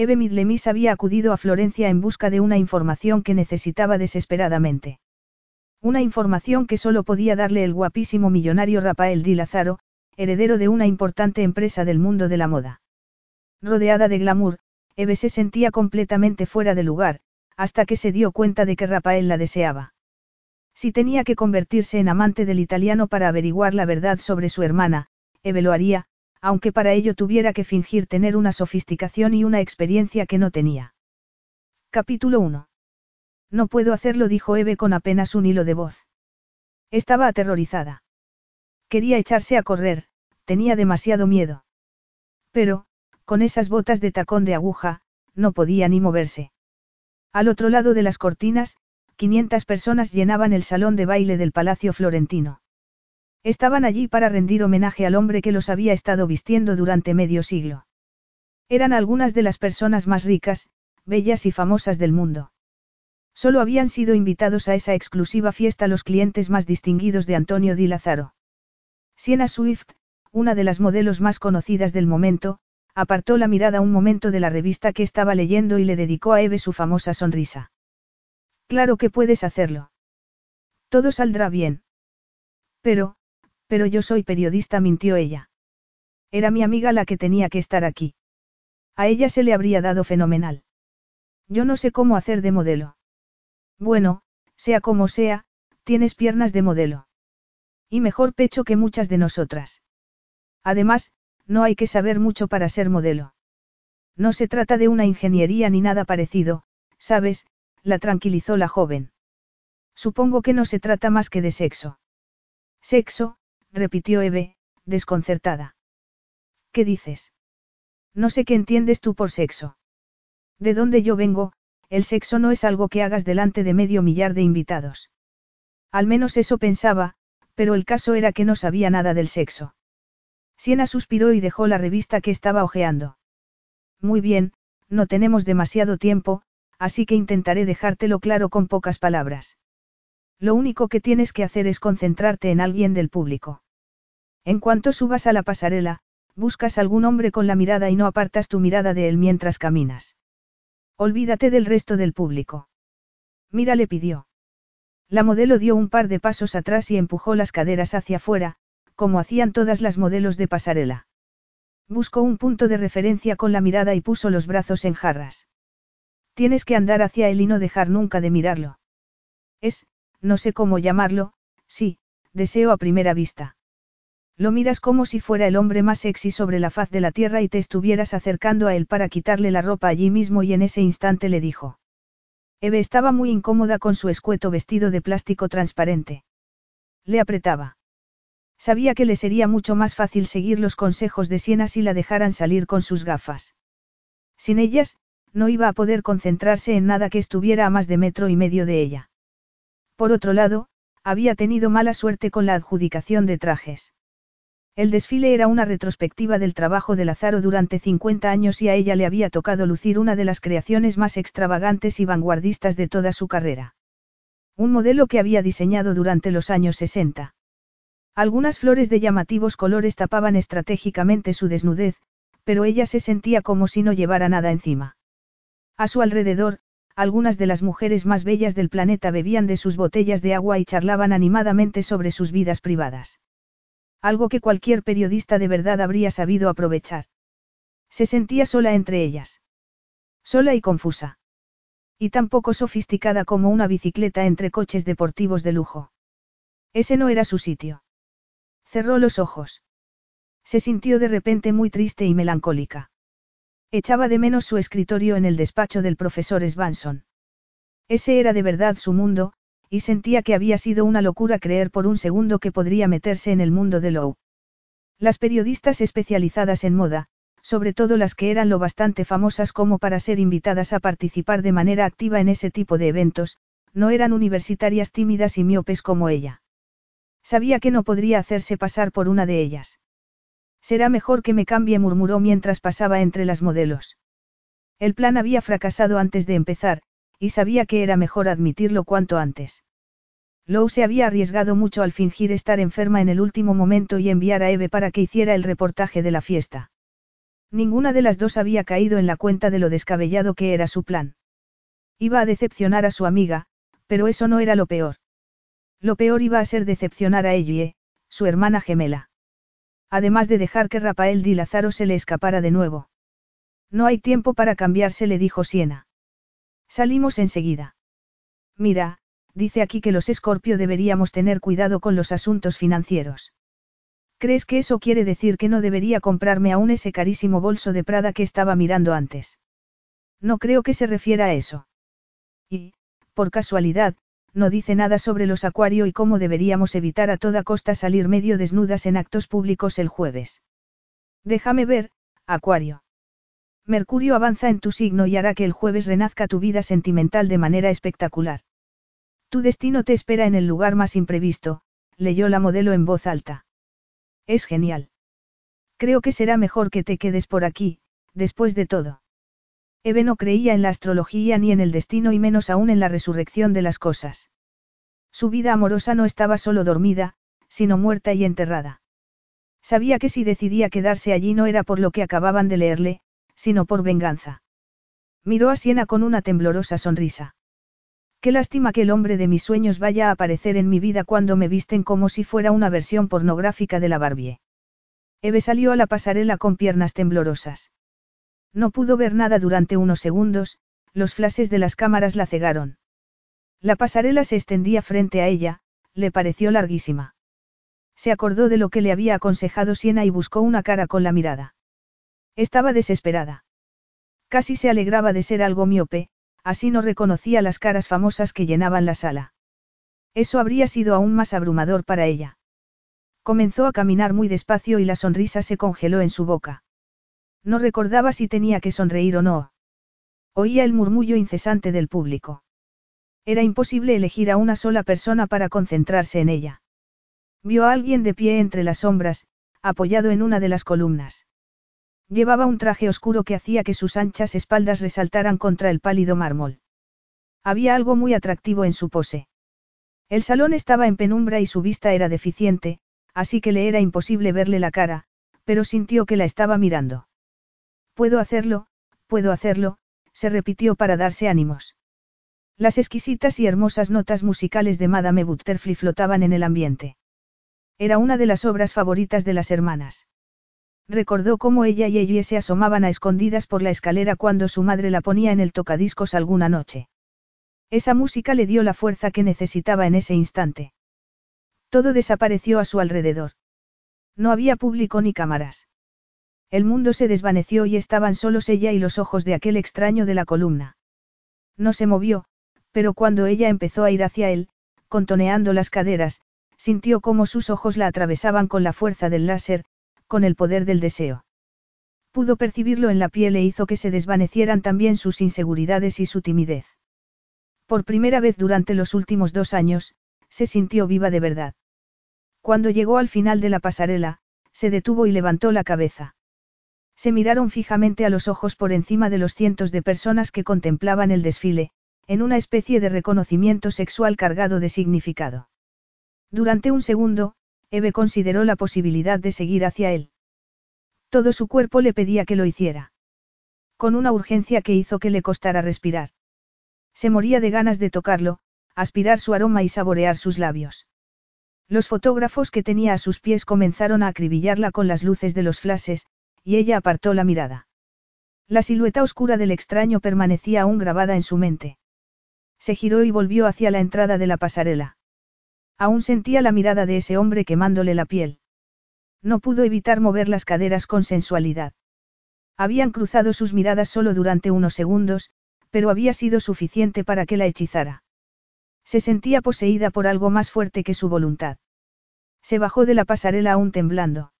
Eve Midlemis había acudido a Florencia en busca de una información que necesitaba desesperadamente. Una información que solo podía darle el guapísimo millonario Rafael Di Lazaro, heredero de una importante empresa del mundo de la moda. Rodeada de glamour, Eve se sentía completamente fuera de lugar, hasta que se dio cuenta de que Rafael la deseaba. Si tenía que convertirse en amante del italiano para averiguar la verdad sobre su hermana, Eve lo haría, aunque para ello tuviera que fingir tener una sofisticación y una experiencia que no tenía. Capítulo 1. No puedo hacerlo, dijo Eve con apenas un hilo de voz. Estaba aterrorizada. Quería echarse a correr, tenía demasiado miedo. Pero, con esas botas de tacón de aguja, no podía ni moverse. Al otro lado de las cortinas, 500 personas llenaban el salón de baile del Palacio Florentino. Estaban allí para rendir homenaje al hombre que los había estado vistiendo durante medio siglo. Eran algunas de las personas más ricas, bellas y famosas del mundo. Solo habían sido invitados a esa exclusiva fiesta los clientes más distinguidos de Antonio Di Lazaro. Siena Swift, una de las modelos más conocidas del momento, apartó la mirada un momento de la revista que estaba leyendo y le dedicó a Eve su famosa sonrisa. Claro que puedes hacerlo. Todo saldrá bien. Pero, pero yo soy periodista, mintió ella. Era mi amiga la que tenía que estar aquí. A ella se le habría dado fenomenal. Yo no sé cómo hacer de modelo. Bueno, sea como sea, tienes piernas de modelo. Y mejor pecho que muchas de nosotras. Además, no hay que saber mucho para ser modelo. No se trata de una ingeniería ni nada parecido, ¿sabes? La tranquilizó la joven. Supongo que no se trata más que de sexo. Sexo, repitió Eve, desconcertada. ¿Qué dices? No sé qué entiendes tú por sexo. De dónde yo vengo, el sexo no es algo que hagas delante de medio millar de invitados. Al menos eso pensaba, pero el caso era que no sabía nada del sexo. Siena suspiró y dejó la revista que estaba hojeando. Muy bien, no tenemos demasiado tiempo, así que intentaré dejártelo claro con pocas palabras. Lo único que tienes que hacer es concentrarte en alguien del público. En cuanto subas a la pasarela, buscas algún hombre con la mirada y no apartas tu mirada de él mientras caminas. Olvídate del resto del público. Mira le pidió. La modelo dio un par de pasos atrás y empujó las caderas hacia afuera, como hacían todas las modelos de pasarela. Buscó un punto de referencia con la mirada y puso los brazos en jarras. Tienes que andar hacia él y no dejar nunca de mirarlo. Es, no sé cómo llamarlo, sí, deseo a primera vista. Lo miras como si fuera el hombre más sexy sobre la faz de la tierra y te estuvieras acercando a él para quitarle la ropa allí mismo y en ese instante le dijo. Eve estaba muy incómoda con su escueto vestido de plástico transparente. Le apretaba. Sabía que le sería mucho más fácil seguir los consejos de Siena si la dejaran salir con sus gafas. Sin ellas, no iba a poder concentrarse en nada que estuviera a más de metro y medio de ella. Por otro lado, había tenido mala suerte con la adjudicación de trajes. El desfile era una retrospectiva del trabajo de Lazaro durante 50 años y a ella le había tocado lucir una de las creaciones más extravagantes y vanguardistas de toda su carrera. Un modelo que había diseñado durante los años 60. Algunas flores de llamativos colores tapaban estratégicamente su desnudez, pero ella se sentía como si no llevara nada encima. A su alrededor, algunas de las mujeres más bellas del planeta bebían de sus botellas de agua y charlaban animadamente sobre sus vidas privadas. Algo que cualquier periodista de verdad habría sabido aprovechar. Se sentía sola entre ellas. Sola y confusa. Y tan poco sofisticada como una bicicleta entre coches deportivos de lujo. Ese no era su sitio. Cerró los ojos. Se sintió de repente muy triste y melancólica. Echaba de menos su escritorio en el despacho del profesor Svanson. Ese era de verdad su mundo, y sentía que había sido una locura creer por un segundo que podría meterse en el mundo de Lowe. Las periodistas especializadas en moda, sobre todo las que eran lo bastante famosas como para ser invitadas a participar de manera activa en ese tipo de eventos, no eran universitarias tímidas y miopes como ella. Sabía que no podría hacerse pasar por una de ellas. Será mejor que me cambie, murmuró mientras pasaba entre las modelos. El plan había fracasado antes de empezar, y sabía que era mejor admitirlo cuanto antes. Lou se había arriesgado mucho al fingir estar enferma en el último momento y enviar a Eve para que hiciera el reportaje de la fiesta. Ninguna de las dos había caído en la cuenta de lo descabellado que era su plan. Iba a decepcionar a su amiga, pero eso no era lo peor. Lo peor iba a ser decepcionar a Ellie, su hermana gemela. Además de dejar que Rafael Di Lázaro se le escapara de nuevo. No hay tiempo para cambiarse, le dijo Siena. Salimos enseguida. Mira, dice aquí que los Escorpio deberíamos tener cuidado con los asuntos financieros. ¿Crees que eso quiere decir que no debería comprarme aún ese carísimo bolso de Prada que estaba mirando antes? No creo que se refiera a eso. Y, por casualidad, no dice nada sobre los acuario y cómo deberíamos evitar a toda costa salir medio desnudas en actos públicos el jueves. Déjame ver, acuario. Mercurio avanza en tu signo y hará que el jueves renazca tu vida sentimental de manera espectacular. Tu destino te espera en el lugar más imprevisto, leyó la modelo en voz alta. Es genial. Creo que será mejor que te quedes por aquí, después de todo. Eve no creía en la astrología ni en el destino y menos aún en la resurrección de las cosas. Su vida amorosa no estaba solo dormida, sino muerta y enterrada. Sabía que si decidía quedarse allí no era por lo que acababan de leerle, sino por venganza. Miró a Siena con una temblorosa sonrisa. Qué lástima que el hombre de mis sueños vaya a aparecer en mi vida cuando me visten como si fuera una versión pornográfica de la Barbie. Eve salió a la pasarela con piernas temblorosas. No pudo ver nada durante unos segundos, los flashes de las cámaras la cegaron. La pasarela se extendía frente a ella, le pareció larguísima. Se acordó de lo que le había aconsejado Siena y buscó una cara con la mirada. Estaba desesperada. Casi se alegraba de ser algo miope, así no reconocía las caras famosas que llenaban la sala. Eso habría sido aún más abrumador para ella. Comenzó a caminar muy despacio y la sonrisa se congeló en su boca. No recordaba si tenía que sonreír o no. Oía el murmullo incesante del público. Era imposible elegir a una sola persona para concentrarse en ella. Vio a alguien de pie entre las sombras, apoyado en una de las columnas. Llevaba un traje oscuro que hacía que sus anchas espaldas resaltaran contra el pálido mármol. Había algo muy atractivo en su pose. El salón estaba en penumbra y su vista era deficiente, así que le era imposible verle la cara, pero sintió que la estaba mirando. Puedo hacerlo, puedo hacerlo, se repitió para darse ánimos. Las exquisitas y hermosas notas musicales de Madame Butterfly flotaban en el ambiente. Era una de las obras favoritas de las hermanas. Recordó cómo ella y ella se asomaban a escondidas por la escalera cuando su madre la ponía en el tocadiscos alguna noche. Esa música le dio la fuerza que necesitaba en ese instante. Todo desapareció a su alrededor. No había público ni cámaras. El mundo se desvaneció y estaban solos ella y los ojos de aquel extraño de la columna. No se movió, pero cuando ella empezó a ir hacia él, contoneando las caderas, sintió cómo sus ojos la atravesaban con la fuerza del láser, con el poder del deseo. Pudo percibirlo en la piel e hizo que se desvanecieran también sus inseguridades y su timidez. Por primera vez durante los últimos dos años, se sintió viva de verdad. Cuando llegó al final de la pasarela, se detuvo y levantó la cabeza. Se miraron fijamente a los ojos por encima de los cientos de personas que contemplaban el desfile, en una especie de reconocimiento sexual cargado de significado. Durante un segundo, Eve consideró la posibilidad de seguir hacia él. Todo su cuerpo le pedía que lo hiciera. Con una urgencia que hizo que le costara respirar. Se moría de ganas de tocarlo, aspirar su aroma y saborear sus labios. Los fotógrafos que tenía a sus pies comenzaron a acribillarla con las luces de los flashes, y ella apartó la mirada. La silueta oscura del extraño permanecía aún grabada en su mente. Se giró y volvió hacia la entrada de la pasarela. Aún sentía la mirada de ese hombre quemándole la piel. No pudo evitar mover las caderas con sensualidad. Habían cruzado sus miradas solo durante unos segundos, pero había sido suficiente para que la hechizara. Se sentía poseída por algo más fuerte que su voluntad. Se bajó de la pasarela aún temblando.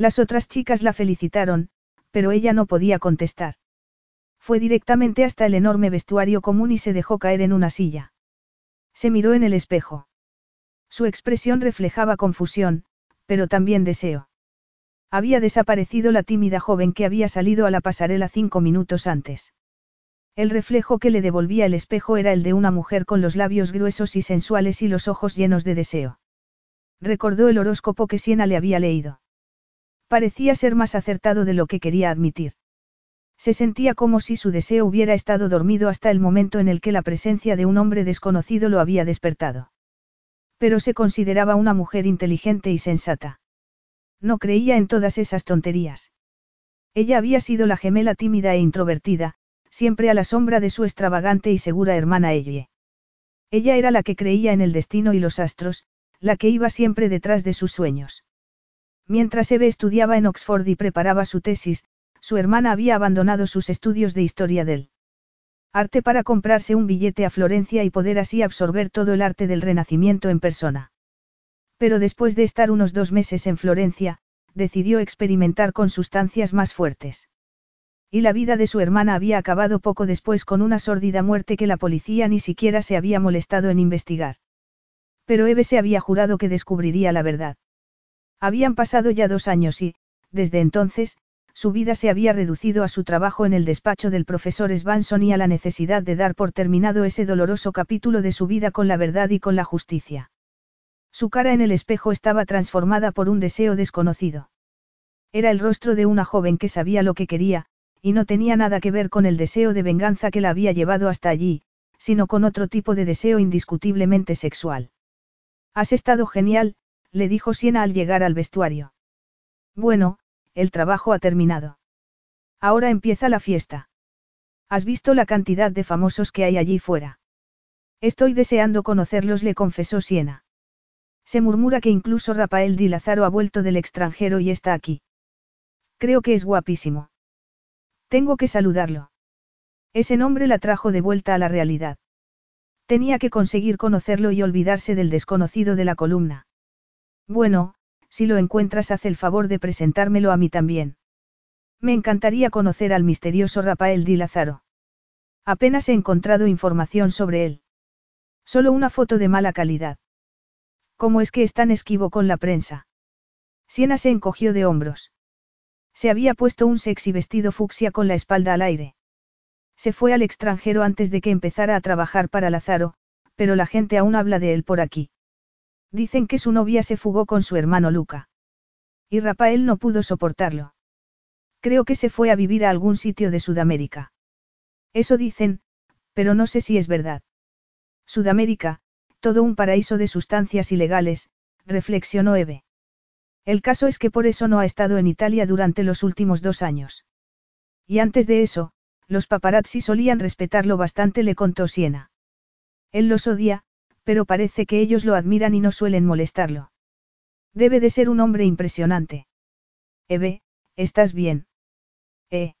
Las otras chicas la felicitaron, pero ella no podía contestar. Fue directamente hasta el enorme vestuario común y se dejó caer en una silla. Se miró en el espejo. Su expresión reflejaba confusión, pero también deseo. Había desaparecido la tímida joven que había salido a la pasarela cinco minutos antes. El reflejo que le devolvía el espejo era el de una mujer con los labios gruesos y sensuales y los ojos llenos de deseo. Recordó el horóscopo que Siena le había leído. Parecía ser más acertado de lo que quería admitir. Se sentía como si su deseo hubiera estado dormido hasta el momento en el que la presencia de un hombre desconocido lo había despertado. Pero se consideraba una mujer inteligente y sensata. No creía en todas esas tonterías. Ella había sido la gemela tímida e introvertida, siempre a la sombra de su extravagante y segura hermana Elle. Ella era la que creía en el destino y los astros, la que iba siempre detrás de sus sueños. Mientras Eve estudiaba en Oxford y preparaba su tesis, su hermana había abandonado sus estudios de historia del arte para comprarse un billete a Florencia y poder así absorber todo el arte del Renacimiento en persona. Pero después de estar unos dos meses en Florencia, decidió experimentar con sustancias más fuertes. Y la vida de su hermana había acabado poco después con una sórdida muerte que la policía ni siquiera se había molestado en investigar. Pero Eve se había jurado que descubriría la verdad. Habían pasado ya dos años y, desde entonces, su vida se había reducido a su trabajo en el despacho del profesor Svanson y a la necesidad de dar por terminado ese doloroso capítulo de su vida con la verdad y con la justicia. Su cara en el espejo estaba transformada por un deseo desconocido. Era el rostro de una joven que sabía lo que quería, y no tenía nada que ver con el deseo de venganza que la había llevado hasta allí, sino con otro tipo de deseo indiscutiblemente sexual. Has estado genial, le dijo Siena al llegar al vestuario. Bueno, el trabajo ha terminado. Ahora empieza la fiesta. ¿Has visto la cantidad de famosos que hay allí fuera? Estoy deseando conocerlos, le confesó Siena. Se murmura que incluso Rafael Di Lázaro ha vuelto del extranjero y está aquí. Creo que es guapísimo. Tengo que saludarlo. Ese nombre la trajo de vuelta a la realidad. Tenía que conseguir conocerlo y olvidarse del desconocido de la columna. Bueno, si lo encuentras haz el favor de presentármelo a mí también. Me encantaría conocer al misterioso Rafael Di Lázaro. Apenas he encontrado información sobre él. Solo una foto de mala calidad. ¿Cómo es que es tan esquivo con la prensa? Siena se encogió de hombros. Se había puesto un sexy vestido fucsia con la espalda al aire. Se fue al extranjero antes de que empezara a trabajar para Lázaro, pero la gente aún habla de él por aquí. Dicen que su novia se fugó con su hermano Luca. Y Rafael no pudo soportarlo. Creo que se fue a vivir a algún sitio de Sudamérica. Eso dicen, pero no sé si es verdad. Sudamérica, todo un paraíso de sustancias ilegales, reflexionó Eve. El caso es que por eso no ha estado en Italia durante los últimos dos años. Y antes de eso, los paparazzi solían respetarlo bastante, le contó Siena. Él los odia, pero parece que ellos lo admiran y no suelen molestarlo. Debe de ser un hombre impresionante. Eve, ¿estás bien? Eh.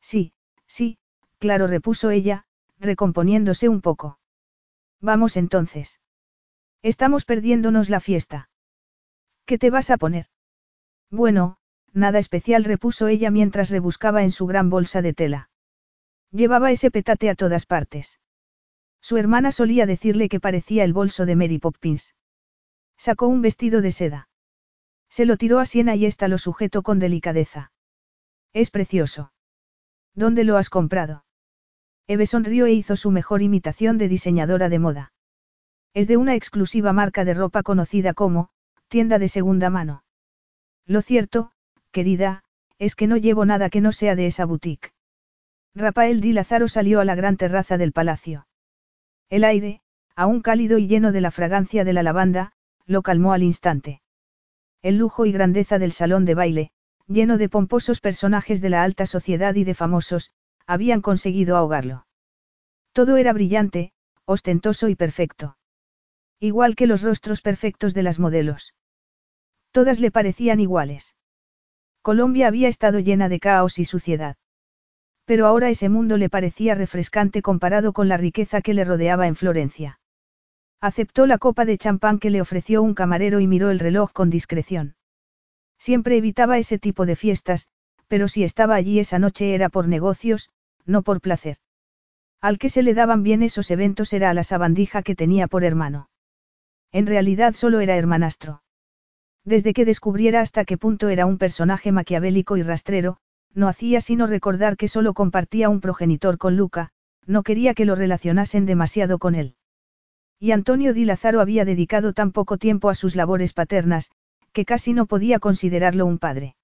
Sí, sí, claro, repuso ella, recomponiéndose un poco. Vamos entonces. Estamos perdiéndonos la fiesta. ¿Qué te vas a poner? Bueno, nada especial, repuso ella mientras rebuscaba en su gran bolsa de tela. Llevaba ese petate a todas partes. Su hermana solía decirle que parecía el bolso de Mary Poppins. Sacó un vestido de seda. Se lo tiró a Siena y ésta lo sujetó con delicadeza. Es precioso. ¿Dónde lo has comprado? Eve sonrió e hizo su mejor imitación de diseñadora de moda. Es de una exclusiva marca de ropa conocida como, tienda de segunda mano. Lo cierto, querida, es que no llevo nada que no sea de esa boutique. Rafael Di Lázaro salió a la gran terraza del palacio. El aire, aún cálido y lleno de la fragancia de la lavanda, lo calmó al instante. El lujo y grandeza del salón de baile, lleno de pomposos personajes de la alta sociedad y de famosos, habían conseguido ahogarlo. Todo era brillante, ostentoso y perfecto. Igual que los rostros perfectos de las modelos. Todas le parecían iguales. Colombia había estado llena de caos y suciedad. Pero ahora ese mundo le parecía refrescante comparado con la riqueza que le rodeaba en Florencia. Aceptó la copa de champán que le ofreció un camarero y miró el reloj con discreción. Siempre evitaba ese tipo de fiestas, pero si estaba allí esa noche era por negocios, no por placer. Al que se le daban bien esos eventos era a la sabandija que tenía por hermano. En realidad solo era hermanastro. Desde que descubriera hasta qué punto era un personaje maquiavélico y rastrero, no hacía sino recordar que solo compartía un progenitor con Luca, no quería que lo relacionasen demasiado con él. Y Antonio Di Lázaro había dedicado tan poco tiempo a sus labores paternas, que casi no podía considerarlo un padre.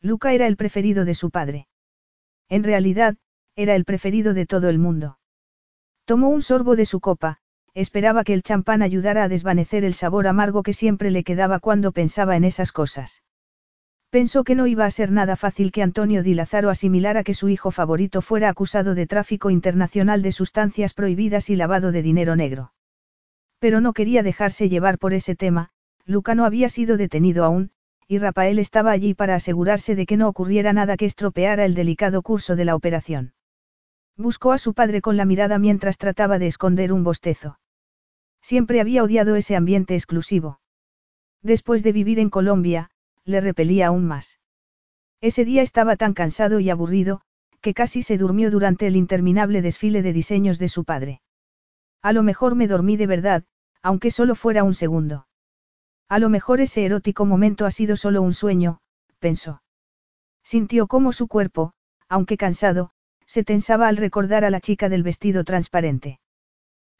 Luca era el preferido de su padre. En realidad, era el preferido de todo el mundo. Tomó un sorbo de su copa, esperaba que el champán ayudara a desvanecer el sabor amargo que siempre le quedaba cuando pensaba en esas cosas. Pensó que no iba a ser nada fácil que Antonio Di Lázaro asimilara que su hijo favorito fuera acusado de tráfico internacional de sustancias prohibidas y lavado de dinero negro. Pero no quería dejarse llevar por ese tema, Luca no había sido detenido aún, y Rafael estaba allí para asegurarse de que no ocurriera nada que estropeara el delicado curso de la operación. Buscó a su padre con la mirada mientras trataba de esconder un bostezo. Siempre había odiado ese ambiente exclusivo. Después de vivir en Colombia, le repelía aún más. Ese día estaba tan cansado y aburrido, que casi se durmió durante el interminable desfile de diseños de su padre. A lo mejor me dormí de verdad, aunque solo fuera un segundo. A lo mejor ese erótico momento ha sido solo un sueño, pensó. Sintió cómo su cuerpo, aunque cansado, se tensaba al recordar a la chica del vestido transparente.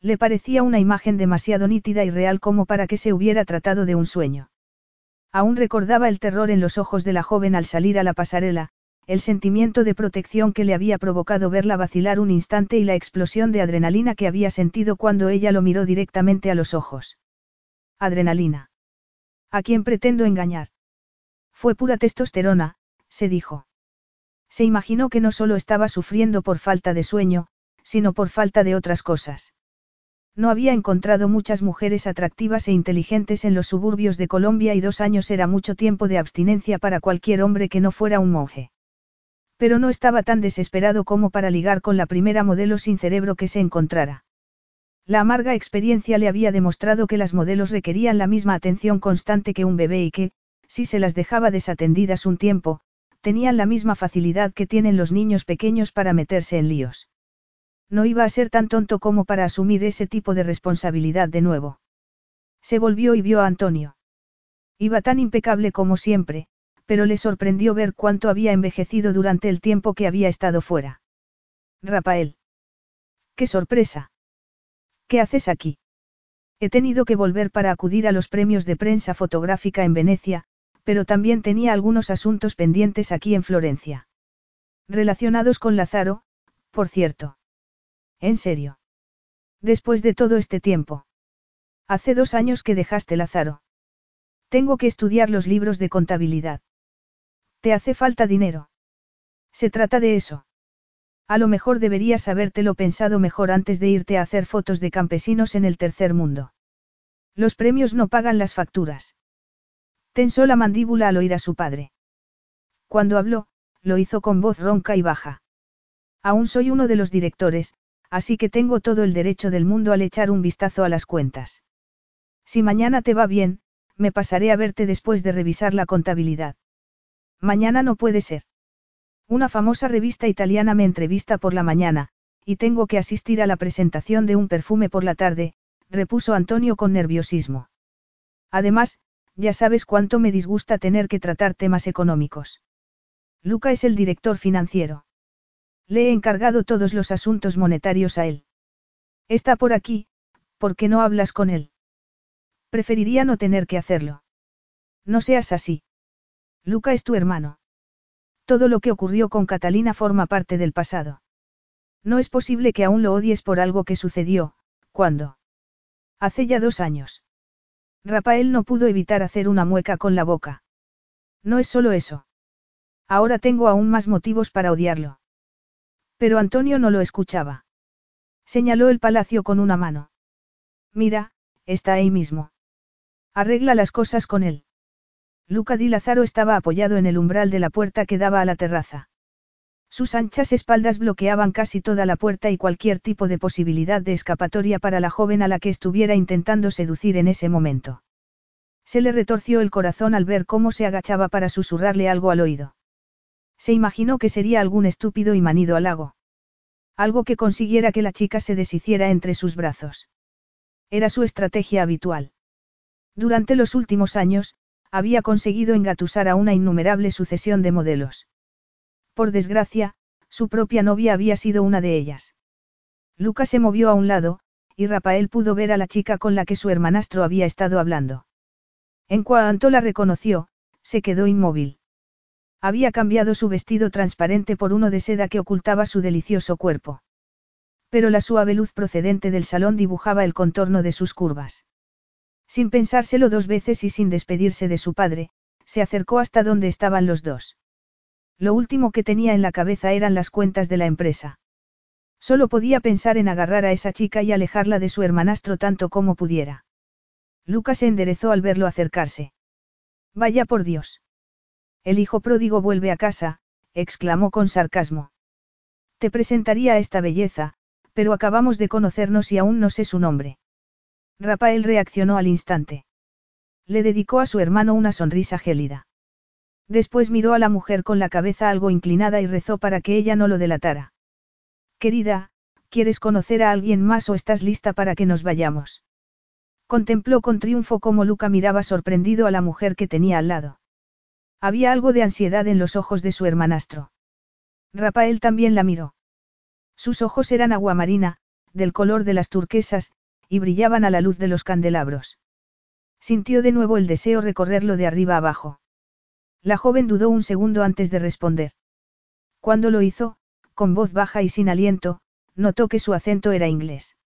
Le parecía una imagen demasiado nítida y real como para que se hubiera tratado de un sueño. Aún recordaba el terror en los ojos de la joven al salir a la pasarela, el sentimiento de protección que le había provocado verla vacilar un instante y la explosión de adrenalina que había sentido cuando ella lo miró directamente a los ojos. Adrenalina. ¿A quién pretendo engañar? Fue pura testosterona, se dijo. Se imaginó que no solo estaba sufriendo por falta de sueño, sino por falta de otras cosas. No había encontrado muchas mujeres atractivas e inteligentes en los suburbios de Colombia y dos años era mucho tiempo de abstinencia para cualquier hombre que no fuera un monje. Pero no estaba tan desesperado como para ligar con la primera modelo sin cerebro que se encontrara. La amarga experiencia le había demostrado que las modelos requerían la misma atención constante que un bebé y que, si se las dejaba desatendidas un tiempo, tenían la misma facilidad que tienen los niños pequeños para meterse en líos. No iba a ser tan tonto como para asumir ese tipo de responsabilidad de nuevo. Se volvió y vio a Antonio. Iba tan impecable como siempre, pero le sorprendió ver cuánto había envejecido durante el tiempo que había estado fuera. Rafael. ¡Qué sorpresa! ¿Qué haces aquí? He tenido que volver para acudir a los premios de prensa fotográfica en Venecia, pero también tenía algunos asuntos pendientes aquí en Florencia. Relacionados con Lázaro, por cierto. ¿En serio? Después de todo este tiempo. Hace dos años que dejaste Lázaro. Tengo que estudiar los libros de contabilidad. ¿Te hace falta dinero? Se trata de eso. A lo mejor deberías habértelo pensado mejor antes de irte a hacer fotos de campesinos en el tercer mundo. Los premios no pagan las facturas. Tensó la mandíbula al oír a su padre. Cuando habló, lo hizo con voz ronca y baja. Aún soy uno de los directores, así que tengo todo el derecho del mundo al echar un vistazo a las cuentas. Si mañana te va bien, me pasaré a verte después de revisar la contabilidad. Mañana no puede ser. Una famosa revista italiana me entrevista por la mañana, y tengo que asistir a la presentación de un perfume por la tarde, repuso Antonio con nerviosismo. Además, ya sabes cuánto me disgusta tener que tratar temas económicos. Luca es el director financiero. Le he encargado todos los asuntos monetarios a él. Está por aquí, ¿por qué no hablas con él? Preferiría no tener que hacerlo. No seas así. Luca es tu hermano. Todo lo que ocurrió con Catalina forma parte del pasado. No es posible que aún lo odies por algo que sucedió, ¿cuándo? Hace ya dos años. Rafael no pudo evitar hacer una mueca con la boca. No es solo eso. Ahora tengo aún más motivos para odiarlo. Pero Antonio no lo escuchaba. Señaló el palacio con una mano. Mira, está ahí mismo. Arregla las cosas con él. Luca Di Lázaro estaba apoyado en el umbral de la puerta que daba a la terraza. Sus anchas espaldas bloqueaban casi toda la puerta y cualquier tipo de posibilidad de escapatoria para la joven a la que estuviera intentando seducir en ese momento. Se le retorció el corazón al ver cómo se agachaba para susurrarle algo al oído. Se imaginó que sería algún estúpido y manido halago. Algo que consiguiera que la chica se deshiciera entre sus brazos. Era su estrategia habitual. Durante los últimos años, había conseguido engatusar a una innumerable sucesión de modelos. Por desgracia, su propia novia había sido una de ellas. Lucas se movió a un lado, y Rafael pudo ver a la chica con la que su hermanastro había estado hablando. En cuanto la reconoció, se quedó inmóvil. Había cambiado su vestido transparente por uno de seda que ocultaba su delicioso cuerpo. Pero la suave luz procedente del salón dibujaba el contorno de sus curvas. Sin pensárselo dos veces y sin despedirse de su padre, se acercó hasta donde estaban los dos. Lo último que tenía en la cabeza eran las cuentas de la empresa. Solo podía pensar en agarrar a esa chica y alejarla de su hermanastro tanto como pudiera. Lucas se enderezó al verlo acercarse. Vaya por Dios. El hijo pródigo vuelve a casa, exclamó con sarcasmo. Te presentaría a esta belleza, pero acabamos de conocernos y aún no sé su nombre. Rafael reaccionó al instante. Le dedicó a su hermano una sonrisa gélida. Después miró a la mujer con la cabeza algo inclinada y rezó para que ella no lo delatara. Querida, ¿quieres conocer a alguien más o estás lista para que nos vayamos? Contempló con triunfo cómo Luca miraba sorprendido a la mujer que tenía al lado. Había algo de ansiedad en los ojos de su hermanastro. Rafael también la miró. Sus ojos eran aguamarina, del color de las turquesas, y brillaban a la luz de los candelabros. Sintió de nuevo el deseo recorrerlo de arriba abajo. La joven dudó un segundo antes de responder. Cuando lo hizo, con voz baja y sin aliento, notó que su acento era inglés.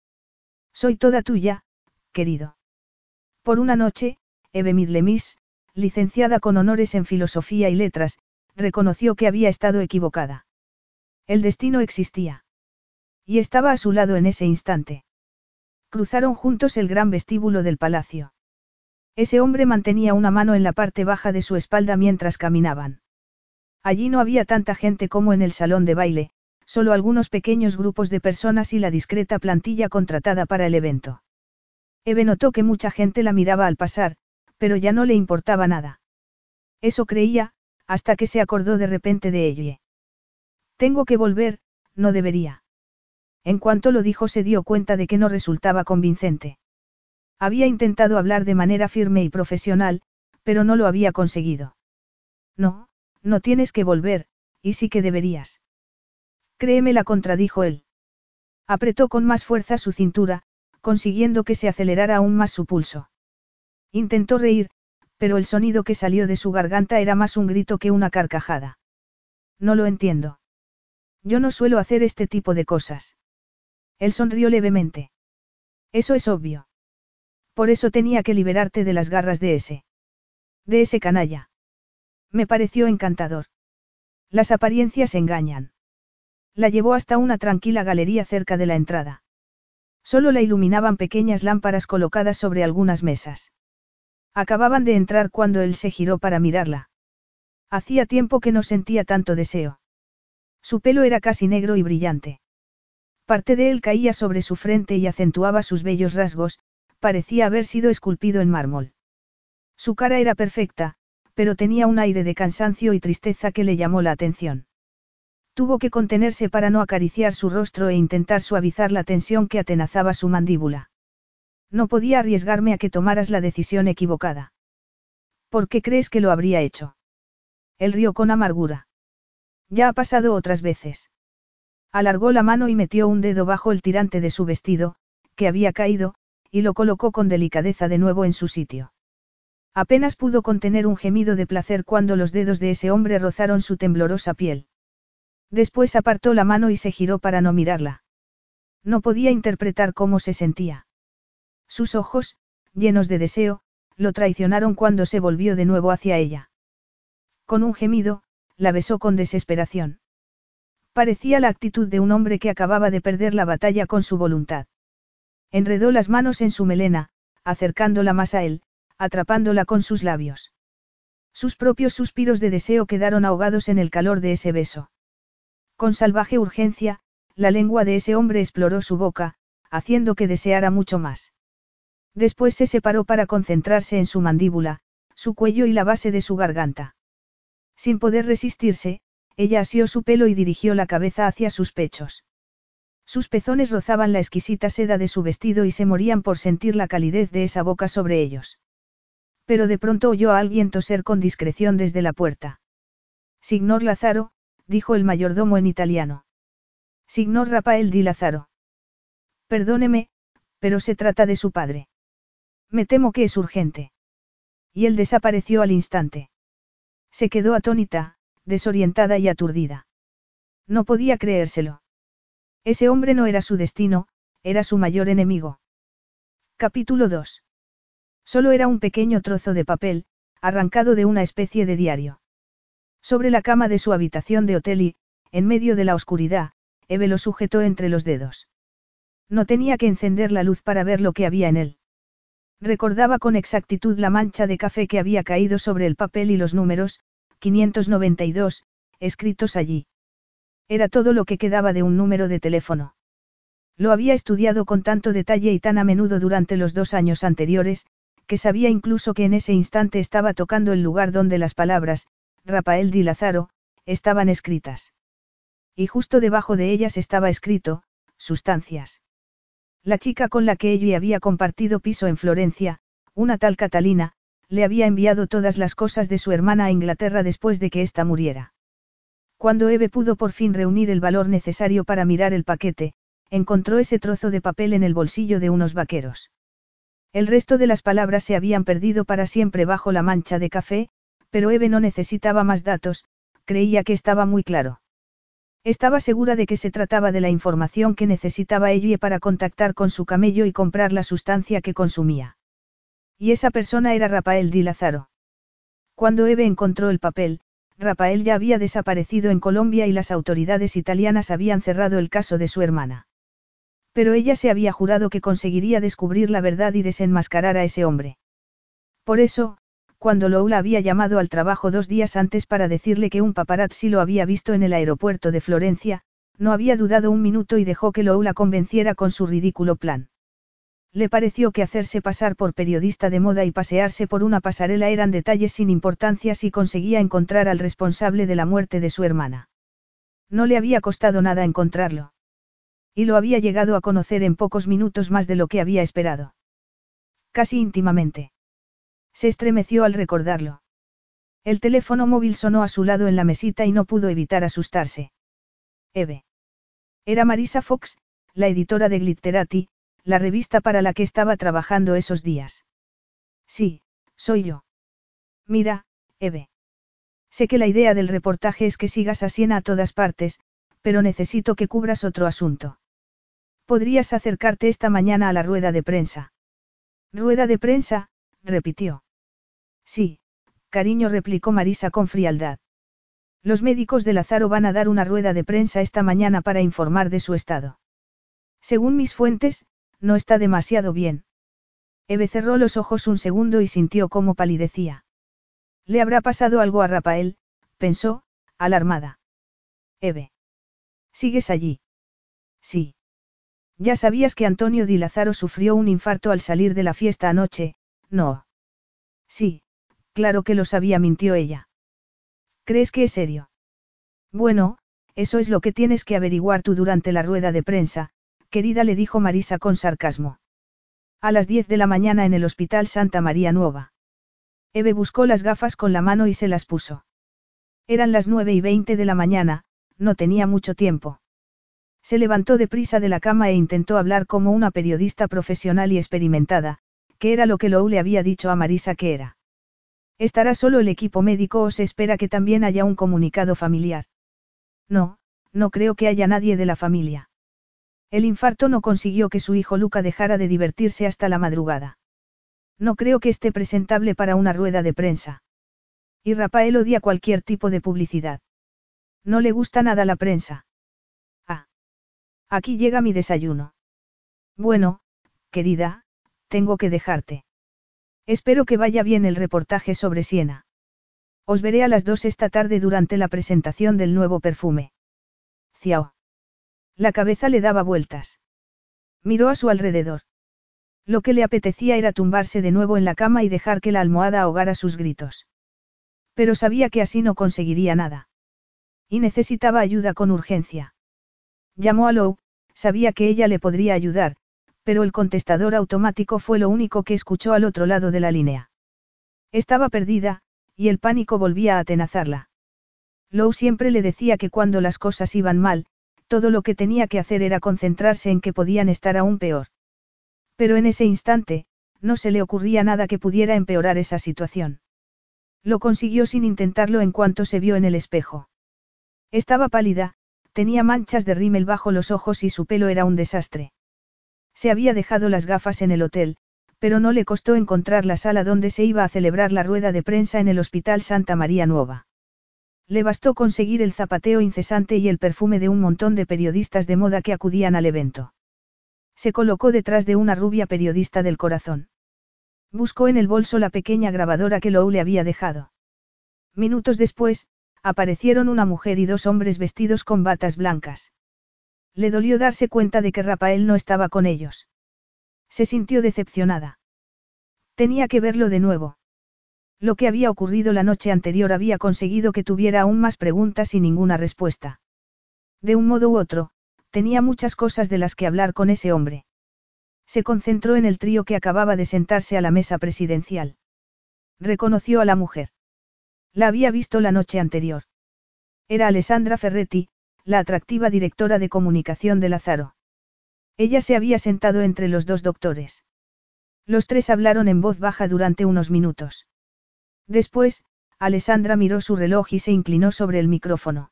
Soy toda tuya, querido. Por una noche, Eve Midlemis, licenciada con honores en filosofía y letras, reconoció que había estado equivocada. El destino existía. Y estaba a su lado en ese instante. Cruzaron juntos el gran vestíbulo del palacio. Ese hombre mantenía una mano en la parte baja de su espalda mientras caminaban. Allí no había tanta gente como en el salón de baile, solo algunos pequeños grupos de personas y la discreta plantilla contratada para el evento. Eve notó que mucha gente la miraba al pasar, pero ya no le importaba nada. Eso creía, hasta que se acordó de repente de ella. Tengo que volver, no debería. En cuanto lo dijo se dio cuenta de que no resultaba convincente. Había intentado hablar de manera firme y profesional, pero no lo había conseguido. No, no tienes que volver, y sí que deberías. Créeme, la contradijo él. Apretó con más fuerza su cintura, consiguiendo que se acelerara aún más su pulso. Intentó reír, pero el sonido que salió de su garganta era más un grito que una carcajada. No lo entiendo. Yo no suelo hacer este tipo de cosas. Él sonrió levemente. Eso es obvio. Por eso tenía que liberarte de las garras de ese. De ese canalla. Me pareció encantador. Las apariencias engañan. La llevó hasta una tranquila galería cerca de la entrada. Solo la iluminaban pequeñas lámparas colocadas sobre algunas mesas. Acababan de entrar cuando él se giró para mirarla. Hacía tiempo que no sentía tanto deseo. Su pelo era casi negro y brillante. Parte de él caía sobre su frente y acentuaba sus bellos rasgos, parecía haber sido esculpido en mármol. Su cara era perfecta, pero tenía un aire de cansancio y tristeza que le llamó la atención. Tuvo que contenerse para no acariciar su rostro e intentar suavizar la tensión que atenazaba su mandíbula. No podía arriesgarme a que tomaras la decisión equivocada. ¿Por qué crees que lo habría hecho? Él rió con amargura. Ya ha pasado otras veces. Alargó la mano y metió un dedo bajo el tirante de su vestido, que había caído, y lo colocó con delicadeza de nuevo en su sitio. Apenas pudo contener un gemido de placer cuando los dedos de ese hombre rozaron su temblorosa piel. Después apartó la mano y se giró para no mirarla. No podía interpretar cómo se sentía. Sus ojos, llenos de deseo, lo traicionaron cuando se volvió de nuevo hacia ella. Con un gemido, la besó con desesperación. Parecía la actitud de un hombre que acababa de perder la batalla con su voluntad. Enredó las manos en su melena, acercándola más a él, atrapándola con sus labios. Sus propios suspiros de deseo quedaron ahogados en el calor de ese beso. Con salvaje urgencia, la lengua de ese hombre exploró su boca, haciendo que deseara mucho más. Después se separó para concentrarse en su mandíbula, su cuello y la base de su garganta. Sin poder resistirse, ella asió su pelo y dirigió la cabeza hacia sus pechos. Sus pezones rozaban la exquisita seda de su vestido y se morían por sentir la calidez de esa boca sobre ellos. Pero de pronto oyó a alguien toser con discreción desde la puerta. Signor Lázaro, dijo el mayordomo en italiano. Signor Rafael di Lázaro. Perdóneme, pero se trata de su padre. Me temo que es urgente. Y él desapareció al instante. Se quedó atónita, desorientada y aturdida. No podía creérselo. Ese hombre no era su destino, era su mayor enemigo. Capítulo 2. Solo era un pequeño trozo de papel, arrancado de una especie de diario. Sobre la cama de su habitación de hotel y, en medio de la oscuridad, Eve lo sujetó entre los dedos. No tenía que encender la luz para ver lo que había en él. Recordaba con exactitud la mancha de café que había caído sobre el papel y los números, 592, escritos allí. Era todo lo que quedaba de un número de teléfono. Lo había estudiado con tanto detalle y tan a menudo durante los dos años anteriores, que sabía incluso que en ese instante estaba tocando el lugar donde las palabras, Rafael Di Lázaro, estaban escritas. Y justo debajo de ellas estaba escrito, sustancias. La chica con la que ella había compartido piso en Florencia, una tal Catalina, le había enviado todas las cosas de su hermana a Inglaterra después de que ésta muriera. Cuando Eve pudo por fin reunir el valor necesario para mirar el paquete, encontró ese trozo de papel en el bolsillo de unos vaqueros. El resto de las palabras se habían perdido para siempre bajo la mancha de café, pero Eve no necesitaba más datos, creía que estaba muy claro. Estaba segura de que se trataba de la información que necesitaba ella para contactar con su camello y comprar la sustancia que consumía. Y esa persona era Rafael Di Lázaro. Cuando Eve encontró el papel, Rafael ya había desaparecido en Colombia y las autoridades italianas habían cerrado el caso de su hermana. Pero ella se había jurado que conseguiría descubrir la verdad y desenmascarar a ese hombre. Por eso, cuando Loula había llamado al trabajo dos días antes para decirle que un paparazzi lo había visto en el aeropuerto de Florencia, no había dudado un minuto y dejó que Loula convenciera con su ridículo plan. Le pareció que hacerse pasar por periodista de moda y pasearse por una pasarela eran detalles sin importancia si conseguía encontrar al responsable de la muerte de su hermana. No le había costado nada encontrarlo. Y lo había llegado a conocer en pocos minutos más de lo que había esperado. Casi íntimamente. Se estremeció al recordarlo. El teléfono móvil sonó a su lado en la mesita y no pudo evitar asustarse. Eve. Era Marisa Fox, la editora de Glitterati, la revista para la que estaba trabajando esos días. Sí, soy yo. Mira, Eve. Sé que la idea del reportaje es que sigas a Siena a todas partes, pero necesito que cubras otro asunto. Podrías acercarte esta mañana a la rueda de prensa. Rueda de prensa, repitió. Sí, cariño, replicó Marisa con frialdad. Los médicos de Lázaro van a dar una rueda de prensa esta mañana para informar de su estado. Según mis fuentes, no está demasiado bien. Eve cerró los ojos un segundo y sintió cómo palidecía. Le habrá pasado algo a Rafael, pensó, alarmada. Eve. ¿Sigues allí? Sí. Ya sabías que Antonio Di Lázaro sufrió un infarto al salir de la fiesta anoche, no. Sí, claro que lo sabía, mintió ella. ¿Crees que es serio? Bueno, eso es lo que tienes que averiguar tú durante la rueda de prensa, querida, le dijo Marisa con sarcasmo. A las 10 de la mañana en el Hospital Santa María Nueva. Eve buscó las gafas con la mano y se las puso. Eran las nueve y veinte de la mañana, no tenía mucho tiempo. Se levantó deprisa de la cama e intentó hablar como una periodista profesional y experimentada, que era lo que Lou le había dicho a Marisa que era. ¿Estará solo el equipo médico o se espera que también haya un comunicado familiar? No, no creo que haya nadie de la familia. El infarto no consiguió que su hijo Luca dejara de divertirse hasta la madrugada. No creo que esté presentable para una rueda de prensa. Y Rafael odia cualquier tipo de publicidad. No le gusta nada la prensa. Ah. Aquí llega mi desayuno. Bueno, querida, tengo que dejarte. Espero que vaya bien el reportaje sobre Siena. Os veré a las dos esta tarde durante la presentación del nuevo perfume. Ciao. La cabeza le daba vueltas. Miró a su alrededor. Lo que le apetecía era tumbarse de nuevo en la cama y dejar que la almohada ahogara sus gritos. Pero sabía que así no conseguiría nada. Y necesitaba ayuda con urgencia. Llamó a Lou, sabía que ella le podría ayudar, pero el contestador automático fue lo único que escuchó al otro lado de la línea. Estaba perdida, y el pánico volvía a atenazarla. Lou siempre le decía que cuando las cosas iban mal, todo lo que tenía que hacer era concentrarse en que podían estar aún peor. Pero en ese instante, no se le ocurría nada que pudiera empeorar esa situación. Lo consiguió sin intentarlo en cuanto se vio en el espejo. Estaba pálida, tenía manchas de rímel bajo los ojos y su pelo era un desastre. Se había dejado las gafas en el hotel, pero no le costó encontrar la sala donde se iba a celebrar la rueda de prensa en el Hospital Santa María Nueva. Le bastó conseguir el zapateo incesante y el perfume de un montón de periodistas de moda que acudían al evento. Se colocó detrás de una rubia periodista del corazón. Buscó en el bolso la pequeña grabadora que Lou le había dejado. Minutos después, aparecieron una mujer y dos hombres vestidos con batas blancas. Le dolió darse cuenta de que Rafael no estaba con ellos. Se sintió decepcionada. Tenía que verlo de nuevo. Lo que había ocurrido la noche anterior había conseguido que tuviera aún más preguntas y ninguna respuesta. De un modo u otro, tenía muchas cosas de las que hablar con ese hombre. Se concentró en el trío que acababa de sentarse a la mesa presidencial. Reconoció a la mujer. La había visto la noche anterior. Era Alessandra Ferretti, la atractiva directora de comunicación de Lázaro. Ella se había sentado entre los dos doctores. Los tres hablaron en voz baja durante unos minutos. Después, Alessandra miró su reloj y se inclinó sobre el micrófono.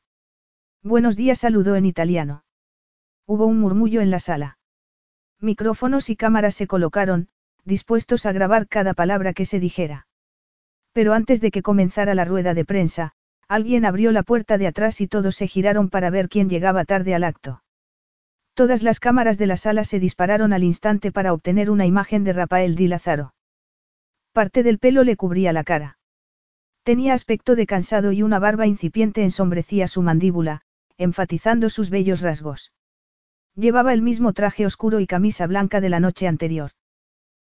Buenos días saludó en italiano. Hubo un murmullo en la sala. Micrófonos y cámaras se colocaron, dispuestos a grabar cada palabra que se dijera. Pero antes de que comenzara la rueda de prensa, alguien abrió la puerta de atrás y todos se giraron para ver quién llegaba tarde al acto. Todas las cámaras de la sala se dispararon al instante para obtener una imagen de Rafael Di Lázaro. Parte del pelo le cubría la cara. Tenía aspecto de cansado y una barba incipiente ensombrecía su mandíbula, enfatizando sus bellos rasgos. Llevaba el mismo traje oscuro y camisa blanca de la noche anterior.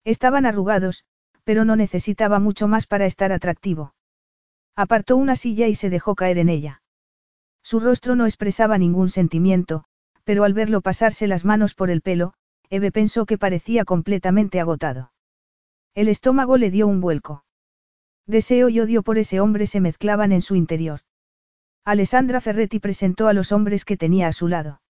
Estaban arrugados, pero no necesitaba mucho más para estar atractivo. Apartó una silla y se dejó caer en ella. Su rostro no expresaba ningún sentimiento, pero al verlo pasarse las manos por el pelo, Eve pensó que parecía completamente agotado. El estómago le dio un vuelco. Deseo y odio por ese hombre se mezclaban en su interior. Alessandra Ferretti presentó a los hombres que tenía a su lado.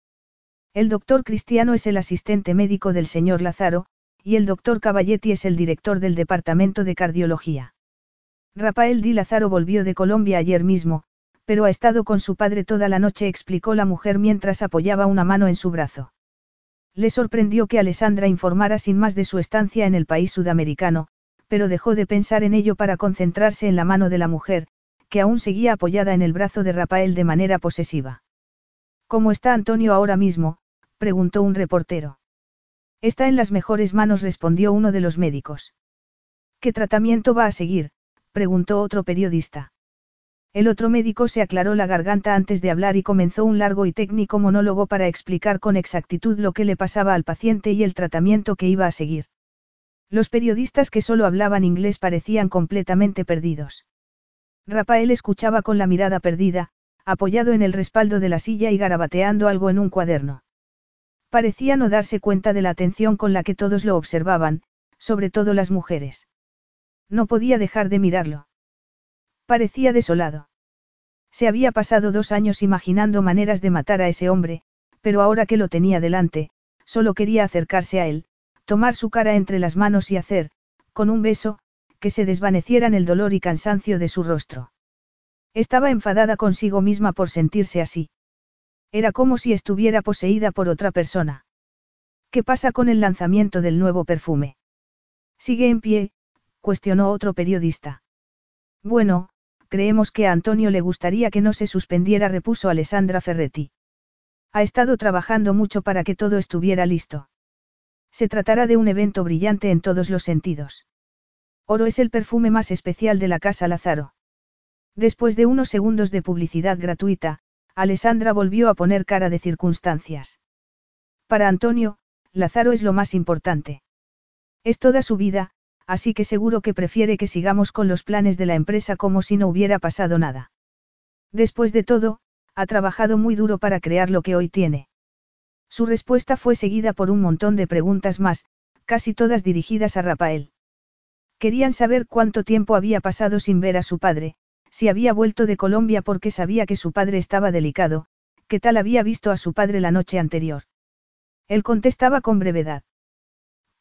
El doctor Cristiano es el asistente médico del señor Lázaro, y el doctor Cavalletti es el director del departamento de cardiología. Rafael Di Lázaro volvió de Colombia ayer mismo, pero ha estado con su padre toda la noche, explicó la mujer mientras apoyaba una mano en su brazo. Le sorprendió que Alessandra informara sin más de su estancia en el país sudamericano, pero dejó de pensar en ello para concentrarse en la mano de la mujer, que aún seguía apoyada en el brazo de Rafael de manera posesiva. ¿Cómo está Antonio ahora mismo? preguntó un reportero. Está en las mejores manos, respondió uno de los médicos. ¿Qué tratamiento va a seguir? Preguntó otro periodista. El otro médico se aclaró la garganta antes de hablar y comenzó un largo y técnico monólogo para explicar con exactitud lo que le pasaba al paciente y el tratamiento que iba a seguir. Los periodistas que solo hablaban inglés parecían completamente perdidos. Rafael escuchaba con la mirada perdida, apoyado en el respaldo de la silla y garabateando algo en un cuaderno. Parecía no darse cuenta de la atención con la que todos lo observaban, sobre todo las mujeres. No podía dejar de mirarlo. Parecía desolado. Se había pasado dos años imaginando maneras de matar a ese hombre, pero ahora que lo tenía delante, solo quería acercarse a él, tomar su cara entre las manos y hacer, con un beso, que se desvanecieran el dolor y cansancio de su rostro. Estaba enfadada consigo misma por sentirse así. Era como si estuviera poseída por otra persona. ¿Qué pasa con el lanzamiento del nuevo perfume? ¿Sigue en pie? Cuestionó otro periodista. Bueno, creemos que a Antonio le gustaría que no se suspendiera, repuso Alessandra Ferretti. Ha estado trabajando mucho para que todo estuviera listo. Se tratará de un evento brillante en todos los sentidos. Oro es el perfume más especial de la Casa Lázaro. Después de unos segundos de publicidad gratuita, Alessandra volvió a poner cara de circunstancias. Para Antonio, Lázaro es lo más importante. Es toda su vida, así que seguro que prefiere que sigamos con los planes de la empresa como si no hubiera pasado nada. Después de todo, Ha trabajado muy duro para crear lo que hoy tiene. Su respuesta fue seguida por un montón de preguntas más, casi todas dirigidas a Rafael. Querían saber cuánto tiempo había pasado sin ver a su padre, si había vuelto de Colombia porque sabía que su padre estaba delicado, qué tal había visto a su padre la noche anterior. Él contestaba con brevedad.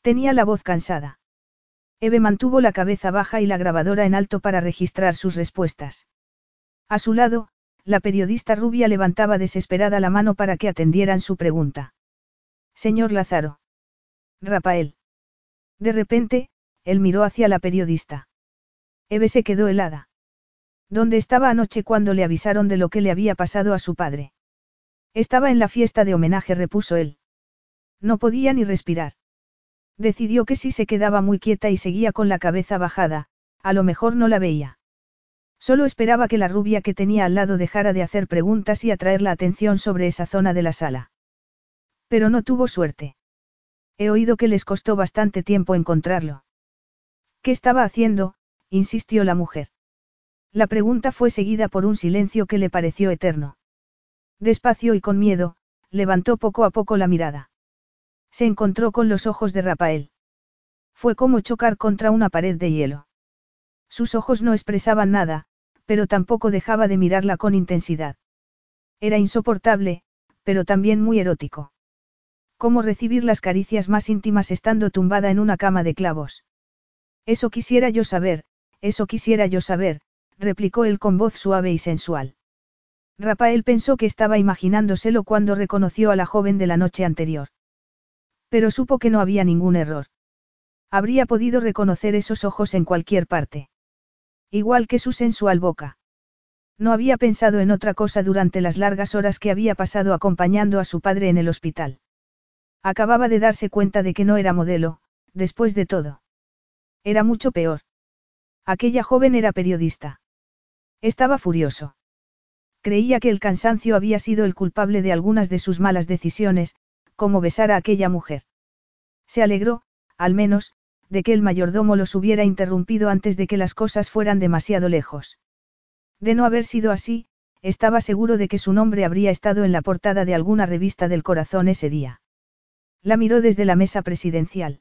Tenía la voz cansada. Eve mantuvo la cabeza baja y la grabadora en alto para registrar sus respuestas. A su lado, la periodista rubia levantaba desesperada la mano para que atendieran su pregunta. Señor Lázaro. Rafael. De repente, él miró hacia la periodista. Eve se quedó helada. ¿Dónde estaba anoche cuando le avisaron de lo que le había pasado a su padre? Estaba en la fiesta de homenaje, repuso él. No podía ni respirar. Decidió que si se quedaba muy quieta y seguía con la cabeza bajada, a lo mejor no la veía. Solo esperaba que la rubia que tenía al lado dejara de hacer preguntas y atraer la atención sobre esa zona de la sala. Pero no tuvo suerte. He oído que les costó bastante tiempo encontrarlo. ¿Qué estaba haciendo? insistió la mujer. La pregunta fue seguida por un silencio que le pareció eterno. Despacio y con miedo, levantó poco a poco la mirada. Se encontró con los ojos de Rafael. Fue como chocar contra una pared de hielo. Sus ojos no expresaban nada, pero tampoco dejaba de mirarla con intensidad. Era insoportable, pero también muy erótico. ¿Cómo recibir las caricias más íntimas estando tumbada en una cama de clavos? Eso quisiera yo saber, eso quisiera yo saber, replicó él con voz suave y sensual. Rafael pensó que estaba imaginándoselo cuando reconoció a la joven de la noche anterior. Pero supo que no había ningún error. Habría podido reconocer esos ojos en cualquier parte. Igual que su sensual boca. No había pensado en otra cosa durante las largas horas que había pasado acompañando a su padre en el hospital. Acababa de darse cuenta de que no era modelo, después de todo. Era mucho peor. Aquella joven era periodista. Estaba furioso. Creía que el cansancio había sido el culpable de algunas de sus malas decisiones, como besar a aquella mujer. Se alegró, al menos, de que el mayordomo los hubiera interrumpido antes de que las cosas fueran demasiado lejos. De no haber sido así, estaba seguro de que su nombre habría estado en la portada de alguna revista del corazón ese día. La miró desde la mesa presidencial.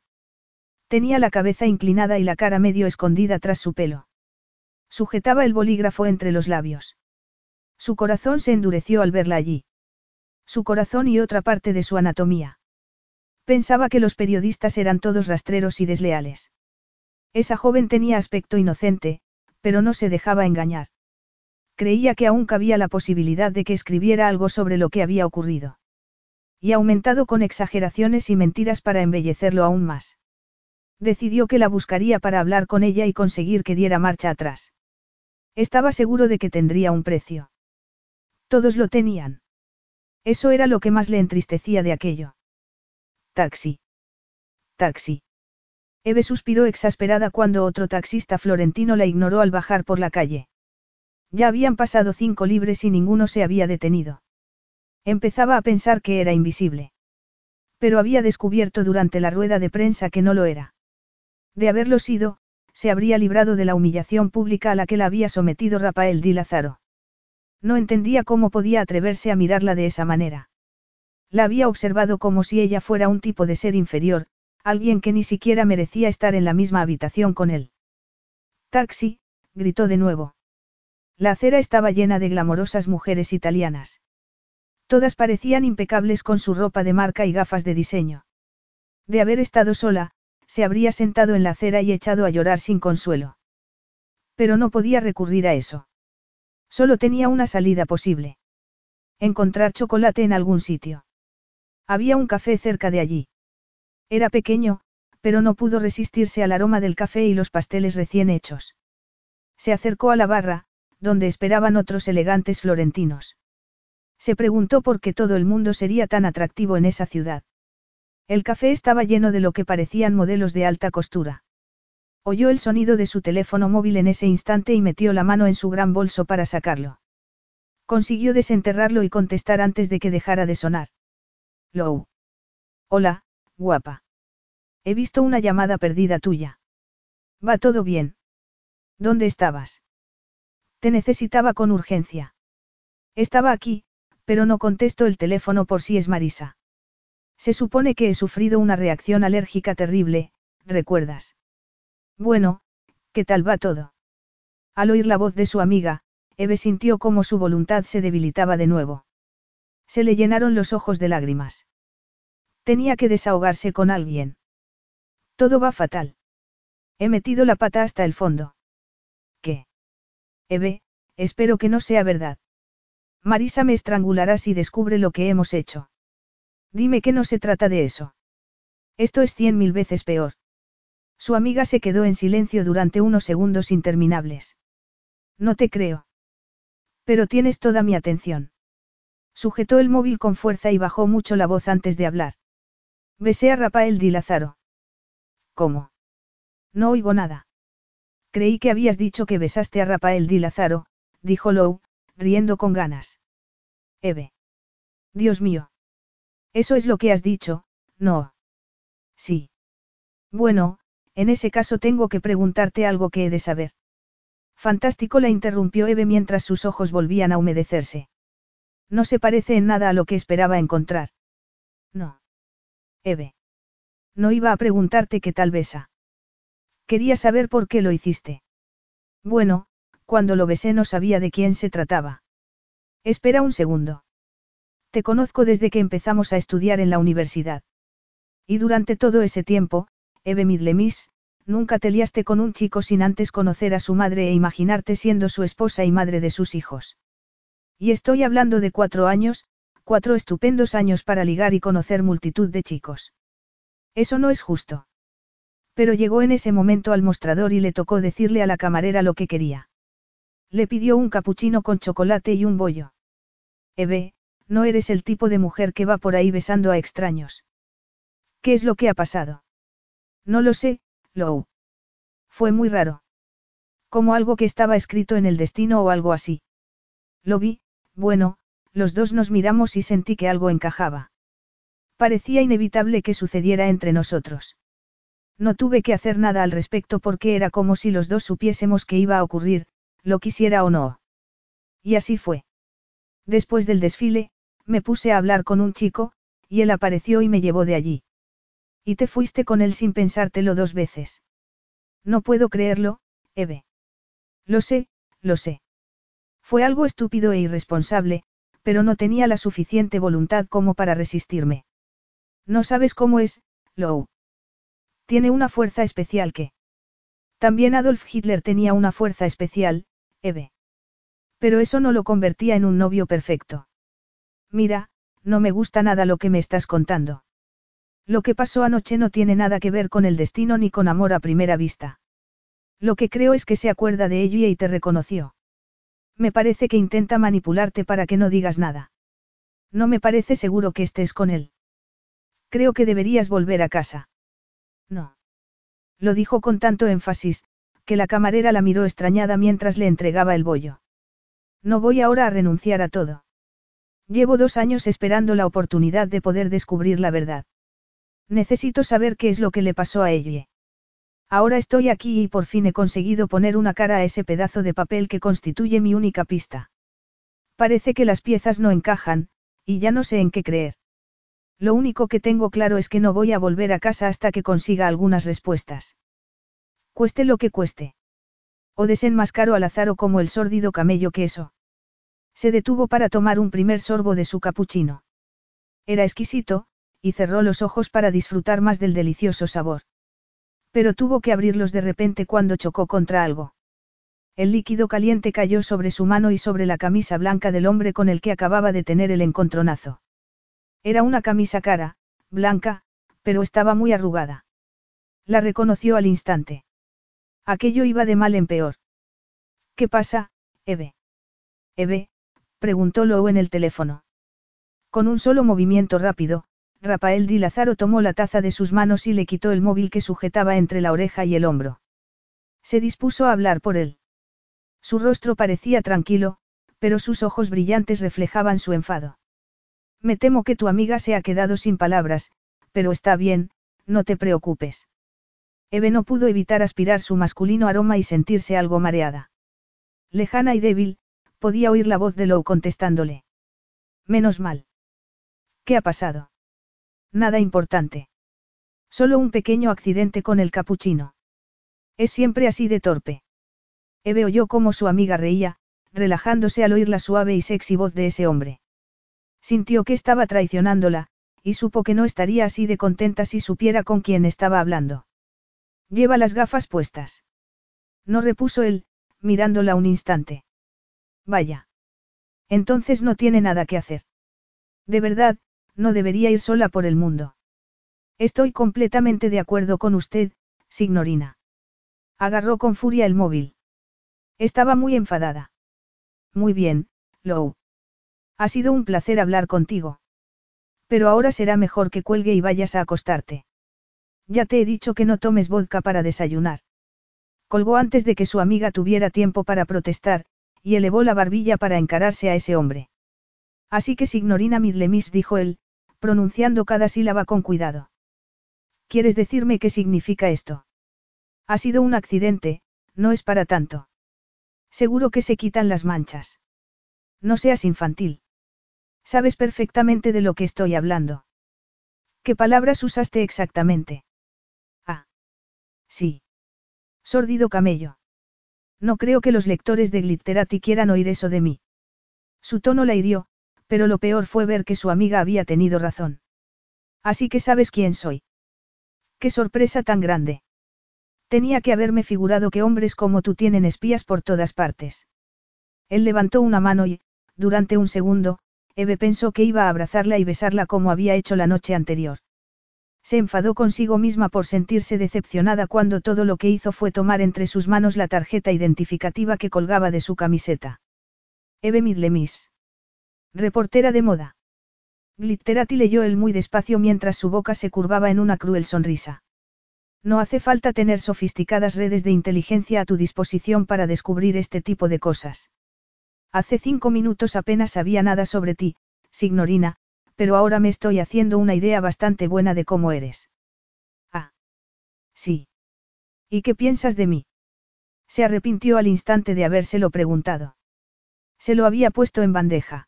Tenía la cabeza inclinada y la cara medio escondida tras su pelo. Sujetaba el bolígrafo entre los labios. Su corazón se endureció al verla allí. Su corazón y otra parte de su anatomía. Pensaba que los periodistas eran todos rastreros y desleales. Esa joven tenía aspecto inocente, pero no se dejaba engañar. Creía que aún cabía la posibilidad de que escribiera algo sobre lo que había ocurrido. Y aumentado con exageraciones y mentiras para embellecerlo aún más. Decidió que la buscaría para hablar con ella y conseguir que diera marcha atrás. Estaba seguro de que tendría un precio. Todos lo tenían. Eso era lo que más le entristecía de aquello. Taxi. Taxi. Eve suspiró exasperada cuando otro taxista florentino la ignoró al bajar por la calle. Ya habían pasado cinco libres y ninguno se había detenido. Empezaba a pensar que era invisible. Pero había descubierto durante la rueda de prensa que no lo era. De haberlo sido, se habría librado de la humillación pública a la que la había sometido Rafael Di Lázaro. No entendía cómo podía atreverse a mirarla de esa manera. La había observado como si ella fuera un tipo de ser inferior, alguien que ni siquiera merecía estar en la misma habitación con él. Taxi, gritó de nuevo. La acera estaba llena de glamorosas mujeres italianas. Todas parecían impecables con su ropa de marca y gafas de diseño. De haber estado sola, se habría sentado en la acera y echado a llorar sin consuelo. Pero no podía recurrir a eso. Solo tenía una salida posible. Encontrar chocolate en algún sitio. Había un café cerca de allí. Era pequeño, pero no pudo resistirse al aroma del café y los pasteles recién hechos. Se acercó a la barra, donde esperaban otros elegantes florentinos. Se preguntó por qué todo el mundo sería tan atractivo en esa ciudad. El café estaba lleno de lo que parecían modelos de alta costura. Oyó el sonido de su teléfono móvil en ese instante y metió la mano en su gran bolso para sacarlo. Consiguió desenterrarlo y contestar antes de que dejara de sonar. Lou. Hola, guapa. He visto una llamada perdida tuya. Va todo bien. ¿Dónde estabas? Te necesitaba con urgencia. Estaba aquí, Pero no contesto el teléfono por si es Marisa. Se supone que he sufrido una reacción alérgica terrible, ¿recuerdas? Bueno, ¿qué tal va todo? Al oír la voz de su amiga, Eve sintió como su voluntad se debilitaba de nuevo. Se le llenaron los ojos de lágrimas. Tenía que desahogarse con alguien. Todo va fatal. He metido la pata hasta el fondo. ¿Qué? Eve, espero que no sea verdad. Marisa me estrangulará si descubre lo que hemos hecho. Dime que no se trata de eso. Esto es cien mil veces peor. Su amiga se quedó en silencio durante unos segundos interminables. No te creo. Pero tienes toda mi atención. Sujetó el móvil con fuerza y bajó mucho la voz antes de hablar. Besé a Rafael Di Lázaro. ¿Cómo? No oigo nada. Creí que habías dicho que besaste a Rafael Di Lázaro, dijo Lou, riendo con ganas. Eve. Dios mío. Eso es lo que has dicho, no. Sí. Bueno, en ese caso tengo que preguntarte algo que he de saber. Fantástico la interrumpió Eve mientras sus ojos volvían a humedecerse. No se parece en nada a lo que esperaba encontrar. No. Eve. No iba a preguntarte qué tal besa. Quería saber por qué lo hiciste. Bueno, cuando lo besé no sabía de quién se trataba. Espera un segundo. Te conozco desde que empezamos a estudiar en la universidad. Y durante todo ese tiempo, Eve Midlemis, nunca te liaste con un chico sin antes conocer a su madre e imaginarte siendo su esposa y madre de sus hijos. Y estoy hablando de cuatro años, cuatro estupendos años para ligar y conocer multitud de chicos. Eso no es justo. Pero llegó en ese momento al mostrador y le tocó decirle a la camarera lo que quería. Le pidió un capuchino con chocolate y un bollo. Eve, no eres el tipo de mujer que va por ahí besando a extraños. ¿Qué es lo que ha pasado? No lo sé, Lou. Fue muy raro. Como algo que estaba escrito en el destino o algo así. Lo vi, bueno, los dos nos miramos y sentí que algo encajaba. Parecía inevitable que sucediera entre nosotros. No tuve que hacer nada al respecto porque era como si los dos supiésemos que iba a ocurrir, lo quisiera o no. Y así fue. Después del desfile, me puse a hablar con un chico, y él apareció y me llevó de allí. Y te fuiste con él sin pensártelo dos veces. No puedo creerlo, Eve. Lo sé, lo sé. Fue algo estúpido e irresponsable, pero no tenía la suficiente voluntad como para resistirme. No sabes cómo es, Lou. Tiene una fuerza especial que... También Adolf Hitler tenía una fuerza especial, Eve. Pero eso no lo convertía en un novio perfecto. Mira, no me gusta nada lo que me estás contando. Lo que pasó anoche no tiene nada que ver con el destino ni con amor a primera vista. Lo que creo es que se acuerda de ella y te reconoció. Me parece que intenta manipularte para que no digas nada. No me parece seguro que estés con él. Creo que deberías volver a casa. No. Lo dijo con tanto énfasis, que la camarera la miró extrañada mientras le entregaba el bollo. No voy ahora a renunciar a todo. Llevo dos años esperando la oportunidad de poder descubrir la verdad. Necesito saber qué es lo que le pasó a ella. Ahora estoy aquí y por fin he conseguido poner una cara a ese pedazo de papel que constituye mi única pista. Parece que las piezas no encajan, y ya no sé en qué creer. Lo único que tengo claro es que no voy a volver a casa hasta que consiga algunas respuestas. Cueste lo que cueste. O desenmascaro al azar o como el sórdido camello queso. Se detuvo para tomar un primer sorbo de su capuchino. Era exquisito, y cerró los ojos para disfrutar más del delicioso sabor. Pero tuvo que abrirlos de repente cuando chocó contra algo. El líquido caliente cayó sobre su mano y sobre la camisa blanca del hombre con el que acababa de tener el encontronazo. Era una camisa cara, blanca, pero estaba muy arrugada. La reconoció al instante. Aquello iba de mal en peor. ¿Qué pasa, Eve? Eve, preguntó Lou en el teléfono. Con un solo movimiento rápido, Rafael Di Lazaro tomó la taza de sus manos y le quitó el móvil que sujetaba entre la oreja y el hombro. Se dispuso a hablar por él. Su rostro parecía tranquilo, pero sus ojos brillantes reflejaban su enfado. Me temo que tu amiga se ha quedado sin palabras, pero está bien, no te preocupes. Eve no pudo evitar aspirar su masculino aroma y sentirse algo mareada. Lejana y débil, podía oír la voz de Lou contestándole. Menos mal. ¿Qué ha pasado? Nada importante. Solo un pequeño accidente con el capuchino. Es siempre así de torpe. Eve oyó cómo su amiga reía, relajándose al oír la suave y sexy voz de ese hombre. Sintió que estaba traicionándola, y supo que no estaría así de contenta si supiera con quién estaba hablando. Lleva las gafas puestas. No repuso él, mirándola un instante. Vaya. Entonces no tiene nada que hacer. De verdad, no debería ir sola por el mundo. Estoy completamente de acuerdo con usted, signorina. Agarró con furia el móvil. Estaba muy enfadada. Muy bien, Lou. Ha sido un placer hablar contigo. Pero ahora será mejor que cuelgue y vayas a acostarte. Ya te he dicho que no tomes vodka para desayunar. Colgó antes de que su amiga tuviera tiempo para protestar, y elevó la barbilla para encararse a ese hombre. Así que signorina Midlemis dijo él, pronunciando cada sílaba con cuidado. ¿Quieres decirme qué significa esto? Ha sido un accidente, no es para tanto. Seguro que se quitan las manchas. No seas infantil. Sabes perfectamente de lo que estoy hablando. ¿Qué palabras usaste exactamente? Ah. Sí. Sórdido camello. No creo que los lectores de Glitterati quieran oír eso de mí. Su tono la hirió, pero lo peor fue ver que su amiga había tenido razón. Así que sabes quién soy. Qué sorpresa tan grande. Tenía que haberme figurado que hombres como tú tienen espías por todas partes. Él levantó una mano y, durante un segundo, Eve pensó que iba a abrazarla y besarla como había hecho la noche anterior. Se enfadó consigo misma por sentirse decepcionada cuando todo lo que hizo fue tomar entre sus manos la tarjeta identificativa que colgaba de su camiseta. Eve Midlemis. Reportera de moda. Glitterati leyó él muy despacio mientras su boca se curvaba en una cruel sonrisa. No hace falta tener sofisticadas redes de inteligencia a tu disposición para descubrir este tipo de cosas. Hace cinco minutos apenas sabía nada sobre ti, signorina, pero ahora me estoy haciendo una idea bastante buena de cómo eres. Ah. Sí. ¿Y qué piensas de mí? Se arrepintió al instante de habérselo preguntado. Se lo había puesto en bandeja.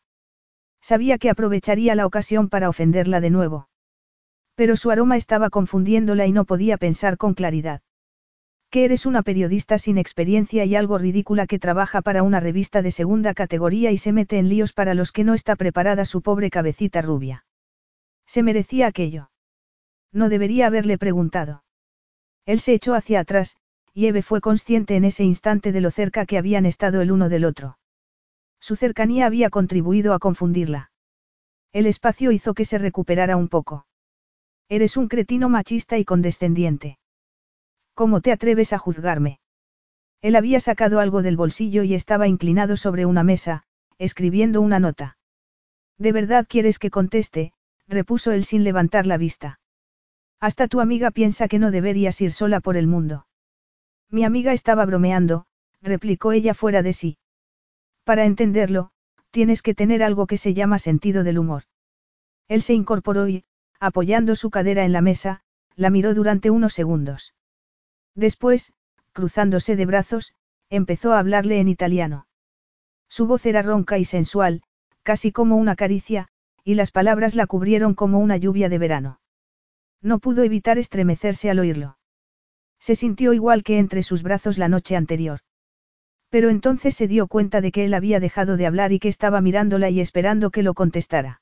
Sabía que aprovecharía la ocasión para ofenderla de nuevo. Pero su aroma estaba confundiéndola y no podía pensar con claridad. Que eres una periodista sin experiencia y algo ridícula que trabaja para una revista de segunda categoría y se mete en líos para los que no está preparada su pobre cabecita rubia. Se merecía aquello. No debería haberle preguntado. Él se echó hacia atrás, y Eve fue consciente en ese instante de lo cerca que habían estado el uno del otro. Su cercanía había contribuido a confundirla. El espacio hizo que se recuperara un poco. Eres un cretino machista y condescendiente. ¿Cómo te atreves a juzgarme? Él había sacado algo del bolsillo y estaba inclinado sobre una mesa, escribiendo una nota. ¿De verdad quieres que conteste? repuso él sin levantar la vista. Hasta tu amiga piensa que no deberías ir sola por el mundo. Mi amiga estaba bromeando, replicó ella fuera de sí. Para entenderlo, tienes que tener algo que se llama sentido del humor. Él se incorporó y, apoyando su cadera en la mesa, la miró durante unos segundos. Después, cruzándose de brazos, empezó a hablarle en italiano. Su voz era ronca y sensual, casi como una caricia, y las palabras la cubrieron como una lluvia de verano. No pudo evitar estremecerse al oírlo. Se sintió igual que entre sus brazos la noche anterior. Pero entonces se dio cuenta de que él había dejado de hablar y que estaba mirándola y esperando que lo contestara.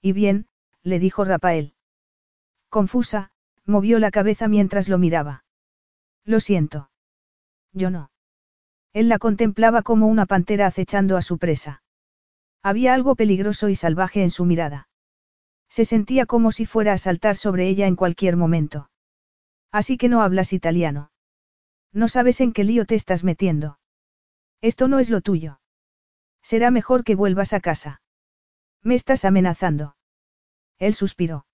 Y bien, le dijo Rafael. Confusa, movió la cabeza mientras lo miraba. Lo siento. Yo no. Él la contemplaba como una pantera acechando a su presa. Había algo peligroso y salvaje en su mirada. Se sentía como si fuera a saltar sobre ella en cualquier momento. Así que no hablas italiano. No sabes en qué lío te estás metiendo. Esto no es lo tuyo. Será mejor que vuelvas a casa. Me estás amenazando. Él suspiró.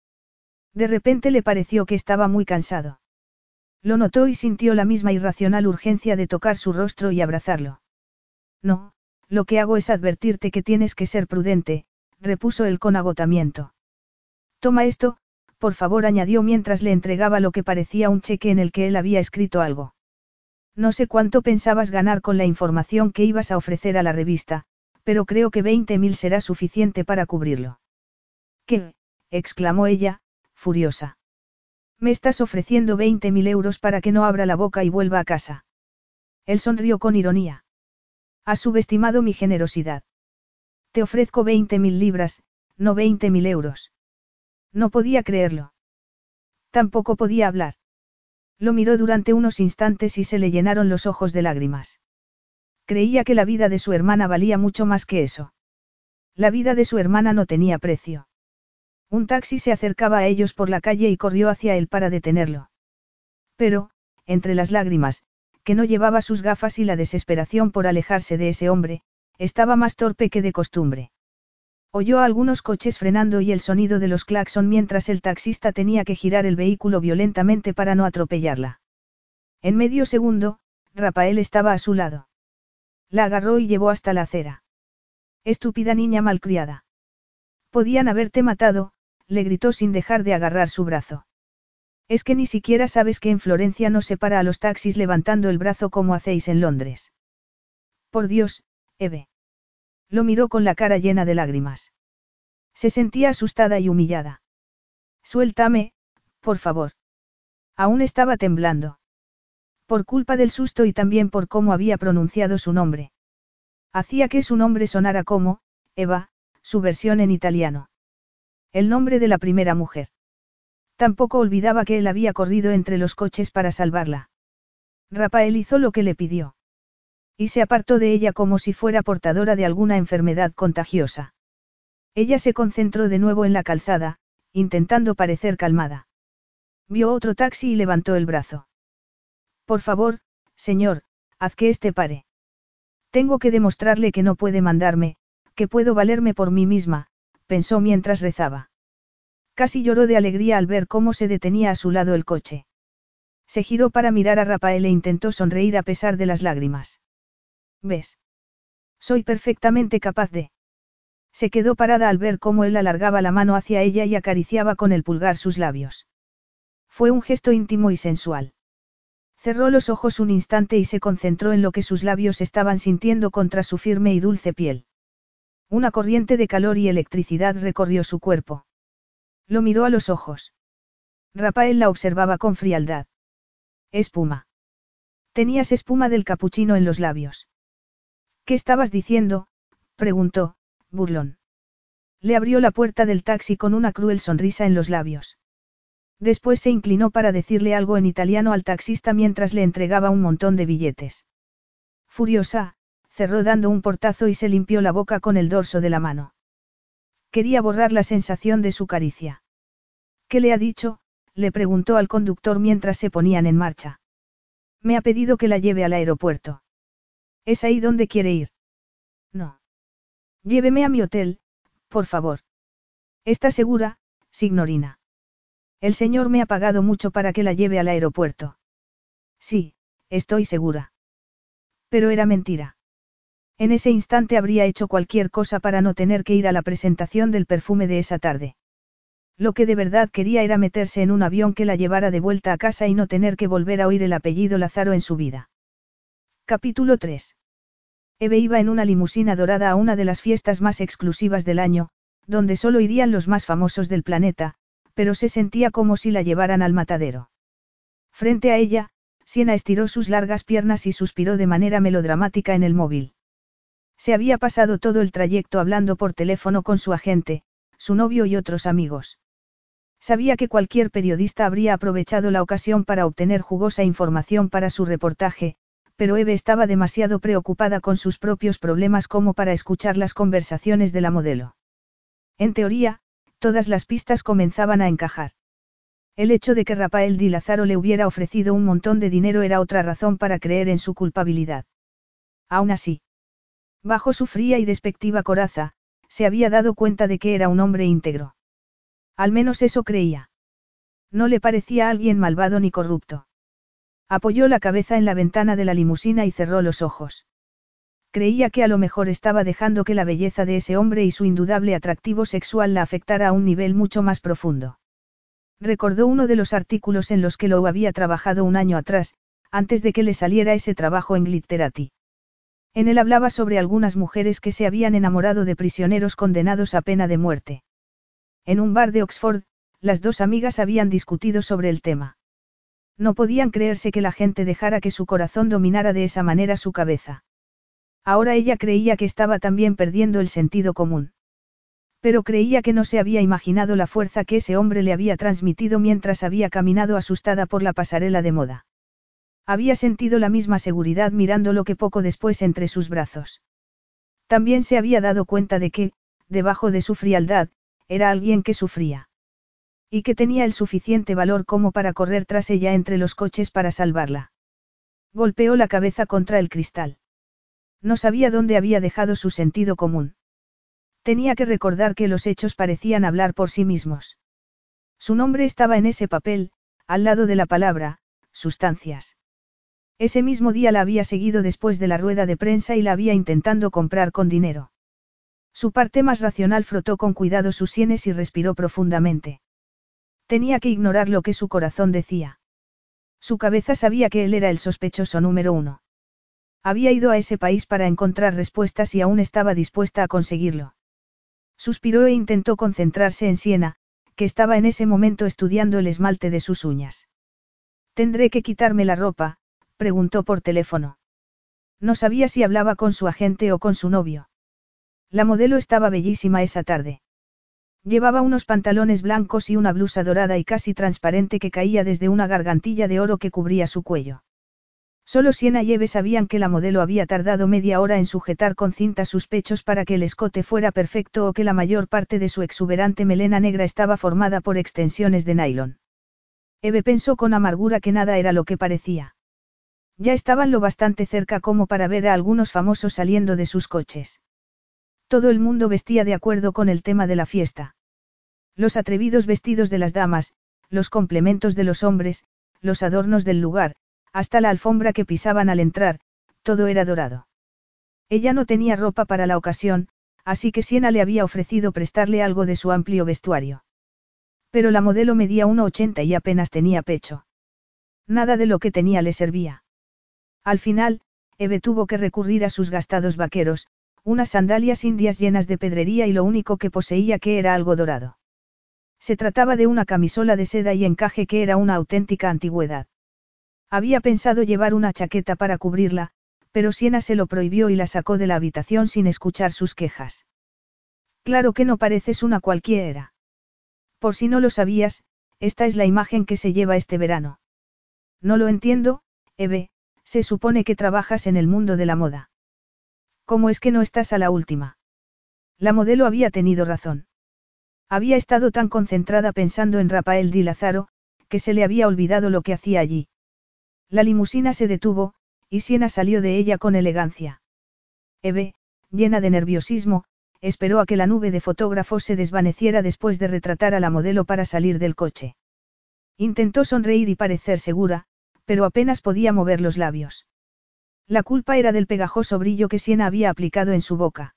De repente le pareció que estaba muy cansado. Lo notó y sintió la misma irracional urgencia de tocar su rostro y abrazarlo. No, lo que hago es advertirte que tienes que ser prudente, repuso él con agotamiento. Toma esto, por favor, añadió mientras le entregaba lo que parecía un cheque en el que él había escrito algo. No sé cuánto pensabas ganar con la información que ibas a ofrecer a la revista, pero creo que 20.000 será suficiente para cubrirlo. ¿Qué? exclamó ella, furiosa. Me estás ofreciendo 20.000 euros para que no abra la boca y vuelva a casa. Él sonrió con ironía. Has subestimado mi generosidad. Te ofrezco 20.000 libras, no 20.000 euros. No podía creerlo. Tampoco podía hablar. Lo miró durante unos instantes y se le llenaron los ojos de lágrimas. Creía que la vida de su hermana valía mucho más que eso. La vida de su hermana no tenía precio. Un taxi se acercaba a ellos por la calle y corrió hacia él para detenerlo. Pero, entre las lágrimas, que no llevaba sus gafas y la desesperación por alejarse de ese hombre, estaba más torpe que de costumbre. Oyó algunos coches frenando y el sonido de los claxon mientras el taxista tenía que girar el vehículo violentamente para no atropellarla. En medio segundo, Rafael estaba a su lado. La agarró y llevó hasta la acera. Estúpida niña malcriada. Podían haberte matado, le gritó sin dejar de agarrar su brazo. Es que ni siquiera sabes que en Florencia no se para a los taxis levantando el brazo como hacéis en Londres. Por Dios, Eve. Lo miró con la cara llena de lágrimas. Se sentía asustada y humillada. Suéltame, por favor. Aún estaba temblando. Por culpa del susto y también por cómo había pronunciado su nombre. Hacía que su nombre sonara como, Eva, su versión en italiano. El nombre de la primera mujer. Tampoco olvidaba que él había corrido entre los coches para salvarla. Rafael hizo lo que le pidió. Y se apartó de ella como si fuera portadora de alguna enfermedad contagiosa. Ella se concentró de nuevo en la calzada, intentando parecer calmada. Vio otro taxi y levantó el brazo. Por favor, señor, haz que este pare. Tengo que demostrarle que no puede mandarme, que puedo valerme por mí misma, pensó mientras rezaba. Casi lloró de alegría al ver cómo se detenía a su lado el coche. Se giró para mirar a Rafael e intentó sonreír a pesar de las lágrimas. ¿Ves? Soy perfectamente capaz de... Se quedó parada al ver cómo él alargaba la mano hacia ella y acariciaba con el pulgar sus labios. Fue un gesto íntimo y sensual. Cerró los ojos un instante y se concentró en lo que sus labios estaban sintiendo contra su firme y dulce piel. Una corriente de calor y electricidad recorrió su cuerpo. Lo miró a los ojos. Rafael la observaba con frialdad. Espuma. Tenías espuma del capuchino en los labios. ¿Qué estabas diciendo? preguntó, burlón. Le abrió la puerta del taxi con una cruel sonrisa en los labios. Después se inclinó para decirle algo en italiano al taxista mientras le entregaba un montón de billetes. Furiosa, cerró dando un portazo y se limpió la boca con el dorso de la mano. Quería borrar la sensación de su caricia. ¿Qué le ha dicho? le preguntó al conductor mientras se ponían en marcha. Me ha pedido que la lleve al aeropuerto. ¿Es ahí donde quiere ir? No. Lléveme a mi hotel, por favor. ¿Está segura, signorina? El señor me ha pagado mucho para que la lleve al aeropuerto. Sí, estoy segura. Pero era mentira. En ese instante habría hecho cualquier cosa para no tener que ir a la presentación del perfume de esa tarde. Lo que de verdad quería era meterse en un avión que la llevara de vuelta a casa y no tener que volver a oír el apellido Lázaro en su vida. Capítulo 3. Eve iba en una limusina dorada a una de las fiestas más exclusivas del año, donde solo irían los más famosos del planeta, pero se sentía como si la llevaran al matadero. Frente a ella, Siena estiró sus largas piernas y suspiró de manera melodramática en el móvil. Se había pasado todo el trayecto hablando por teléfono con su agente, su novio y otros amigos. Sabía que cualquier periodista habría aprovechado la ocasión para obtener jugosa información para su reportaje, pero Eve estaba demasiado preocupada con sus propios problemas como para escuchar las conversaciones de la modelo. En teoría, Todas las pistas comenzaban a encajar. El hecho de que Rafael Di Lázaro le hubiera ofrecido un montón de dinero era otra razón para creer en su culpabilidad. Aún así, bajo su fría y despectiva coraza, se había dado cuenta de que era un hombre íntegro. Al menos eso creía. No le parecía alguien malvado ni corrupto. Apoyó la cabeza en la ventana de la limusina y cerró los ojos. Creía que a lo mejor estaba dejando que la belleza de ese hombre y su indudable atractivo sexual la afectara a un nivel mucho más profundo. Recordó uno de los artículos en los que lo había trabajado un año atrás, antes de que le saliera ese trabajo en Glitterati. En él hablaba sobre algunas mujeres que se habían enamorado de prisioneros condenados a pena de muerte. En un bar de Oxford, las dos amigas habían discutido sobre el tema. No podían creerse que la gente dejara que su corazón dominara de esa manera su cabeza. Ahora ella creía que estaba también perdiendo el sentido común. Pero creía que no se había imaginado la fuerza que ese hombre le había transmitido mientras había caminado asustada por la pasarela de moda. Había sentido la misma seguridad mirándolo que poco después entre sus brazos. También se había dado cuenta de que, debajo de su frialdad, era alguien que sufría. Y que tenía el suficiente valor como para correr tras ella entre los coches para salvarla. Golpeó la cabeza contra el cristal. No sabía dónde había dejado su sentido común. Tenía que recordar que los hechos parecían hablar por sí mismos. Su nombre estaba en ese papel, al lado de la palabra, sustancias. Ese mismo día la había seguido después de la rueda de prensa y la había intentando comprar con dinero. Su parte más racional frotó con cuidado sus sienes y respiró profundamente. Tenía que ignorar lo que su corazón decía. Su cabeza sabía que él era el sospechoso número uno. Había ido a ese país para encontrar respuestas y aún estaba dispuesta a conseguirlo. Suspiró e intentó concentrarse en Siena, que estaba en ese momento estudiando el esmalte de sus uñas. Tendré que quitarme la ropa, preguntó por teléfono. No sabía si hablaba con su agente o con su novio. La modelo estaba bellísima esa tarde. Llevaba unos pantalones blancos y una blusa dorada y casi transparente que caía desde una gargantilla de oro que cubría su cuello. Solo Siena y Eve sabían que la modelo había tardado media hora en sujetar con cinta sus pechos para que el escote fuera perfecto o que la mayor parte de su exuberante melena negra estaba formada por extensiones de nylon. Eve pensó con amargura que nada era lo que parecía. Ya estaban lo bastante cerca como para ver a algunos famosos saliendo de sus coches. Todo el mundo vestía de acuerdo con el tema de la fiesta. Los atrevidos vestidos de las damas, los complementos de los hombres, los adornos del lugar, hasta la alfombra que pisaban al entrar, todo era dorado. Ella no tenía ropa para la ocasión, así que Siena le había ofrecido prestarle algo de su amplio vestuario. Pero la modelo medía 1,80 y apenas tenía pecho. Nada de lo que tenía le servía. Al final, Eve tuvo que recurrir a sus gastados vaqueros, unas sandalias indias llenas de pedrería y lo único que poseía que era algo dorado. Se trataba de una camisola de seda y encaje que era una auténtica antigüedad. Había pensado llevar una chaqueta para cubrirla, pero Siena se lo prohibió y la sacó de la habitación sin escuchar sus quejas. Claro que no pareces una cualquiera. Por si no lo sabías, esta es la imagen que se lleva este verano. No lo entiendo, Eve, se supone que trabajas en el mundo de la moda. ¿Cómo es que no estás a la última? La modelo había tenido razón. Había estado tan concentrada pensando en Rafael Di Lazaro, que se le había olvidado lo que hacía allí. La limusina se detuvo, y Siena salió de ella con elegancia. Eve, llena de nerviosismo, esperó a que la nube de fotógrafos se desvaneciera después de retratar a la modelo para salir del coche. Intentó sonreír y parecer segura, pero apenas podía mover los labios. La culpa era del pegajoso brillo que Siena había aplicado en su boca.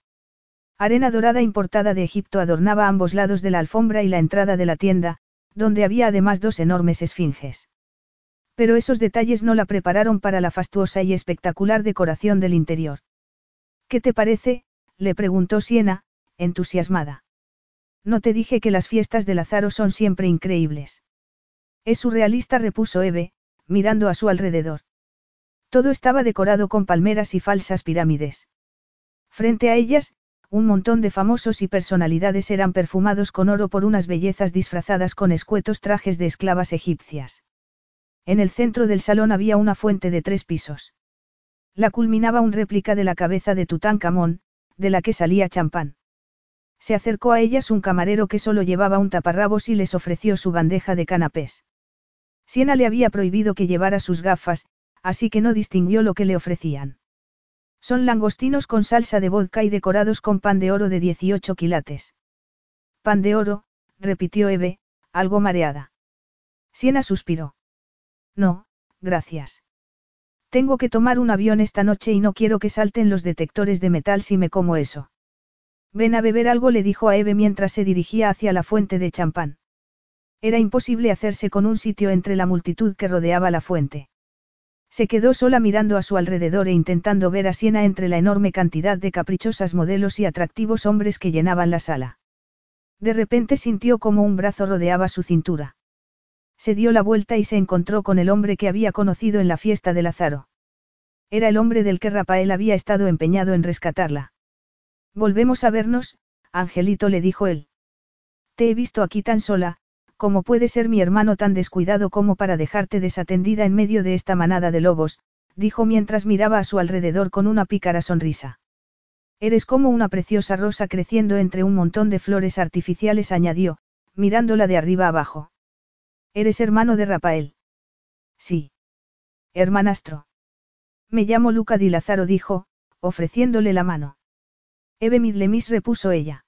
Arena dorada importada de Egipto adornaba ambos lados de la alfombra y la entrada de la tienda, donde había además dos enormes esfinges. Pero esos detalles no la prepararon para la fastuosa y espectacular decoración del interior. ¿Qué te parece? le preguntó Siena, entusiasmada. No te dije que las fiestas de Lázaro son siempre increíbles. Es surrealista, repuso Eve, mirando a su alrededor. Todo estaba decorado con palmeras y falsas pirámides. Frente a ellas, un montón de famosos y personalidades eran perfumados con oro por unas bellezas disfrazadas con escuetos trajes de esclavas egipcias. En el centro del salón había una fuente de tres pisos. La culminaba un réplica de la cabeza de Tutankamón, de la que salía champán. Se acercó a ellas un camarero que solo llevaba un taparrabos y les ofreció su bandeja de canapés. Siena le había prohibido que llevara sus gafas, así que no distinguió lo que le ofrecían. Son langostinos con salsa de vodka y decorados con pan de oro de 18 quilates. Pan de oro, repitió Eve, algo mareada. Siena suspiró. No, gracias. Tengo que tomar un avión esta noche y no quiero que salten los detectores de metal si me como eso. Ven a beber algo, le dijo a Eve mientras se dirigía hacia la fuente de champán. Era imposible hacerse con un sitio entre la multitud que rodeaba la fuente. Se quedó sola mirando a su alrededor e intentando ver a Siena entre la enorme cantidad de caprichosas modelos y atractivos hombres que llenaban la sala. De repente sintió como un brazo rodeaba su cintura. Se dio la vuelta y se encontró con el hombre que había conocido en la fiesta de Lázaro. Era el hombre del que Rafael había estado empeñado en rescatarla. Volvemos a vernos, Angelito le dijo él. Te he visto aquí tan sola, como puede ser mi hermano tan descuidado como para dejarte desatendida en medio de esta manada de lobos, dijo mientras miraba a su alrededor con una pícara sonrisa. Eres como una preciosa rosa creciendo entre un montón de flores artificiales, añadió, mirándola de arriba abajo. Eres hermano de Rafael. Sí. Hermanastro. Me llamo Luca Di Lazaro, dijo, ofreciéndole la mano. Eve Midlemis repuso ella.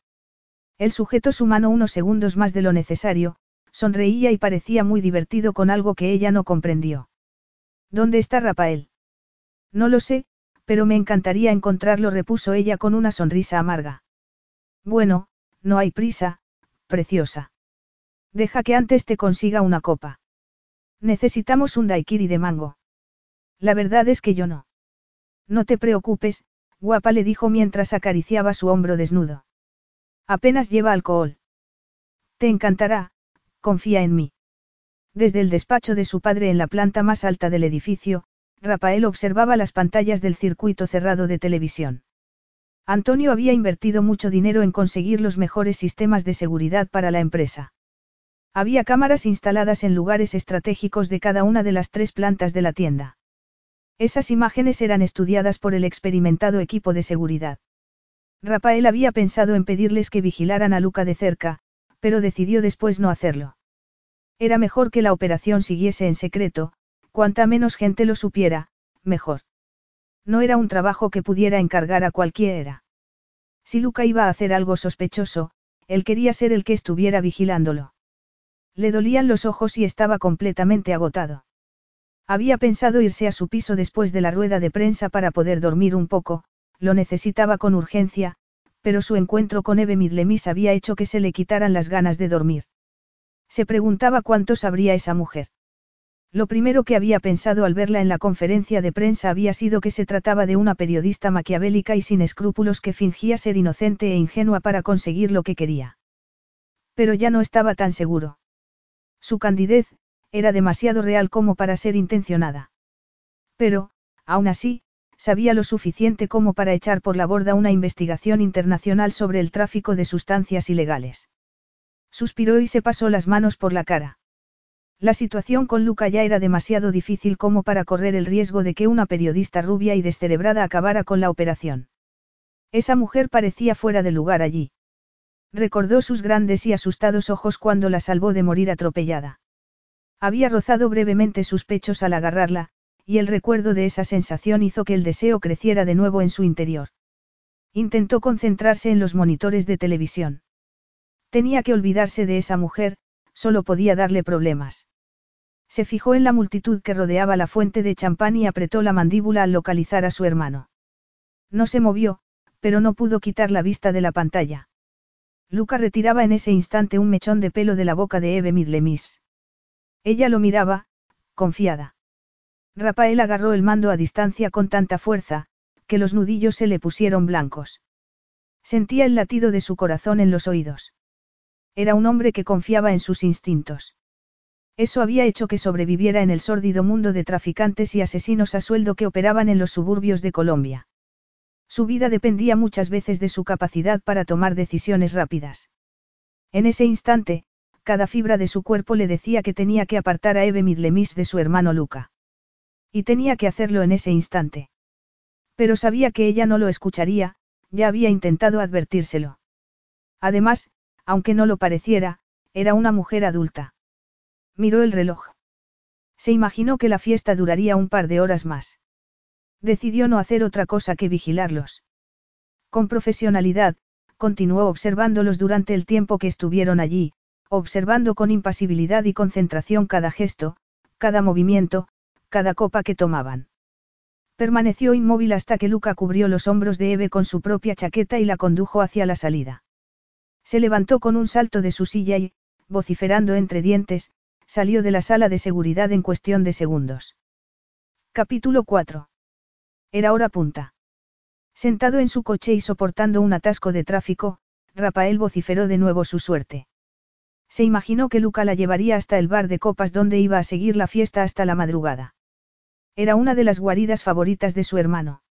Él sujetó su mano unos segundos más de lo necesario, sonreía y parecía muy divertido con algo que ella no comprendió. ¿Dónde está Rafael? No lo sé, pero me encantaría encontrarlo, repuso ella con una sonrisa amarga. Bueno, no hay prisa, preciosa. Deja que antes te consiga una copa. Necesitamos un daiquiri de mango. La verdad es que yo no. No te preocupes, guapa le dijo mientras acariciaba su hombro desnudo. Apenas lleva alcohol. Te encantará, confía en mí. Desde el despacho de su padre en la planta más alta del edificio, Rafael observaba las pantallas del circuito cerrado de televisión. Antonio había invertido mucho dinero en conseguir los mejores sistemas de seguridad para la empresa. Había cámaras instaladas en lugares estratégicos de cada una de las tres plantas de la tienda. Esas imágenes eran estudiadas por el experimentado equipo de seguridad. Rafael había pensado en pedirles que vigilaran a Luca de cerca, pero decidió después no hacerlo. Era mejor que la operación siguiese en secreto, cuanta menos gente lo supiera, mejor. No era un trabajo que pudiera encargar a cualquiera. Si Luca iba a hacer algo sospechoso, él quería ser el que estuviera vigilándolo. Le dolían los ojos y estaba completamente agotado. Había pensado irse a su piso después de la rueda de prensa para poder dormir un poco, lo necesitaba con urgencia, pero su encuentro con Eve Midlemis había hecho que se le quitaran las ganas de dormir. Se preguntaba cuánto sabría esa mujer. Lo primero que había pensado al verla en la conferencia de prensa había sido que se trataba de una periodista maquiavélica y sin escrúpulos que fingía ser inocente e ingenua para conseguir lo que quería. Pero ya no estaba tan seguro. Su candidez, era demasiado real como para ser intencionada. Pero, aún así, sabía lo suficiente como para echar por la borda una investigación internacional sobre el tráfico de sustancias ilegales. Suspiró y se pasó las manos por la cara. La situación con Luca ya era demasiado difícil como para correr el riesgo de que una periodista rubia y descerebrada acabara con la operación. Esa mujer parecía fuera de lugar allí. Recordó sus grandes y asustados ojos cuando la salvó de morir atropellada. Había rozado brevemente sus pechos al agarrarla, y el recuerdo de esa sensación hizo que el deseo creciera de nuevo en su interior. Intentó concentrarse en los monitores de televisión. Tenía que olvidarse de esa mujer, solo podía darle problemas. Se fijó en la multitud que rodeaba la fuente de champán y apretó la mandíbula al localizar a su hermano. No se movió, pero no pudo quitar la vista de la pantalla. Luca retiraba en ese instante un mechón de pelo de la boca de Eve Midlemis. Ella lo miraba, confiada. Rafael agarró el mando a distancia con tanta fuerza, que los nudillos se le pusieron blancos. Sentía el latido de su corazón en los oídos. Era un hombre que confiaba en sus instintos. Eso había hecho que sobreviviera en el sórdido mundo de traficantes y asesinos a sueldo que operaban en los suburbios de Colombia. Su vida dependía muchas veces de su capacidad para tomar decisiones rápidas. En ese instante, cada fibra de su cuerpo le decía que tenía que apartar a Eve Midlemis de su hermano Luca. Y tenía que hacerlo en ese instante. Pero sabía que ella no lo escucharía, ya había intentado advertírselo. Además, aunque no lo pareciera, era una mujer adulta. Miró el reloj. Se imaginó que la fiesta duraría un par de horas más. Decidió no hacer otra cosa que vigilarlos. Con profesionalidad, continuó observándolos durante el tiempo que estuvieron allí, observando con impasibilidad y concentración cada gesto, cada movimiento, cada copa que tomaban. Permaneció inmóvil hasta que Luca cubrió los hombros de Eve con su propia chaqueta y la condujo hacia la salida. Se levantó con un salto de su silla y, vociferando entre dientes, salió de la sala de seguridad en cuestión de segundos. Capítulo 4. Era hora punta. Sentado en su coche y soportando un atasco de tráfico, Rafael vociferó de nuevo su suerte. Se imaginó que Luca la llevaría hasta el bar de copas donde iba a seguir la fiesta hasta la madrugada. Era una de las guaridas favoritas de su hermano.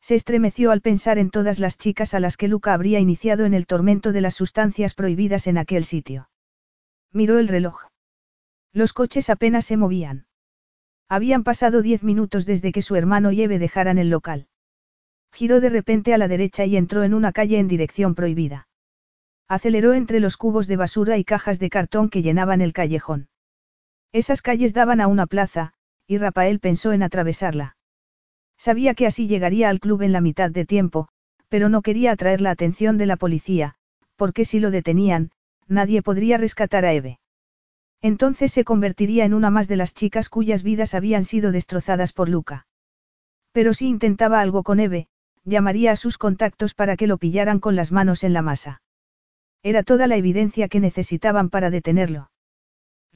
Se estremeció al pensar en todas las chicas a las que Luca habría iniciado en el tormento de las sustancias prohibidas en aquel sitio. Miró el reloj. Los coches apenas se movían. Habían pasado diez minutos desde que su hermano y Eve dejaran el local. Giró de repente a la derecha y entró en una calle en dirección prohibida. Aceleró entre los cubos de basura y cajas de cartón que llenaban el callejón. Esas calles daban a una plaza, y Rafael pensó en atravesarla. Sabía que así llegaría al club en la mitad de tiempo, pero no quería atraer la atención de la policía, porque si lo detenían, nadie podría rescatar a Eve. Entonces se convertiría en una más de las chicas cuyas vidas habían sido destrozadas por Luca. Pero si intentaba algo con Eve, llamaría a sus contactos para que lo pillaran con las manos en la masa. Era toda la evidencia que necesitaban para detenerlo.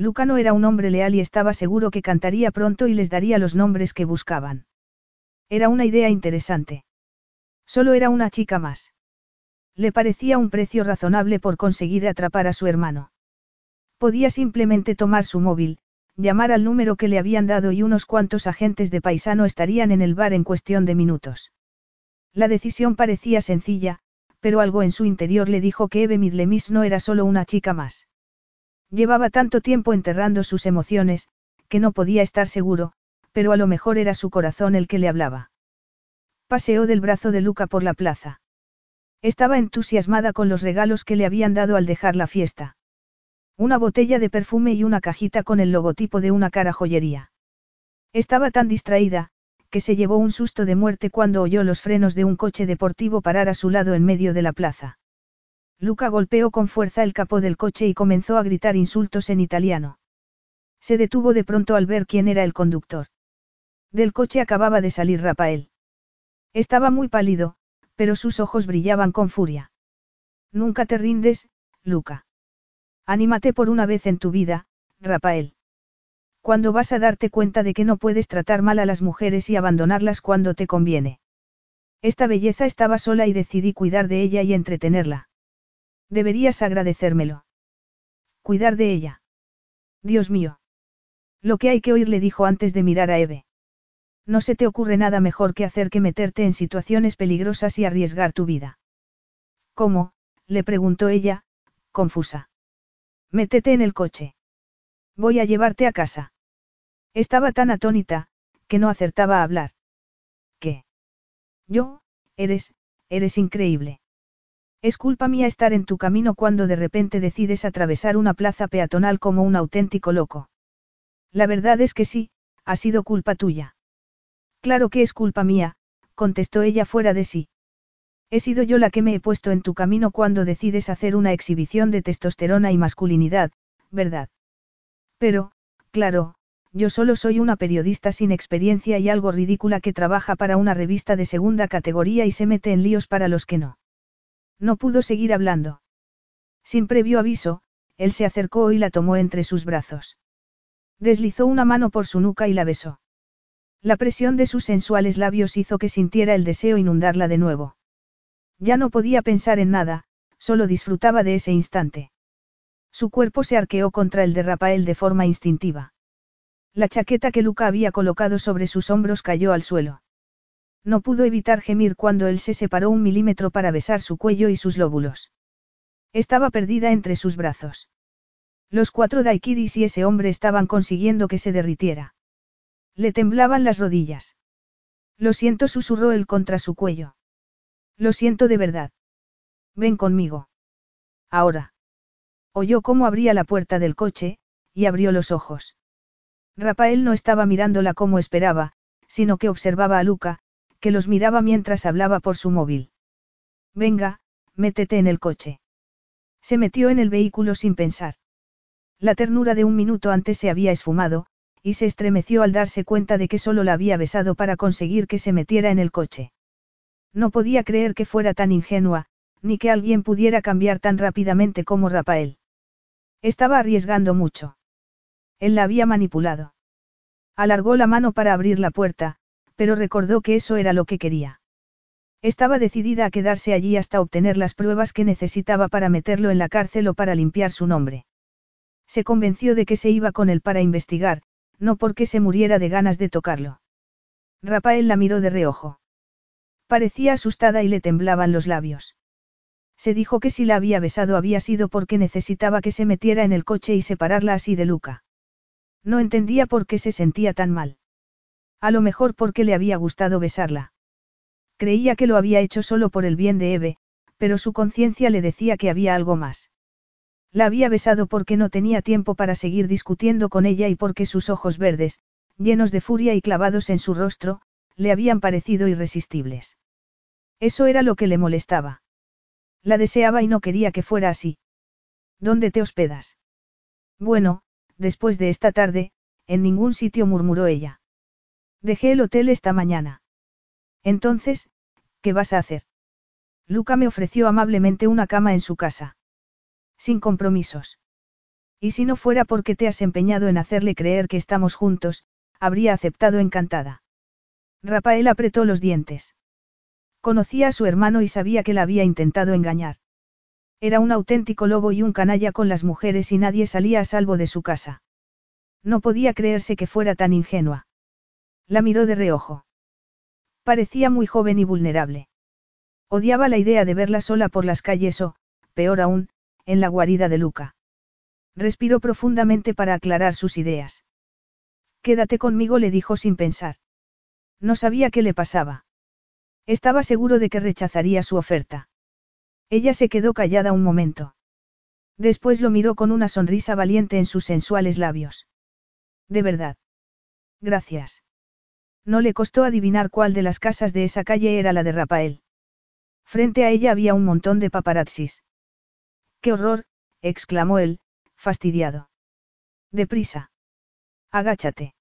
Luca no era un hombre leal y estaba seguro que cantaría pronto y les daría los nombres que buscaban. Era una idea interesante. Solo era una chica más. Le parecía un precio razonable por conseguir atrapar a su hermano. Podía simplemente tomar su móvil, llamar al número que le habían dado y unos cuantos agentes de paisano estarían en el bar en cuestión de minutos. La decisión parecía sencilla, pero algo en su interior le dijo que Eve Midlemis no era solo una chica más. Llevaba tanto tiempo enterrando sus emociones, que no podía estar seguro, pero a lo mejor era su corazón el que le hablaba. Paseó del brazo de Luca por la plaza. Estaba entusiasmada con los regalos que le habían dado al dejar la fiesta. Una botella de perfume y una cajita con el logotipo de una cara joyería. Estaba tan distraída, que se llevó un susto de muerte cuando oyó los frenos de un coche deportivo parar a su lado en medio de la plaza. Luca golpeó con fuerza el capó del coche y comenzó a gritar insultos en italiano. Se detuvo de pronto al ver quién era el conductor. Del coche acababa de salir Rafael. Estaba muy pálido, pero sus ojos brillaban con furia. Nunca te rindes, Luca. Anímate por una vez en tu vida, Rafael. Cuando vas a darte cuenta de que no puedes tratar mal a las mujeres y abandonarlas cuando te conviene? Esta belleza estaba sola y decidí cuidar de ella y entretenerla. Deberías agradecérmelo. Cuidar de ella. Dios mío. Lo que hay que oír le dijo antes de mirar a Eve. No se te ocurre nada mejor que hacer que meterte en situaciones peligrosas y arriesgar tu vida. ¿Cómo? le preguntó ella, confusa. Métete en el coche. Voy a llevarte a casa. Estaba tan atónita, que no acertaba a hablar. ¿Qué? Yo, eres, eres increíble. Es culpa mía estar en tu camino cuando de repente decides atravesar una plaza peatonal como un auténtico loco. La verdad es que sí, ha sido culpa tuya. Claro que es culpa mía, contestó ella fuera de sí. He sido yo la que me he puesto en tu camino cuando decides hacer una exhibición de testosterona y masculinidad, ¿verdad? Pero, claro, yo solo soy una periodista sin experiencia y algo ridícula que trabaja para una revista de segunda categoría y se mete en líos para los que no. No pudo seguir hablando. Sin previo aviso, él se acercó y la tomó entre sus brazos. Deslizó una mano por su nuca y la besó. La presión de sus sensuales labios hizo que sintiera el deseo inundarla de nuevo. Ya no podía pensar en nada, solo disfrutaba de ese instante. Su cuerpo se arqueó contra el de Rafael de forma instintiva. La chaqueta que Luca había colocado sobre sus hombros cayó al suelo. No pudo evitar gemir cuando él se separó un milímetro para besar su cuello y sus lóbulos. Estaba perdida entre sus brazos. Los cuatro daiquiris y ese hombre estaban consiguiendo que se derritiera. Le temblaban las rodillas. Lo siento, susurró él contra su cuello. Lo siento de verdad. Ven conmigo. Ahora. Oyó cómo abría la puerta del coche, y abrió los ojos. Rafael no estaba mirándola como esperaba, sino que observaba a Luca, que los miraba mientras hablaba por su móvil. Venga, métete en el coche. Se metió en el vehículo sin pensar. La ternura de un minuto antes se había esfumado, y se estremeció al darse cuenta de que solo la había besado para conseguir que se metiera en el coche. No podía creer que fuera tan ingenua, ni que alguien pudiera cambiar tan rápidamente como Rafael. Estaba arriesgando mucho. Él la había manipulado. Alargó la mano para abrir la puerta, pero recordó que eso era lo que quería. Estaba decidida a quedarse allí hasta obtener las pruebas que necesitaba para meterlo en la cárcel o para limpiar su nombre. Se convenció de que se iba con él para investigar, no porque se muriera de ganas de tocarlo. Rafael la miró de reojo. Parecía asustada y le temblaban los labios. Se dijo que si la había besado había sido porque necesitaba que se metiera en el coche y separarla así de Luca. No entendía por qué se sentía tan mal. A lo mejor porque le había gustado besarla. Creía que lo había hecho solo por el bien de Eve, pero su conciencia le decía que había algo más. La había besado porque no tenía tiempo para seguir discutiendo con ella y porque sus ojos verdes, llenos de furia y clavados en su rostro, le habían parecido irresistibles. Eso era lo que le molestaba. La deseaba y no quería que fuera así. ¿Dónde te hospedas? Bueno, después de esta tarde, en ningún sitio murmuró ella. Dejé el hotel esta mañana. Entonces, ¿qué vas a hacer? Luca me ofreció amablemente una cama en su casa. Sin compromisos. Y si no fuera porque te has empeñado en hacerle creer que estamos juntos, habría aceptado encantada. Rafael apretó los dientes. Conocía a su hermano y sabía que la había intentado engañar. Era un auténtico lobo y un canalla con las mujeres y nadie salía a salvo de su casa. No podía creerse que fuera tan ingenua. La miró de reojo. Parecía muy joven y vulnerable. Odiaba la idea de verla sola por las calles o, peor aún, en la guarida de Luca. Respiró profundamente para aclarar sus ideas. Quédate conmigo, le dijo sin pensar. No sabía qué le pasaba. Estaba seguro de que rechazaría su oferta. Ella se quedó callada un momento. Después lo miró con una sonrisa valiente en sus sensuales labios. De verdad. Gracias. No le costó adivinar cuál de las casas de esa calle era la de Rafael. Frente a ella había un montón de paparazzis. ¡Qué horror! exclamó él, fastidiado. Deprisa. Agáchate.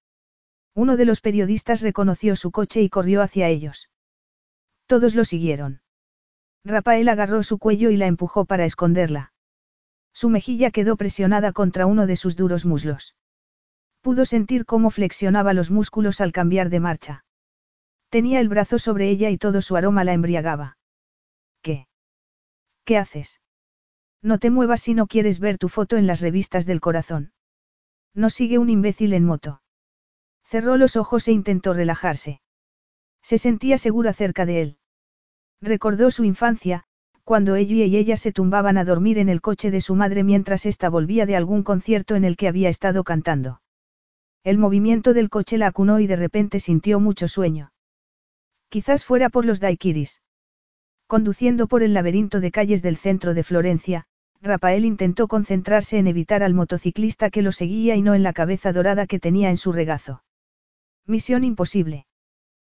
Uno de los periodistas reconoció su coche y corrió hacia ellos. Todos lo siguieron. Rafael agarró su cuello y la empujó para esconderla. Su mejilla quedó presionada contra uno de sus duros muslos. Pudo sentir cómo flexionaba los músculos al cambiar de marcha. Tenía el brazo sobre ella y todo su aroma la embriagaba. ¿Qué? ¿Qué haces? No te muevas si no quieres ver tu foto en las revistas del corazón. No sigue un imbécil en moto. Cerró los ojos e intentó relajarse. Se sentía segura cerca de él. Recordó su infancia, cuando ella y ella se tumbaban a dormir en el coche de su madre mientras ésta volvía de algún concierto en el que había estado cantando. El movimiento del coche la acunó y de repente sintió mucho sueño. Quizás fuera por los daiquiris. Conduciendo por el laberinto de calles del centro de Florencia, Rafael intentó concentrarse en evitar al motociclista que lo seguía y no en la cabeza dorada que tenía en su regazo. Misión imposible.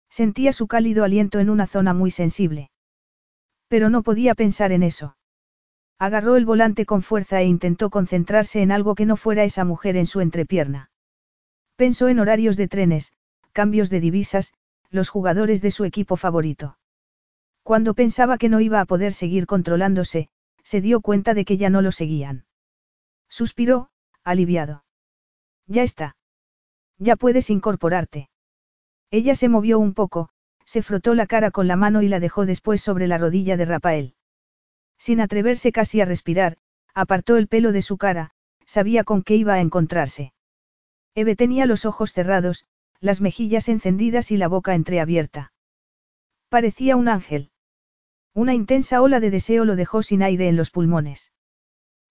Sentía su cálido aliento en una zona muy sensible. Pero no podía pensar en eso. Agarró el volante con fuerza e intentó concentrarse en algo que no fuera esa mujer en su entrepierna. Pensó en horarios de trenes, cambios de divisas, los jugadores de su equipo favorito. Cuando pensaba que no iba a poder seguir controlándose, se dio cuenta de que ya no lo seguían. Suspiró, aliviado. Ya está. Ya puedes incorporarte. Ella se movió un poco, se frotó la cara con la mano y la dejó después sobre la rodilla de Rafael. Sin atreverse casi a respirar, apartó el pelo de su cara, sabía con qué iba a encontrarse. Eve tenía los ojos cerrados, las mejillas encendidas y la boca entreabierta. Parecía un ángel. Una intensa ola de deseo lo dejó sin aire en los pulmones.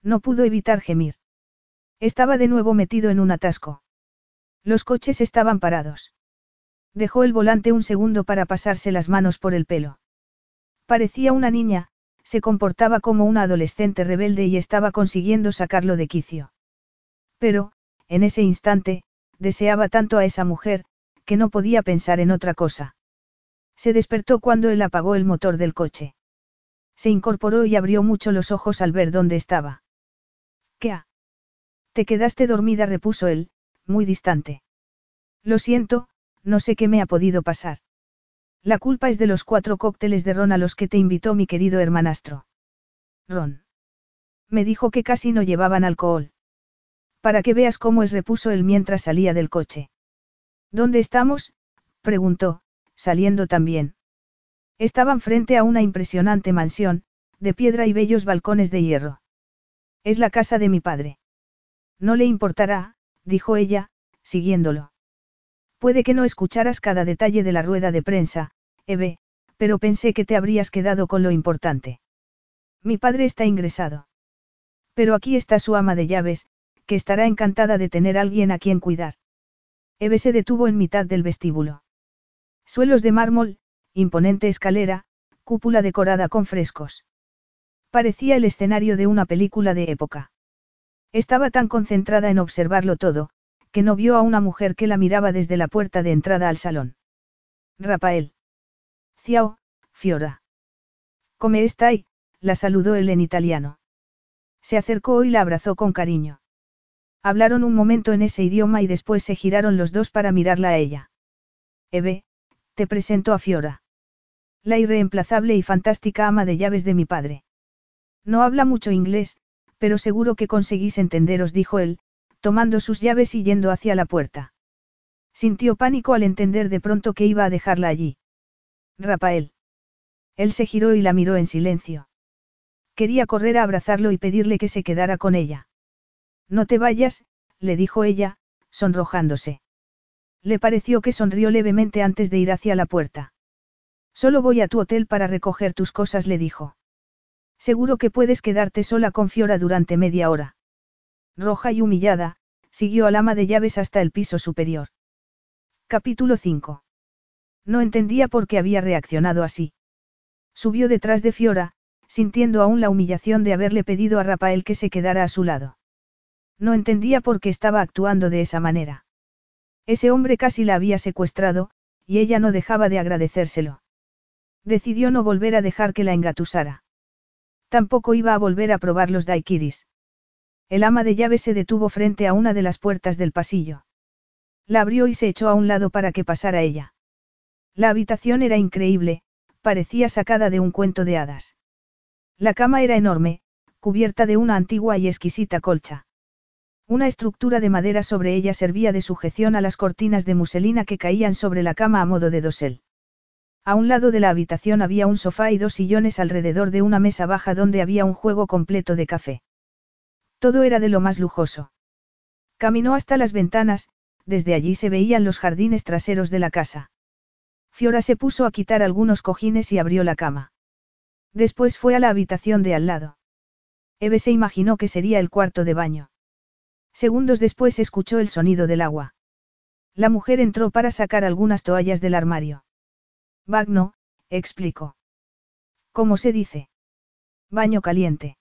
No pudo evitar gemir. Estaba de nuevo metido en un atasco. Los coches estaban parados. Dejó el volante un segundo para pasarse las manos por el pelo. Parecía una niña, se comportaba como una adolescente rebelde y estaba consiguiendo sacarlo de quicio. Pero, en ese instante, deseaba tanto a esa mujer, que no podía pensar en otra cosa. Se despertó cuando él apagó el motor del coche. Se incorporó y abrió mucho los ojos al ver dónde estaba. ¿Qué ha? Te quedaste dormida, repuso él, muy distante. Lo siento, no sé qué me ha podido pasar. La culpa es de los cuatro cócteles de ron a los que te invitó mi querido hermanastro. Ron. Me dijo que casi no llevaban alcohol. Para que veas cómo es, repuso él mientras salía del coche. ¿Dónde estamos? preguntó, saliendo también. Estaban frente a una impresionante mansión, de piedra y bellos balcones de hierro. Es la casa de mi padre. No le importará, dijo ella, siguiéndolo. Puede que no escucharas cada detalle de la rueda de prensa, Eve, pero pensé que te habrías quedado con lo importante. Mi padre está ingresado. Pero aquí está su ama de llaves, que estará encantada de tener alguien a quien cuidar. Eve se detuvo en mitad del vestíbulo. Suelos de mármol, imponente escalera, cúpula decorada con frescos. Parecía el escenario de una película de época. Estaba tan concentrada en observarlo todo, que no vio a una mujer que la miraba desde la puerta de entrada al salón. Rafael. Ciao, Fiora. ¿Cómo estáis? la saludó él en italiano. Se acercó y la abrazó con cariño. Hablaron un momento en ese idioma y después se giraron los dos para mirarla a ella. Eve, te presento a Fiora. La irreemplazable y fantástica ama de llaves de mi padre. No habla mucho inglés, pero seguro que conseguís entenderos, dijo él, tomando sus llaves y yendo hacia la puerta. Sintió pánico al entender de pronto que iba a dejarla allí. Rafael. Él se giró y la miró en silencio. Quería correr a abrazarlo y pedirle que se quedara con ella. No te vayas, le dijo ella, sonrojándose. Le pareció que sonrió levemente antes de ir hacia la puerta. Solo voy a tu hotel para recoger tus cosas, le dijo. Seguro que puedes quedarte sola con Fiora durante media hora. Roja y humillada, siguió al ama de llaves hasta el piso superior. Capítulo 5. No entendía por qué había reaccionado así. Subió detrás de Fiora, sintiendo aún la humillación de haberle pedido a Rafael que se quedara a su lado. No entendía por qué estaba actuando de esa manera. Ese hombre casi la había secuestrado, y ella no dejaba de agradecérselo. Decidió no volver a dejar que la engatusara. Tampoco iba a volver a probar los daiquiris. El ama de llaves se detuvo frente a una de las puertas del pasillo. La abrió y se echó a un lado para que pasara ella. La habitación era increíble, parecía sacada de un cuento de hadas. La cama era enorme, cubierta de una antigua y exquisita colcha. Una estructura de madera sobre ella servía de sujeción a las cortinas de muselina que caían sobre la cama a modo de dosel. A un lado de la habitación había un sofá y dos sillones alrededor de una mesa baja donde había un juego completo de café. Todo era de lo más lujoso. Caminó hasta las ventanas, desde allí se veían los jardines traseros de la casa. Fiora se puso a quitar algunos cojines y abrió la cama. Después fue a la habitación de al lado. Eve se imaginó que sería el cuarto de baño. Segundos después escuchó el sonido del agua. La mujer entró para sacar algunas toallas del armario. Bagno, explicó. ¿Cómo se dice? Baño caliente.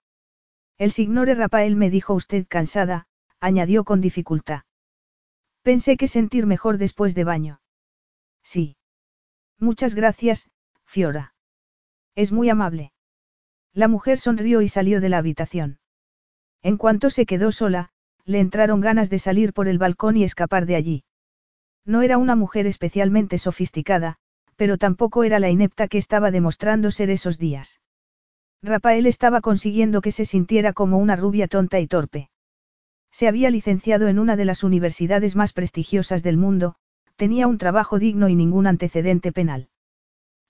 El signore Rafael me dijo usted cansada, añadió con dificultad. Pensé que sentir mejor después de baño. Sí. Muchas gracias, Fiora. Es muy amable. La mujer sonrió y salió de la habitación. En cuanto se quedó sola, le entraron ganas de salir por el balcón y escapar de allí. No era una mujer especialmente sofisticada, pero tampoco era la inepta que estaba demostrando ser esos días. Rafael estaba consiguiendo que se sintiera como una rubia tonta y torpe. Se había licenciado en una de las universidades más prestigiosas del mundo, tenía un trabajo digno y ningún antecedente penal.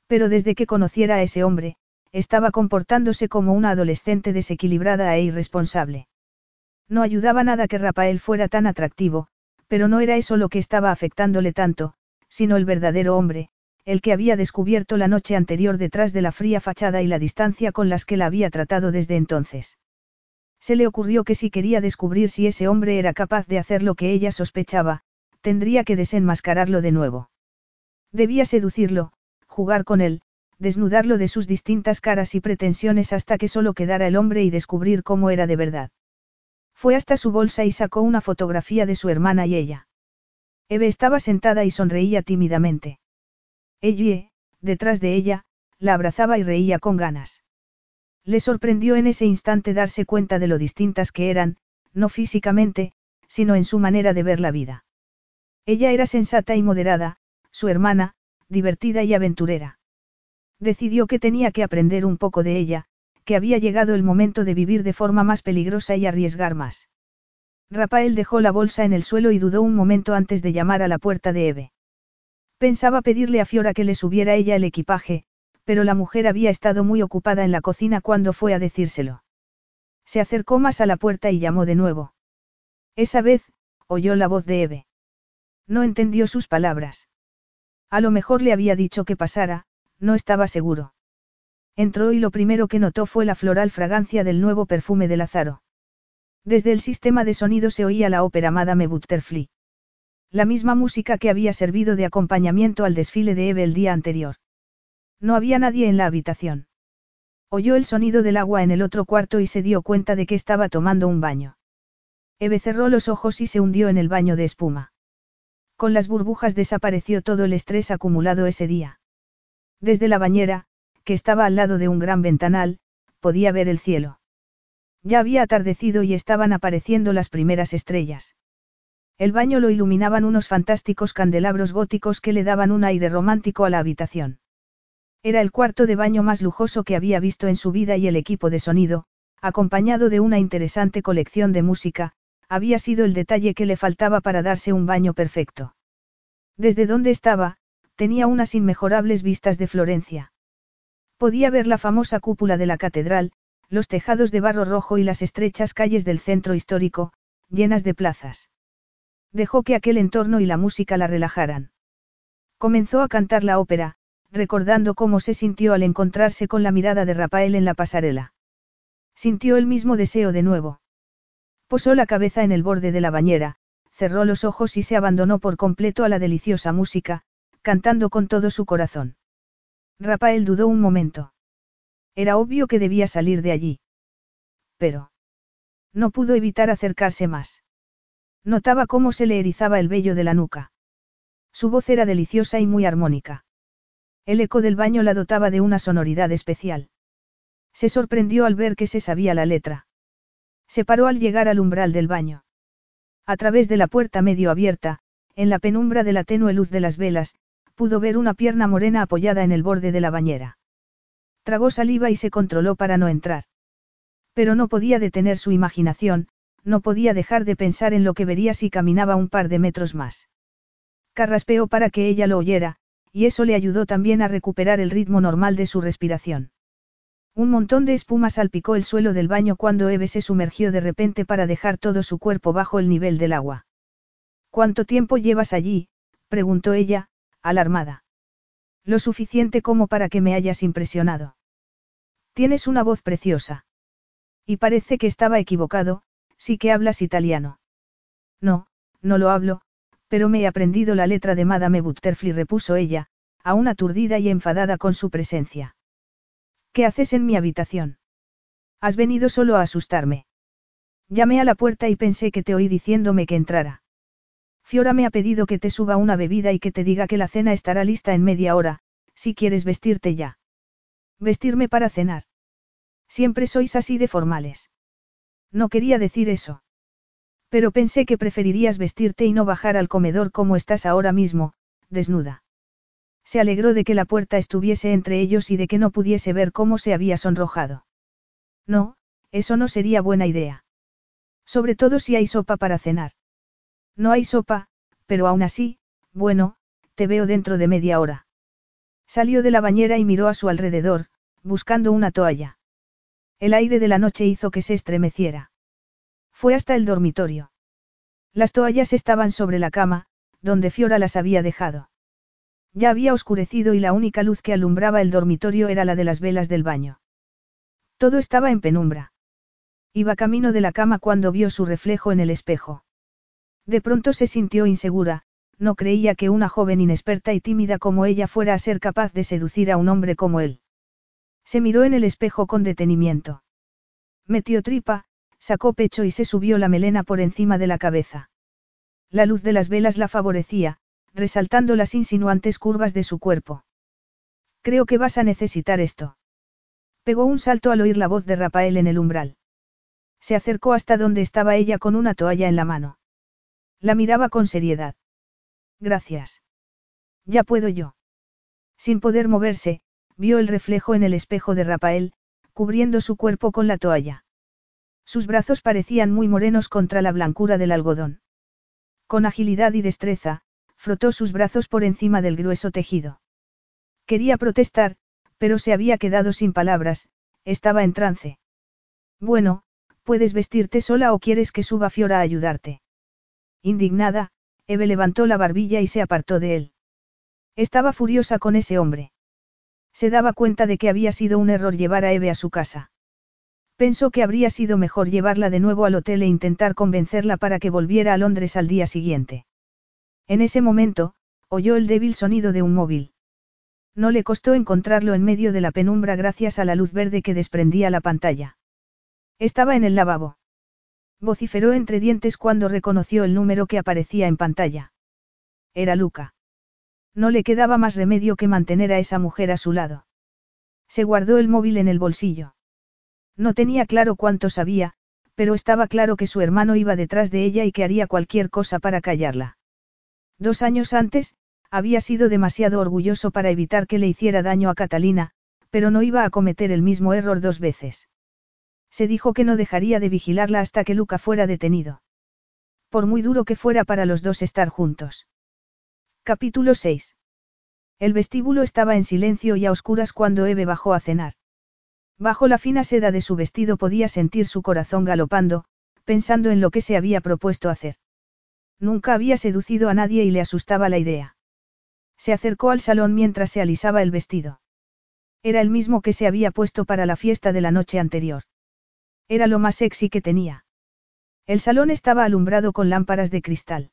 Pero desde que conociera a ese hombre, estaba comportándose como una adolescente desequilibrada e irresponsable. No ayudaba nada que Rafael fuera tan atractivo, pero no era eso lo que estaba afectándole tanto, sino el verdadero hombre, el que había descubierto la noche anterior detrás de la fría fachada y la distancia con las que la había tratado desde entonces. Se le ocurrió que si quería descubrir si ese hombre era capaz de hacer lo que ella sospechaba, tendría que desenmascararlo de nuevo. Debía seducirlo, jugar con él, desnudarlo de sus distintas caras y pretensiones hasta que solo quedara el hombre y descubrir cómo era de verdad. Fue hasta su bolsa y sacó una fotografía de su hermana y ella. Eve estaba sentada y sonreía tímidamente. Ella, detrás de ella, la abrazaba y reía con ganas. Le sorprendió en ese instante darse cuenta de lo distintas que eran, no físicamente, sino en su manera de ver la vida. Ella era sensata y moderada, su hermana, divertida y aventurera. Decidió que tenía que aprender un poco de ella, había llegado el momento de vivir de forma más peligrosa y arriesgar más. Rafael dejó la bolsa en el suelo y dudó un momento antes de llamar a la puerta de Eve. Pensaba pedirle a Fiora que le subiera ella el equipaje, pero la mujer había estado muy ocupada en la cocina cuando fue a decírselo. Se acercó más a la puerta y llamó de nuevo. Esa vez, oyó la voz de Eve. No entendió sus palabras. A lo mejor le había dicho que pasara, no estaba seguro. Entró y lo primero que notó fue la floral fragancia del nuevo perfume de Lázaro. Desde el sistema de sonido se oía la ópera Madame Butterfly. La misma música que había servido de acompañamiento al desfile de Eve el día anterior. No había nadie en la habitación. Oyó el sonido del agua en el otro cuarto y se dio cuenta de que estaba tomando un baño. Eve cerró los ojos y se hundió en el baño de espuma. Con las burbujas desapareció todo el estrés acumulado ese día. Desde la bañera, que estaba al lado de un gran ventanal, podía ver el cielo. Ya había atardecido y estaban apareciendo las primeras estrellas. El baño lo iluminaban unos fantásticos candelabros góticos que le daban un aire romántico a la habitación. Era el cuarto de baño más lujoso que había visto en su vida y el equipo de sonido, acompañado de una interesante colección de música, había sido el detalle que le faltaba para darse un baño perfecto. Desde donde estaba, tenía unas inmejorables vistas de Florencia. Podía ver la famosa cúpula de la catedral, los tejados de barro rojo y las estrechas calles del centro histórico, llenas de plazas. Dejó que aquel entorno y la música la relajaran. Comenzó a cantar la ópera, recordando cómo se sintió al encontrarse con la mirada de Rafael en la pasarela. Sintió el mismo deseo de nuevo. Posó la cabeza en el borde de la bañera, cerró los ojos y se abandonó por completo a la deliciosa música, cantando con todo su corazón. Rafael dudó un momento. Era obvio que debía salir de allí. Pero. No pudo evitar acercarse más. Notaba cómo se le erizaba el vello de la nuca. Su voz era deliciosa y muy armónica. El eco del baño la dotaba de una sonoridad especial. Se sorprendió al ver que se sabía la letra. Se paró al llegar al umbral del baño. A través de la puerta medio abierta, en la penumbra de la tenue luz de las velas, pudo ver una pierna morena apoyada en el borde de la bañera. Tragó saliva y se controló para no entrar. Pero no podía detener su imaginación, no podía dejar de pensar en lo que vería si caminaba un par de metros más. Carraspeó para que ella lo oyera, y eso le ayudó también a recuperar el ritmo normal de su respiración. Un montón de espuma salpicó el suelo del baño cuando Eve se sumergió de repente para dejar todo su cuerpo bajo el nivel del agua. ¿Cuánto tiempo llevas allí? preguntó ella, alarmada. Lo suficiente como para que me hayas impresionado. Tienes una voz preciosa. Y parece que estaba equivocado, sí que hablas italiano. No, no lo hablo, pero me he aprendido la letra de Madame Butterfly, repuso ella, aún aturdida y enfadada con su presencia. ¿Qué haces en mi habitación? Has venido solo a asustarme. Llamé a la puerta y pensé que te oí diciéndome que entrara. Fiora me ha pedido que te suba una bebida y que te diga que la cena estará lista en media hora, si quieres vestirte ya. Vestirme para cenar. Siempre sois así de formales. No quería decir eso. Pero pensé que preferirías vestirte y no bajar al comedor como estás ahora mismo, desnuda. Se alegró de que la puerta estuviese entre ellos y de que no pudiese ver cómo se había sonrojado. No, eso no sería buena idea. Sobre todo si hay sopa para cenar. No hay sopa, pero aún así, bueno, te veo dentro de media hora. Salió de la bañera y miró a su alrededor, buscando una toalla. El aire de la noche hizo que se estremeciera. Fue hasta el dormitorio. Las toallas estaban sobre la cama, donde Fiora las había dejado. Ya había oscurecido y la única luz que alumbraba el dormitorio era la de las velas del baño. Todo estaba en penumbra. Iba camino de la cama cuando vio su reflejo en el espejo. De pronto se sintió insegura, no creía que una joven inexperta y tímida como ella fuera a ser capaz de seducir a un hombre como él. Se miró en el espejo con detenimiento. Metió tripa, sacó pecho y se subió la melena por encima de la cabeza. La luz de las velas la favorecía, resaltando las insinuantes curvas de su cuerpo. Creo que vas a necesitar esto. Pegó un salto al oír la voz de Rafael en el umbral. Se acercó hasta donde estaba ella con una toalla en la mano. La miraba con seriedad. Gracias. Ya puedo yo. Sin poder moverse, vio el reflejo en el espejo de Rafael, cubriendo su cuerpo con la toalla. Sus brazos parecían muy morenos contra la blancura del algodón. Con agilidad y destreza, frotó sus brazos por encima del grueso tejido. Quería protestar, pero se había quedado sin palabras, estaba en trance. Bueno, puedes vestirte sola o quieres que suba Fiora a ayudarte. Indignada, Eve levantó la barbilla y se apartó de él. Estaba furiosa con ese hombre. Se daba cuenta de que había sido un error llevar a Eve a su casa. Pensó que habría sido mejor llevarla de nuevo al hotel e intentar convencerla para que volviera a Londres al día siguiente. En ese momento, oyó el débil sonido de un móvil. No le costó encontrarlo en medio de la penumbra gracias a la luz verde que desprendía la pantalla. Estaba en el lavabo. Vociferó entre dientes cuando reconoció el número que aparecía en pantalla. Era Luca. No le quedaba más remedio que mantener a esa mujer a su lado. Se guardó el móvil en el bolsillo. No tenía claro cuánto sabía, pero estaba claro que su hermano iba detrás de ella y que haría cualquier cosa para callarla. Dos años antes, había sido demasiado orgulloso para evitar que le hiciera daño a Catalina, pero no iba a cometer el mismo error dos veces. Se dijo que no dejaría de vigilarla hasta que Luca fuera detenido. Por muy duro que fuera para los dos estar juntos. Capítulo 6. El vestíbulo estaba en silencio y a oscuras cuando Eve bajó a cenar. Bajo la fina seda de su vestido podía sentir su corazón galopando, pensando en lo que se había propuesto hacer. Nunca había seducido a nadie y le asustaba la idea. Se acercó al salón mientras se alisaba el vestido. Era el mismo que se había puesto para la fiesta de la noche anterior. Era lo más sexy que tenía. El salón estaba alumbrado con lámparas de cristal.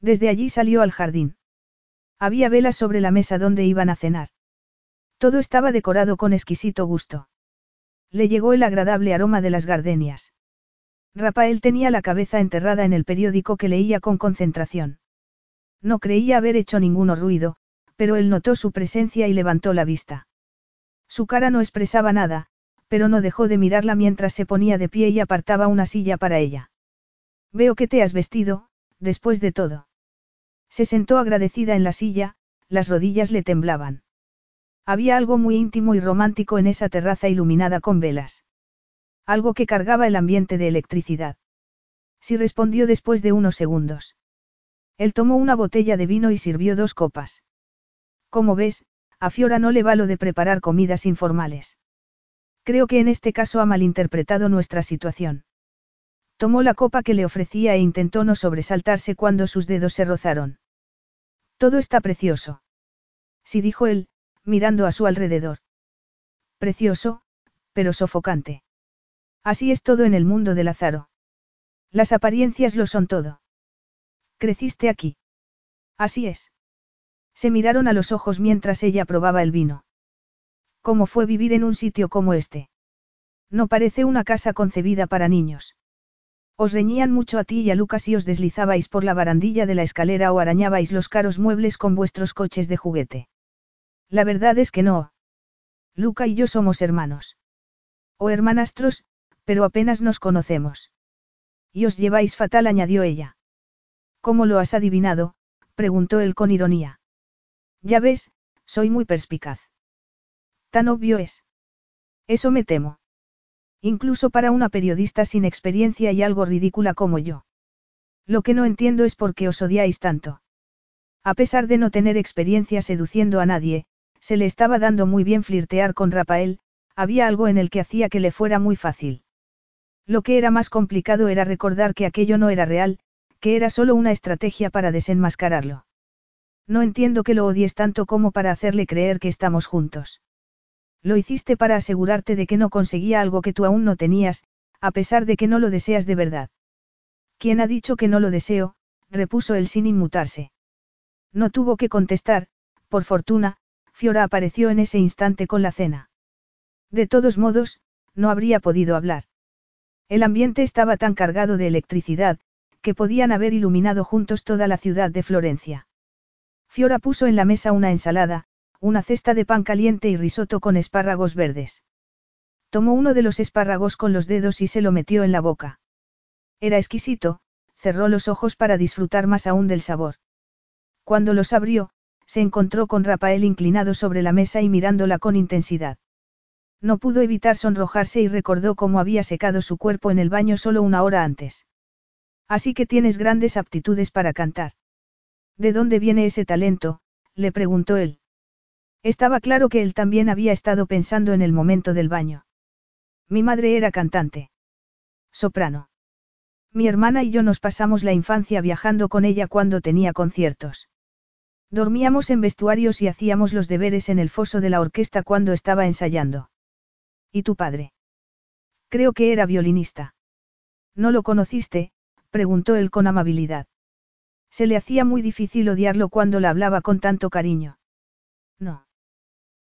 Desde allí salió al jardín. Había velas sobre la mesa donde iban a cenar. Todo estaba decorado con exquisito gusto. Le llegó el agradable aroma de las gardenias. Rafael tenía la cabeza enterrada en el periódico que leía con concentración. No creía haber hecho ninguno ruido, pero él notó su presencia y levantó la vista. Su cara no expresaba nada, pero no dejó de mirarla mientras se ponía de pie y apartaba una silla para ella. Veo que te has vestido, después de todo. Se sentó agradecida en la silla, las rodillas le temblaban. Había algo muy íntimo y romántico en esa terraza iluminada con velas. Algo que cargaba el ambiente de electricidad. Sí respondió después de unos segundos. Él tomó una botella de vino y sirvió dos copas. Como ves, a Fiora no le va lo de preparar comidas informales. Creo que en este caso ha malinterpretado nuestra situación. Tomó la copa que le ofrecía e intentó no sobresaltarse cuando sus dedos se rozaron. Todo está precioso. Sí dijo él, mirando a su alrededor. Precioso, pero sofocante. Así es todo en el mundo de Lázaro. Las apariencias lo son todo. Creciste aquí. Así es. Se miraron a los ojos mientras ella probaba el vino. ¿Cómo fue vivir en un sitio como este? No parece una casa concebida para niños. Os reñían mucho a ti y a Lucas y os deslizabais por la barandilla de la escalera o arañabais los caros muebles con vuestros coches de juguete. La verdad es que no. Luca y yo somos hermanos. O hermanastros, pero apenas nos conocemos. Y os lleváis fatal, añadió ella. ¿Cómo lo has adivinado? preguntó él con ironía. Ya ves, soy muy perspicaz. Tan obvio es. Eso me temo. Incluso para una periodista sin experiencia y algo ridícula como yo. Lo que no entiendo es por qué os odiáis tanto. A pesar de no tener experiencia seduciendo a nadie, se le estaba dando muy bien flirtear con Rafael, había algo en el que hacía que le fuera muy fácil. Lo que era más complicado era recordar que aquello no era real, que era solo una estrategia para desenmascararlo. No entiendo que lo odies tanto como para hacerle creer que estamos juntos. Lo hiciste para asegurarte de que no conseguía algo que tú aún no tenías, a pesar de que no lo deseas de verdad. ¿Quién ha dicho que no lo deseo? repuso él sin inmutarse. No tuvo que contestar, por fortuna, Fiora apareció en ese instante con la cena. De todos modos, no habría podido hablar. El ambiente estaba tan cargado de electricidad, que podían haber iluminado juntos toda la ciudad de Florencia. Fiora puso en la mesa una ensalada, una cesta de pan caliente y risotto con espárragos verdes. Tomó uno de los espárragos con los dedos y se lo metió en la boca. Era exquisito, cerró los ojos para disfrutar más aún del sabor. Cuando los abrió, se encontró con Rafael inclinado sobre la mesa y mirándola con intensidad. No pudo evitar sonrojarse y recordó cómo había secado su cuerpo en el baño solo una hora antes. Así que tienes grandes aptitudes para cantar. ¿De dónde viene ese talento? le preguntó él. Estaba claro que él también había estado pensando en el momento del baño. Mi madre era cantante. Soprano. Mi hermana y yo nos pasamos la infancia viajando con ella cuando tenía conciertos. Dormíamos en vestuarios y hacíamos los deberes en el foso de la orquesta cuando estaba ensayando. ¿Y tu padre? Creo que era violinista. ¿No lo conociste? preguntó él con amabilidad. Se le hacía muy difícil odiarlo cuando la hablaba con tanto cariño. No.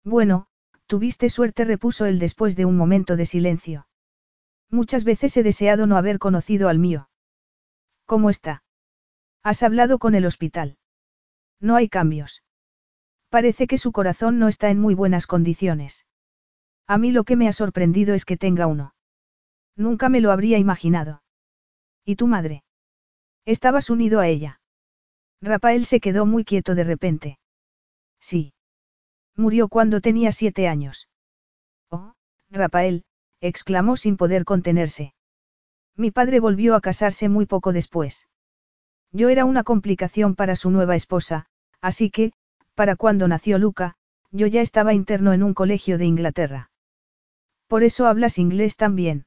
Bueno, tuviste suerte, repuso él después de un momento de silencio. Muchas veces he deseado no haber conocido al mío. ¿Cómo está? ¿Has hablado con el hospital? No hay cambios. Parece que su corazón no está en muy buenas condiciones. A mí lo que me ha sorprendido es que tenga uno. Nunca me lo habría imaginado. ¿Y tu madre? Estabas unido a ella. Rafael se quedó muy quieto de repente. Sí. Murió cuando tenía siete años. Oh, Rafael, exclamó sin poder contenerse. Mi padre volvió a casarse muy poco después. Yo era una complicación para su nueva esposa, así que, para cuando nació Luca, yo ya estaba interno en un colegio de Inglaterra. Por eso hablas inglés también.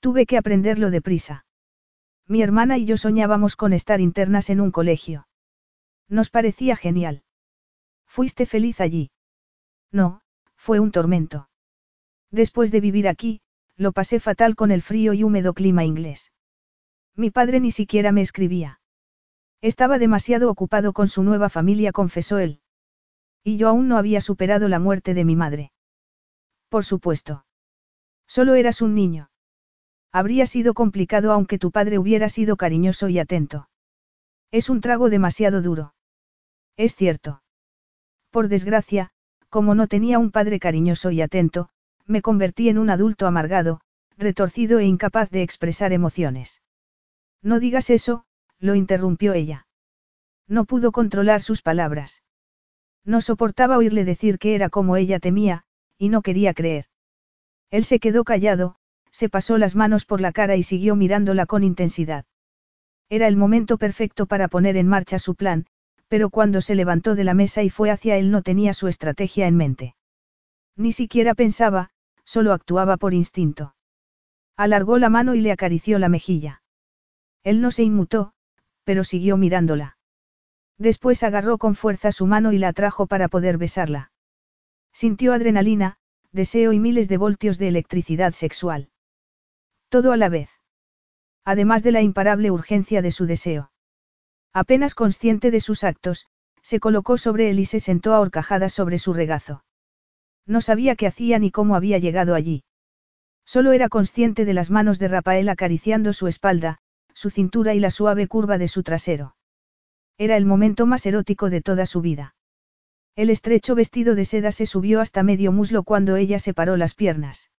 Tuve que aprenderlo deprisa. Mi hermana y yo soñábamos con estar internas en un colegio. Nos parecía genial. ¿Fuiste feliz allí? No, fue un tormento. Después de vivir aquí, lo pasé fatal con el frío y húmedo clima inglés. Mi padre ni siquiera me escribía. Estaba demasiado ocupado con su nueva familia, confesó él. Y yo aún no había superado la muerte de mi madre. Por supuesto. Solo eras un niño. Habría sido complicado aunque tu padre hubiera sido cariñoso y atento. Es un trago demasiado duro. Es cierto. Por desgracia, como no tenía un padre cariñoso y atento, me convertí en un adulto amargado, retorcido e incapaz de expresar emociones. No digas eso, lo interrumpió ella. No pudo controlar sus palabras. No soportaba oírle decir que era como ella temía, y no quería creer. Él se quedó callado, se pasó las manos por la cara y siguió mirándola con intensidad. Era el momento perfecto para poner en marcha su plan, pero cuando se levantó de la mesa y fue hacia él no tenía su estrategia en mente. Ni siquiera pensaba, solo actuaba por instinto. Alargó la mano y le acarició la mejilla. Él no se inmutó, pero siguió mirándola. Después agarró con fuerza su mano y la atrajo para poder besarla. Sintió adrenalina, deseo y miles de voltios de electricidad sexual. Todo a la vez. Además de la imparable urgencia de su deseo. Apenas consciente de sus actos, se colocó sobre él y se sentó a horcajadas sobre su regazo. No sabía qué hacía ni cómo había llegado allí. Solo era consciente de las manos de Rafael acariciando su espalda, su cintura y la suave curva de su trasero. Era el momento más erótico de toda su vida. El estrecho vestido de seda se subió hasta medio muslo cuando ella separó las piernas.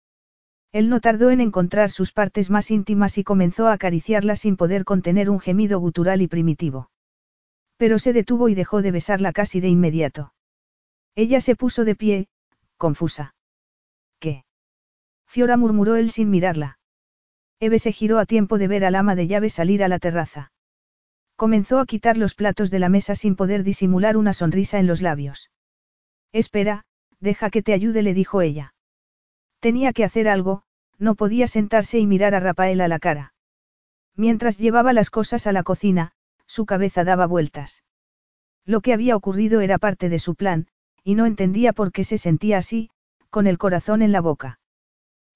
Él no tardó en encontrar sus partes más íntimas y comenzó a acariciarlas sin poder contener un gemido gutural y primitivo. Pero se detuvo y dejó de besarla casi de inmediato. Ella se puso de pie, confusa. ¿Qué? Fiora murmuró él sin mirarla. Eve se giró a tiempo de ver al ama de llave salir a la terraza. Comenzó a quitar los platos de la mesa sin poder disimular una sonrisa en los labios. Espera, deja que te ayude, le dijo ella. Tenía que hacer algo, no podía sentarse y mirar a Rafael a la cara. Mientras llevaba las cosas a la cocina, su cabeza daba vueltas. Lo que había ocurrido era parte de su plan, y no entendía por qué se sentía así, con el corazón en la boca.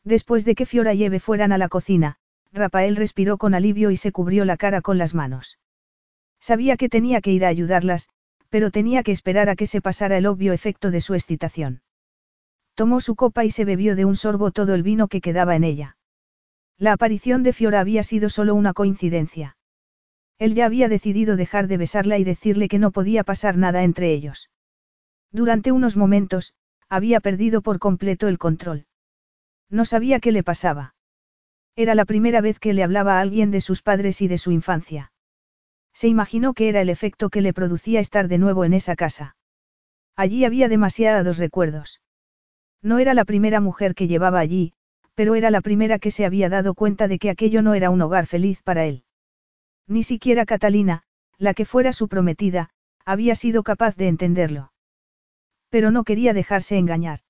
Después de que Fiora y Eve fueran a la cocina, Rafael respiró con alivio y se cubrió la cara con las manos. Sabía que tenía que ir a ayudarlas, pero tenía que esperar a que se pasara el obvio efecto de su excitación. Tomó su copa y se bebió de un sorbo todo el vino que quedaba en ella. La aparición de Fiora había sido solo una coincidencia. Él ya había decidido dejar de besarla y decirle que no podía pasar nada entre ellos. Durante unos momentos, había perdido por completo el control. No sabía qué le pasaba. Era la primera vez que le hablaba a alguien de sus padres y de su infancia. Se imaginó que era el efecto que le producía estar de nuevo en esa casa. Allí había demasiados recuerdos. No era la primera mujer que llevaba allí, pero era la primera que se había dado cuenta de que aquello no era un hogar feliz para él. Ni siquiera Catalina, la que fuera su prometida, había sido capaz de entenderlo. Pero no quería dejarse engañar.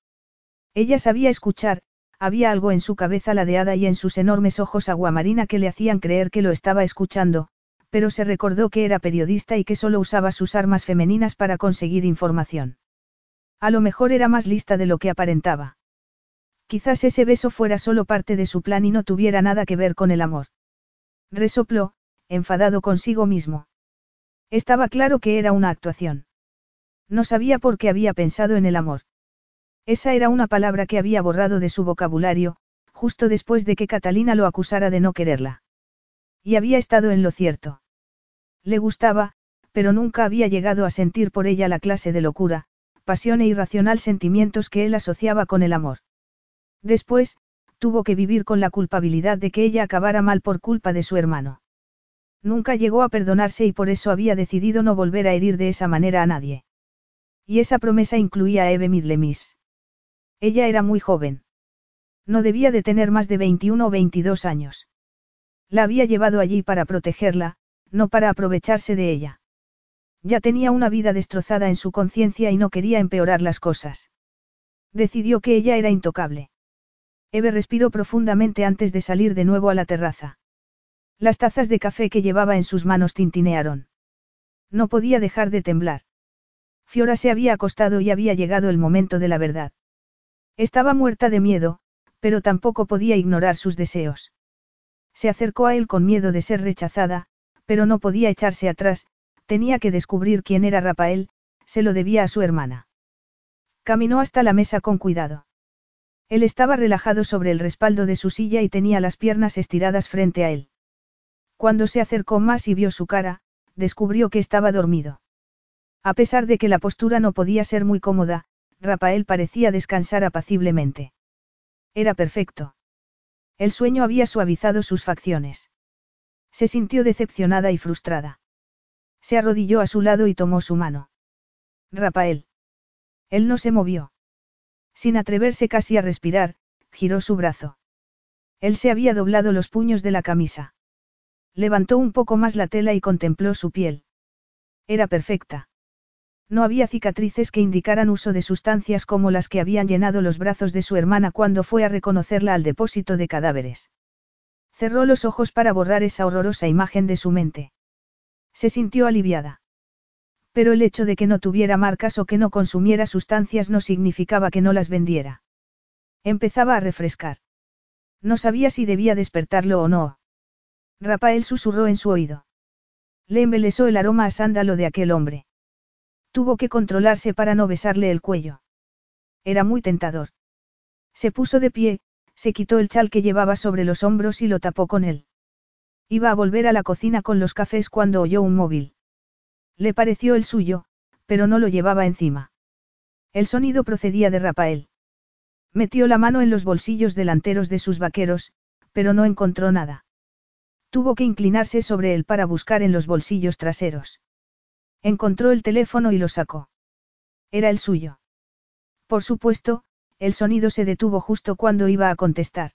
Ella sabía escuchar, había algo en su cabeza ladeada y en sus enormes ojos aguamarina que le hacían creer que lo estaba escuchando, pero se recordó que era periodista y que solo usaba sus armas femeninas para conseguir información. A lo mejor era más lista de lo que aparentaba. Quizás ese beso fuera solo parte de su plan y no tuviera nada que ver con el amor. Resopló, enfadado consigo mismo. Estaba claro que era una actuación. No sabía por qué había pensado en el amor. Esa era una palabra que había borrado de su vocabulario, justo después de que Catalina lo acusara de no quererla. Y había estado en lo cierto. Le gustaba, pero nunca había llegado a sentir por ella la clase de locura, pasión e irracional sentimientos que él asociaba con el amor. Después, tuvo que vivir con la culpabilidad de que ella acabara mal por culpa de su hermano. Nunca llegó a perdonarse y por eso había decidido no volver a herir de esa manera a nadie. Y esa promesa incluía a Eve Midlemis. Ella era muy joven. No debía de tener más de 21 o 22 años. La había llevado allí para protegerla, no para aprovecharse de ella. Ya tenía una vida destrozada en su conciencia y no quería empeorar las cosas. Decidió que ella era intocable. Eve respiró profundamente antes de salir de nuevo a la terraza. Las tazas de café que llevaba en sus manos tintinearon. No podía dejar de temblar. Fiora se había acostado y había llegado el momento de la verdad. Estaba muerta de miedo, pero tampoco podía ignorar sus deseos. Se acercó a él con miedo de ser rechazada, pero no podía echarse atrás, tenía que descubrir quién era Rafael, se lo debía a su hermana. Caminó hasta la mesa con cuidado. Él estaba relajado sobre el respaldo de su silla y tenía las piernas estiradas frente a él. Cuando se acercó más y vio su cara, descubrió que estaba dormido. A pesar de que la postura no podía ser muy cómoda, Rafael parecía descansar apaciblemente. Era perfecto. El sueño había suavizado sus facciones. Se sintió decepcionada y frustrada. Se arrodilló a su lado y tomó su mano. Rafael. Él no se movió. Sin atreverse casi a respirar, giró su brazo. Él se había doblado los puños de la camisa. Levantó un poco más la tela y contempló su piel. Era perfecta. No había cicatrices que indicaran uso de sustancias como las que habían llenado los brazos de su hermana cuando fue a reconocerla al depósito de cadáveres. Cerró los ojos para borrar esa horrorosa imagen de su mente. Se sintió aliviada. Pero el hecho de que no tuviera marcas o que no consumiera sustancias no significaba que no las vendiera. Empezaba a refrescar. No sabía si debía despertarlo o no. Rafael susurró en su oído. Le embelesó el aroma a sándalo de aquel hombre. Tuvo que controlarse para no besarle el cuello. Era muy tentador. Se puso de pie, se quitó el chal que llevaba sobre los hombros y lo tapó con él. Iba a volver a la cocina con los cafés cuando oyó un móvil. Le pareció el suyo, pero no lo llevaba encima. El sonido procedía de Rafael. Metió la mano en los bolsillos delanteros de sus vaqueros, pero no encontró nada. Tuvo que inclinarse sobre él para buscar en los bolsillos traseros. Encontró el teléfono y lo sacó. Era el suyo. Por supuesto, el sonido se detuvo justo cuando iba a contestar.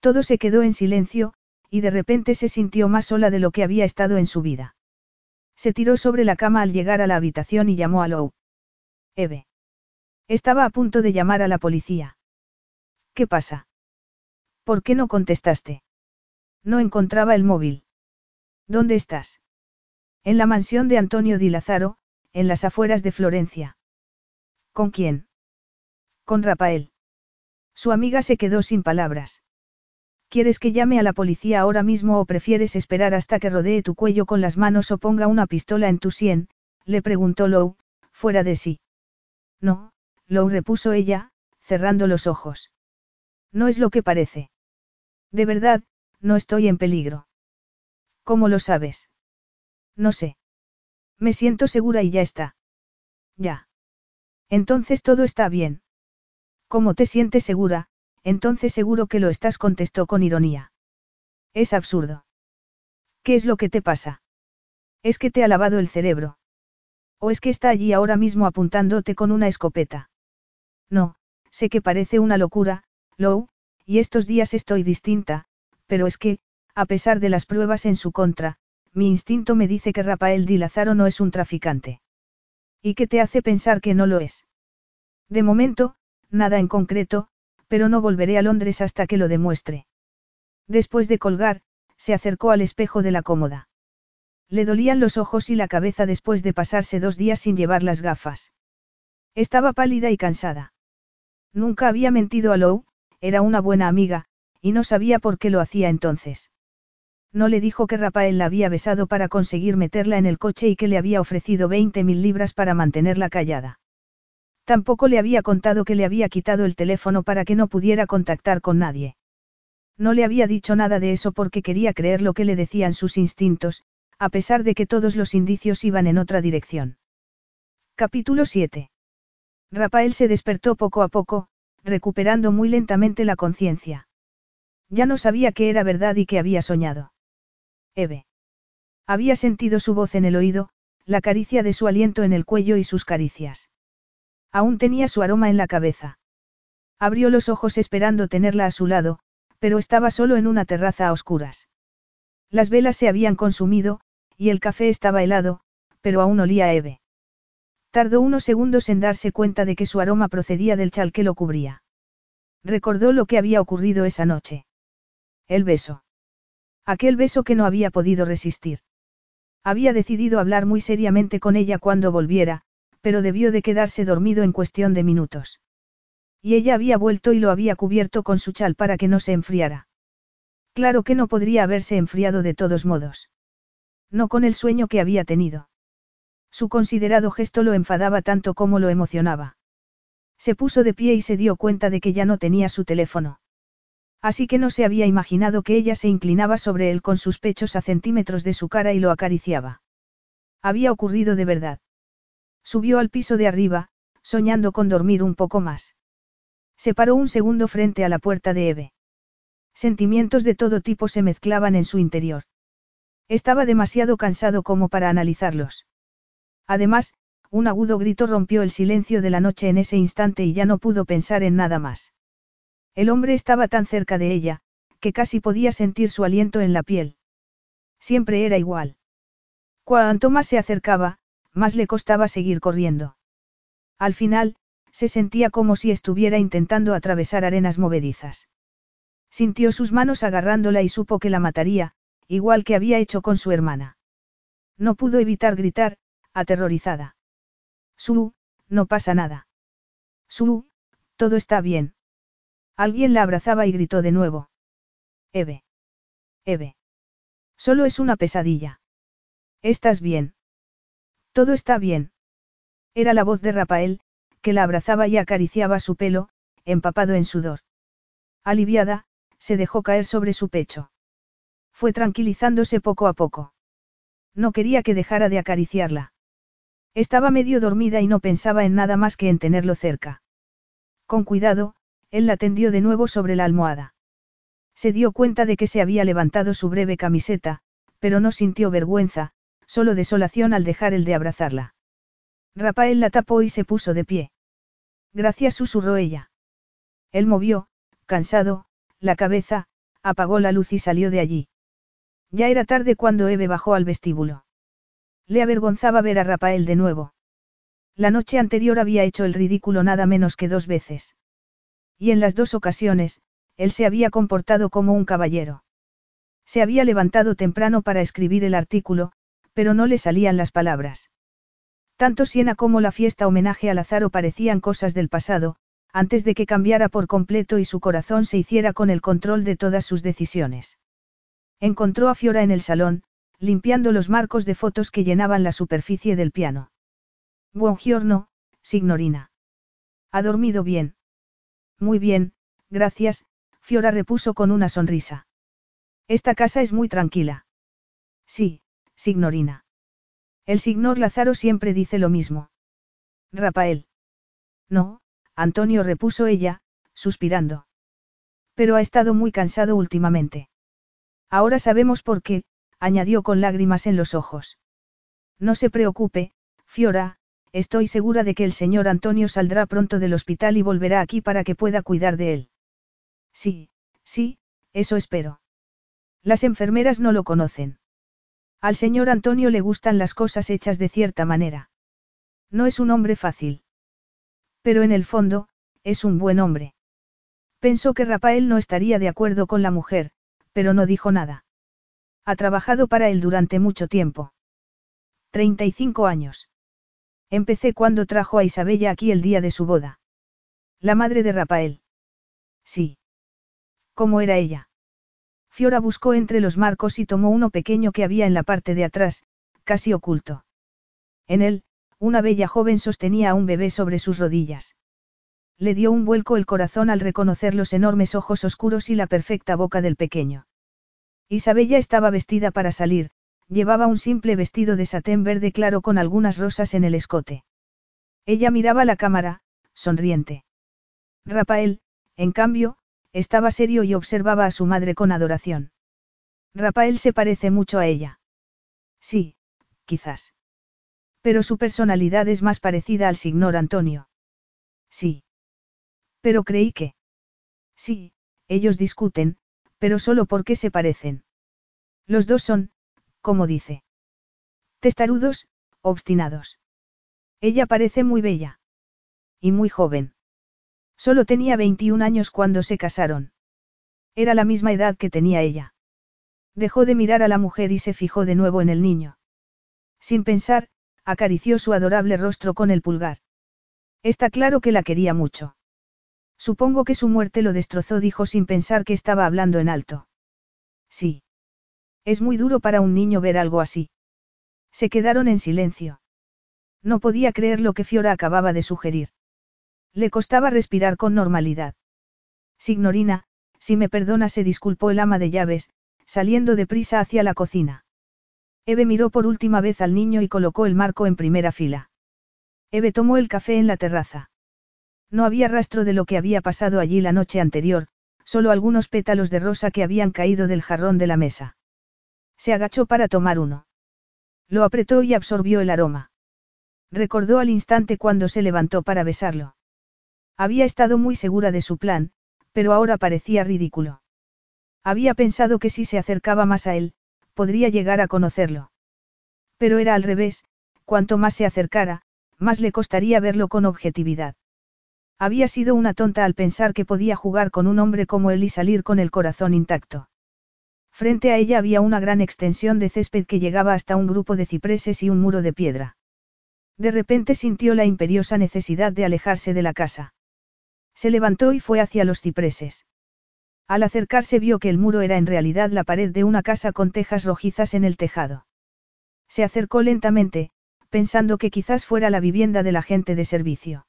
Todo se quedó en silencio, y de repente se sintió más sola de lo que había estado en su vida. Se tiró sobre la cama al llegar a la habitación y llamó a Lou. Eve. Estaba a punto de llamar a la policía. ¿Qué pasa? ¿Por qué no contestaste? No encontraba el móvil. ¿Dónde estás? En la mansión de Antonio Di Lazaro, en las afueras de Florencia. ¿Con quién? Con Rafael. Su amiga se quedó sin palabras. ¿Quieres que llame a la policía ahora mismo o prefieres esperar hasta que rodee tu cuello con las manos o ponga una pistola en tu sien? le preguntó Lou, fuera de sí. No, Lou repuso ella, cerrando los ojos. No es lo que parece. De verdad, no estoy en peligro. ¿Cómo lo sabes? No sé. Me siento segura y ya está. Ya. Entonces todo está bien. ¿Cómo te sientes segura? Entonces seguro que lo estás, contestó con ironía. Es absurdo. ¿Qué es lo que te pasa? ¿Es que te ha lavado el cerebro? ¿O es que está allí ahora mismo apuntándote con una escopeta? No, sé que parece una locura, Lou, y estos días estoy distinta, pero es que, a pesar de las pruebas en su contra, mi instinto me dice que Rafael Di Lázaro no es un traficante. ¿Y qué te hace pensar que no lo es? De momento, nada en concreto, pero no volveré a Londres hasta que lo demuestre. Después de colgar, se acercó al espejo de la cómoda. Le dolían los ojos y la cabeza después de pasarse dos días sin llevar las gafas. Estaba pálida y cansada. Nunca había mentido a Lou, era una buena amiga, y no sabía por qué lo hacía entonces. No le dijo que Rafael la había besado para conseguir meterla en el coche y que le había ofrecido 20 mil libras para mantenerla callada. Tampoco le había contado que le había quitado el teléfono para que no pudiera contactar con nadie. No le había dicho nada de eso porque quería creer lo que le decían sus instintos, a pesar de que todos los indicios iban en otra dirección. Capítulo 7. Rafael se despertó poco a poco, recuperando muy lentamente la conciencia. Ya no sabía qué era verdad y qué había soñado. Eve. Había sentido su voz en el oído, la caricia de su aliento en el cuello y sus caricias. Aún tenía su aroma en la cabeza. Abrió los ojos esperando tenerla a su lado, pero estaba solo en una terraza a oscuras. Las velas se habían consumido, y el café estaba helado, pero aún olía a Eve. Tardó unos segundos en darse cuenta de que su aroma procedía del chal que lo cubría. Recordó lo que había ocurrido esa noche. El beso. Aquel beso que no había podido resistir. Había decidido hablar muy seriamente con ella cuando volviera, pero debió de quedarse dormido en cuestión de minutos. Y ella había vuelto y lo había cubierto con su chal para que no se enfriara. Claro que no podría haberse enfriado de todos modos. No con el sueño que había tenido. Su considerado gesto lo enfadaba tanto como lo emocionaba. Se puso de pie y se dio cuenta de que ya no tenía su teléfono. Así que no se había imaginado que ella se inclinaba sobre él con sus pechos a centímetros de su cara y lo acariciaba. Había ocurrido de verdad. Subió al piso de arriba, soñando con dormir un poco más. Se paró un segundo frente a la puerta de Eve. Sentimientos de todo tipo se mezclaban en su interior. Estaba demasiado cansado como para analizarlos. Además, un agudo grito rompió el silencio de la noche en ese instante y ya no pudo pensar en nada más. El hombre estaba tan cerca de ella, que casi podía sentir su aliento en la piel. Siempre era igual. Cuanto más se acercaba, más le costaba seguir corriendo. Al final, se sentía como si estuviera intentando atravesar arenas movedizas. Sintió sus manos agarrándola y supo que la mataría, igual que había hecho con su hermana. No pudo evitar gritar, aterrorizada. Su, no pasa nada. Su, todo está bien. Alguien la abrazaba y gritó de nuevo. Eve. Eve. Solo es una pesadilla. ¿Estás bien? Todo está bien. Era la voz de Rafael, que la abrazaba y acariciaba su pelo, empapado en sudor. Aliviada, se dejó caer sobre su pecho. Fue tranquilizándose poco a poco. No quería que dejara de acariciarla. Estaba medio dormida y no pensaba en nada más que en tenerlo cerca. Con cuidado, él la tendió de nuevo sobre la almohada. Se dio cuenta de que se había levantado su breve camiseta, pero no sintió vergüenza, solo desolación al dejar el de abrazarla. Rafael la tapó y se puso de pie. Gracias susurró ella. Él movió, cansado, la cabeza, apagó la luz y salió de allí. Ya era tarde cuando Eve bajó al vestíbulo. Le avergonzaba ver a Rafael de nuevo. La noche anterior había hecho el ridículo nada menos que dos veces. Y en las dos ocasiones, él se había comportado como un caballero. Se había levantado temprano para escribir el artículo, pero no le salían las palabras. Tanto Siena como la fiesta homenaje a Lázaro parecían cosas del pasado, antes de que cambiara por completo y su corazón se hiciera con el control de todas sus decisiones. Encontró a Fiora en el salón, limpiando los marcos de fotos que llenaban la superficie del piano. Buongiorno, signorina. ¿Ha dormido bien? Muy bien, gracias, Fiora repuso con una sonrisa. Esta casa es muy tranquila. Sí, signorina. El signor Lázaro siempre dice lo mismo. Rafael. No, Antonio repuso ella, suspirando. Pero ha estado muy cansado últimamente. Ahora sabemos por qué, añadió con lágrimas en los ojos. No se preocupe, Fiora, estoy segura de que el señor Antonio saldrá pronto del hospital y volverá aquí para que pueda cuidar de él. Sí, sí, eso espero. Las enfermeras no lo conocen. Al señor Antonio le gustan las cosas hechas de cierta manera. No es un hombre fácil. Pero en el fondo, es un buen hombre. Pensó que Rafael no estaría de acuerdo con la mujer, pero no dijo nada. Ha trabajado para él durante mucho tiempo. 35 años. Empecé cuando trajo a Isabella aquí el día de su boda. La madre de Rafael. Sí. ¿Cómo era ella? Fiora buscó entre los marcos y tomó uno pequeño que había en la parte de atrás, casi oculto. En él, una bella joven sostenía a un bebé sobre sus rodillas. Le dio un vuelco el corazón al reconocer los enormes ojos oscuros y la perfecta boca del pequeño. Isabella estaba vestida para salir, llevaba un simple vestido de satén verde claro con algunas rosas en el escote. Ella miraba la cámara, sonriente. Rafael, en cambio, estaba serio y observaba a su madre con adoración. Rafael se parece mucho a ella. Sí, quizás. Pero su personalidad es más parecida al señor Antonio. Sí. Pero creí que. Sí, ellos discuten, pero solo porque se parecen. Los dos son, como dice. Testarudos, obstinados. Ella parece muy bella. Y muy joven. Solo tenía 21 años cuando se casaron. Era la misma edad que tenía ella. Dejó de mirar a la mujer y se fijó de nuevo en el niño. Sin pensar, acarició su adorable rostro con el pulgar. Está claro que la quería mucho. Supongo que su muerte lo destrozó, dijo sin pensar que estaba hablando en alto. Sí. Es muy duro para un niño ver algo así. Se quedaron en silencio. No podía creer lo que Fiora acababa de sugerir. Le costaba respirar con normalidad. Signorina, si me perdona, se disculpó el ama de llaves, saliendo deprisa hacia la cocina. Eve miró por última vez al niño y colocó el marco en primera fila. Eve tomó el café en la terraza. No había rastro de lo que había pasado allí la noche anterior, solo algunos pétalos de rosa que habían caído del jarrón de la mesa. Se agachó para tomar uno. Lo apretó y absorbió el aroma. Recordó al instante cuando se levantó para besarlo. Había estado muy segura de su plan, pero ahora parecía ridículo. Había pensado que si se acercaba más a él, podría llegar a conocerlo. Pero era al revés, cuanto más se acercara, más le costaría verlo con objetividad. Había sido una tonta al pensar que podía jugar con un hombre como él y salir con el corazón intacto. Frente a ella había una gran extensión de césped que llegaba hasta un grupo de cipreses y un muro de piedra. De repente sintió la imperiosa necesidad de alejarse de la casa. Se levantó y fue hacia los cipreses. Al acercarse vio que el muro era en realidad la pared de una casa con tejas rojizas en el tejado. Se acercó lentamente, pensando que quizás fuera la vivienda del agente de servicio.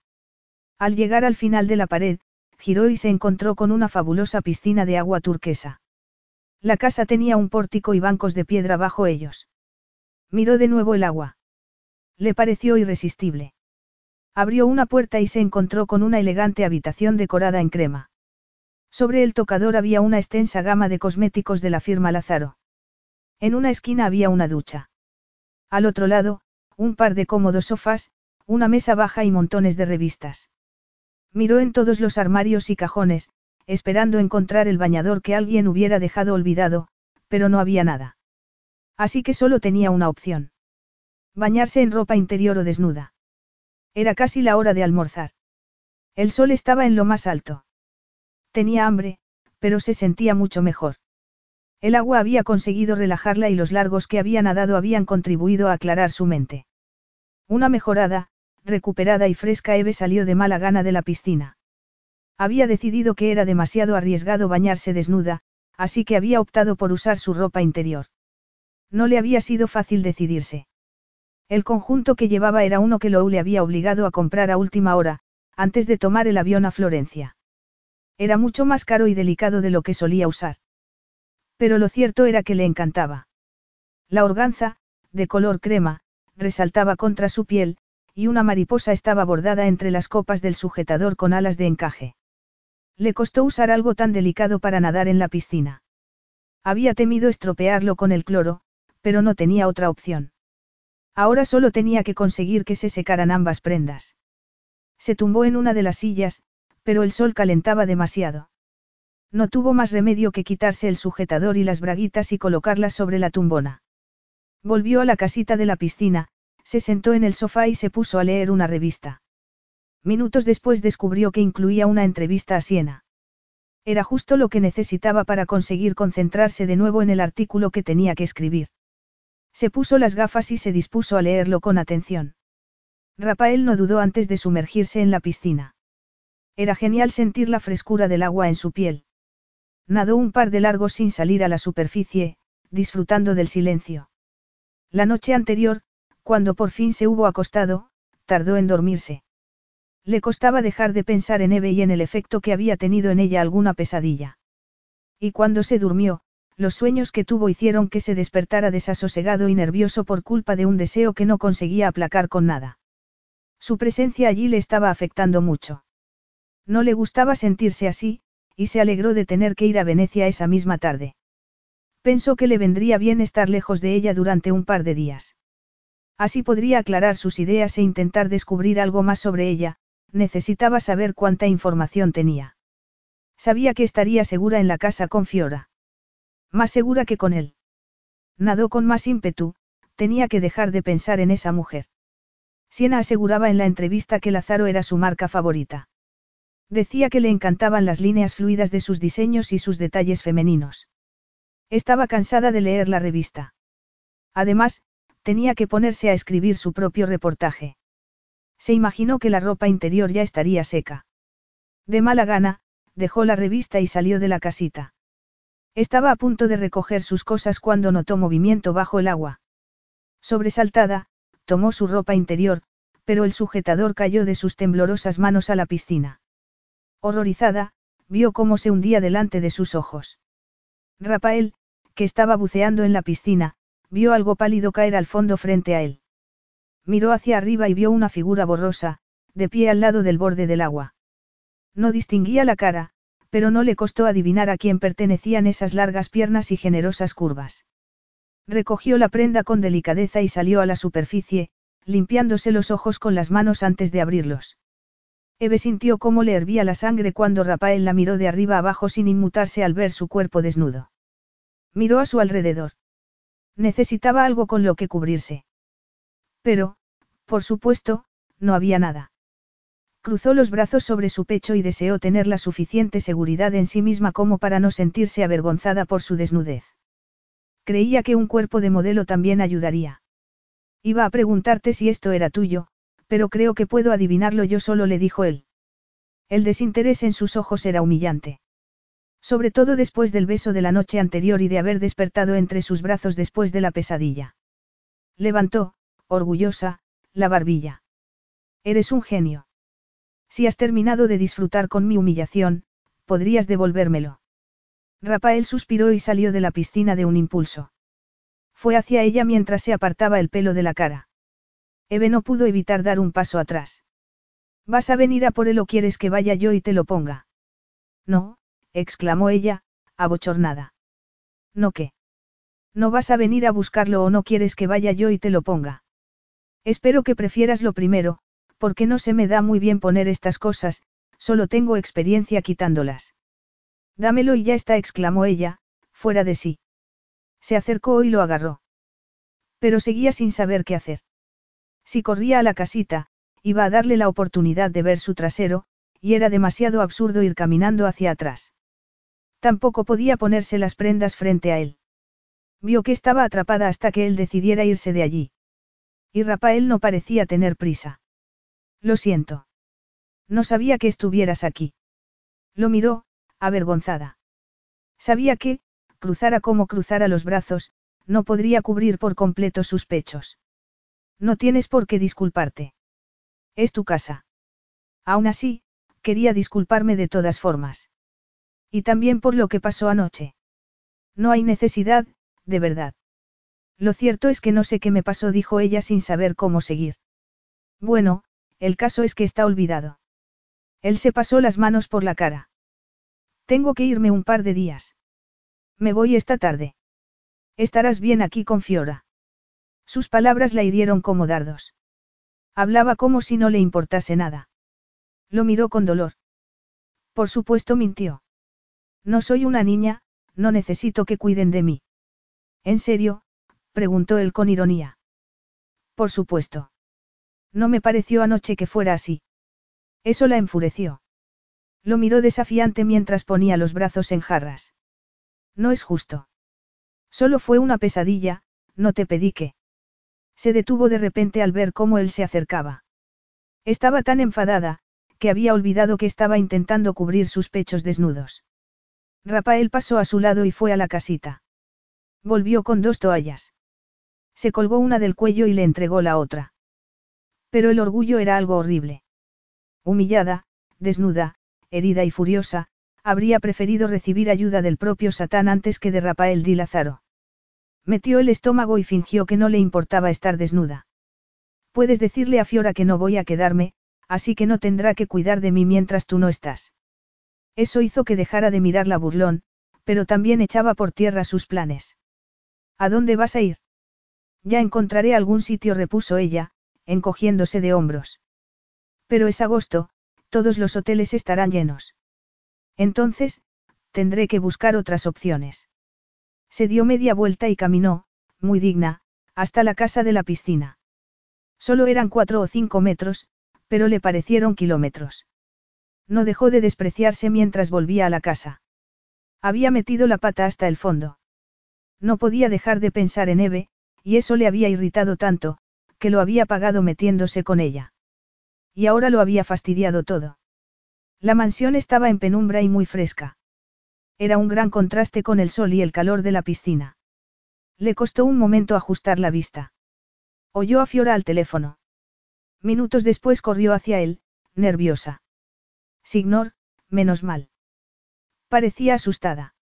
Al llegar al final de la pared, giró y se encontró con una fabulosa piscina de agua turquesa. La casa tenía un pórtico y bancos de piedra bajo ellos. Miró de nuevo el agua. Le pareció irresistible. Abrió una puerta y se encontró con una elegante habitación decorada en crema. Sobre el tocador había una extensa gama de cosméticos de la firma Lázaro. En una esquina había una ducha. Al otro lado, un par de cómodos sofás, una mesa baja y montones de revistas. Miró en todos los armarios y cajones, esperando encontrar el bañador que alguien hubiera dejado olvidado, pero no había nada. Así que solo tenía una opción. Bañarse en ropa interior o desnuda. Era casi la hora de almorzar. El sol estaba en lo más alto. Tenía hambre, pero se sentía mucho mejor. El agua había conseguido relajarla y los largos que había nadado habían contribuido a aclarar su mente. Una mejorada, recuperada y fresca Eve salió de mala gana de la piscina. Había decidido que era demasiado arriesgado bañarse desnuda, así que había optado por usar su ropa interior. No le había sido fácil decidirse. El conjunto que llevaba era uno que Lou le había obligado a comprar a última hora, antes de tomar el avión a Florencia. Era mucho más caro y delicado de lo que solía usar. Pero lo cierto era que le encantaba. La organza, de color crema, resaltaba contra su piel, y una mariposa estaba bordada entre las copas del sujetador con alas de encaje. Le costó usar algo tan delicado para nadar en la piscina. Había temido estropearlo con el cloro, pero no tenía otra opción. Ahora solo tenía que conseguir que se secaran ambas prendas. Se tumbó en una de las sillas, pero el sol calentaba demasiado. No tuvo más remedio que quitarse el sujetador y las braguitas y colocarlas sobre la tumbona. Volvió a la casita de la piscina, se sentó en el sofá y se puso a leer una revista. Minutos después descubrió que incluía una entrevista a Siena. Era justo lo que necesitaba para conseguir concentrarse de nuevo en el artículo que tenía que escribir. Se puso las gafas y se dispuso a leerlo con atención. Rafael no dudó antes de sumergirse en la piscina. Era genial sentir la frescura del agua en su piel. Nadó un par de largos sin salir a la superficie, disfrutando del silencio. La noche anterior, cuando por fin se hubo acostado, tardó en dormirse. Le costaba dejar de pensar en Eve y en el efecto que había tenido en ella alguna pesadilla. Y cuando se durmió, los sueños que tuvo hicieron que se despertara desasosegado y nervioso por culpa de un deseo que no conseguía aplacar con nada. Su presencia allí le estaba afectando mucho. No le gustaba sentirse así, y se alegró de tener que ir a Venecia esa misma tarde. Pensó que le vendría bien estar lejos de ella durante un par de días. Así podría aclarar sus ideas e intentar descubrir algo más sobre ella, necesitaba saber cuánta información tenía. Sabía que estaría segura en la casa con Fiora. Más segura que con él. Nadó con más ímpetu, tenía que dejar de pensar en esa mujer. Siena aseguraba en la entrevista que Lázaro era su marca favorita. Decía que le encantaban las líneas fluidas de sus diseños y sus detalles femeninos. Estaba cansada de leer la revista. Además, tenía que ponerse a escribir su propio reportaje. Se imaginó que la ropa interior ya estaría seca. De mala gana, dejó la revista y salió de la casita. Estaba a punto de recoger sus cosas cuando notó movimiento bajo el agua. Sobresaltada, tomó su ropa interior, pero el sujetador cayó de sus temblorosas manos a la piscina. Horrorizada, vio cómo se hundía delante de sus ojos. Rafael, que estaba buceando en la piscina, vio algo pálido caer al fondo frente a él. Miró hacia arriba y vio una figura borrosa, de pie al lado del borde del agua. No distinguía la cara, pero no le costó adivinar a quién pertenecían esas largas piernas y generosas curvas. Recogió la prenda con delicadeza y salió a la superficie, limpiándose los ojos con las manos antes de abrirlos. Eve sintió cómo le hervía la sangre cuando Rafael la miró de arriba abajo sin inmutarse al ver su cuerpo desnudo. Miró a su alrededor. Necesitaba algo con lo que cubrirse. Pero, por supuesto, no había nada. Cruzó los brazos sobre su pecho y deseó tener la suficiente seguridad en sí misma como para no sentirse avergonzada por su desnudez. Creía que un cuerpo de modelo también ayudaría. Iba a preguntarte si esto era tuyo, pero creo que puedo adivinarlo yo solo le dijo él. El desinterés en sus ojos era humillante. Sobre todo después del beso de la noche anterior y de haber despertado entre sus brazos después de la pesadilla. Levantó, orgullosa, la barbilla. Eres un genio. Si has terminado de disfrutar con mi humillación, podrías devolvérmelo. Rafael suspiró y salió de la piscina de un impulso. Fue hacia ella mientras se apartaba el pelo de la cara. Eve no pudo evitar dar un paso atrás. ¿Vas a venir a por él o quieres que vaya yo y te lo ponga? No, exclamó ella, abochornada. ¿No qué? ¿No vas a venir a buscarlo o no quieres que vaya yo y te lo ponga? Espero que prefieras lo primero, porque no se me da muy bien poner estas cosas, solo tengo experiencia quitándolas. Dámelo y ya está, exclamó ella, fuera de sí. Se acercó y lo agarró. Pero seguía sin saber qué hacer. Si corría a la casita, iba a darle la oportunidad de ver su trasero, y era demasiado absurdo ir caminando hacia atrás. Tampoco podía ponerse las prendas frente a él. Vio que estaba atrapada hasta que él decidiera irse de allí. Y Rafael no parecía tener prisa. Lo siento. No sabía que estuvieras aquí. Lo miró, avergonzada. Sabía que, cruzara como cruzara los brazos, no podría cubrir por completo sus pechos. No tienes por qué disculparte. Es tu casa. Aún así, quería disculparme de todas formas. Y también por lo que pasó anoche. No hay necesidad, de verdad. Lo cierto es que no sé qué me pasó, dijo ella sin saber cómo seguir. Bueno, el caso es que está olvidado. Él se pasó las manos por la cara. Tengo que irme un par de días. Me voy esta tarde. Estarás bien aquí con Fiora. Sus palabras la hirieron como dardos. Hablaba como si no le importase nada. Lo miró con dolor. Por supuesto mintió. No soy una niña, no necesito que cuiden de mí. ¿En serio? preguntó él con ironía. Por supuesto. No me pareció anoche que fuera así. Eso la enfureció. Lo miró desafiante mientras ponía los brazos en jarras. No es justo. Solo fue una pesadilla, no te pedí que. Se detuvo de repente al ver cómo él se acercaba. Estaba tan enfadada, que había olvidado que estaba intentando cubrir sus pechos desnudos. Rafael pasó a su lado y fue a la casita. Volvió con dos toallas. Se colgó una del cuello y le entregó la otra. Pero el orgullo era algo horrible. Humillada, desnuda, herida y furiosa, habría preferido recibir ayuda del propio Satán antes que de Rafael Di Lázaro. Metió el estómago y fingió que no le importaba estar desnuda. Puedes decirle a Fiora que no voy a quedarme, así que no tendrá que cuidar de mí mientras tú no estás. Eso hizo que dejara de mirarla burlón, pero también echaba por tierra sus planes. ¿A dónde vas a ir? Ya encontraré algún sitio, repuso ella, encogiéndose de hombros. Pero es agosto, todos los hoteles estarán llenos. Entonces, tendré que buscar otras opciones. Se dio media vuelta y caminó, muy digna, hasta la casa de la piscina. Solo eran cuatro o cinco metros, pero le parecieron kilómetros. No dejó de despreciarse mientras volvía a la casa. Había metido la pata hasta el fondo. No podía dejar de pensar en Eve, y eso le había irritado tanto, que lo había pagado metiéndose con ella. Y ahora lo había fastidiado todo. La mansión estaba en penumbra y muy fresca. Era un gran contraste con el sol y el calor de la piscina. Le costó un momento ajustar la vista. Oyó a Fiora al teléfono. Minutos después corrió hacia él, nerviosa. Signor, menos mal. Parecía asustada.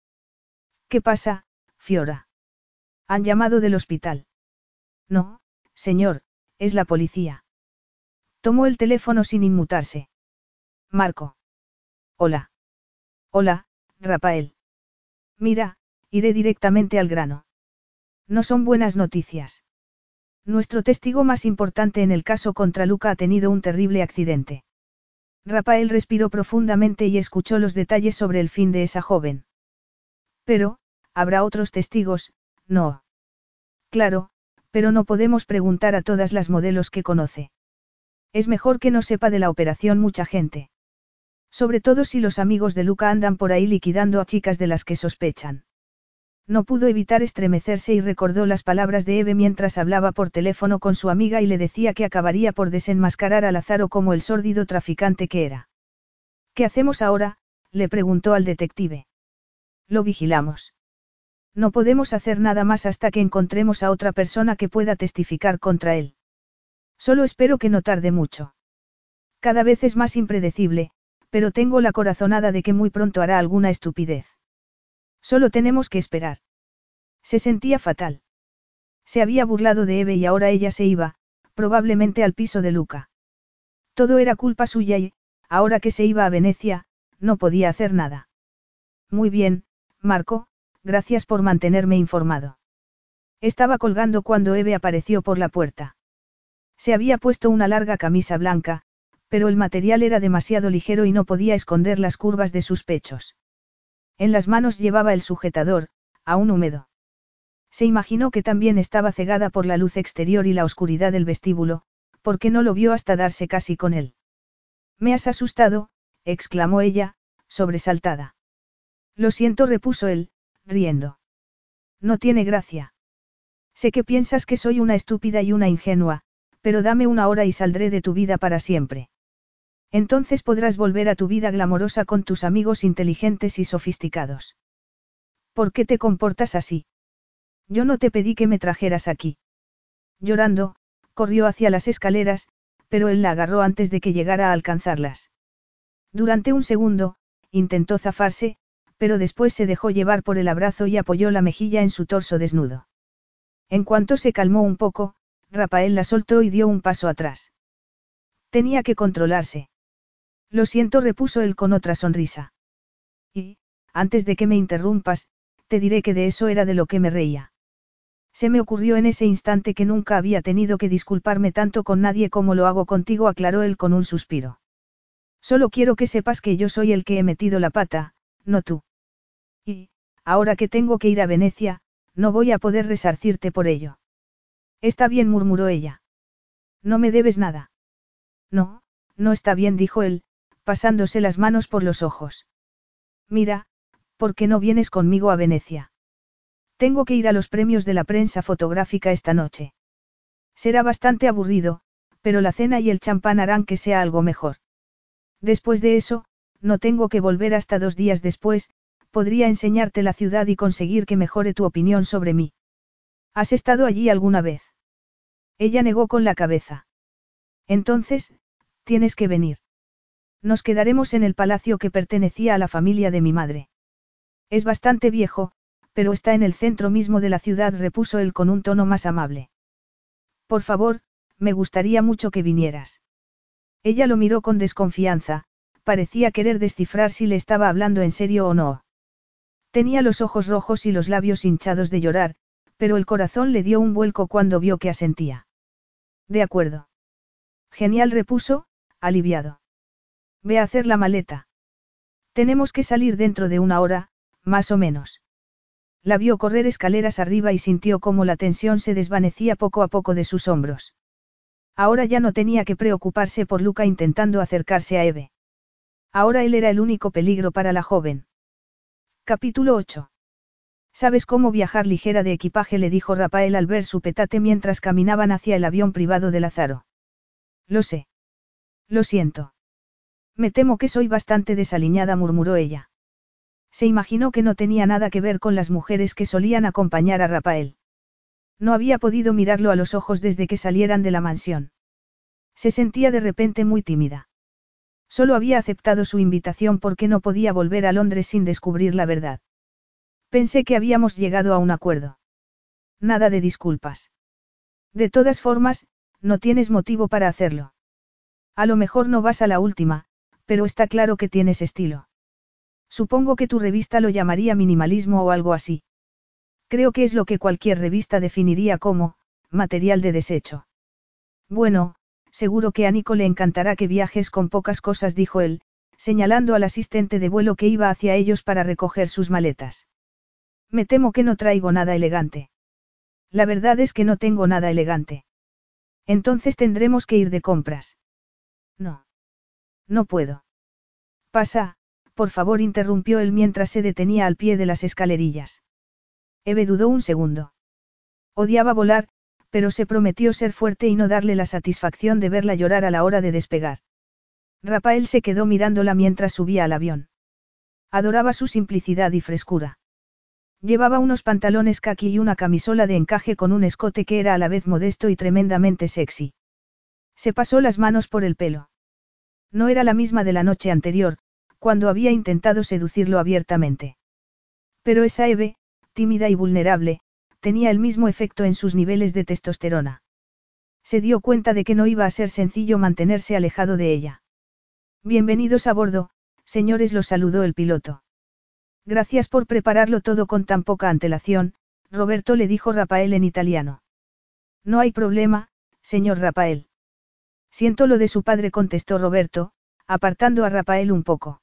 ¿Qué pasa, Fiora? Han llamado del hospital. No, señor, es la policía. Tomó el teléfono sin inmutarse. Marco. Hola. Hola, Rafael. Mira, iré directamente al grano. No son buenas noticias. Nuestro testigo más importante en el caso contra Luca ha tenido un terrible accidente. Rafael respiró profundamente y escuchó los detalles sobre el fin de esa joven. Pero, habrá otros testigos, no. Claro, pero no podemos preguntar a todas las modelos que conoce. Es mejor que no sepa de la operación mucha gente. Sobre todo si los amigos de Luca andan por ahí liquidando a chicas de las que sospechan. No pudo evitar estremecerse y recordó las palabras de Eve mientras hablaba por teléfono con su amiga y le decía que acabaría por desenmascarar a Lázaro como el sórdido traficante que era. ¿Qué hacemos ahora? le preguntó al detective. Lo vigilamos. No podemos hacer nada más hasta que encontremos a otra persona que pueda testificar contra él. Solo espero que no tarde mucho. Cada vez es más impredecible, pero tengo la corazonada de que muy pronto hará alguna estupidez. Solo tenemos que esperar. Se sentía fatal. Se había burlado de Eve y ahora ella se iba, probablemente al piso de Luca. Todo era culpa suya y, ahora que se iba a Venecia, no podía hacer nada. Muy bien, Marco, gracias por mantenerme informado. Estaba colgando cuando Eve apareció por la puerta. Se había puesto una larga camisa blanca, pero el material era demasiado ligero y no podía esconder las curvas de sus pechos. En las manos llevaba el sujetador, aún húmedo. Se imaginó que también estaba cegada por la luz exterior y la oscuridad del vestíbulo, porque no lo vio hasta darse casi con él. Me has asustado, exclamó ella, sobresaltada. Lo siento, repuso él, riendo. No tiene gracia. Sé que piensas que soy una estúpida y una ingenua, pero dame una hora y saldré de tu vida para siempre. Entonces podrás volver a tu vida glamorosa con tus amigos inteligentes y sofisticados. ¿Por qué te comportas así? Yo no te pedí que me trajeras aquí. Llorando, corrió hacia las escaleras, pero él la agarró antes de que llegara a alcanzarlas. Durante un segundo, intentó zafarse, pero después se dejó llevar por el abrazo y apoyó la mejilla en su torso desnudo. En cuanto se calmó un poco, Rafael la soltó y dio un paso atrás. Tenía que controlarse. Lo siento, repuso él con otra sonrisa. Y, antes de que me interrumpas, te diré que de eso era de lo que me reía. Se me ocurrió en ese instante que nunca había tenido que disculparme tanto con nadie como lo hago contigo, aclaró él con un suspiro. Solo quiero que sepas que yo soy el que he metido la pata, no tú. Ahora que tengo que ir a Venecia, no voy a poder resarcirte por ello. Está bien, murmuró ella. No me debes nada. No, no está bien, dijo él, pasándose las manos por los ojos. Mira, ¿por qué no vienes conmigo a Venecia? Tengo que ir a los premios de la prensa fotográfica esta noche. Será bastante aburrido, pero la cena y el champán harán que sea algo mejor. Después de eso, no tengo que volver hasta dos días después, podría enseñarte la ciudad y conseguir que mejore tu opinión sobre mí. ¿Has estado allí alguna vez? Ella negó con la cabeza. Entonces, tienes que venir. Nos quedaremos en el palacio que pertenecía a la familia de mi madre. Es bastante viejo, pero está en el centro mismo de la ciudad, repuso él con un tono más amable. Por favor, me gustaría mucho que vinieras. Ella lo miró con desconfianza, parecía querer descifrar si le estaba hablando en serio o no. Tenía los ojos rojos y los labios hinchados de llorar, pero el corazón le dio un vuelco cuando vio que asentía. De acuerdo. Genial repuso, aliviado. Ve a hacer la maleta. Tenemos que salir dentro de una hora, más o menos. La vio correr escaleras arriba y sintió cómo la tensión se desvanecía poco a poco de sus hombros. Ahora ya no tenía que preocuparse por Luca intentando acercarse a Eve. Ahora él era el único peligro para la joven. Capítulo 8. ¿Sabes cómo viajar ligera de equipaje? le dijo Rafael al ver su petate mientras caminaban hacia el avión privado de Lázaro. Lo sé. Lo siento. Me temo que soy bastante desaliñada, murmuró ella. Se imaginó que no tenía nada que ver con las mujeres que solían acompañar a Rafael. No había podido mirarlo a los ojos desde que salieran de la mansión. Se sentía de repente muy tímida. Solo había aceptado su invitación porque no podía volver a Londres sin descubrir la verdad. Pensé que habíamos llegado a un acuerdo. Nada de disculpas. De todas formas, no tienes motivo para hacerlo. A lo mejor no vas a la última, pero está claro que tienes estilo. Supongo que tu revista lo llamaría minimalismo o algo así. Creo que es lo que cualquier revista definiría como, material de desecho. Bueno, seguro que a Nico le encantará que viajes con pocas cosas, dijo él, señalando al asistente de vuelo que iba hacia ellos para recoger sus maletas. Me temo que no traigo nada elegante. La verdad es que no tengo nada elegante. Entonces tendremos que ir de compras. No. No puedo. Pasa, por favor, interrumpió él mientras se detenía al pie de las escalerillas. Eve dudó un segundo. Odiaba volar, pero se prometió ser fuerte y no darle la satisfacción de verla llorar a la hora de despegar. Rafael se quedó mirándola mientras subía al avión. Adoraba su simplicidad y frescura. Llevaba unos pantalones kaki y una camisola de encaje con un escote que era a la vez modesto y tremendamente sexy. Se pasó las manos por el pelo. No era la misma de la noche anterior, cuando había intentado seducirlo abiertamente. Pero esa Eve, tímida y vulnerable, tenía el mismo efecto en sus niveles de testosterona. Se dio cuenta de que no iba a ser sencillo mantenerse alejado de ella. Bienvenidos a bordo, señores, los saludó el piloto. Gracias por prepararlo todo con tan poca antelación, Roberto le dijo Rafael en italiano. No hay problema, señor Rafael. Siento lo de su padre, contestó Roberto, apartando a Rafael un poco.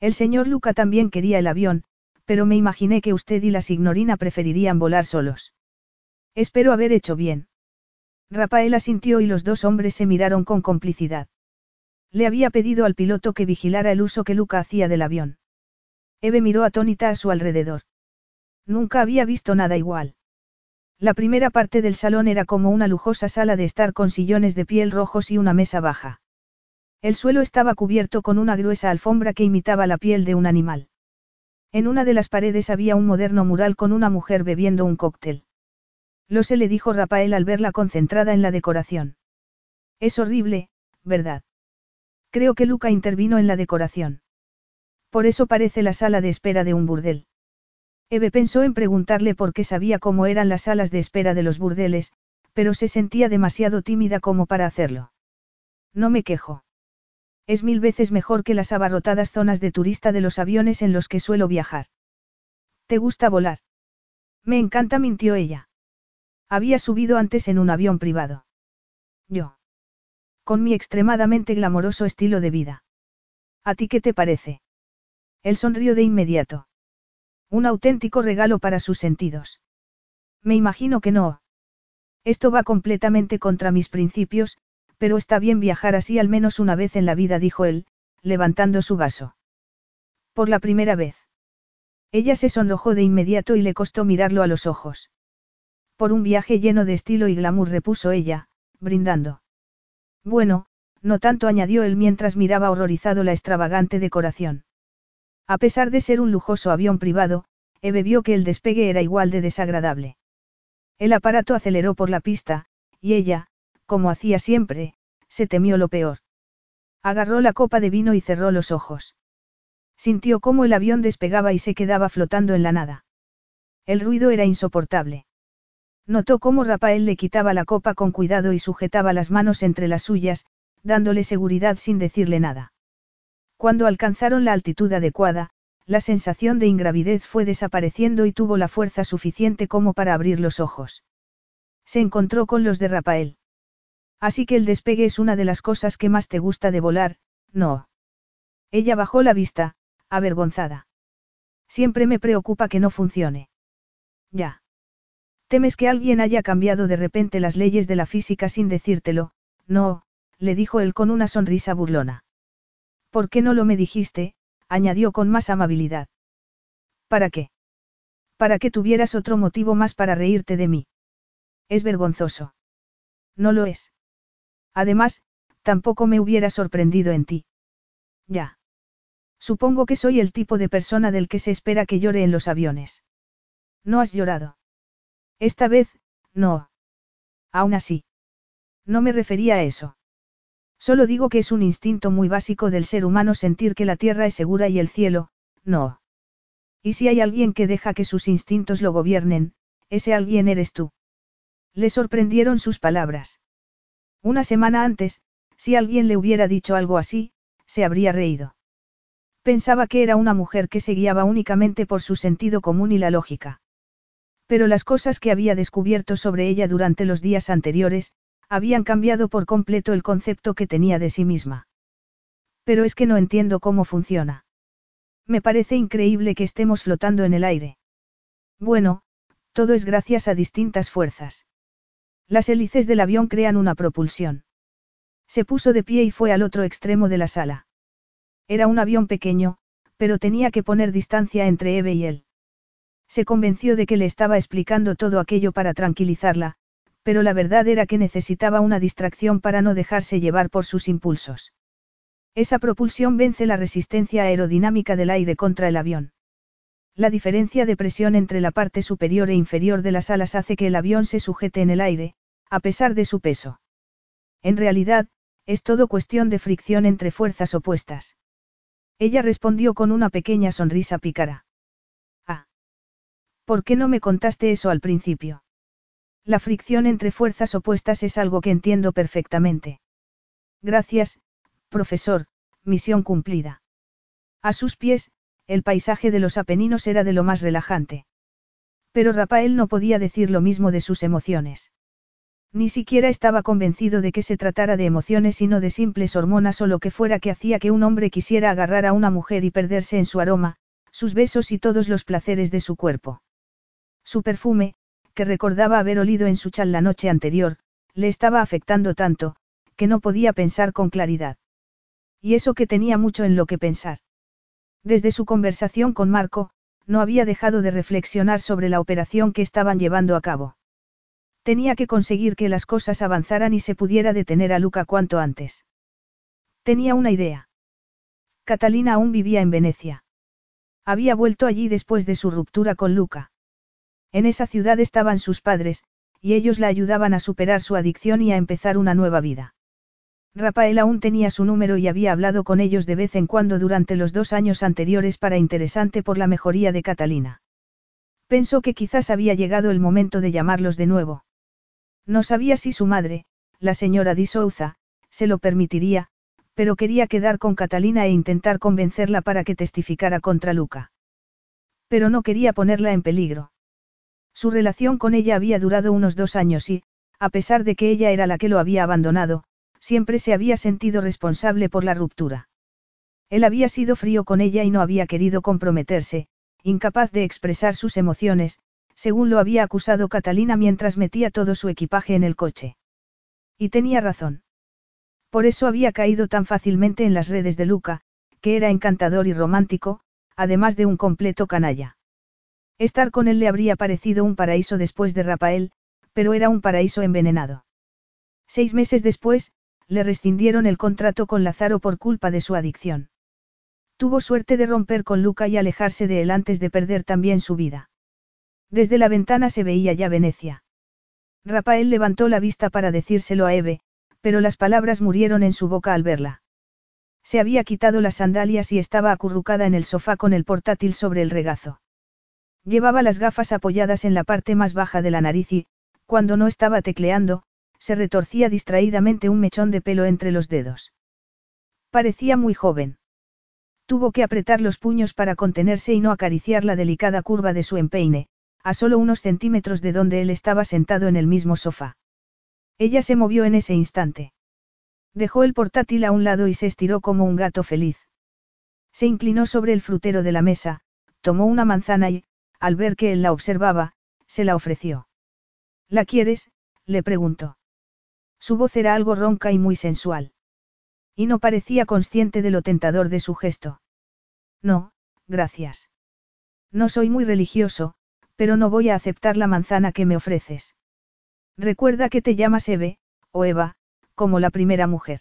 El señor Luca también quería el avión, pero me imaginé que usted y la signorina preferirían volar solos. Espero haber hecho bien. Rafael asintió y los dos hombres se miraron con complicidad. Le había pedido al piloto que vigilara el uso que Luca hacía del avión. Eve miró atónita a su alrededor. Nunca había visto nada igual. La primera parte del salón era como una lujosa sala de estar con sillones de piel rojos y una mesa baja. El suelo estaba cubierto con una gruesa alfombra que imitaba la piel de un animal. En una de las paredes había un moderno mural con una mujer bebiendo un cóctel. Lo se le dijo Rafael al verla concentrada en la decoración. Es horrible, ¿verdad? Creo que Luca intervino en la decoración. Por eso parece la sala de espera de un burdel. Eve pensó en preguntarle por qué sabía cómo eran las salas de espera de los burdeles, pero se sentía demasiado tímida como para hacerlo. No me quejo. Es mil veces mejor que las abarrotadas zonas de turista de los aviones en los que suelo viajar. ¿Te gusta volar? Me encanta, mintió ella. Había subido antes en un avión privado. Yo. Con mi extremadamente glamoroso estilo de vida. ¿A ti qué te parece? Él sonrió de inmediato. Un auténtico regalo para sus sentidos. Me imagino que no. Esto va completamente contra mis principios, pero está bien viajar así al menos una vez en la vida, dijo él, levantando su vaso. Por la primera vez. Ella se sonrojó de inmediato y le costó mirarlo a los ojos. Por un viaje lleno de estilo y glamour repuso ella, brindando. Bueno, no tanto añadió él mientras miraba horrorizado la extravagante decoración. A pesar de ser un lujoso avión privado, Eve vio que el despegue era igual de desagradable. El aparato aceleró por la pista, y ella, como hacía siempre, se temió lo peor. Agarró la copa de vino y cerró los ojos. Sintió cómo el avión despegaba y se quedaba flotando en la nada. El ruido era insoportable. Notó cómo Rafael le quitaba la copa con cuidado y sujetaba las manos entre las suyas, dándole seguridad sin decirle nada. Cuando alcanzaron la altitud adecuada, la sensación de ingravidez fue desapareciendo y tuvo la fuerza suficiente como para abrir los ojos. Se encontró con los de Rafael. Así que el despegue es una de las cosas que más te gusta de volar, no. Ella bajó la vista, avergonzada. Siempre me preocupa que no funcione. Ya. Temes que alguien haya cambiado de repente las leyes de la física sin decírtelo, no, le dijo él con una sonrisa burlona. ¿Por qué no lo me dijiste? añadió con más amabilidad. ¿Para qué? Para que tuvieras otro motivo más para reírte de mí. Es vergonzoso. No lo es. Además, tampoco me hubiera sorprendido en ti. Ya. Supongo que soy el tipo de persona del que se espera que llore en los aviones. No has llorado. Esta vez, no. Aún así. No me refería a eso. Solo digo que es un instinto muy básico del ser humano sentir que la tierra es segura y el cielo, no. Y si hay alguien que deja que sus instintos lo gobiernen, ese alguien eres tú. Le sorprendieron sus palabras. Una semana antes, si alguien le hubiera dicho algo así, se habría reído. Pensaba que era una mujer que se guiaba únicamente por su sentido común y la lógica. Pero las cosas que había descubierto sobre ella durante los días anteriores, habían cambiado por completo el concepto que tenía de sí misma. Pero es que no entiendo cómo funciona. Me parece increíble que estemos flotando en el aire. Bueno, todo es gracias a distintas fuerzas. Las hélices del avión crean una propulsión. Se puso de pie y fue al otro extremo de la sala. Era un avión pequeño, pero tenía que poner distancia entre Eve y él. Se convenció de que le estaba explicando todo aquello para tranquilizarla, pero la verdad era que necesitaba una distracción para no dejarse llevar por sus impulsos. Esa propulsión vence la resistencia aerodinámica del aire contra el avión. La diferencia de presión entre la parte superior e inferior de las alas hace que el avión se sujete en el aire, a pesar de su peso. En realidad, es todo cuestión de fricción entre fuerzas opuestas. Ella respondió con una pequeña sonrisa pícara. Ah. ¿Por qué no me contaste eso al principio? La fricción entre fuerzas opuestas es algo que entiendo perfectamente. Gracias, profesor, misión cumplida. A sus pies, el paisaje de los Apeninos era de lo más relajante. Pero Rafael no podía decir lo mismo de sus emociones. Ni siquiera estaba convencido de que se tratara de emociones y no de simples hormonas o lo que fuera que hacía que un hombre quisiera agarrar a una mujer y perderse en su aroma, sus besos y todos los placeres de su cuerpo. Su perfume, que recordaba haber olido en su chal la noche anterior, le estaba afectando tanto, que no podía pensar con claridad. Y eso que tenía mucho en lo que pensar. Desde su conversación con Marco, no había dejado de reflexionar sobre la operación que estaban llevando a cabo. Tenía que conseguir que las cosas avanzaran y se pudiera detener a Luca cuanto antes. Tenía una idea. Catalina aún vivía en Venecia. Había vuelto allí después de su ruptura con Luca. En esa ciudad estaban sus padres, y ellos la ayudaban a superar su adicción y a empezar una nueva vida. Rafael aún tenía su número y había hablado con ellos de vez en cuando durante los dos años anteriores para interesante por la mejoría de Catalina. Pensó que quizás había llegado el momento de llamarlos de nuevo. No sabía si su madre, la señora Di Souza, se lo permitiría, pero quería quedar con Catalina e intentar convencerla para que testificara contra Luca. Pero no quería ponerla en peligro. Su relación con ella había durado unos dos años y, a pesar de que ella era la que lo había abandonado, siempre se había sentido responsable por la ruptura. Él había sido frío con ella y no había querido comprometerse, incapaz de expresar sus emociones, según lo había acusado Catalina mientras metía todo su equipaje en el coche. Y tenía razón. Por eso había caído tan fácilmente en las redes de Luca, que era encantador y romántico, además de un completo canalla. Estar con él le habría parecido un paraíso después de Rafael, pero era un paraíso envenenado. Seis meses después, le rescindieron el contrato con Lázaro por culpa de su adicción. Tuvo suerte de romper con Luca y alejarse de él antes de perder también su vida. Desde la ventana se veía ya Venecia. Rafael levantó la vista para decírselo a Eve, pero las palabras murieron en su boca al verla. Se había quitado las sandalias y estaba acurrucada en el sofá con el portátil sobre el regazo. Llevaba las gafas apoyadas en la parte más baja de la nariz y, cuando no estaba tecleando, se retorcía distraídamente un mechón de pelo entre los dedos. Parecía muy joven. Tuvo que apretar los puños para contenerse y no acariciar la delicada curva de su empeine, a solo unos centímetros de donde él estaba sentado en el mismo sofá. Ella se movió en ese instante. Dejó el portátil a un lado y se estiró como un gato feliz. Se inclinó sobre el frutero de la mesa, tomó una manzana y, al ver que él la observaba, se la ofreció. ¿La quieres? le preguntó. Su voz era algo ronca y muy sensual. Y no parecía consciente de lo tentador de su gesto. No, gracias. No soy muy religioso, pero no voy a aceptar la manzana que me ofreces. Recuerda que te llamas Eve, o Eva, como la primera mujer.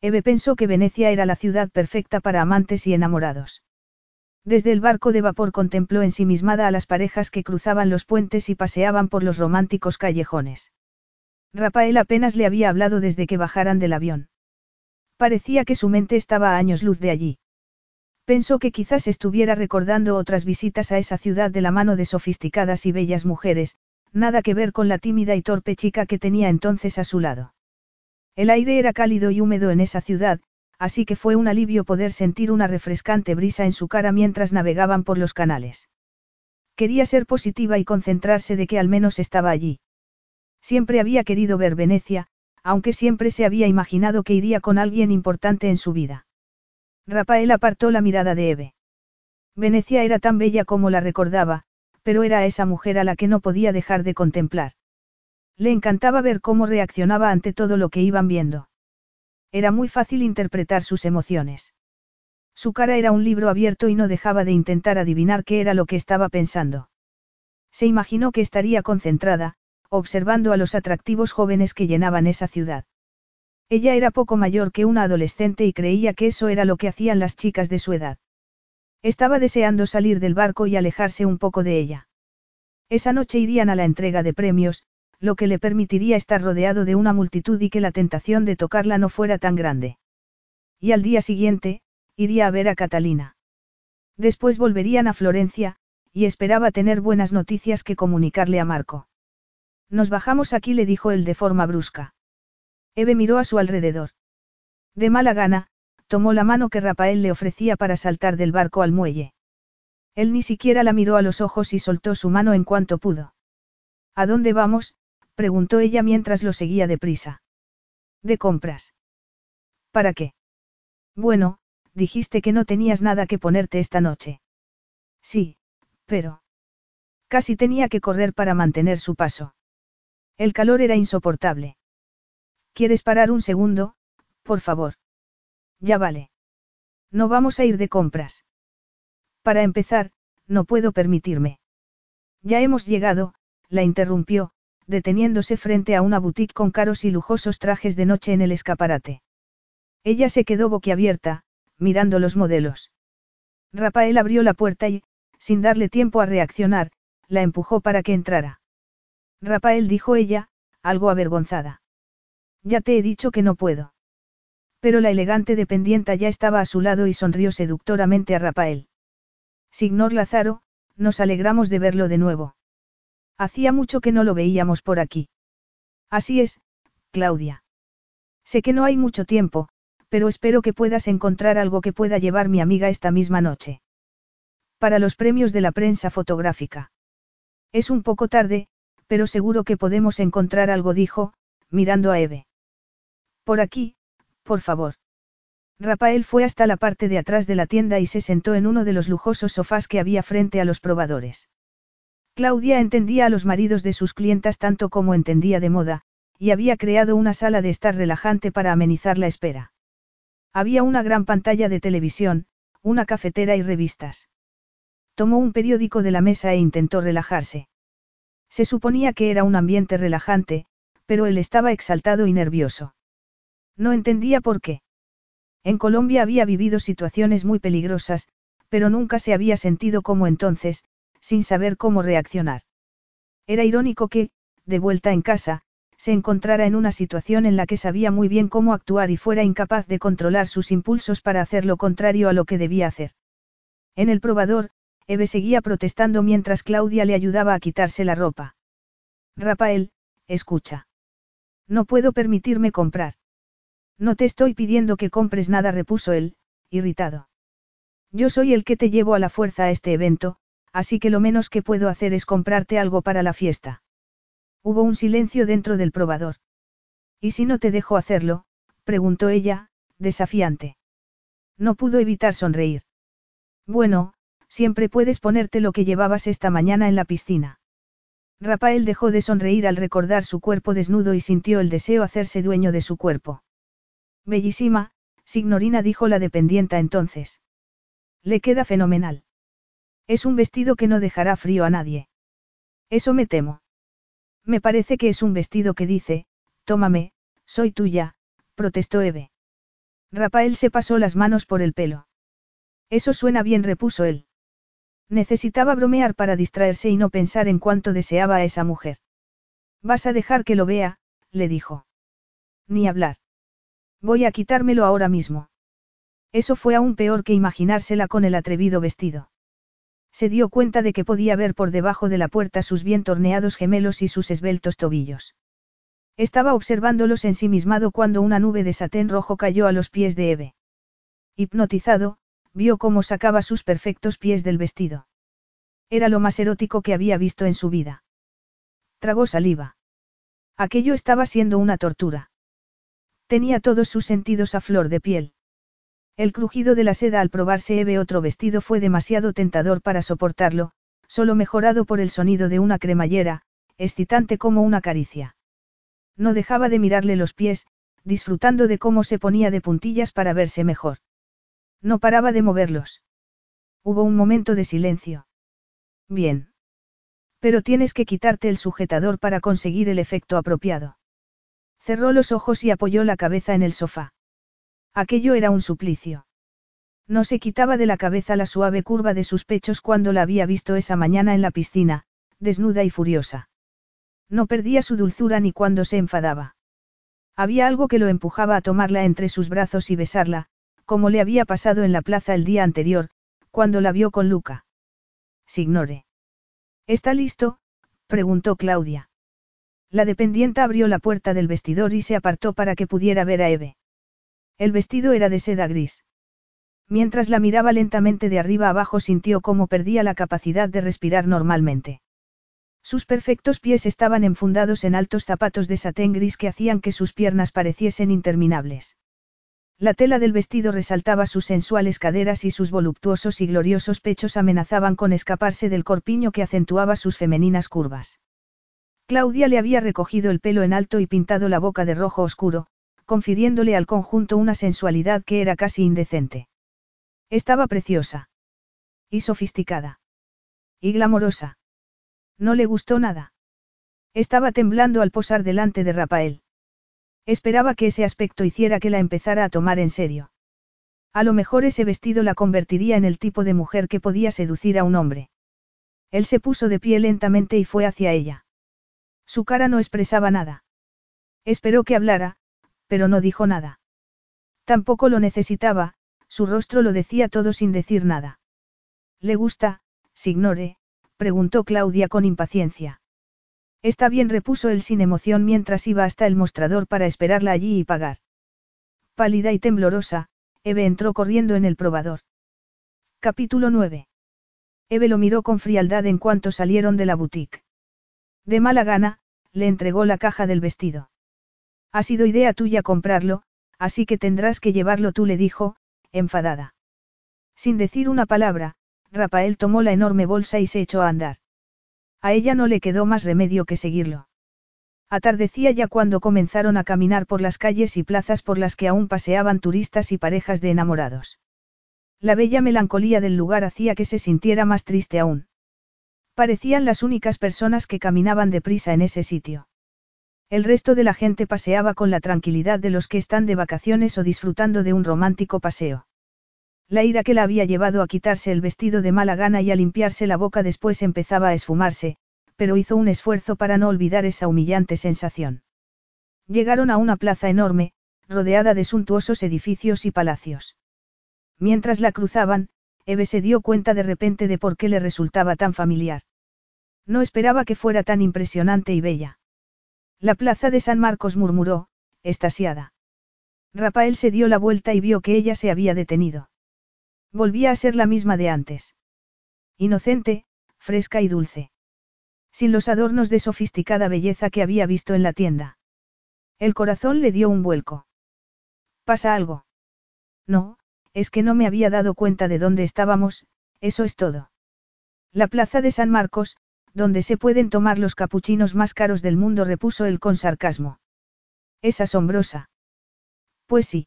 Eve pensó que Venecia era la ciudad perfecta para amantes y enamorados. Desde el barco de vapor contempló ensimismada a las parejas que cruzaban los puentes y paseaban por los románticos callejones. Rafael apenas le había hablado desde que bajaran del avión. Parecía que su mente estaba a años luz de allí. Pensó que quizás estuviera recordando otras visitas a esa ciudad de la mano de sofisticadas y bellas mujeres, nada que ver con la tímida y torpe chica que tenía entonces a su lado. El aire era cálido y húmedo en esa ciudad, así que fue un alivio poder sentir una refrescante brisa en su cara mientras navegaban por los canales. Quería ser positiva y concentrarse de que al menos estaba allí. Siempre había querido ver Venecia, aunque siempre se había imaginado que iría con alguien importante en su vida. Rafael apartó la mirada de Eve. Venecia era tan bella como la recordaba, pero era esa mujer a la que no podía dejar de contemplar. Le encantaba ver cómo reaccionaba ante todo lo que iban viendo. Era muy fácil interpretar sus emociones. Su cara era un libro abierto y no dejaba de intentar adivinar qué era lo que estaba pensando. Se imaginó que estaría concentrada, observando a los atractivos jóvenes que llenaban esa ciudad. Ella era poco mayor que una adolescente y creía que eso era lo que hacían las chicas de su edad. Estaba deseando salir del barco y alejarse un poco de ella. Esa noche irían a la entrega de premios, lo que le permitiría estar rodeado de una multitud y que la tentación de tocarla no fuera tan grande. Y al día siguiente, iría a ver a Catalina. Después volverían a Florencia, y esperaba tener buenas noticias que comunicarle a Marco. Nos bajamos aquí, le dijo él de forma brusca. Eve miró a su alrededor. De mala gana, tomó la mano que Rafael le ofrecía para saltar del barco al muelle. Él ni siquiera la miró a los ojos y soltó su mano en cuanto pudo. ¿A dónde vamos? preguntó ella mientras lo seguía deprisa. De compras. ¿Para qué? Bueno, dijiste que no tenías nada que ponerte esta noche. Sí, pero... Casi tenía que correr para mantener su paso. El calor era insoportable. ¿Quieres parar un segundo, por favor? Ya vale. No vamos a ir de compras. Para empezar, no puedo permitirme. Ya hemos llegado, la interrumpió, deteniéndose frente a una boutique con caros y lujosos trajes de noche en el escaparate. Ella se quedó boquiabierta, mirando los modelos. Rafael abrió la puerta y, sin darle tiempo a reaccionar, la empujó para que entrara. Rafael dijo ella, algo avergonzada. Ya te he dicho que no puedo. Pero la elegante dependienta ya estaba a su lado y sonrió seductoramente a Rafael. Signor Lázaro, nos alegramos de verlo de nuevo. Hacía mucho que no lo veíamos por aquí. Así es, Claudia. Sé que no hay mucho tiempo, pero espero que puedas encontrar algo que pueda llevar mi amiga esta misma noche. Para los premios de la prensa fotográfica. Es un poco tarde, pero seguro que podemos encontrar algo, dijo, mirando a Eve. Por aquí, por favor. Rafael fue hasta la parte de atrás de la tienda y se sentó en uno de los lujosos sofás que había frente a los probadores. Claudia entendía a los maridos de sus clientas tanto como entendía de moda, y había creado una sala de estar relajante para amenizar la espera. Había una gran pantalla de televisión, una cafetera y revistas. Tomó un periódico de la mesa e intentó relajarse. Se suponía que era un ambiente relajante, pero él estaba exaltado y nervioso. No entendía por qué. En Colombia había vivido situaciones muy peligrosas, pero nunca se había sentido como entonces, sin saber cómo reaccionar. Era irónico que, de vuelta en casa, se encontrara en una situación en la que sabía muy bien cómo actuar y fuera incapaz de controlar sus impulsos para hacer lo contrario a lo que debía hacer. En el probador, Eve seguía protestando mientras Claudia le ayudaba a quitarse la ropa. Rafael, escucha. No puedo permitirme comprar. No te estoy pidiendo que compres nada, repuso él, irritado. Yo soy el que te llevo a la fuerza a este evento, así que lo menos que puedo hacer es comprarte algo para la fiesta. Hubo un silencio dentro del probador. ¿Y si no te dejo hacerlo? preguntó ella, desafiante. No pudo evitar sonreír. Bueno, siempre puedes ponerte lo que llevabas esta mañana en la piscina. Rafael dejó de sonreír al recordar su cuerpo desnudo y sintió el deseo hacerse dueño de su cuerpo. Bellísima, Signorina dijo la dependienta entonces. Le queda fenomenal. Es un vestido que no dejará frío a nadie. Eso me temo. Me parece que es un vestido que dice, tómame, soy tuya, protestó Eve. Rafael se pasó las manos por el pelo. Eso suena bien, repuso él. Necesitaba bromear para distraerse y no pensar en cuánto deseaba a esa mujer. Vas a dejar que lo vea, le dijo. Ni hablar. Voy a quitármelo ahora mismo. Eso fue aún peor que imaginársela con el atrevido vestido. Se dio cuenta de que podía ver por debajo de la puerta sus bien torneados gemelos y sus esbeltos tobillos. Estaba observándolos ensimismado cuando una nube de satén rojo cayó a los pies de Eve. Hipnotizado, vio cómo sacaba sus perfectos pies del vestido. Era lo más erótico que había visto en su vida. Tragó saliva. Aquello estaba siendo una tortura. Tenía todos sus sentidos a flor de piel. El crujido de la seda al probarse Eve otro vestido fue demasiado tentador para soportarlo, solo mejorado por el sonido de una cremallera, excitante como una caricia. No dejaba de mirarle los pies, disfrutando de cómo se ponía de puntillas para verse mejor. No paraba de moverlos. Hubo un momento de silencio. Bien. Pero tienes que quitarte el sujetador para conseguir el efecto apropiado. Cerró los ojos y apoyó la cabeza en el sofá. Aquello era un suplicio. No se quitaba de la cabeza la suave curva de sus pechos cuando la había visto esa mañana en la piscina, desnuda y furiosa. No perdía su dulzura ni cuando se enfadaba. Había algo que lo empujaba a tomarla entre sus brazos y besarla, como le había pasado en la plaza el día anterior, cuando la vio con Luca. Signore. ¿Está listo? preguntó Claudia. La dependienta abrió la puerta del vestidor y se apartó para que pudiera ver a Eve. El vestido era de seda gris. Mientras la miraba lentamente de arriba abajo sintió cómo perdía la capacidad de respirar normalmente. Sus perfectos pies estaban enfundados en altos zapatos de satén gris que hacían que sus piernas pareciesen interminables. La tela del vestido resaltaba sus sensuales caderas y sus voluptuosos y gloriosos pechos amenazaban con escaparse del corpiño que acentuaba sus femeninas curvas. Claudia le había recogido el pelo en alto y pintado la boca de rojo oscuro, confiriéndole al conjunto una sensualidad que era casi indecente. Estaba preciosa. Y sofisticada. Y glamorosa. No le gustó nada. Estaba temblando al posar delante de Rafael. Esperaba que ese aspecto hiciera que la empezara a tomar en serio. A lo mejor ese vestido la convertiría en el tipo de mujer que podía seducir a un hombre. Él se puso de pie lentamente y fue hacia ella. Su cara no expresaba nada. Esperó que hablara, pero no dijo nada. Tampoco lo necesitaba, su rostro lo decía todo sin decir nada. ¿Le gusta, signore? preguntó Claudia con impaciencia. Está bien, repuso él sin emoción mientras iba hasta el mostrador para esperarla allí y pagar. Pálida y temblorosa, Eve entró corriendo en el probador. Capítulo 9. Eve lo miró con frialdad en cuanto salieron de la boutique. De mala gana, le entregó la caja del vestido. Ha sido idea tuya comprarlo, así que tendrás que llevarlo tú, le dijo, enfadada. Sin decir una palabra, Rafael tomó la enorme bolsa y se echó a andar. A ella no le quedó más remedio que seguirlo. Atardecía ya cuando comenzaron a caminar por las calles y plazas por las que aún paseaban turistas y parejas de enamorados. La bella melancolía del lugar hacía que se sintiera más triste aún. Parecían las únicas personas que caminaban deprisa en ese sitio. El resto de la gente paseaba con la tranquilidad de los que están de vacaciones o disfrutando de un romántico paseo. La ira que la había llevado a quitarse el vestido de mala gana y a limpiarse la boca después empezaba a esfumarse, pero hizo un esfuerzo para no olvidar esa humillante sensación. Llegaron a una plaza enorme, rodeada de suntuosos edificios y palacios. Mientras la cruzaban, Eve se dio cuenta de repente de por qué le resultaba tan familiar. No esperaba que fuera tan impresionante y bella. La plaza de San Marcos murmuró, estasiada. Rafael se dio la vuelta y vio que ella se había detenido. Volvía a ser la misma de antes. Inocente, fresca y dulce sin los adornos de sofisticada belleza que había visto en la tienda. El corazón le dio un vuelco. ¿Pasa algo? No, es que no me había dado cuenta de dónde estábamos, eso es todo. La plaza de San Marcos, donde se pueden tomar los capuchinos más caros del mundo, repuso él con sarcasmo. Es asombrosa. Pues sí.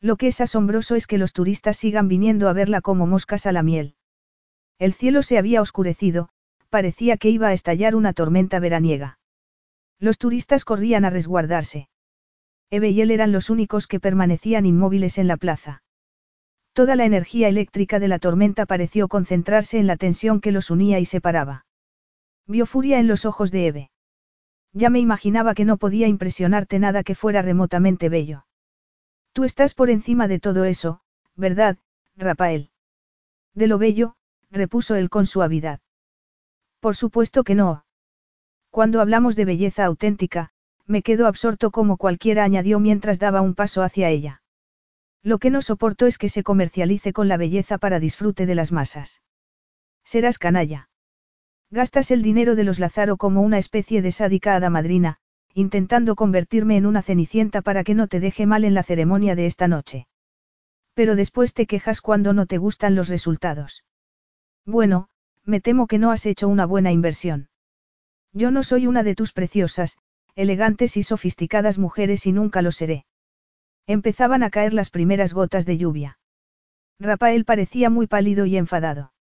Lo que es asombroso es que los turistas sigan viniendo a verla como moscas a la miel. El cielo se había oscurecido, parecía que iba a estallar una tormenta veraniega. Los turistas corrían a resguardarse. Eve y él eran los únicos que permanecían inmóviles en la plaza. Toda la energía eléctrica de la tormenta pareció concentrarse en la tensión que los unía y separaba. Vio furia en los ojos de Eve. Ya me imaginaba que no podía impresionarte nada que fuera remotamente bello. Tú estás por encima de todo eso, ¿verdad, Rafael? De lo bello, repuso él con suavidad. Por supuesto que no. Cuando hablamos de belleza auténtica, me quedo absorto como cualquiera añadió mientras daba un paso hacia ella. Lo que no soporto es que se comercialice con la belleza para disfrute de las masas. Serás canalla. Gastas el dinero de los Lázaro como una especie de sádica hada madrina, intentando convertirme en una cenicienta para que no te deje mal en la ceremonia de esta noche. Pero después te quejas cuando no te gustan los resultados. Bueno, me temo que no has hecho una buena inversión. Yo no soy una de tus preciosas, elegantes y sofisticadas mujeres y nunca lo seré. Empezaban a caer las primeras gotas de lluvia. Rafael parecía muy pálido y enfadado.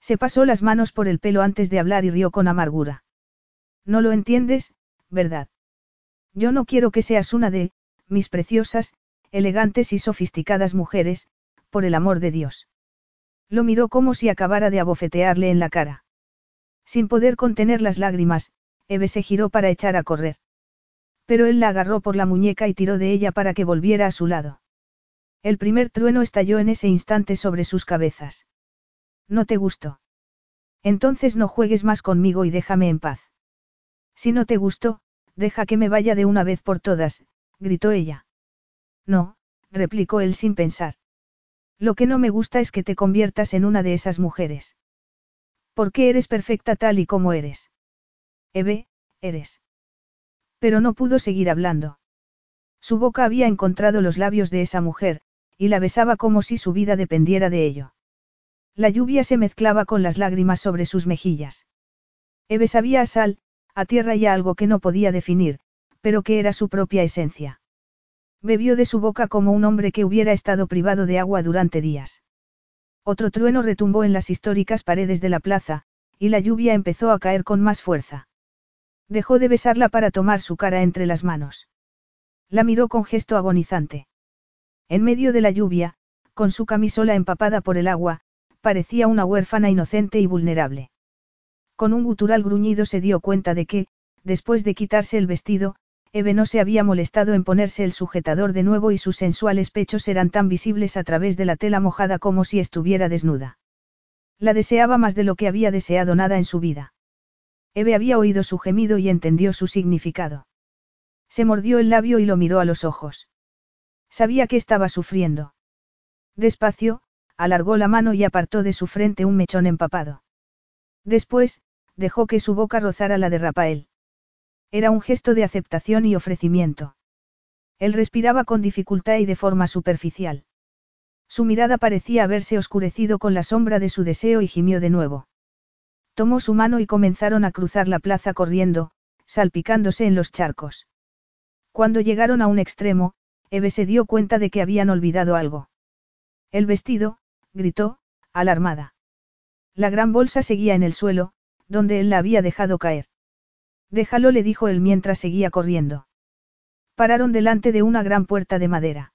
Se pasó las manos por el pelo antes de hablar y rió con amargura. No lo entiendes, ¿verdad? Yo no quiero que seas una de, mis preciosas, elegantes y sofisticadas mujeres, por el amor de Dios. Lo miró como si acabara de abofetearle en la cara. Sin poder contener las lágrimas, Eve se giró para echar a correr. Pero él la agarró por la muñeca y tiró de ella para que volviera a su lado. El primer trueno estalló en ese instante sobre sus cabezas. ¿No te gustó? Entonces no juegues más conmigo y déjame en paz. Si no te gustó, deja que me vaya de una vez por todas, gritó ella. No, replicó él sin pensar. Lo que no me gusta es que te conviertas en una de esas mujeres. Porque eres perfecta tal y como eres. Eve, eres. Pero no pudo seguir hablando. Su boca había encontrado los labios de esa mujer, y la besaba como si su vida dependiera de ello. La lluvia se mezclaba con las lágrimas sobre sus mejillas. Eve sabía a sal, a tierra y a algo que no podía definir, pero que era su propia esencia. Bebió de su boca como un hombre que hubiera estado privado de agua durante días. Otro trueno retumbó en las históricas paredes de la plaza, y la lluvia empezó a caer con más fuerza. Dejó de besarla para tomar su cara entre las manos. La miró con gesto agonizante. En medio de la lluvia, con su camisola empapada por el agua, parecía una huérfana inocente y vulnerable. Con un gutural gruñido se dio cuenta de que, después de quitarse el vestido, Eve no se había molestado en ponerse el sujetador de nuevo y sus sensuales pechos eran tan visibles a través de la tela mojada como si estuviera desnuda. La deseaba más de lo que había deseado nada en su vida. Eve había oído su gemido y entendió su significado. Se mordió el labio y lo miró a los ojos. Sabía que estaba sufriendo. Despacio, alargó la mano y apartó de su frente un mechón empapado. Después, dejó que su boca rozara la de Rafael. Era un gesto de aceptación y ofrecimiento. Él respiraba con dificultad y de forma superficial. Su mirada parecía haberse oscurecido con la sombra de su deseo y gimió de nuevo. Tomó su mano y comenzaron a cruzar la plaza corriendo, salpicándose en los charcos. Cuando llegaron a un extremo, Eve se dio cuenta de que habían olvidado algo. El vestido, gritó, alarmada. La gran bolsa seguía en el suelo, donde él la había dejado caer. Déjalo, le dijo él mientras seguía corriendo. Pararon delante de una gran puerta de madera.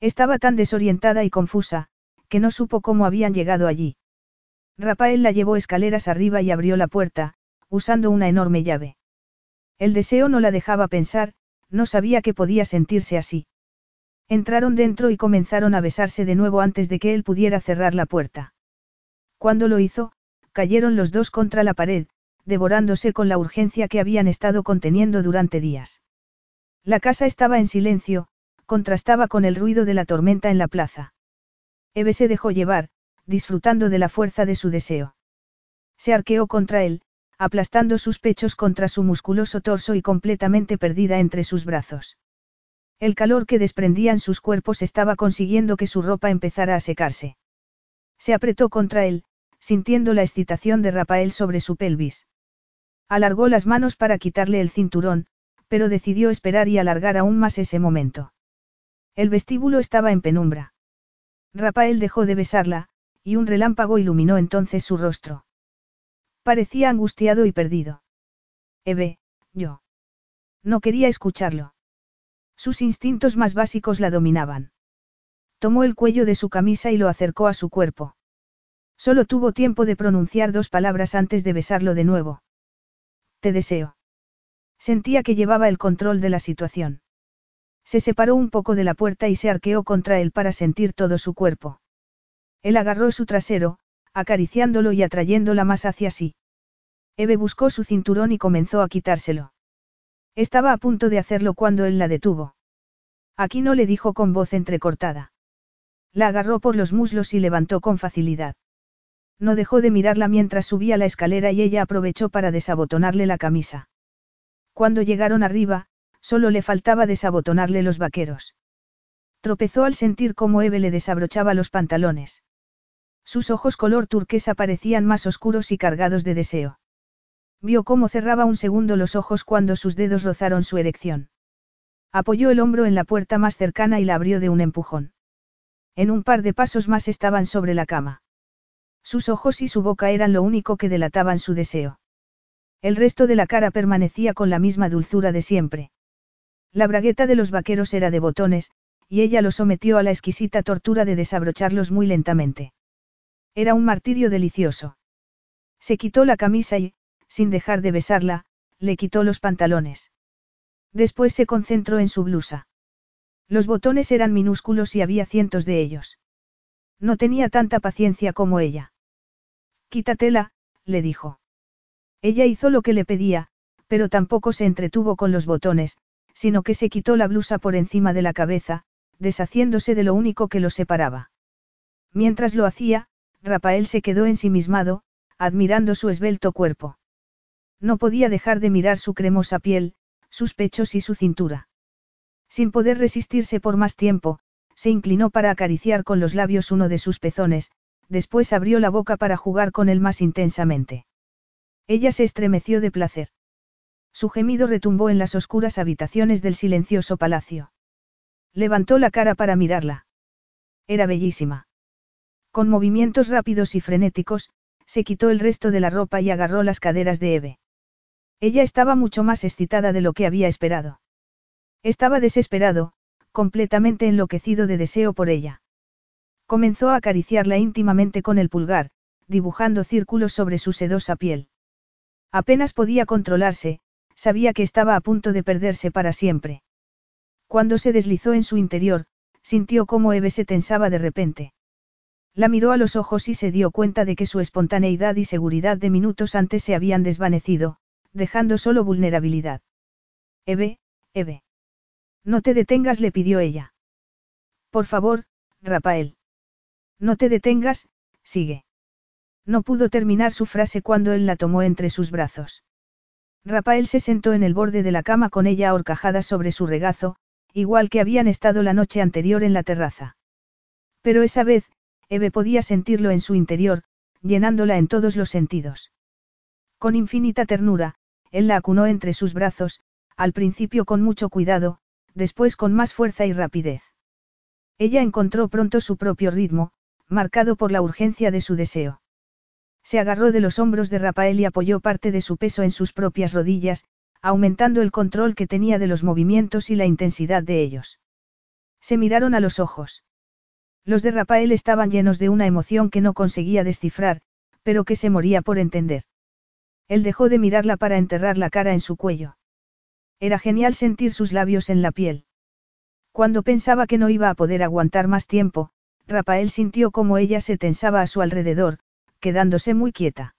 Estaba tan desorientada y confusa, que no supo cómo habían llegado allí. Rafael la llevó escaleras arriba y abrió la puerta, usando una enorme llave. El deseo no la dejaba pensar, no sabía que podía sentirse así. Entraron dentro y comenzaron a besarse de nuevo antes de que él pudiera cerrar la puerta. Cuando lo hizo, cayeron los dos contra la pared, devorándose con la urgencia que habían estado conteniendo durante días. La casa estaba en silencio, contrastaba con el ruido de la tormenta en la plaza. Eve se dejó llevar, disfrutando de la fuerza de su deseo. Se arqueó contra él, aplastando sus pechos contra su musculoso torso y completamente perdida entre sus brazos. El calor que desprendían sus cuerpos estaba consiguiendo que su ropa empezara a secarse. Se apretó contra él, sintiendo la excitación de Rafael sobre su pelvis. Alargó las manos para quitarle el cinturón, pero decidió esperar y alargar aún más ese momento. El vestíbulo estaba en penumbra. Rafael dejó de besarla, y un relámpago iluminó entonces su rostro. Parecía angustiado y perdido. Eve, yo. No quería escucharlo. Sus instintos más básicos la dominaban. Tomó el cuello de su camisa y lo acercó a su cuerpo. Solo tuvo tiempo de pronunciar dos palabras antes de besarlo de nuevo. Te deseo. Sentía que llevaba el control de la situación. Se separó un poco de la puerta y se arqueó contra él para sentir todo su cuerpo. Él agarró su trasero, acariciándolo y atrayéndola más hacia sí. Eve buscó su cinturón y comenzó a quitárselo. Estaba a punto de hacerlo cuando él la detuvo. Aquí no le dijo con voz entrecortada. La agarró por los muslos y levantó con facilidad. No dejó de mirarla mientras subía la escalera y ella aprovechó para desabotonarle la camisa. Cuando llegaron arriba, solo le faltaba desabotonarle los vaqueros. Tropezó al sentir cómo Eve le desabrochaba los pantalones. Sus ojos color turquesa parecían más oscuros y cargados de deseo. Vio cómo cerraba un segundo los ojos cuando sus dedos rozaron su erección. Apoyó el hombro en la puerta más cercana y la abrió de un empujón. En un par de pasos más estaban sobre la cama. Sus ojos y su boca eran lo único que delataban su deseo. El resto de la cara permanecía con la misma dulzura de siempre. La bragueta de los vaqueros era de botones, y ella lo sometió a la exquisita tortura de desabrocharlos muy lentamente. Era un martirio delicioso. Se quitó la camisa y, sin dejar de besarla, le quitó los pantalones. Después se concentró en su blusa. Los botones eran minúsculos y había cientos de ellos. No tenía tanta paciencia como ella. Quítatela, le dijo. Ella hizo lo que le pedía, pero tampoco se entretuvo con los botones, sino que se quitó la blusa por encima de la cabeza, deshaciéndose de lo único que los separaba. Mientras lo hacía, Rafael se quedó ensimismado, admirando su esbelto cuerpo. No podía dejar de mirar su cremosa piel, sus pechos y su cintura. Sin poder resistirse por más tiempo, se inclinó para acariciar con los labios uno de sus pezones, después abrió la boca para jugar con él más intensamente. Ella se estremeció de placer. Su gemido retumbó en las oscuras habitaciones del silencioso palacio. Levantó la cara para mirarla. Era bellísima. Con movimientos rápidos y frenéticos, se quitó el resto de la ropa y agarró las caderas de Eve. Ella estaba mucho más excitada de lo que había esperado. Estaba desesperado, completamente enloquecido de deseo por ella. Comenzó a acariciarla íntimamente con el pulgar, dibujando círculos sobre su sedosa piel. Apenas podía controlarse, sabía que estaba a punto de perderse para siempre. Cuando se deslizó en su interior, sintió cómo Eve se tensaba de repente. La miró a los ojos y se dio cuenta de que su espontaneidad y seguridad de minutos antes se habían desvanecido, dejando solo vulnerabilidad. Eve, Eve. No te detengas, le pidió ella. Por favor, Rafael. No te detengas, sigue. No pudo terminar su frase cuando él la tomó entre sus brazos. Rafael se sentó en el borde de la cama con ella ahorcajada sobre su regazo, igual que habían estado la noche anterior en la terraza. Pero esa vez, Eve podía sentirlo en su interior, llenándola en todos los sentidos. Con infinita ternura, él la acunó entre sus brazos, al principio con mucho cuidado, después con más fuerza y rapidez. Ella encontró pronto su propio ritmo, marcado por la urgencia de su deseo. Se agarró de los hombros de Rafael y apoyó parte de su peso en sus propias rodillas, aumentando el control que tenía de los movimientos y la intensidad de ellos. Se miraron a los ojos. Los de Rafael estaban llenos de una emoción que no conseguía descifrar, pero que se moría por entender. Él dejó de mirarla para enterrar la cara en su cuello. Era genial sentir sus labios en la piel. Cuando pensaba que no iba a poder aguantar más tiempo, Rafael sintió como ella se tensaba a su alrededor, quedándose muy quieta.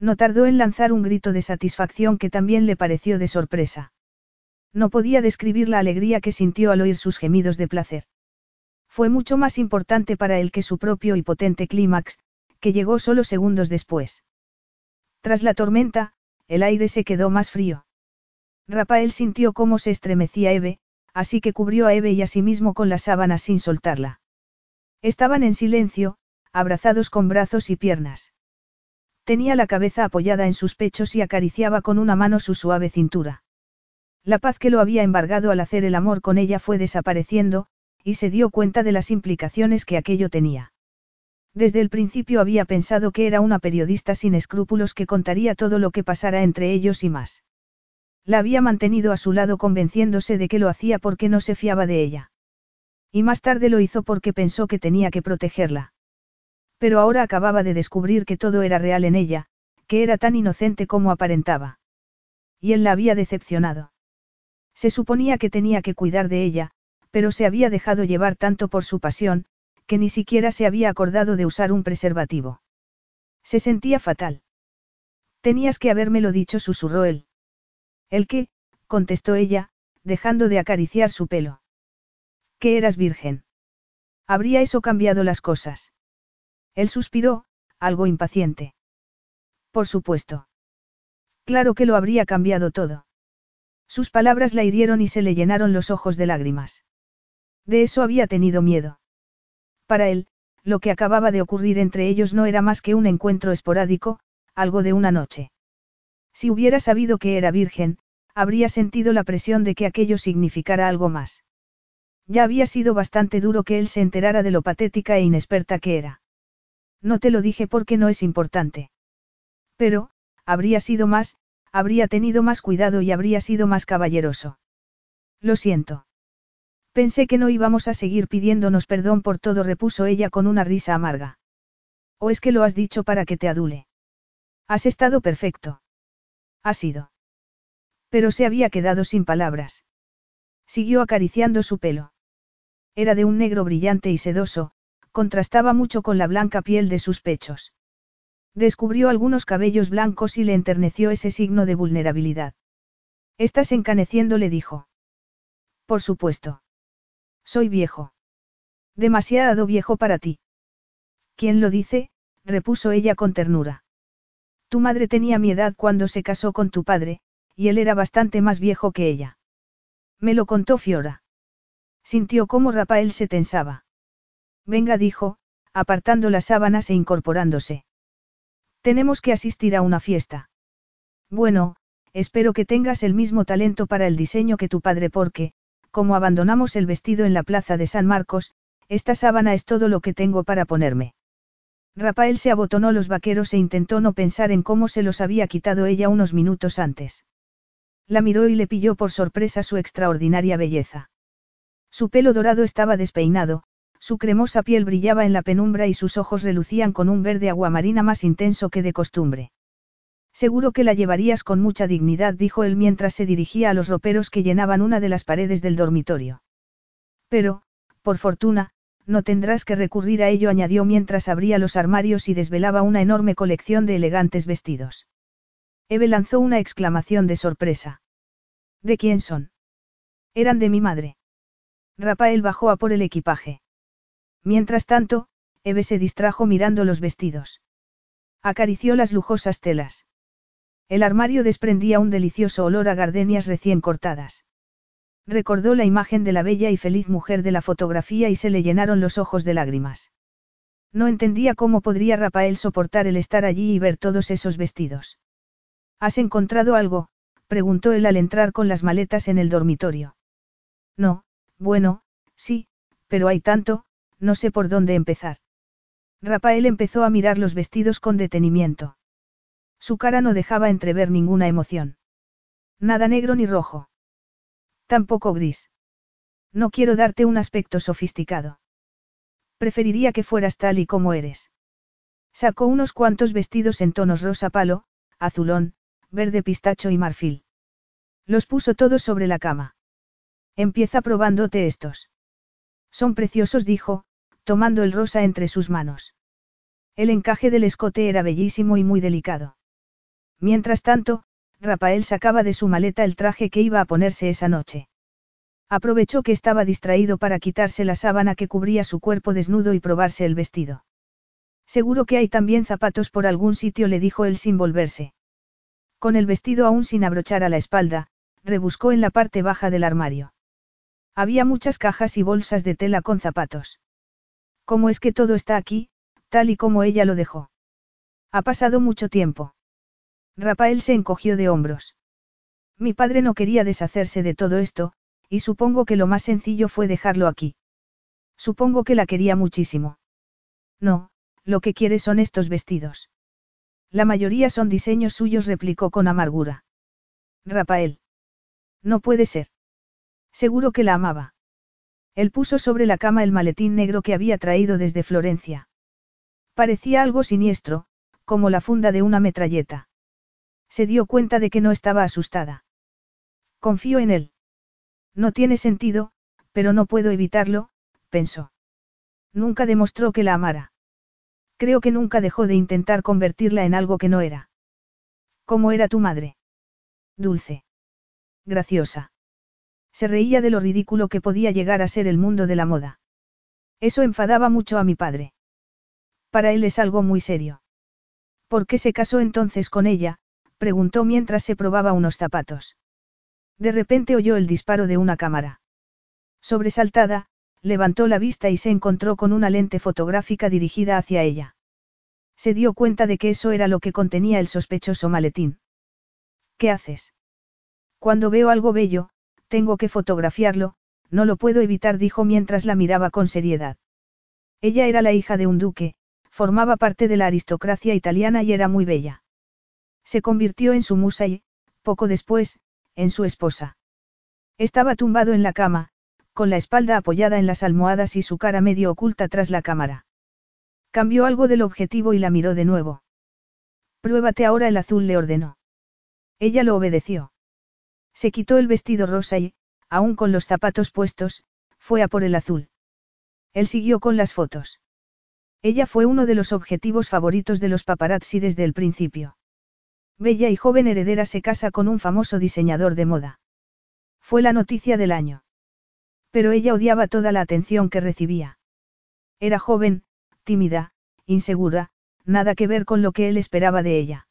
No tardó en lanzar un grito de satisfacción que también le pareció de sorpresa. No podía describir la alegría que sintió al oír sus gemidos de placer. Fue mucho más importante para él que su propio y potente clímax, que llegó solo segundos después. Tras la tormenta, el aire se quedó más frío. Rafael sintió cómo se estremecía Eve, así que cubrió a Eve y a sí mismo con la sábana sin soltarla. Estaban en silencio, abrazados con brazos y piernas. Tenía la cabeza apoyada en sus pechos y acariciaba con una mano su suave cintura. La paz que lo había embargado al hacer el amor con ella fue desapareciendo, y se dio cuenta de las implicaciones que aquello tenía. Desde el principio había pensado que era una periodista sin escrúpulos que contaría todo lo que pasara entre ellos y más. La había mantenido a su lado convenciéndose de que lo hacía porque no se fiaba de ella. Y más tarde lo hizo porque pensó que tenía que protegerla. Pero ahora acababa de descubrir que todo era real en ella, que era tan inocente como aparentaba. Y él la había decepcionado. Se suponía que tenía que cuidar de ella, pero se había dejado llevar tanto por su pasión, que ni siquiera se había acordado de usar un preservativo. Se sentía fatal. Tenías que habérmelo dicho, susurró él. ¿El qué? contestó ella, dejando de acariciar su pelo. Que eras virgen. ¿Habría eso cambiado las cosas? Él suspiró, algo impaciente. Por supuesto. Claro que lo habría cambiado todo. Sus palabras la hirieron y se le llenaron los ojos de lágrimas. De eso había tenido miedo. Para él, lo que acababa de ocurrir entre ellos no era más que un encuentro esporádico, algo de una noche. Si hubiera sabido que era virgen, habría sentido la presión de que aquello significara algo más. Ya había sido bastante duro que él se enterara de lo patética e inexperta que era. No te lo dije porque no es importante. Pero, habría sido más, habría tenido más cuidado y habría sido más caballeroso. Lo siento. Pensé que no íbamos a seguir pidiéndonos perdón por todo, repuso ella con una risa amarga. ¿O es que lo has dicho para que te adule? Has estado perfecto. Ha sido. Pero se había quedado sin palabras. Siguió acariciando su pelo. Era de un negro brillante y sedoso, contrastaba mucho con la blanca piel de sus pechos. Descubrió algunos cabellos blancos y le enterneció ese signo de vulnerabilidad. Estás encaneciendo, le dijo. Por supuesto. Soy viejo. Demasiado viejo para ti. ¿Quién lo dice? repuso ella con ternura. Tu madre tenía mi edad cuando se casó con tu padre, y él era bastante más viejo que ella. Me lo contó Fiora. Sintió cómo Rafael se tensaba. Venga, dijo, apartando las sábanas e incorporándose. Tenemos que asistir a una fiesta. Bueno, espero que tengas el mismo talento para el diseño que tu padre porque, como abandonamos el vestido en la plaza de San Marcos, esta sábana es todo lo que tengo para ponerme. Rafael se abotonó los vaqueros e intentó no pensar en cómo se los había quitado ella unos minutos antes. La miró y le pilló por sorpresa su extraordinaria belleza. Su pelo dorado estaba despeinado, su cremosa piel brillaba en la penumbra y sus ojos relucían con un verde aguamarina más intenso que de costumbre. Seguro que la llevarías con mucha dignidad, dijo él mientras se dirigía a los roperos que llenaban una de las paredes del dormitorio. Pero, por fortuna, no tendrás que recurrir a ello, añadió mientras abría los armarios y desvelaba una enorme colección de elegantes vestidos. Eve lanzó una exclamación de sorpresa. ¿De quién son? Eran de mi madre. Rafael bajó a por el equipaje. Mientras tanto, Eve se distrajo mirando los vestidos. Acarició las lujosas telas. El armario desprendía un delicioso olor a gardenias recién cortadas. Recordó la imagen de la bella y feliz mujer de la fotografía y se le llenaron los ojos de lágrimas. No entendía cómo podría Rafael soportar el estar allí y ver todos esos vestidos. ¿Has encontrado algo? preguntó él al entrar con las maletas en el dormitorio. No, bueno, sí, pero hay tanto, no sé por dónde empezar. Rafael empezó a mirar los vestidos con detenimiento. Su cara no dejaba entrever ninguna emoción. Nada negro ni rojo. Tampoco gris. No quiero darte un aspecto sofisticado. Preferiría que fueras tal y como eres. Sacó unos cuantos vestidos en tonos rosa palo, azulón, verde pistacho y marfil. Los puso todos sobre la cama. Empieza probándote estos. Son preciosos, dijo, tomando el rosa entre sus manos. El encaje del escote era bellísimo y muy delicado. Mientras tanto, Rafael sacaba de su maleta el traje que iba a ponerse esa noche. Aprovechó que estaba distraído para quitarse la sábana que cubría su cuerpo desnudo y probarse el vestido. Seguro que hay también zapatos por algún sitio, le dijo él sin volverse. Con el vestido aún sin abrochar a la espalda, rebuscó en la parte baja del armario. Había muchas cajas y bolsas de tela con zapatos. ¿Cómo es que todo está aquí, tal y como ella lo dejó? Ha pasado mucho tiempo. Rafael se encogió de hombros. Mi padre no quería deshacerse de todo esto, y supongo que lo más sencillo fue dejarlo aquí. Supongo que la quería muchísimo. No, lo que quiere son estos vestidos. La mayoría son diseños suyos, replicó con amargura. Rafael. No puede ser. Seguro que la amaba. Él puso sobre la cama el maletín negro que había traído desde Florencia. Parecía algo siniestro, como la funda de una metralleta. Se dio cuenta de que no estaba asustada. Confío en él. No tiene sentido, pero no puedo evitarlo, pensó. Nunca demostró que la amara. Creo que nunca dejó de intentar convertirla en algo que no era. ¿Cómo era tu madre? Dulce. Graciosa. Se reía de lo ridículo que podía llegar a ser el mundo de la moda. Eso enfadaba mucho a mi padre. Para él es algo muy serio. ¿Por qué se casó entonces con ella? Preguntó mientras se probaba unos zapatos. De repente oyó el disparo de una cámara. Sobresaltada, levantó la vista y se encontró con una lente fotográfica dirigida hacia ella. Se dio cuenta de que eso era lo que contenía el sospechoso maletín. ¿Qué haces? Cuando veo algo bello, tengo que fotografiarlo, no lo puedo evitar, dijo mientras la miraba con seriedad. Ella era la hija de un duque, formaba parte de la aristocracia italiana y era muy bella. Se convirtió en su musa y, poco después, en su esposa. Estaba tumbado en la cama, con la espalda apoyada en las almohadas y su cara medio oculta tras la cámara. Cambió algo del objetivo y la miró de nuevo. Pruébate ahora el azul, le ordenó. Ella lo obedeció. Se quitó el vestido rosa y, aún con los zapatos puestos, fue a por el azul. Él siguió con las fotos. Ella fue uno de los objetivos favoritos de los paparazzi desde el principio. Bella y joven heredera se casa con un famoso diseñador de moda. Fue la noticia del año. Pero ella odiaba toda la atención que recibía. Era joven, tímida, insegura, nada que ver con lo que él esperaba de ella.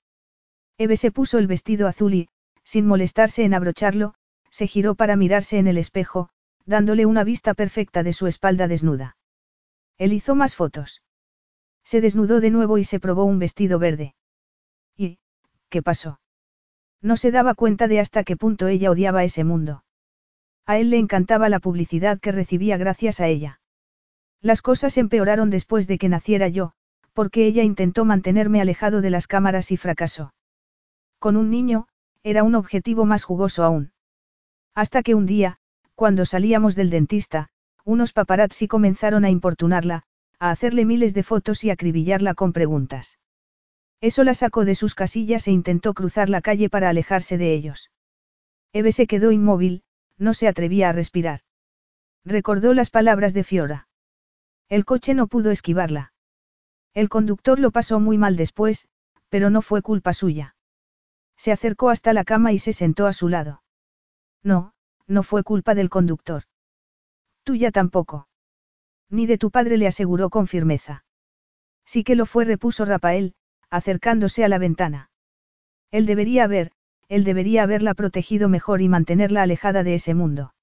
Eve se puso el vestido azul y, sin molestarse en abrocharlo, se giró para mirarse en el espejo, dándole una vista perfecta de su espalda desnuda. Él hizo más fotos. Se desnudó de nuevo y se probó un vestido verde. ¿Qué pasó? No se daba cuenta de hasta qué punto ella odiaba ese mundo. A él le encantaba la publicidad que recibía gracias a ella. Las cosas empeoraron después de que naciera yo, porque ella intentó mantenerme alejado de las cámaras y fracasó. Con un niño, era un objetivo más jugoso aún. Hasta que un día, cuando salíamos del dentista, unos paparazzi comenzaron a importunarla, a hacerle miles de fotos y acribillarla con preguntas. Eso la sacó de sus casillas e intentó cruzar la calle para alejarse de ellos. Eve se quedó inmóvil, no se atrevía a respirar. Recordó las palabras de Fiora. El coche no pudo esquivarla. El conductor lo pasó muy mal después, pero no fue culpa suya. Se acercó hasta la cama y se sentó a su lado. No, no fue culpa del conductor. Tuya tampoco. Ni de tu padre le aseguró con firmeza. Sí que lo fue, repuso Rafael, acercándose a la ventana. Él debería haber, él debería haberla protegido mejor y mantenerla alejada de ese mundo.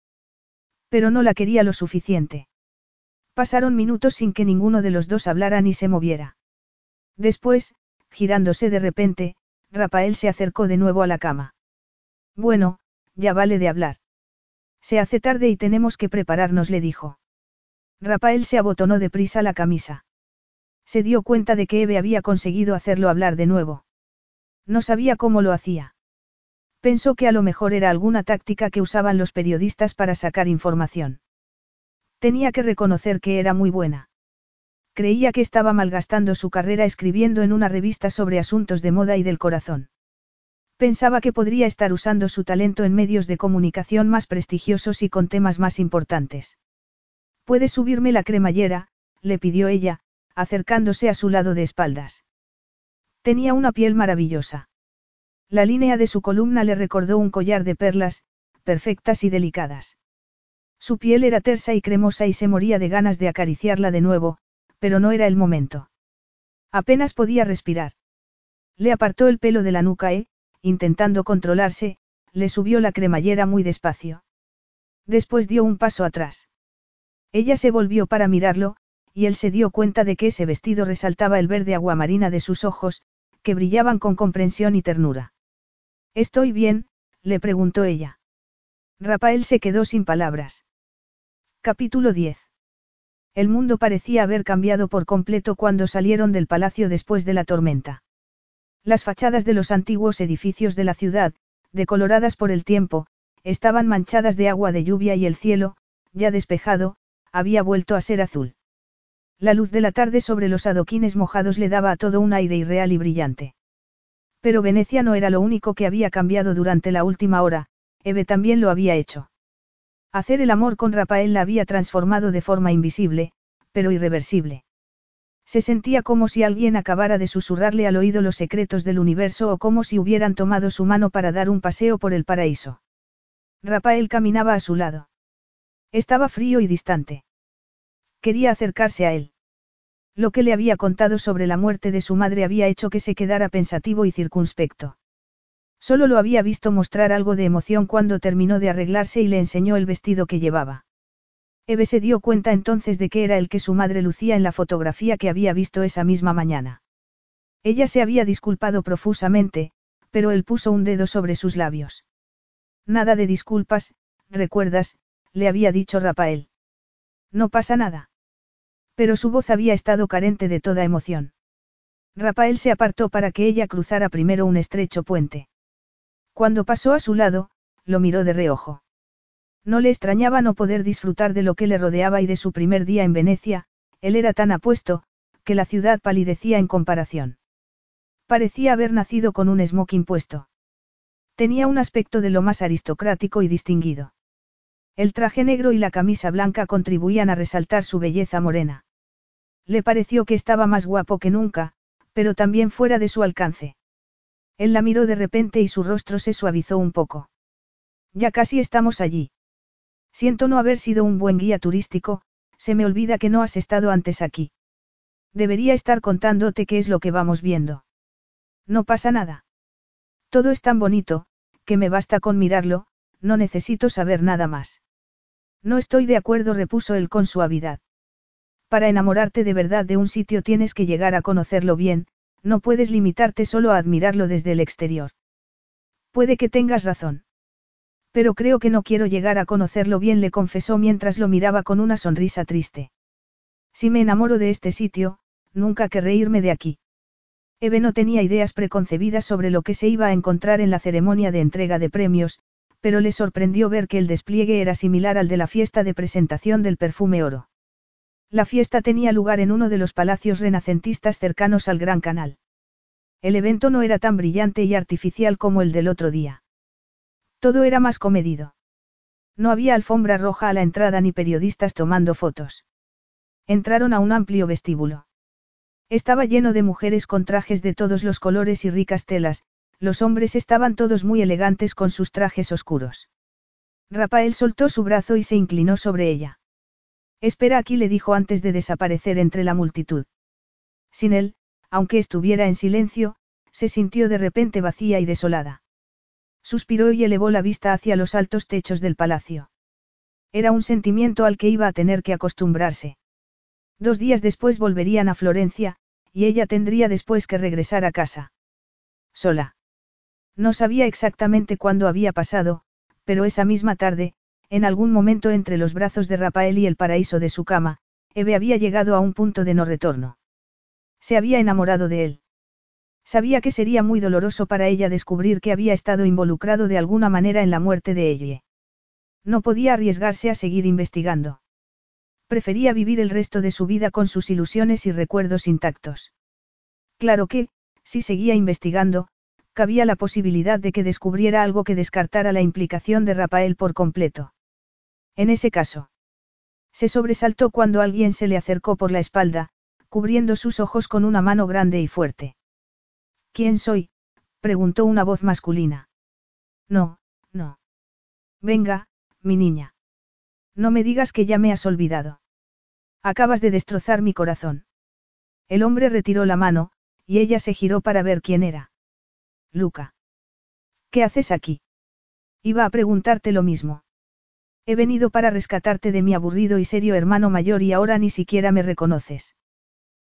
Pero no la quería lo suficiente. Pasaron minutos sin que ninguno de los dos hablara ni se moviera. Después, girándose de repente, Rafael se acercó de nuevo a la cama. Bueno, ya vale de hablar. Se hace tarde y tenemos que prepararnos, le dijo. Rafael se abotonó deprisa la camisa. Se dio cuenta de que Eve había conseguido hacerlo hablar de nuevo. No sabía cómo lo hacía. Pensó que a lo mejor era alguna táctica que usaban los periodistas para sacar información. Tenía que reconocer que era muy buena. Creía que estaba malgastando su carrera escribiendo en una revista sobre asuntos de moda y del corazón. Pensaba que podría estar usando su talento en medios de comunicación más prestigiosos y con temas más importantes. ¿Puedes subirme la cremallera? le pidió ella, acercándose a su lado de espaldas. Tenía una piel maravillosa. La línea de su columna le recordó un collar de perlas, perfectas y delicadas. Su piel era tersa y cremosa y se moría de ganas de acariciarla de nuevo, pero no era el momento. Apenas podía respirar. Le apartó el pelo de la nuca e, intentando controlarse, le subió la cremallera muy despacio. Después dio un paso atrás. Ella se volvió para mirarlo, y él se dio cuenta de que ese vestido resaltaba el verde aguamarina de sus ojos, que brillaban con comprensión y ternura. ¿Estoy bien? le preguntó ella. Rafael se quedó sin palabras. Capítulo 10. El mundo parecía haber cambiado por completo cuando salieron del palacio después de la tormenta. Las fachadas de los antiguos edificios de la ciudad, decoloradas por el tiempo, estaban manchadas de agua de lluvia y el cielo, ya despejado, había vuelto a ser azul. La luz de la tarde sobre los adoquines mojados le daba a todo un aire irreal y brillante. Pero Venecia no era lo único que había cambiado durante la última hora, Eve también lo había hecho. Hacer el amor con Rafael la había transformado de forma invisible, pero irreversible. Se sentía como si alguien acabara de susurrarle al oído los secretos del universo o como si hubieran tomado su mano para dar un paseo por el paraíso. Rafael caminaba a su lado. Estaba frío y distante. Quería acercarse a él. Lo que le había contado sobre la muerte de su madre había hecho que se quedara pensativo y circunspecto. Solo lo había visto mostrar algo de emoción cuando terminó de arreglarse y le enseñó el vestido que llevaba. Eve se dio cuenta entonces de que era el que su madre lucía en la fotografía que había visto esa misma mañana. Ella se había disculpado profusamente, pero él puso un dedo sobre sus labios. Nada de disculpas, recuerdas, le había dicho Rafael. No pasa nada. Pero su voz había estado carente de toda emoción. Rafael se apartó para que ella cruzara primero un estrecho puente. Cuando pasó a su lado, lo miró de reojo. No le extrañaba no poder disfrutar de lo que le rodeaba y de su primer día en Venecia, él era tan apuesto, que la ciudad palidecía en comparación. Parecía haber nacido con un smoking puesto. Tenía un aspecto de lo más aristocrático y distinguido. El traje negro y la camisa blanca contribuían a resaltar su belleza morena. Le pareció que estaba más guapo que nunca, pero también fuera de su alcance. Él la miró de repente y su rostro se suavizó un poco. Ya casi estamos allí. Siento no haber sido un buen guía turístico, se me olvida que no has estado antes aquí. Debería estar contándote qué es lo que vamos viendo. No pasa nada. Todo es tan bonito, que me basta con mirarlo, no necesito saber nada más. No estoy de acuerdo, repuso él con suavidad. Para enamorarte de verdad de un sitio tienes que llegar a conocerlo bien, no puedes limitarte solo a admirarlo desde el exterior. Puede que tengas razón. Pero creo que no quiero llegar a conocerlo bien, le confesó mientras lo miraba con una sonrisa triste. Si me enamoro de este sitio, nunca querré irme de aquí. Eve no tenía ideas preconcebidas sobre lo que se iba a encontrar en la ceremonia de entrega de premios, pero le sorprendió ver que el despliegue era similar al de la fiesta de presentación del perfume oro. La fiesta tenía lugar en uno de los palacios renacentistas cercanos al Gran Canal. El evento no era tan brillante y artificial como el del otro día. Todo era más comedido. No había alfombra roja a la entrada ni periodistas tomando fotos. Entraron a un amplio vestíbulo. Estaba lleno de mujeres con trajes de todos los colores y ricas telas, los hombres estaban todos muy elegantes con sus trajes oscuros. Rafael soltó su brazo y se inclinó sobre ella. Espera aquí, le dijo antes de desaparecer entre la multitud. Sin él, aunque estuviera en silencio, se sintió de repente vacía y desolada. Suspiró y elevó la vista hacia los altos techos del palacio. Era un sentimiento al que iba a tener que acostumbrarse. Dos días después volverían a Florencia, y ella tendría después que regresar a casa. Sola. No sabía exactamente cuándo había pasado, pero esa misma tarde, en algún momento entre los brazos de Rafael y el paraíso de su cama, Eve había llegado a un punto de no retorno. Se había enamorado de él. Sabía que sería muy doloroso para ella descubrir que había estado involucrado de alguna manera en la muerte de ella. No podía arriesgarse a seguir investigando. Prefería vivir el resto de su vida con sus ilusiones y recuerdos intactos. Claro que, si seguía investigando, cabía la posibilidad de que descubriera algo que descartara la implicación de Rafael por completo. En ese caso, se sobresaltó cuando alguien se le acercó por la espalda, cubriendo sus ojos con una mano grande y fuerte. ¿Quién soy? preguntó una voz masculina. No, no. Venga, mi niña. No me digas que ya me has olvidado. Acabas de destrozar mi corazón. El hombre retiró la mano, y ella se giró para ver quién era. Luca. ¿Qué haces aquí? Iba a preguntarte lo mismo. He venido para rescatarte de mi aburrido y serio hermano mayor y ahora ni siquiera me reconoces.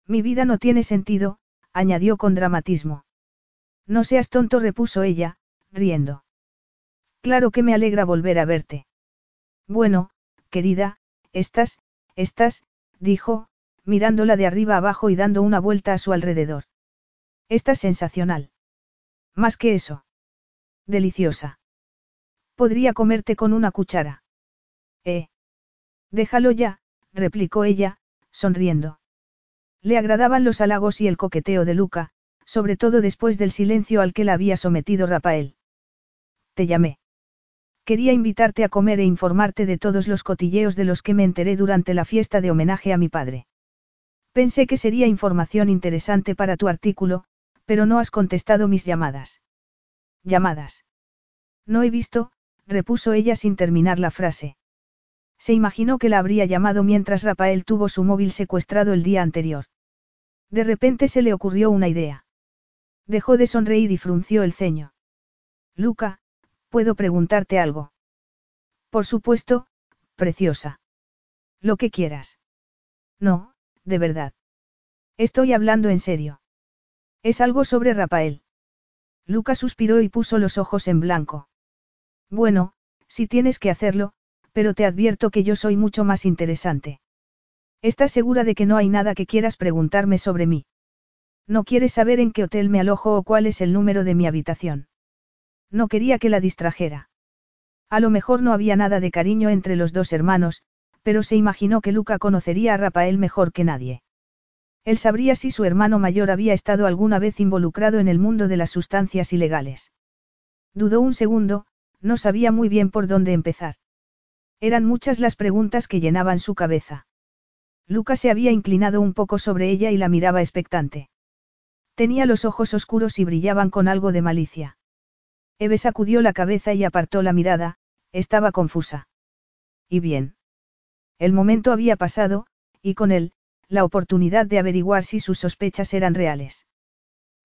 Mi vida no tiene sentido, añadió con dramatismo. No seas tonto, repuso ella, riendo. Claro que me alegra volver a verte. Bueno, querida, estás, estás, dijo, mirándola de arriba abajo y dando una vuelta a su alrededor. Estás sensacional. Más que eso. Deliciosa. Podría comerte con una cuchara. Eh. Déjalo ya, replicó ella, sonriendo. Le agradaban los halagos y el coqueteo de Luca, sobre todo después del silencio al que la había sometido Rafael. Te llamé. Quería invitarte a comer e informarte de todos los cotilleos de los que me enteré durante la fiesta de homenaje a mi padre. Pensé que sería información interesante para tu artículo, pero no has contestado mis llamadas. Llamadas. No he visto, repuso ella sin terminar la frase. Se imaginó que la habría llamado mientras Rafael tuvo su móvil secuestrado el día anterior. De repente se le ocurrió una idea. Dejó de sonreír y frunció el ceño. Luca, ¿puedo preguntarte algo? Por supuesto, preciosa. Lo que quieras. No, de verdad. Estoy hablando en serio. Es algo sobre Rafael. Luca suspiró y puso los ojos en blanco. Bueno, si tienes que hacerlo, pero te advierto que yo soy mucho más interesante. ¿Estás segura de que no hay nada que quieras preguntarme sobre mí? No quieres saber en qué hotel me alojo o cuál es el número de mi habitación. No quería que la distrajera. A lo mejor no había nada de cariño entre los dos hermanos, pero se imaginó que Luca conocería a Rafael mejor que nadie. Él sabría si su hermano mayor había estado alguna vez involucrado en el mundo de las sustancias ilegales. Dudó un segundo, no sabía muy bien por dónde empezar. Eran muchas las preguntas que llenaban su cabeza. Luca se había inclinado un poco sobre ella y la miraba expectante. Tenía los ojos oscuros y brillaban con algo de malicia. Eve sacudió la cabeza y apartó la mirada, estaba confusa. ¿Y bien? El momento había pasado, y con él, la oportunidad de averiguar si sus sospechas eran reales.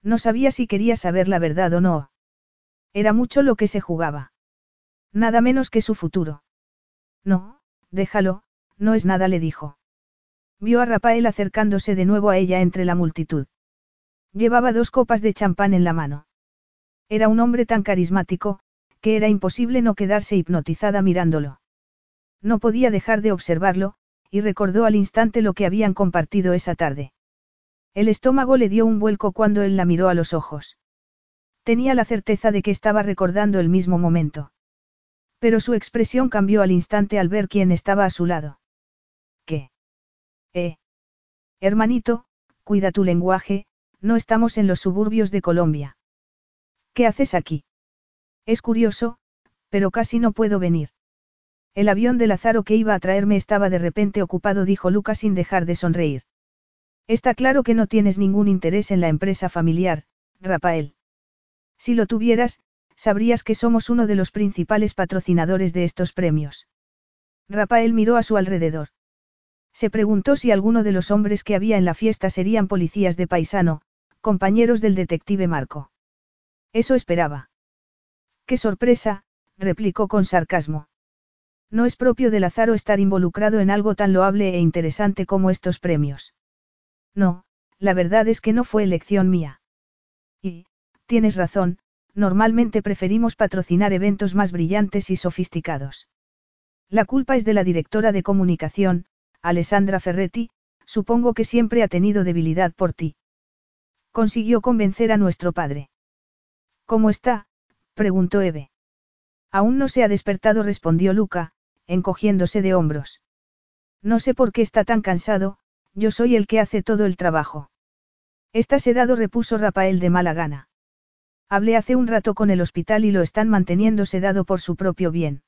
No sabía si quería saber la verdad o no. Era mucho lo que se jugaba. Nada menos que su futuro. No, déjalo, no es nada, le dijo. Vio a Rafael acercándose de nuevo a ella entre la multitud. Llevaba dos copas de champán en la mano. Era un hombre tan carismático, que era imposible no quedarse hipnotizada mirándolo. No podía dejar de observarlo, y recordó al instante lo que habían compartido esa tarde. El estómago le dio un vuelco cuando él la miró a los ojos. Tenía la certeza de que estaba recordando el mismo momento. Pero su expresión cambió al instante al ver quién estaba a su lado. ¿Qué? Eh. Hermanito, cuida tu lenguaje, no estamos en los suburbios de Colombia. ¿Qué haces aquí? Es curioso, pero casi no puedo venir. El avión de Lázaro que iba a traerme estaba de repente ocupado, dijo Lucas sin dejar de sonreír. Está claro que no tienes ningún interés en la empresa familiar, Rafael. Si lo tuvieras, sabrías que somos uno de los principales patrocinadores de estos premios. Rafael miró a su alrededor. Se preguntó si alguno de los hombres que había en la fiesta serían policías de paisano, compañeros del detective Marco. Eso esperaba. ¡Qué sorpresa! replicó con sarcasmo. No es propio de Lázaro estar involucrado en algo tan loable e interesante como estos premios. No, la verdad es que no fue elección mía. Y, tienes razón, normalmente preferimos patrocinar eventos más brillantes y sofisticados. La culpa es de la directora de comunicación, Alessandra Ferretti, supongo que siempre ha tenido debilidad por ti. Consiguió convencer a nuestro padre. ¿Cómo está? preguntó Eve. Aún no se ha despertado, respondió Luca, encogiéndose de hombros. No sé por qué está tan cansado, yo soy el que hace todo el trabajo. Está sedado, repuso Rafael de mala gana. Hablé hace un rato con el hospital y lo están manteniendo sedado por su propio bien.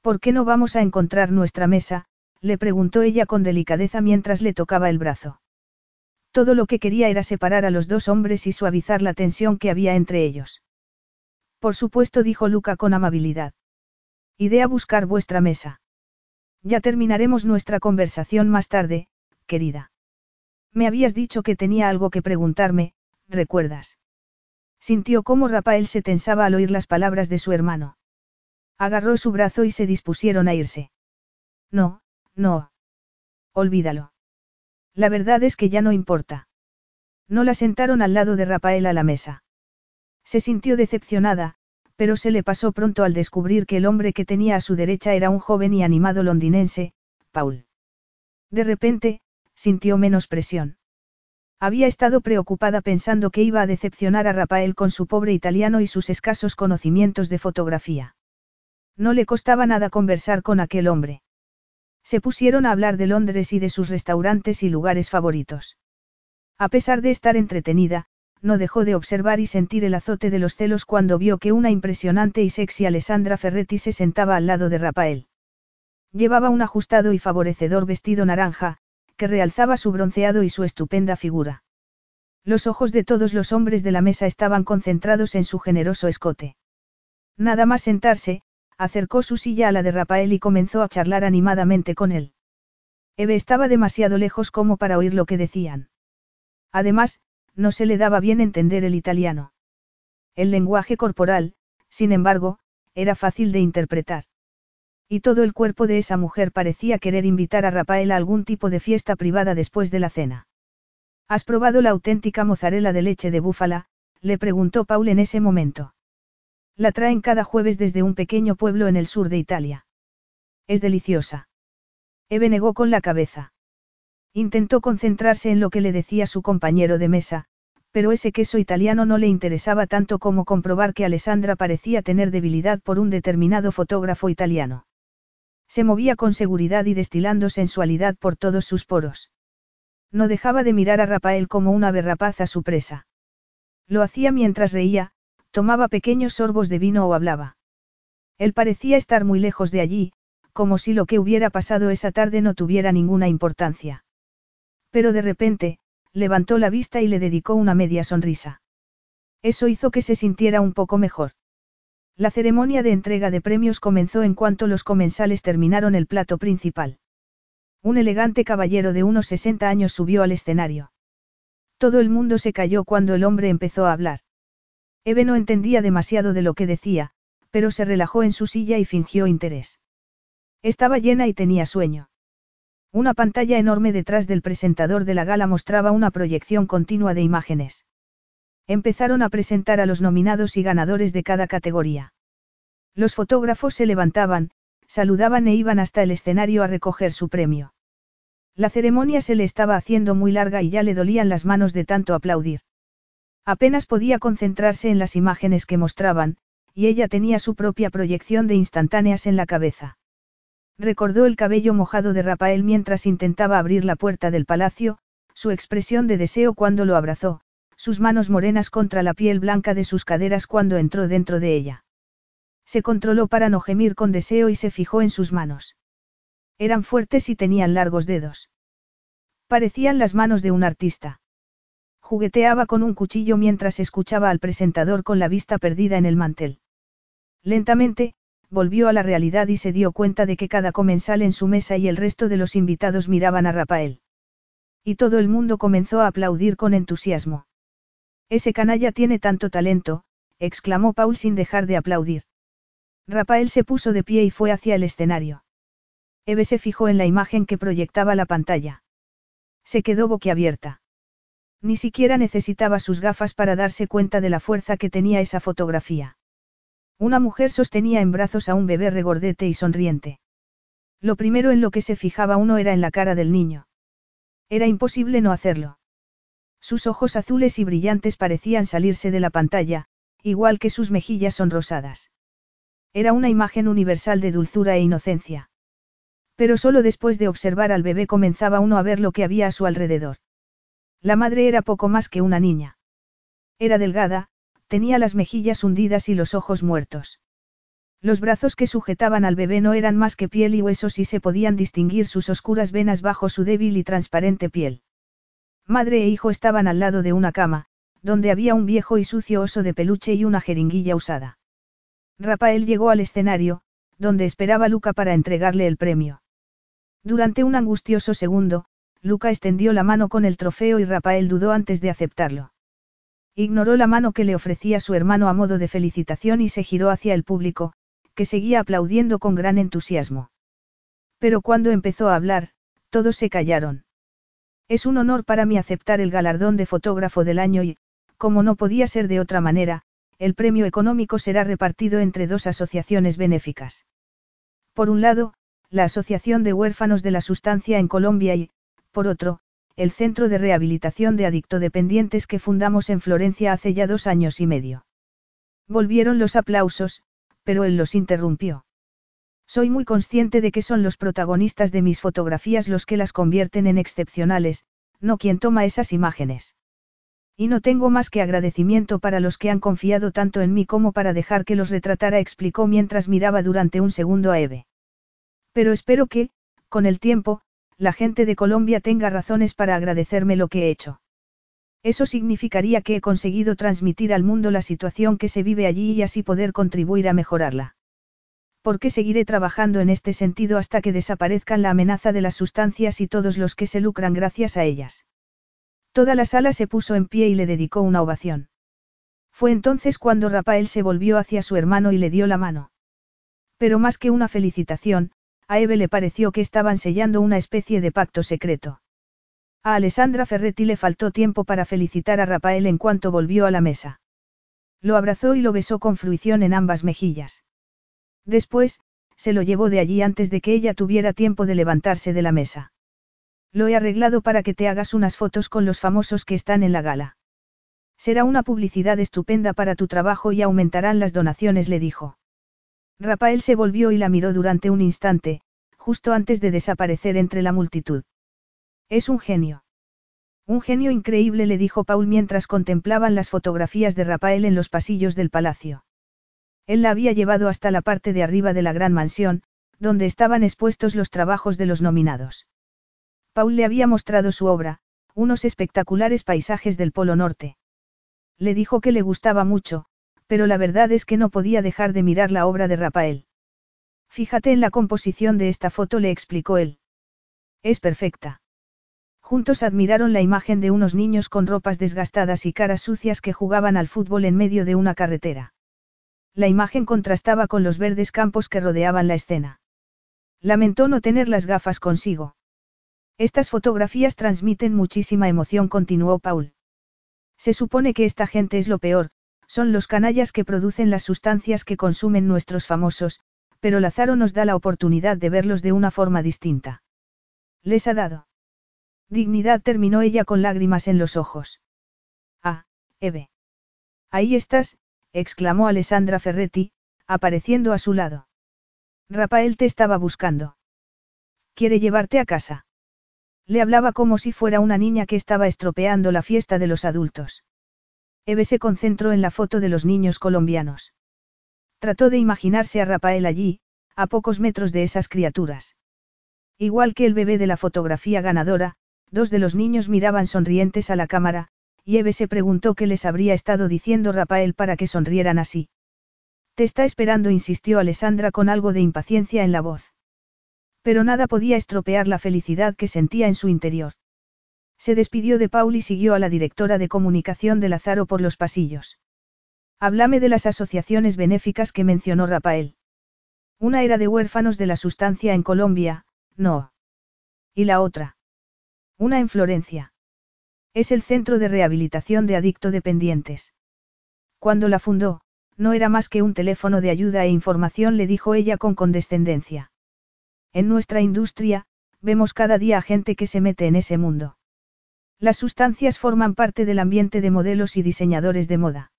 ¿Por qué no vamos a encontrar nuestra mesa? le preguntó ella con delicadeza mientras le tocaba el brazo. Todo lo que quería era separar a los dos hombres y suavizar la tensión que había entre ellos. Por supuesto, dijo Luca con amabilidad. Iré a buscar vuestra mesa. Ya terminaremos nuestra conversación más tarde, querida. Me habías dicho que tenía algo que preguntarme, ¿recuerdas? Sintió cómo Rafael se tensaba al oír las palabras de su hermano. Agarró su brazo y se dispusieron a irse. No, no. Olvídalo. La verdad es que ya no importa. No la sentaron al lado de Rafael a la mesa. Se sintió decepcionada, pero se le pasó pronto al descubrir que el hombre que tenía a su derecha era un joven y animado londinense, Paul. De repente, sintió menos presión. Había estado preocupada pensando que iba a decepcionar a Rafael con su pobre italiano y sus escasos conocimientos de fotografía. No le costaba nada conversar con aquel hombre. Se pusieron a hablar de Londres y de sus restaurantes y lugares favoritos. A pesar de estar entretenida, no dejó de observar y sentir el azote de los celos cuando vio que una impresionante y sexy Alessandra Ferretti se sentaba al lado de Rafael. Llevaba un ajustado y favorecedor vestido naranja, que realzaba su bronceado y su estupenda figura. Los ojos de todos los hombres de la mesa estaban concentrados en su generoso escote. Nada más sentarse, acercó su silla a la de Rafael y comenzó a charlar animadamente con él. Eve estaba demasiado lejos como para oír lo que decían. Además, no se le daba bien entender el italiano. El lenguaje corporal, sin embargo, era fácil de interpretar. Y todo el cuerpo de esa mujer parecía querer invitar a Rafael a algún tipo de fiesta privada después de la cena. ¿Has probado la auténtica mozzarella de leche de búfala? le preguntó Paul en ese momento. La traen cada jueves desde un pequeño pueblo en el sur de Italia. Es deliciosa. Eve negó con la cabeza. Intentó concentrarse en lo que le decía su compañero de mesa, pero ese queso italiano no le interesaba tanto como comprobar que Alessandra parecía tener debilidad por un determinado fotógrafo italiano. Se movía con seguridad y destilando sensualidad por todos sus poros. No dejaba de mirar a Rafael como una berrapaz a su presa. Lo hacía mientras reía, tomaba pequeños sorbos de vino o hablaba. Él parecía estar muy lejos de allí, como si lo que hubiera pasado esa tarde no tuviera ninguna importancia. Pero de repente, levantó la vista y le dedicó una media sonrisa. Eso hizo que se sintiera un poco mejor. La ceremonia de entrega de premios comenzó en cuanto los comensales terminaron el plato principal. Un elegante caballero de unos 60 años subió al escenario. Todo el mundo se calló cuando el hombre empezó a hablar. Eve no entendía demasiado de lo que decía, pero se relajó en su silla y fingió interés. Estaba llena y tenía sueño. Una pantalla enorme detrás del presentador de la gala mostraba una proyección continua de imágenes. Empezaron a presentar a los nominados y ganadores de cada categoría. Los fotógrafos se levantaban, saludaban e iban hasta el escenario a recoger su premio. La ceremonia se le estaba haciendo muy larga y ya le dolían las manos de tanto aplaudir. Apenas podía concentrarse en las imágenes que mostraban, y ella tenía su propia proyección de instantáneas en la cabeza. Recordó el cabello mojado de Rafael mientras intentaba abrir la puerta del palacio, su expresión de deseo cuando lo abrazó, sus manos morenas contra la piel blanca de sus caderas cuando entró dentro de ella. Se controló para no gemir con deseo y se fijó en sus manos. Eran fuertes y tenían largos dedos. Parecían las manos de un artista. Jugueteaba con un cuchillo mientras escuchaba al presentador con la vista perdida en el mantel. Lentamente, volvió a la realidad y se dio cuenta de que cada comensal en su mesa y el resto de los invitados miraban a Rafael. Y todo el mundo comenzó a aplaudir con entusiasmo. Ese canalla tiene tanto talento, exclamó Paul sin dejar de aplaudir. Rafael se puso de pie y fue hacia el escenario. Eve se fijó en la imagen que proyectaba la pantalla. Se quedó boquiabierta. Ni siquiera necesitaba sus gafas para darse cuenta de la fuerza que tenía esa fotografía. Una mujer sostenía en brazos a un bebé regordete y sonriente. Lo primero en lo que se fijaba uno era en la cara del niño. Era imposible no hacerlo. Sus ojos azules y brillantes parecían salirse de la pantalla, igual que sus mejillas sonrosadas. Era una imagen universal de dulzura e inocencia. Pero solo después de observar al bebé comenzaba uno a ver lo que había a su alrededor. La madre era poco más que una niña. Era delgada, tenía las mejillas hundidas y los ojos muertos. Los brazos que sujetaban al bebé no eran más que piel y huesos y se podían distinguir sus oscuras venas bajo su débil y transparente piel. Madre e hijo estaban al lado de una cama, donde había un viejo y sucio oso de peluche y una jeringuilla usada. Rafael llegó al escenario, donde esperaba Luca para entregarle el premio. Durante un angustioso segundo, Luca extendió la mano con el trofeo y Rafael dudó antes de aceptarlo. Ignoró la mano que le ofrecía su hermano a modo de felicitación y se giró hacia el público, que seguía aplaudiendo con gran entusiasmo. Pero cuando empezó a hablar, todos se callaron. Es un honor para mí aceptar el galardón de fotógrafo del año y, como no podía ser de otra manera, el premio económico será repartido entre dos asociaciones benéficas. Por un lado, la Asociación de Huérfanos de la Sustancia en Colombia y, por otro, el Centro de Rehabilitación de Adictodependientes que fundamos en Florencia hace ya dos años y medio. Volvieron los aplausos, pero él los interrumpió. Soy muy consciente de que son los protagonistas de mis fotografías los que las convierten en excepcionales, no quien toma esas imágenes. Y no tengo más que agradecimiento para los que han confiado tanto en mí como para dejar que los retratara, explicó mientras miraba durante un segundo a Eve. Pero espero que, con el tiempo, la gente de Colombia tenga razones para agradecerme lo que he hecho. Eso significaría que he conseguido transmitir al mundo la situación que se vive allí y así poder contribuir a mejorarla porque seguiré trabajando en este sentido hasta que desaparezcan la amenaza de las sustancias y todos los que se lucran gracias a ellas. Toda la sala se puso en pie y le dedicó una ovación. Fue entonces cuando Rafael se volvió hacia su hermano y le dio la mano. Pero más que una felicitación, a Eve le pareció que estaban sellando una especie de pacto secreto. A Alessandra Ferretti le faltó tiempo para felicitar a Rafael en cuanto volvió a la mesa. Lo abrazó y lo besó con fruición en ambas mejillas. Después, se lo llevó de allí antes de que ella tuviera tiempo de levantarse de la mesa. Lo he arreglado para que te hagas unas fotos con los famosos que están en la gala. Será una publicidad estupenda para tu trabajo y aumentarán las donaciones, le dijo. Rafael se volvió y la miró durante un instante, justo antes de desaparecer entre la multitud. Es un genio. Un genio increíble, le dijo Paul mientras contemplaban las fotografías de Rafael en los pasillos del palacio. Él la había llevado hasta la parte de arriba de la gran mansión, donde estaban expuestos los trabajos de los nominados. Paul le había mostrado su obra, unos espectaculares paisajes del Polo Norte. Le dijo que le gustaba mucho, pero la verdad es que no podía dejar de mirar la obra de Rafael. Fíjate en la composición de esta foto, le explicó él. Es perfecta. Juntos admiraron la imagen de unos niños con ropas desgastadas y caras sucias que jugaban al fútbol en medio de una carretera. La imagen contrastaba con los verdes campos que rodeaban la escena. Lamentó no tener las gafas consigo. Estas fotografías transmiten muchísima emoción, continuó Paul. Se supone que esta gente es lo peor, son los canallas que producen las sustancias que consumen nuestros famosos, pero Lázaro nos da la oportunidad de verlos de una forma distinta. Les ha dado. Dignidad terminó ella con lágrimas en los ojos. Ah, Eve. Ahí estás, exclamó Alessandra Ferretti, apareciendo a su lado. Rafael te estaba buscando. Quiere llevarte a casa. Le hablaba como si fuera una niña que estaba estropeando la fiesta de los adultos. Eve se concentró en la foto de los niños colombianos. Trató de imaginarse a Rafael allí, a pocos metros de esas criaturas. Igual que el bebé de la fotografía ganadora, dos de los niños miraban sonrientes a la cámara, y Eve se preguntó qué les habría estado diciendo Rafael para que sonrieran así. Te está esperando, insistió Alessandra con algo de impaciencia en la voz. Pero nada podía estropear la felicidad que sentía en su interior. Se despidió de Paul y siguió a la directora de comunicación de Lazaro por los pasillos. Háblame de las asociaciones benéficas que mencionó Rafael. Una era de huérfanos de la sustancia en Colombia, no. ¿Y la otra? Una en Florencia. Es el centro de rehabilitación de adicto dependientes. Cuando la fundó, no era más que un teléfono de ayuda e información, le dijo ella con condescendencia. En nuestra industria, vemos cada día a gente que se mete en ese mundo. Las sustancias forman parte del ambiente de modelos y diseñadores de moda.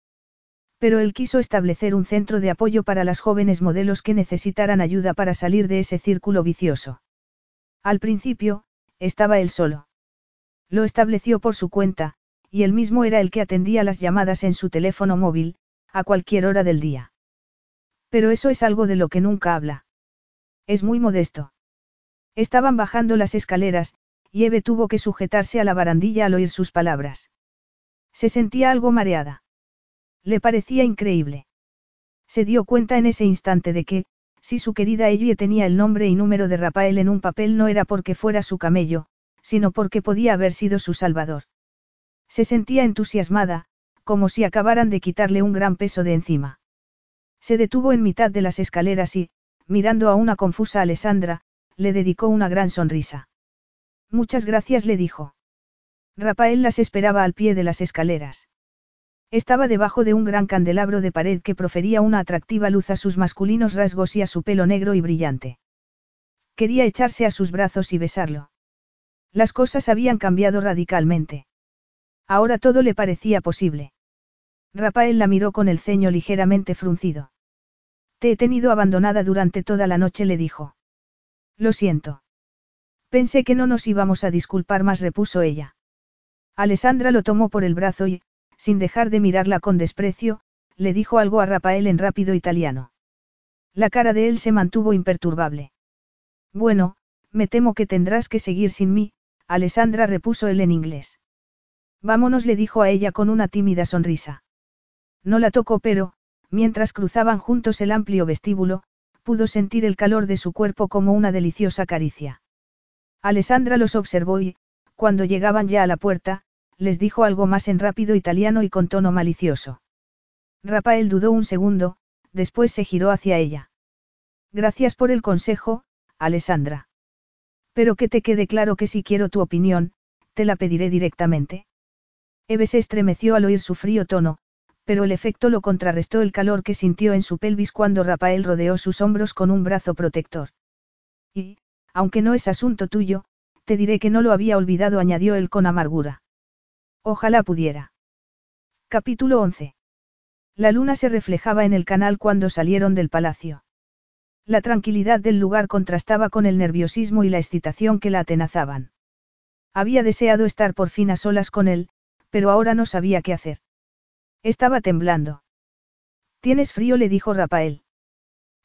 Pero él quiso establecer un centro de apoyo para las jóvenes modelos que necesitaran ayuda para salir de ese círculo vicioso. Al principio, estaba él solo. Lo estableció por su cuenta, y él mismo era el que atendía las llamadas en su teléfono móvil, a cualquier hora del día. Pero eso es algo de lo que nunca habla. Es muy modesto. Estaban bajando las escaleras, y Eve tuvo que sujetarse a la barandilla al oír sus palabras. Se sentía algo mareada. Le parecía increíble. Se dio cuenta en ese instante de que, si su querida Ellie tenía el nombre y número de Rafael en un papel no era porque fuera su camello, sino porque podía haber sido su salvador. Se sentía entusiasmada, como si acabaran de quitarle un gran peso de encima. Se detuvo en mitad de las escaleras y, mirando a una confusa Alessandra, le dedicó una gran sonrisa. Muchas gracias, le dijo. Rafael las esperaba al pie de las escaleras. Estaba debajo de un gran candelabro de pared que profería una atractiva luz a sus masculinos rasgos y a su pelo negro y brillante. Quería echarse a sus brazos y besarlo. Las cosas habían cambiado radicalmente. Ahora todo le parecía posible. Rafael la miró con el ceño ligeramente fruncido. Te he tenido abandonada durante toda la noche, le dijo. Lo siento. Pensé que no nos íbamos a disculpar más, repuso ella. Alessandra lo tomó por el brazo y, sin dejar de mirarla con desprecio, le dijo algo a Rafael en rápido italiano. La cara de él se mantuvo imperturbable. Bueno, me temo que tendrás que seguir sin mí, Alessandra repuso él en inglés. Vámonos, le dijo a ella con una tímida sonrisa. No la tocó, pero, mientras cruzaban juntos el amplio vestíbulo, pudo sentir el calor de su cuerpo como una deliciosa caricia. Alessandra los observó y, cuando llegaban ya a la puerta, les dijo algo más en rápido italiano y con tono malicioso. Rafael dudó un segundo, después se giró hacia ella. Gracias por el consejo, Alessandra. Pero que te quede claro que si quiero tu opinión, te la pediré directamente. Eve se estremeció al oír su frío tono, pero el efecto lo contrarrestó el calor que sintió en su pelvis cuando Rafael rodeó sus hombros con un brazo protector. Y, aunque no es asunto tuyo, te diré que no lo había olvidado, añadió él con amargura. Ojalá pudiera. Capítulo 11. La luna se reflejaba en el canal cuando salieron del palacio. La tranquilidad del lugar contrastaba con el nerviosismo y la excitación que la atenazaban. Había deseado estar por fin a solas con él, pero ahora no sabía qué hacer. Estaba temblando. Tienes frío, le dijo Rafael.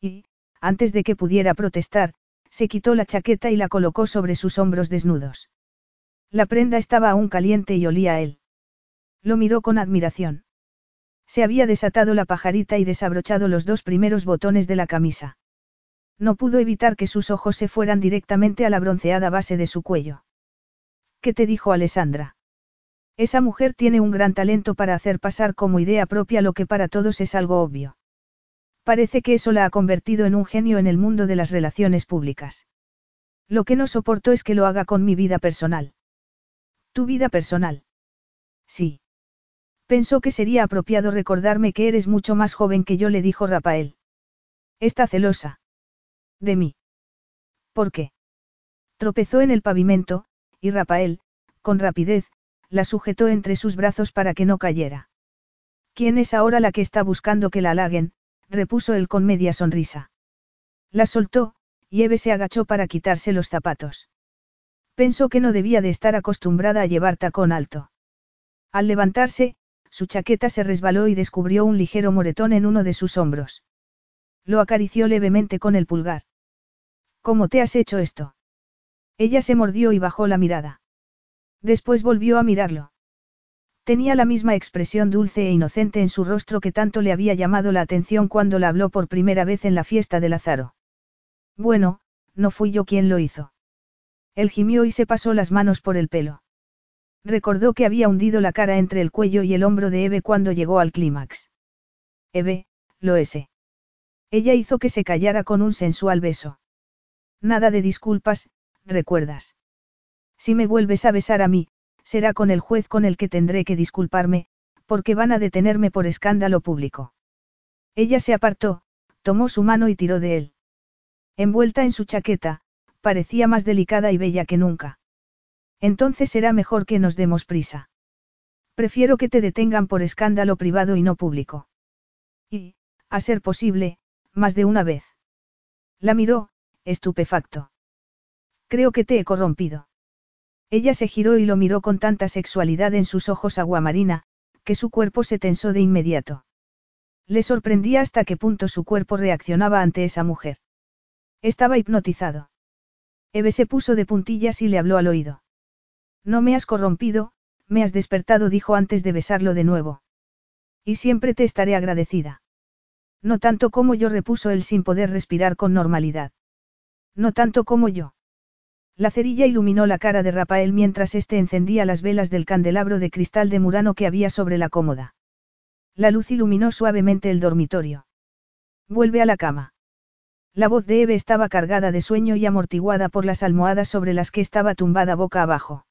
Y, antes de que pudiera protestar, se quitó la chaqueta y la colocó sobre sus hombros desnudos. La prenda estaba aún caliente y olía a él. Lo miró con admiración. Se había desatado la pajarita y desabrochado los dos primeros botones de la camisa. No pudo evitar que sus ojos se fueran directamente a la bronceada base de su cuello. ¿Qué te dijo Alessandra? Esa mujer tiene un gran talento para hacer pasar como idea propia lo que para todos es algo obvio. Parece que eso la ha convertido en un genio en el mundo de las relaciones públicas. Lo que no soporto es que lo haga con mi vida personal. ¿Tu vida personal? Sí. Pensó que sería apropiado recordarme que eres mucho más joven que yo, le dijo Rafael. Está celosa. De mí. ¿Por qué? Tropezó en el pavimento, y Rafael, con rapidez, la sujetó entre sus brazos para que no cayera. ¿Quién es ahora la que está buscando que la halaguen? repuso él con media sonrisa. La soltó, y Eve se agachó para quitarse los zapatos. Pensó que no debía de estar acostumbrada a llevar tacón alto. Al levantarse, su chaqueta se resbaló y descubrió un ligero moretón en uno de sus hombros. Lo acarició levemente con el pulgar. ¿Cómo te has hecho esto? Ella se mordió y bajó la mirada. Después volvió a mirarlo. Tenía la misma expresión dulce e inocente en su rostro que tanto le había llamado la atención cuando la habló por primera vez en la fiesta de Lázaro. Bueno, no fui yo quien lo hizo. Él gimió y se pasó las manos por el pelo. Recordó que había hundido la cara entre el cuello y el hombro de Eve cuando llegó al clímax. Eve, lo ese. Ella hizo que se callara con un sensual beso. Nada de disculpas, recuerdas. Si me vuelves a besar a mí, será con el juez con el que tendré que disculparme, porque van a detenerme por escándalo público. Ella se apartó, tomó su mano y tiró de él. Envuelta en su chaqueta, parecía más delicada y bella que nunca. Entonces será mejor que nos demos prisa. Prefiero que te detengan por escándalo privado y no público. Y, a ser posible, más de una vez. La miró, estupefacto. Creo que te he corrompido. Ella se giró y lo miró con tanta sexualidad en sus ojos aguamarina, que su cuerpo se tensó de inmediato. Le sorprendía hasta qué punto su cuerpo reaccionaba ante esa mujer. Estaba hipnotizado. Eve se puso de puntillas y le habló al oído. No me has corrompido, me has despertado, dijo antes de besarlo de nuevo. Y siempre te estaré agradecida. No tanto como yo, repuso él sin poder respirar con normalidad. No tanto como yo. La cerilla iluminó la cara de Rafael mientras éste encendía las velas del candelabro de cristal de Murano que había sobre la cómoda. La luz iluminó suavemente el dormitorio. Vuelve a la cama. La voz de Eve estaba cargada de sueño y amortiguada por las almohadas sobre las que estaba tumbada boca abajo.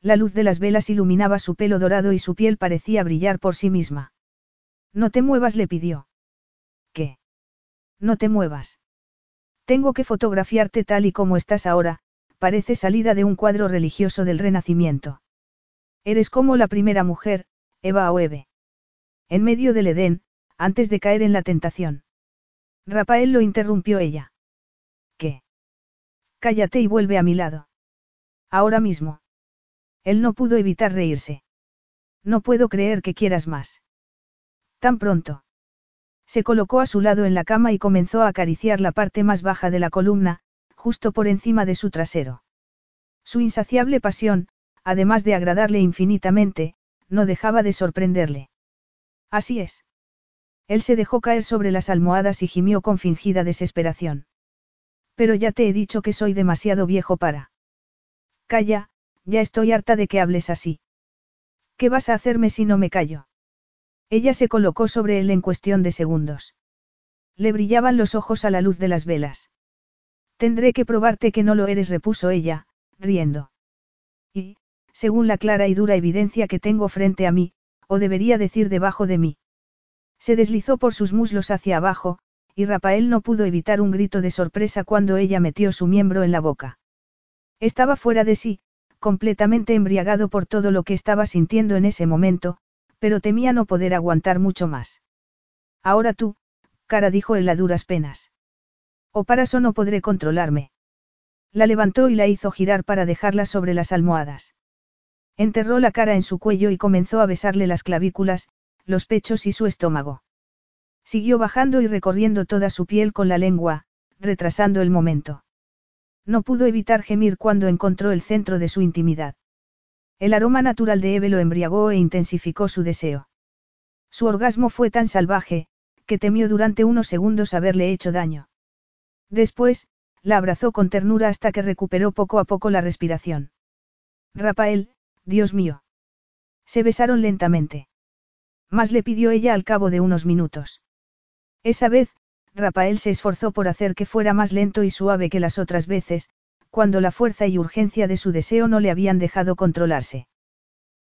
La luz de las velas iluminaba su pelo dorado y su piel parecía brillar por sí misma. No te muevas, le pidió. ¿Qué? No te muevas. Tengo que fotografiarte tal y como estás ahora, parece salida de un cuadro religioso del Renacimiento. Eres como la primera mujer, Eva o Eve. En medio del Edén, antes de caer en la tentación. Rafael lo interrumpió ella. ¿Qué? Cállate y vuelve a mi lado. Ahora mismo. Él no pudo evitar reírse. No puedo creer que quieras más. Tan pronto. Se colocó a su lado en la cama y comenzó a acariciar la parte más baja de la columna, justo por encima de su trasero. Su insaciable pasión, además de agradarle infinitamente, no dejaba de sorprenderle. Así es. Él se dejó caer sobre las almohadas y gimió con fingida desesperación. Pero ya te he dicho que soy demasiado viejo para. Calla, ya estoy harta de que hables así. ¿Qué vas a hacerme si no me callo? Ella se colocó sobre él en cuestión de segundos. Le brillaban los ojos a la luz de las velas. Tendré que probarte que no lo eres, repuso ella, riendo. Y, según la clara y dura evidencia que tengo frente a mí, o debería decir debajo de mí. Se deslizó por sus muslos hacia abajo, y Rafael no pudo evitar un grito de sorpresa cuando ella metió su miembro en la boca. Estaba fuera de sí, completamente embriagado por todo lo que estaba sintiendo en ese momento, pero temía no poder aguantar mucho más. Ahora tú, cara dijo él a duras penas. O para eso no podré controlarme. La levantó y la hizo girar para dejarla sobre las almohadas. Enterró la cara en su cuello y comenzó a besarle las clavículas, los pechos y su estómago. Siguió bajando y recorriendo toda su piel con la lengua, retrasando el momento. No pudo evitar gemir cuando encontró el centro de su intimidad. El aroma natural de Eve lo embriagó e intensificó su deseo. Su orgasmo fue tan salvaje, que temió durante unos segundos haberle hecho daño. Después, la abrazó con ternura hasta que recuperó poco a poco la respiración. Rafael, Dios mío. Se besaron lentamente. Más le pidió ella al cabo de unos minutos. Esa vez, Rafael se esforzó por hacer que fuera más lento y suave que las otras veces, cuando la fuerza y urgencia de su deseo no le habían dejado controlarse.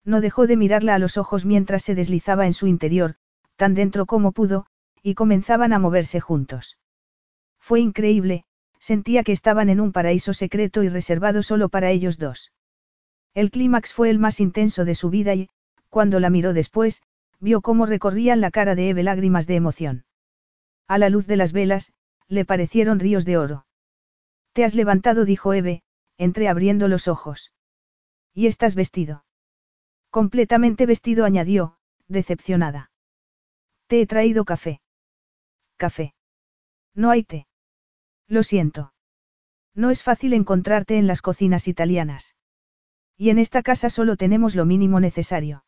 No dejó de mirarla a los ojos mientras se deslizaba en su interior, tan dentro como pudo, y comenzaban a moverse juntos. Fue increíble, sentía que estaban en un paraíso secreto y reservado solo para ellos dos. El clímax fue el más intenso de su vida y, cuando la miró después, vio cómo recorrían la cara de Eve lágrimas de emoción. A la luz de las velas, le parecieron ríos de oro. Te has levantado, dijo Eve, entreabriendo los ojos. ¿Y estás vestido? Completamente vestido, añadió, decepcionada. Te he traído café. Café. No hay té. Lo siento. No es fácil encontrarte en las cocinas italianas. Y en esta casa solo tenemos lo mínimo necesario.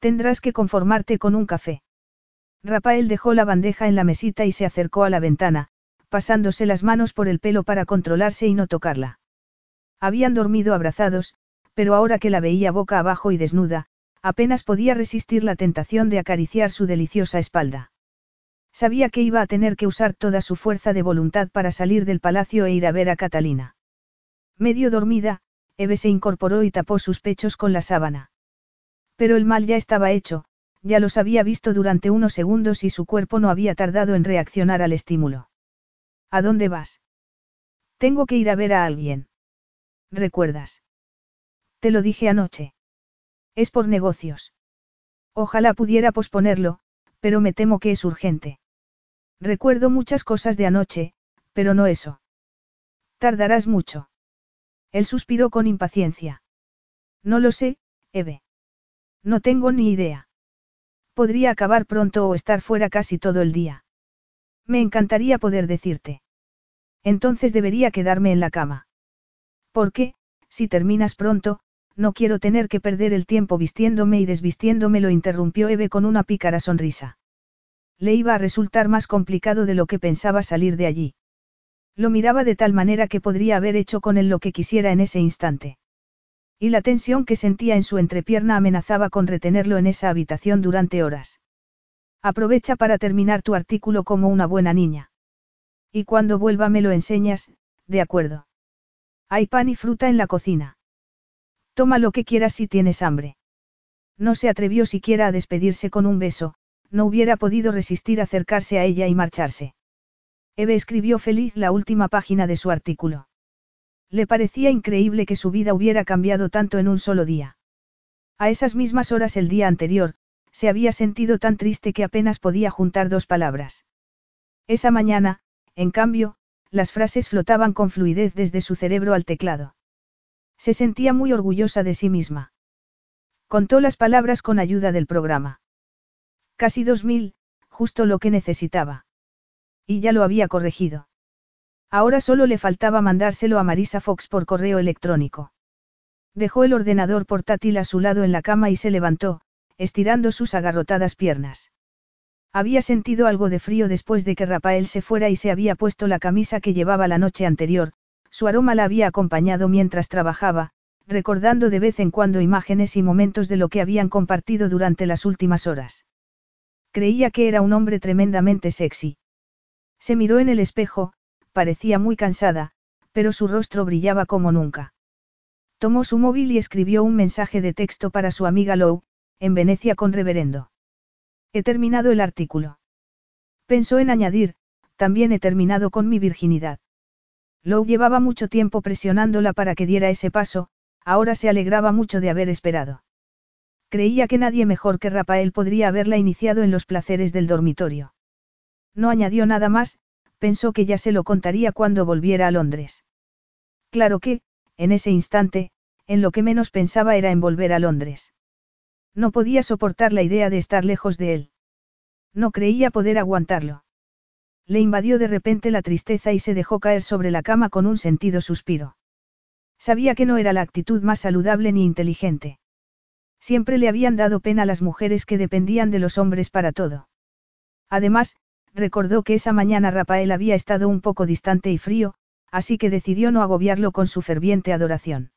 Tendrás que conformarte con un café. Rafael dejó la bandeja en la mesita y se acercó a la ventana, pasándose las manos por el pelo para controlarse y no tocarla. Habían dormido abrazados, pero ahora que la veía boca abajo y desnuda, apenas podía resistir la tentación de acariciar su deliciosa espalda. Sabía que iba a tener que usar toda su fuerza de voluntad para salir del palacio e ir a ver a Catalina. Medio dormida, Eve se incorporó y tapó sus pechos con la sábana. Pero el mal ya estaba hecho, ya los había visto durante unos segundos y su cuerpo no había tardado en reaccionar al estímulo. ¿A dónde vas? Tengo que ir a ver a alguien. ¿Recuerdas? Te lo dije anoche. Es por negocios. Ojalá pudiera posponerlo, pero me temo que es urgente. Recuerdo muchas cosas de anoche, pero no eso. Tardarás mucho. Él suspiró con impaciencia. No lo sé, Eve. No tengo ni idea. Podría acabar pronto o estar fuera casi todo el día. Me encantaría poder decirte. Entonces debería quedarme en la cama. Porque, si terminas pronto, no quiero tener que perder el tiempo vistiéndome y desvistiéndome, lo interrumpió Eve con una pícara sonrisa. Le iba a resultar más complicado de lo que pensaba salir de allí. Lo miraba de tal manera que podría haber hecho con él lo que quisiera en ese instante. Y la tensión que sentía en su entrepierna amenazaba con retenerlo en esa habitación durante horas. Aprovecha para terminar tu artículo como una buena niña. Y cuando vuelva me lo enseñas, de acuerdo. Hay pan y fruta en la cocina. Toma lo que quieras si tienes hambre. No se atrevió siquiera a despedirse con un beso, no hubiera podido resistir acercarse a ella y marcharse. Eve escribió feliz la última página de su artículo. Le parecía increíble que su vida hubiera cambiado tanto en un solo día. A esas mismas horas el día anterior, se había sentido tan triste que apenas podía juntar dos palabras. Esa mañana, en cambio, las frases flotaban con fluidez desde su cerebro al teclado. Se sentía muy orgullosa de sí misma. Contó las palabras con ayuda del programa. Casi dos mil, justo lo que necesitaba. Y ya lo había corregido. Ahora solo le faltaba mandárselo a Marisa Fox por correo electrónico. Dejó el ordenador portátil a su lado en la cama y se levantó, estirando sus agarrotadas piernas. Había sentido algo de frío después de que Rafael se fuera y se había puesto la camisa que llevaba la noche anterior, su aroma la había acompañado mientras trabajaba, recordando de vez en cuando imágenes y momentos de lo que habían compartido durante las últimas horas. Creía que era un hombre tremendamente sexy. Se miró en el espejo, parecía muy cansada, pero su rostro brillaba como nunca. Tomó su móvil y escribió un mensaje de texto para su amiga Lou, en Venecia con reverendo. He terminado el artículo. Pensó en añadir, también he terminado con mi virginidad. Lou llevaba mucho tiempo presionándola para que diera ese paso, ahora se alegraba mucho de haber esperado. Creía que nadie mejor que Rafael podría haberla iniciado en los placeres del dormitorio. No añadió nada más, pensó que ya se lo contaría cuando volviera a Londres. Claro que, en ese instante, en lo que menos pensaba era en volver a Londres. No podía soportar la idea de estar lejos de él. No creía poder aguantarlo. Le invadió de repente la tristeza y se dejó caer sobre la cama con un sentido suspiro. Sabía que no era la actitud más saludable ni inteligente. Siempre le habían dado pena las mujeres que dependían de los hombres para todo. Además, recordó que esa mañana Rafael había estado un poco distante y frío, así que decidió no agobiarlo con su ferviente adoración.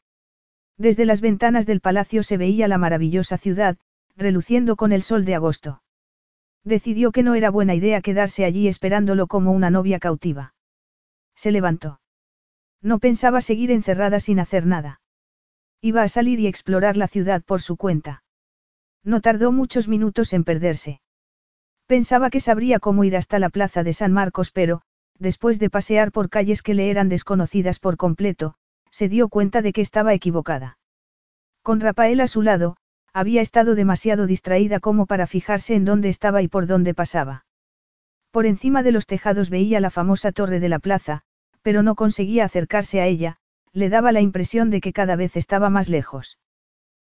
Desde las ventanas del palacio se veía la maravillosa ciudad, reluciendo con el sol de agosto. Decidió que no era buena idea quedarse allí esperándolo como una novia cautiva. Se levantó. No pensaba seguir encerrada sin hacer nada. Iba a salir y explorar la ciudad por su cuenta. No tardó muchos minutos en perderse. Pensaba que sabría cómo ir hasta la plaza de San Marcos, pero, después de pasear por calles que le eran desconocidas por completo, se dio cuenta de que estaba equivocada. Con Rafael a su lado, había estado demasiado distraída como para fijarse en dónde estaba y por dónde pasaba. Por encima de los tejados veía la famosa torre de la plaza, pero no conseguía acercarse a ella, le daba la impresión de que cada vez estaba más lejos.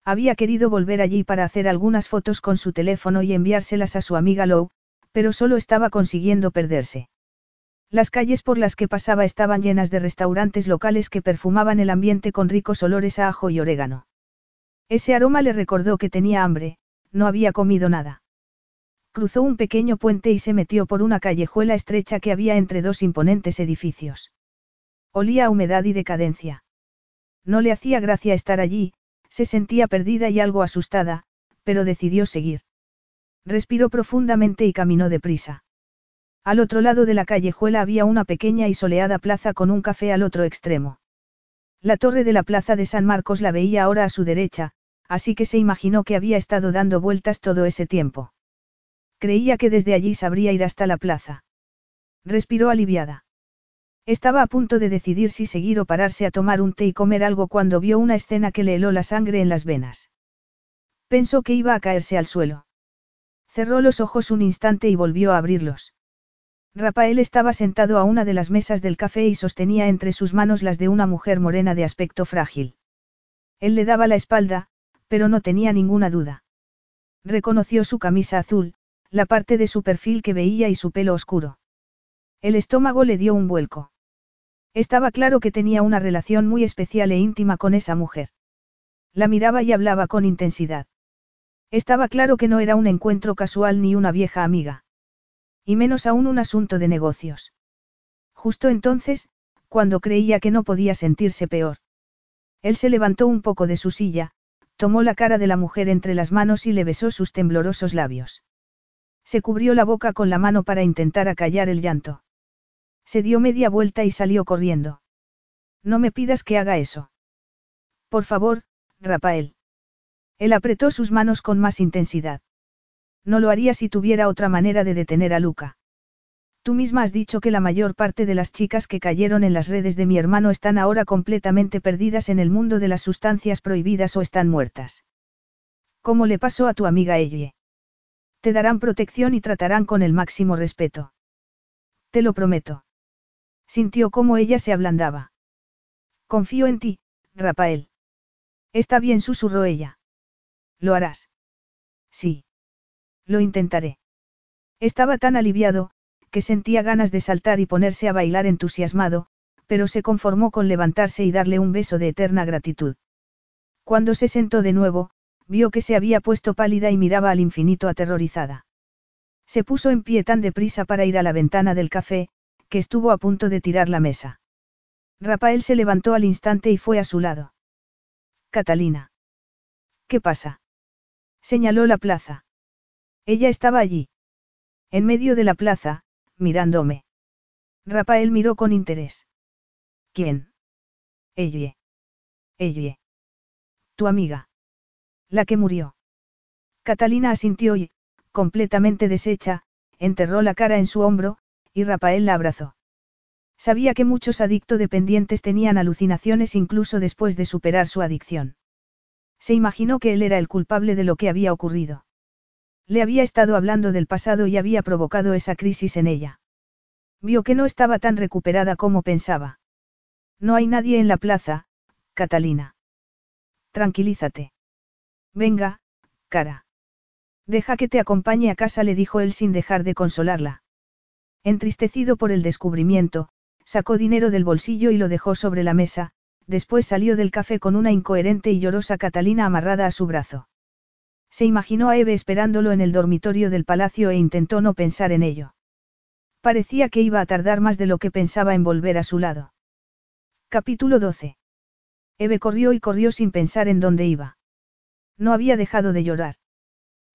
Había querido volver allí para hacer algunas fotos con su teléfono y enviárselas a su amiga Lou, pero solo estaba consiguiendo perderse. Las calles por las que pasaba estaban llenas de restaurantes locales que perfumaban el ambiente con ricos olores a ajo y orégano. Ese aroma le recordó que tenía hambre, no había comido nada. Cruzó un pequeño puente y se metió por una callejuela estrecha que había entre dos imponentes edificios. Olía a humedad y decadencia. No le hacía gracia estar allí, Se sentía perdida y algo asustada, pero decidió seguir. Respiró profundamente y caminó deprisa. Al otro lado de la callejuela había una pequeña y soleada plaza con un café al otro extremo. La torre de la plaza de San Marcos la veía ahora a su derecha, así que se imaginó que había estado dando vueltas todo ese tiempo. Creía que desde allí sabría ir hasta la plaza. Respiró aliviada. Estaba a punto de decidir si seguir o pararse a tomar un té y comer algo cuando vio una escena que le heló la sangre en las venas. Pensó que iba a caerse al suelo. Cerró los ojos un instante y volvió a abrirlos. Rafael estaba sentado a una de las mesas del café y sostenía entre sus manos las de una mujer morena de aspecto frágil. Él le daba la espalda, pero no tenía ninguna duda. Reconoció su camisa azul, la parte de su perfil que veía y su pelo oscuro. El estómago le dio un vuelco. Estaba claro que tenía una relación muy especial e íntima con esa mujer. La miraba y hablaba con intensidad. Estaba claro que no era un encuentro casual ni una vieja amiga. Y menos aún un asunto de negocios. Justo entonces, cuando creía que no podía sentirse peor. Él se levantó un poco de su silla, tomó la cara de la mujer entre las manos y le besó sus temblorosos labios. Se cubrió la boca con la mano para intentar acallar el llanto. Se dio media vuelta y salió corriendo. No me pidas que haga eso. Por favor, Rafael. Él apretó sus manos con más intensidad. No lo haría si tuviera otra manera de detener a Luca. Tú misma has dicho que la mayor parte de las chicas que cayeron en las redes de mi hermano están ahora completamente perdidas en el mundo de las sustancias prohibidas o están muertas. ¿Cómo le pasó a tu amiga Elle? Te darán protección y tratarán con el máximo respeto. Te lo prometo. Sintió cómo ella se ablandaba. Confío en ti, Rafael. Está bien, susurró ella. ¿Lo harás? Sí. Lo intentaré. Estaba tan aliviado, que sentía ganas de saltar y ponerse a bailar entusiasmado, pero se conformó con levantarse y darle un beso de eterna gratitud. Cuando se sentó de nuevo, vio que se había puesto pálida y miraba al infinito aterrorizada. Se puso en pie tan deprisa para ir a la ventana del café, que estuvo a punto de tirar la mesa. Rafael se levantó al instante y fue a su lado. Catalina. ¿Qué pasa? Señaló la plaza. Ella estaba allí. En medio de la plaza, mirándome. Rafael miró con interés. ¿Quién? Ella. Ella. Tu amiga. La que murió. Catalina asintió y, completamente deshecha, enterró la cara en su hombro, y Rafael la abrazó. Sabía que muchos adicto dependientes tenían alucinaciones incluso después de superar su adicción. Se imaginó que él era el culpable de lo que había ocurrido. Le había estado hablando del pasado y había provocado esa crisis en ella. Vio que no estaba tan recuperada como pensaba. No hay nadie en la plaza, Catalina. Tranquilízate. Venga, cara. Deja que te acompañe a casa, le dijo él sin dejar de consolarla. Entristecido por el descubrimiento, sacó dinero del bolsillo y lo dejó sobre la mesa, después salió del café con una incoherente y llorosa Catalina amarrada a su brazo. Se imaginó a Eve esperándolo en el dormitorio del palacio e intentó no pensar en ello. Parecía que iba a tardar más de lo que pensaba en volver a su lado. Capítulo 12. Eve corrió y corrió sin pensar en dónde iba. No había dejado de llorar.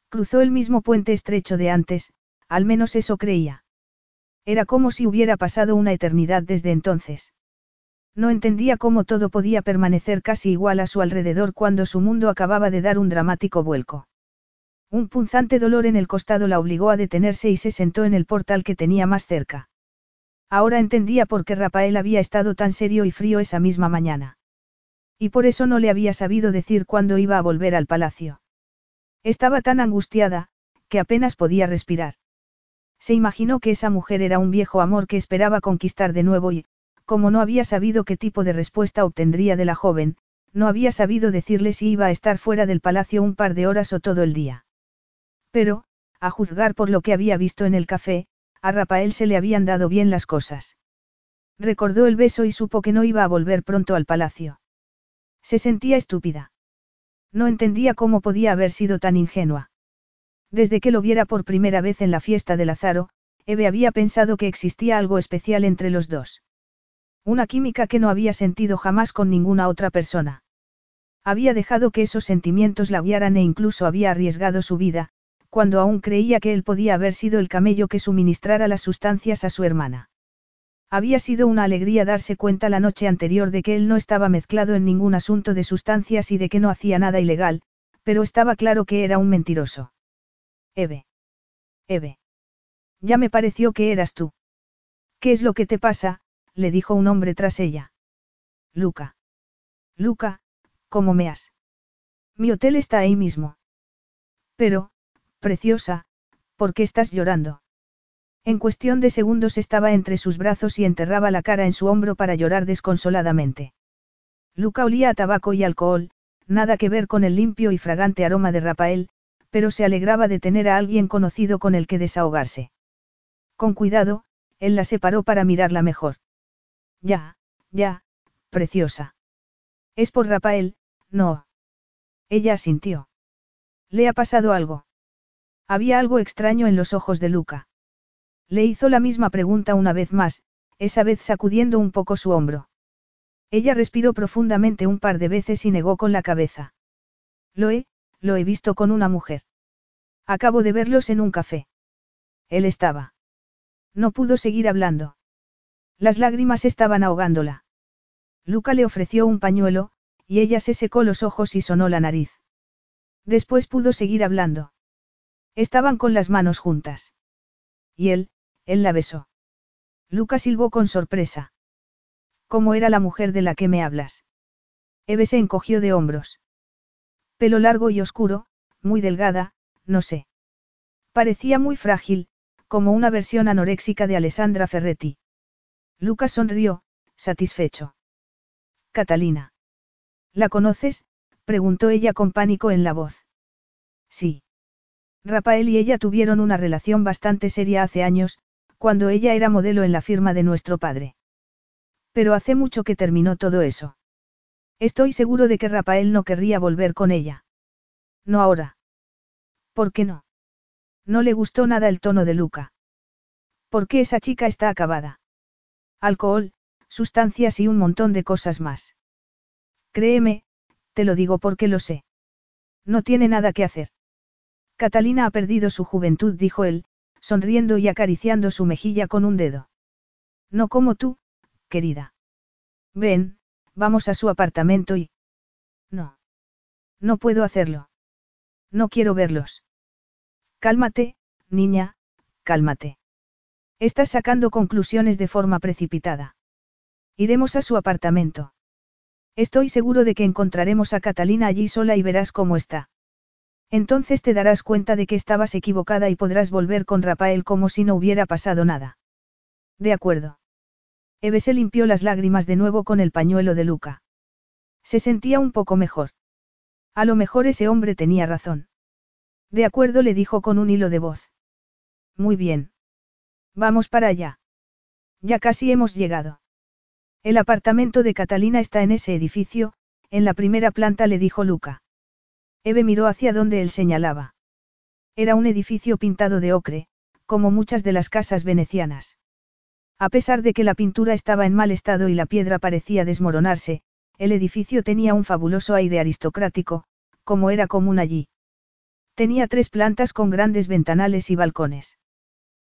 Cruzó el mismo puente estrecho de antes, al menos eso creía. Era como si hubiera pasado una eternidad desde entonces. No entendía cómo todo podía permanecer casi igual a su alrededor cuando su mundo acababa de dar un dramático vuelco. Un punzante dolor en el costado la obligó a detenerse y se sentó en el portal que tenía más cerca. Ahora entendía por qué Rafael había estado tan serio y frío esa misma mañana. Y por eso no le había sabido decir cuándo iba a volver al palacio. Estaba tan angustiada, que apenas podía respirar. Se imaginó que esa mujer era un viejo amor que esperaba conquistar de nuevo y, como no había sabido qué tipo de respuesta obtendría de la joven, no había sabido decirle si iba a estar fuera del palacio un par de horas o todo el día. Pero, a juzgar por lo que había visto en el café, a Rafael se le habían dado bien las cosas. Recordó el beso y supo que no iba a volver pronto al palacio. Se sentía estúpida. No entendía cómo podía haber sido tan ingenua. Desde que lo viera por primera vez en la fiesta de Lázaro, Eve había pensado que existía algo especial entre los dos. Una química que no había sentido jamás con ninguna otra persona. Había dejado que esos sentimientos la guiaran e incluso había arriesgado su vida, cuando aún creía que él podía haber sido el camello que suministrara las sustancias a su hermana. Había sido una alegría darse cuenta la noche anterior de que él no estaba mezclado en ningún asunto de sustancias y de que no hacía nada ilegal, pero estaba claro que era un mentiroso. Eve. Eve. Ya me pareció que eras tú. ¿Qué es lo que te pasa? Le dijo un hombre tras ella. Luca. Luca, ¿cómo me has? Mi hotel está ahí mismo. Pero, preciosa, ¿por qué estás llorando? En cuestión de segundos estaba entre sus brazos y enterraba la cara en su hombro para llorar desconsoladamente. Luca olía a tabaco y alcohol, nada que ver con el limpio y fragante aroma de Rafael, pero se alegraba de tener a alguien conocido con el que desahogarse. Con cuidado, él la separó para mirarla mejor. Ya, ya, preciosa. Es por Rafael, no. Ella asintió. ¿Le ha pasado algo? Había algo extraño en los ojos de Luca. Le hizo la misma pregunta una vez más, esa vez sacudiendo un poco su hombro. Ella respiró profundamente un par de veces y negó con la cabeza. Lo he, lo he visto con una mujer. Acabo de verlos en un café. Él estaba. No pudo seguir hablando. Las lágrimas estaban ahogándola. Luca le ofreció un pañuelo, y ella se secó los ojos y sonó la nariz. Después pudo seguir hablando. Estaban con las manos juntas. Y él, él la besó. Luca silbó con sorpresa. ¿Cómo era la mujer de la que me hablas? Eve se encogió de hombros. Pelo largo y oscuro, muy delgada, no sé. Parecía muy frágil, como una versión anoréxica de Alessandra Ferretti. Lucas sonrió, satisfecho. Catalina. ¿La conoces? preguntó ella con pánico en la voz. Sí. Rafael y ella tuvieron una relación bastante seria hace años, cuando ella era modelo en la firma de nuestro padre. Pero hace mucho que terminó todo eso. Estoy seguro de que Rafael no querría volver con ella. No ahora. ¿Por qué no? No le gustó nada el tono de Luca. ¿Por qué esa chica está acabada? Alcohol, sustancias y un montón de cosas más. Créeme, te lo digo porque lo sé. No tiene nada que hacer. Catalina ha perdido su juventud, dijo él, sonriendo y acariciando su mejilla con un dedo. No como tú, querida. Ven, vamos a su apartamento y... No. No puedo hacerlo. No quiero verlos. Cálmate, niña, cálmate. Estás sacando conclusiones de forma precipitada. Iremos a su apartamento. Estoy seguro de que encontraremos a Catalina allí sola y verás cómo está. Entonces te darás cuenta de que estabas equivocada y podrás volver con Rafael como si no hubiera pasado nada. De acuerdo. Eve se limpió las lágrimas de nuevo con el pañuelo de Luca. Se sentía un poco mejor. A lo mejor ese hombre tenía razón. De acuerdo le dijo con un hilo de voz. Muy bien. Vamos para allá. Ya casi hemos llegado. El apartamento de Catalina está en ese edificio, en la primera planta le dijo Luca. Eve miró hacia donde él señalaba. Era un edificio pintado de ocre, como muchas de las casas venecianas. A pesar de que la pintura estaba en mal estado y la piedra parecía desmoronarse, el edificio tenía un fabuloso aire aristocrático, como era común allí. Tenía tres plantas con grandes ventanales y balcones.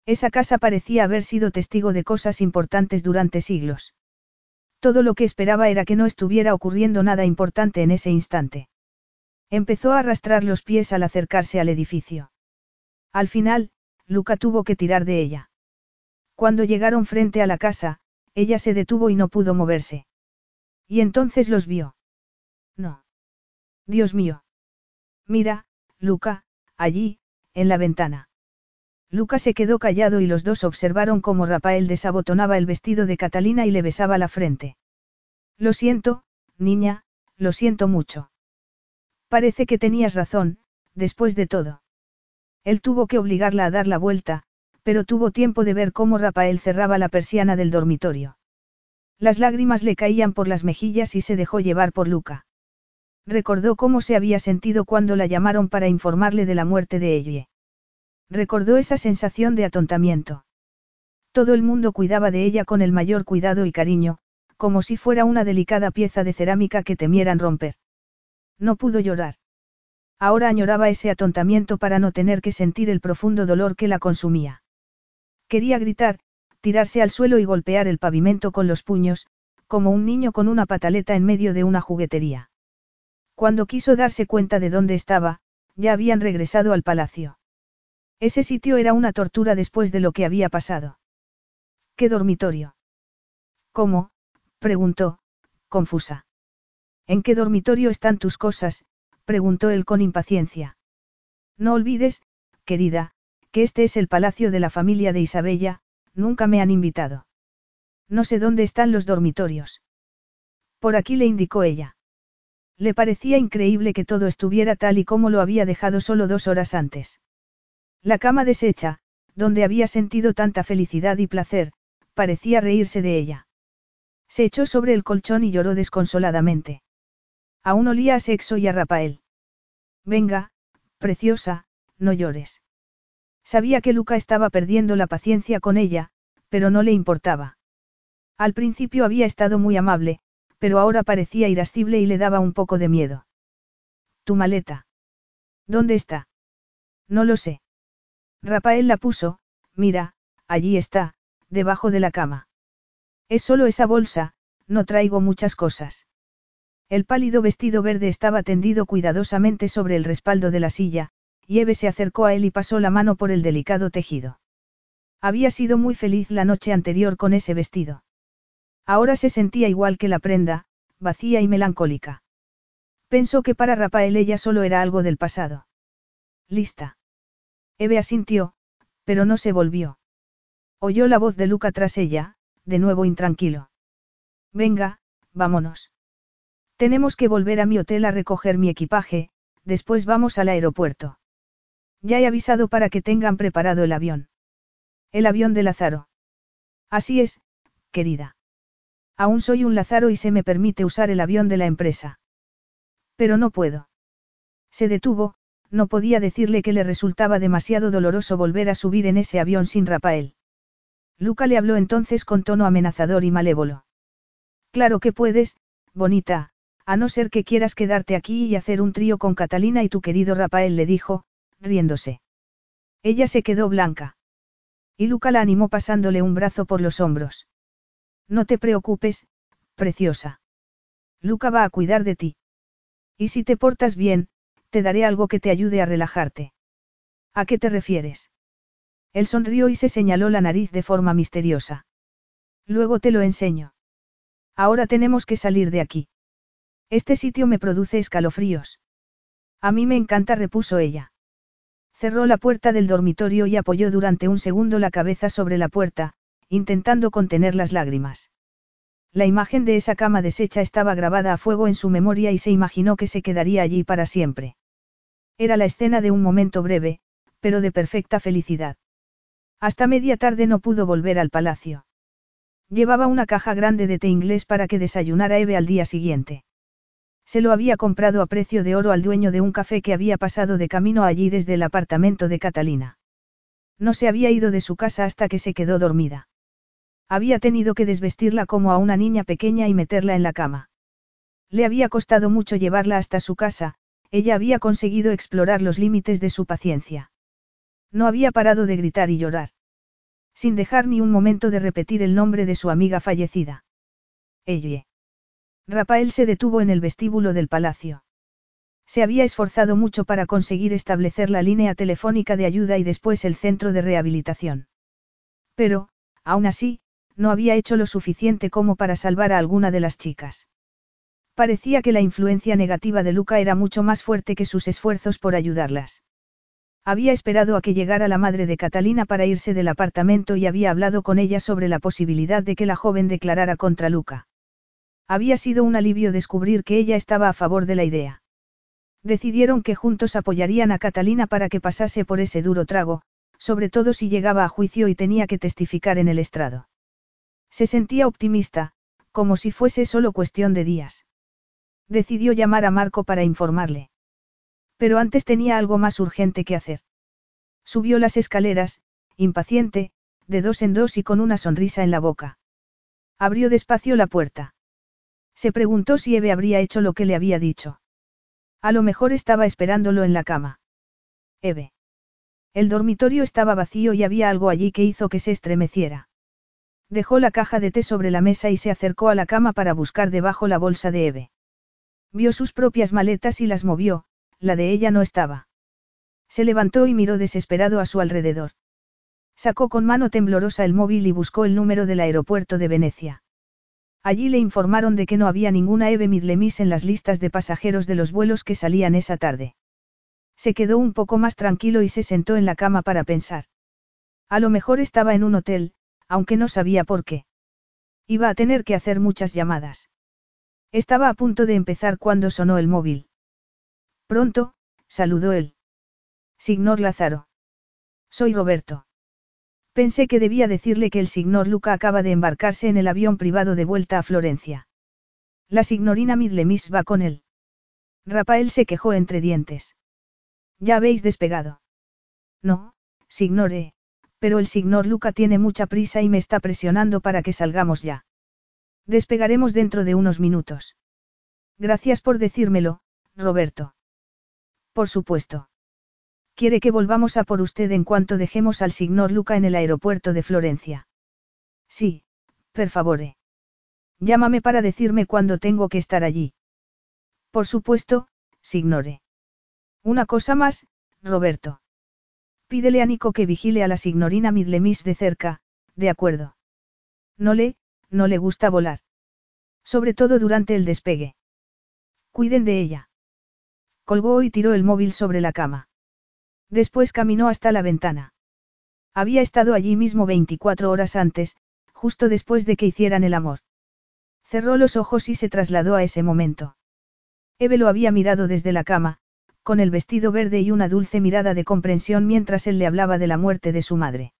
Esa casa parecía haber sido testigo de cosas importantes durante siglos. Todo lo que esperaba era que no estuviera ocurriendo nada importante en ese instante. Empezó a arrastrar los pies al acercarse al edificio. Al final, Luca tuvo que tirar de ella. Cuando llegaron frente a la casa, ella se detuvo y no pudo moverse. Y entonces los vio. No. Dios mío. Mira, Luca, allí, en la ventana. Luca se quedó callado y los dos observaron cómo Rafael desabotonaba el vestido de Catalina y le besaba la frente. Lo siento, niña, lo siento mucho. Parece que tenías razón, después de todo. Él tuvo que obligarla a dar la vuelta, pero tuvo tiempo de ver cómo Rafael cerraba la persiana del dormitorio. Las lágrimas le caían por las mejillas y se dejó llevar por Luca. Recordó cómo se había sentido cuando la llamaron para informarle de la muerte de ella. Recordó esa sensación de atontamiento. Todo el mundo cuidaba de ella con el mayor cuidado y cariño, como si fuera una delicada pieza de cerámica que temieran romper. No pudo llorar. Ahora añoraba ese atontamiento para no tener que sentir el profundo dolor que la consumía. Quería gritar, tirarse al suelo y golpear el pavimento con los puños, como un niño con una pataleta en medio de una juguetería. Cuando quiso darse cuenta de dónde estaba, ya habían regresado al palacio. Ese sitio era una tortura después de lo que había pasado. ¿Qué dormitorio? ¿Cómo? preguntó, confusa. ¿En qué dormitorio están tus cosas? preguntó él con impaciencia. No olvides, querida, que este es el palacio de la familia de Isabella, nunca me han invitado. No sé dónde están los dormitorios. Por aquí le indicó ella. Le parecía increíble que todo estuviera tal y como lo había dejado solo dos horas antes. La cama deshecha, donde había sentido tanta felicidad y placer, parecía reírse de ella. Se echó sobre el colchón y lloró desconsoladamente. Aún olía a sexo y a Rafael. Venga, preciosa, no llores. Sabía que Luca estaba perdiendo la paciencia con ella, pero no le importaba. Al principio había estado muy amable, pero ahora parecía irascible y le daba un poco de miedo. Tu maleta. ¿Dónde está? No lo sé. Rafael la puso, mira, allí está, debajo de la cama. Es solo esa bolsa, no traigo muchas cosas. El pálido vestido verde estaba tendido cuidadosamente sobre el respaldo de la silla, y Eve se acercó a él y pasó la mano por el delicado tejido. Había sido muy feliz la noche anterior con ese vestido. Ahora se sentía igual que la prenda, vacía y melancólica. Pensó que para Rafael ella solo era algo del pasado. Lista. Eve asintió, pero no se volvió. Oyó la voz de Luca tras ella, de nuevo intranquilo. Venga, vámonos. Tenemos que volver a mi hotel a recoger mi equipaje, después vamos al aeropuerto. Ya he avisado para que tengan preparado el avión. El avión de Lázaro. Así es, querida. Aún soy un Lázaro y se me permite usar el avión de la empresa. Pero no puedo. Se detuvo, no podía decirle que le resultaba demasiado doloroso volver a subir en ese avión sin Rafael. Luca le habló entonces con tono amenazador y malévolo. Claro que puedes, bonita, a no ser que quieras quedarte aquí y hacer un trío con Catalina y tu querido Rafael le dijo, riéndose. Ella se quedó blanca. Y Luca la animó pasándole un brazo por los hombros. No te preocupes, preciosa. Luca va a cuidar de ti. Y si te portas bien, te daré algo que te ayude a relajarte. ¿A qué te refieres? Él sonrió y se señaló la nariz de forma misteriosa. Luego te lo enseño. Ahora tenemos que salir de aquí. Este sitio me produce escalofríos. A mí me encanta, repuso ella. Cerró la puerta del dormitorio y apoyó durante un segundo la cabeza sobre la puerta, intentando contener las lágrimas. La imagen de esa cama deshecha estaba grabada a fuego en su memoria y se imaginó que se quedaría allí para siempre. Era la escena de un momento breve, pero de perfecta felicidad. Hasta media tarde no pudo volver al palacio. Llevaba una caja grande de té inglés para que desayunara Eve al día siguiente. Se lo había comprado a precio de oro al dueño de un café que había pasado de camino allí desde el apartamento de Catalina. No se había ido de su casa hasta que se quedó dormida. Había tenido que desvestirla como a una niña pequeña y meterla en la cama. Le había costado mucho llevarla hasta su casa, ella había conseguido explorar los límites de su paciencia. No había parado de gritar y llorar. Sin dejar ni un momento de repetir el nombre de su amiga fallecida. Elle. Rafael se detuvo en el vestíbulo del palacio. Se había esforzado mucho para conseguir establecer la línea telefónica de ayuda y después el centro de rehabilitación. Pero, aún así, no había hecho lo suficiente como para salvar a alguna de las chicas. Parecía que la influencia negativa de Luca era mucho más fuerte que sus esfuerzos por ayudarlas. Había esperado a que llegara la madre de Catalina para irse del apartamento y había hablado con ella sobre la posibilidad de que la joven declarara contra Luca. Había sido un alivio descubrir que ella estaba a favor de la idea. Decidieron que juntos apoyarían a Catalina para que pasase por ese duro trago, sobre todo si llegaba a juicio y tenía que testificar en el estrado. Se sentía optimista, como si fuese solo cuestión de días. Decidió llamar a Marco para informarle. Pero antes tenía algo más urgente que hacer. Subió las escaleras, impaciente, de dos en dos y con una sonrisa en la boca. Abrió despacio la puerta. Se preguntó si Eve habría hecho lo que le había dicho. A lo mejor estaba esperándolo en la cama. Eve. El dormitorio estaba vacío y había algo allí que hizo que se estremeciera. Dejó la caja de té sobre la mesa y se acercó a la cama para buscar debajo la bolsa de Eve. Vio sus propias maletas y las movió, la de ella no estaba. Se levantó y miró desesperado a su alrededor. Sacó con mano temblorosa el móvil y buscó el número del aeropuerto de Venecia. Allí le informaron de que no había ninguna Eve Midlemis en las listas de pasajeros de los vuelos que salían esa tarde. Se quedó un poco más tranquilo y se sentó en la cama para pensar. A lo mejor estaba en un hotel, aunque no sabía por qué. Iba a tener que hacer muchas llamadas. Estaba a punto de empezar cuando sonó el móvil. Pronto, saludó él. Signor Lázaro. Soy Roberto. Pensé que debía decirle que el signor Luca acaba de embarcarse en el avión privado de vuelta a Florencia. La signorina Midlemis va con él. Rafael se quejó entre dientes. ¿Ya habéis despegado? No, signore, pero el signor Luca tiene mucha prisa y me está presionando para que salgamos ya. Despegaremos dentro de unos minutos. Gracias por decírmelo, Roberto. Por supuesto. Quiere que volvamos a por usted en cuanto dejemos al signor Luca en el aeropuerto de Florencia. Sí, per favore. Llámame para decirme cuándo tengo que estar allí. Por supuesto, signore. Una cosa más, Roberto. Pídele a Nico que vigile a la signorina Midlemis de cerca, de acuerdo. No le, no le gusta volar. Sobre todo durante el despegue. Cuiden de ella. Colgó y tiró el móvil sobre la cama. Después caminó hasta la ventana. Había estado allí mismo 24 horas antes, justo después de que hicieran el amor. Cerró los ojos y se trasladó a ese momento. Eve lo había mirado desde la cama, con el vestido verde y una dulce mirada de comprensión mientras él le hablaba de la muerte de su madre.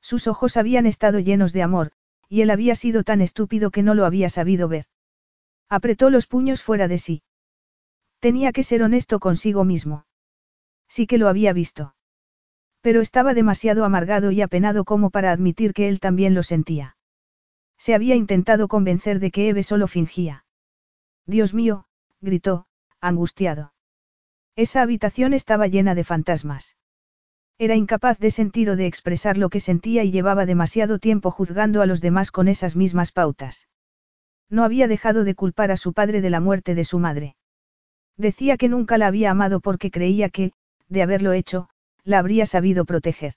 Sus ojos habían estado llenos de amor, y él había sido tan estúpido que no lo había sabido ver. Apretó los puños fuera de sí. Tenía que ser honesto consigo mismo. Sí que lo había visto. Pero estaba demasiado amargado y apenado como para admitir que él también lo sentía. Se había intentado convencer de que Eve solo fingía. Dios mío, gritó, angustiado. Esa habitación estaba llena de fantasmas. Era incapaz de sentir o de expresar lo que sentía y llevaba demasiado tiempo juzgando a los demás con esas mismas pautas. No había dejado de culpar a su padre de la muerte de su madre. Decía que nunca la había amado porque creía que, de haberlo hecho, la habría sabido proteger.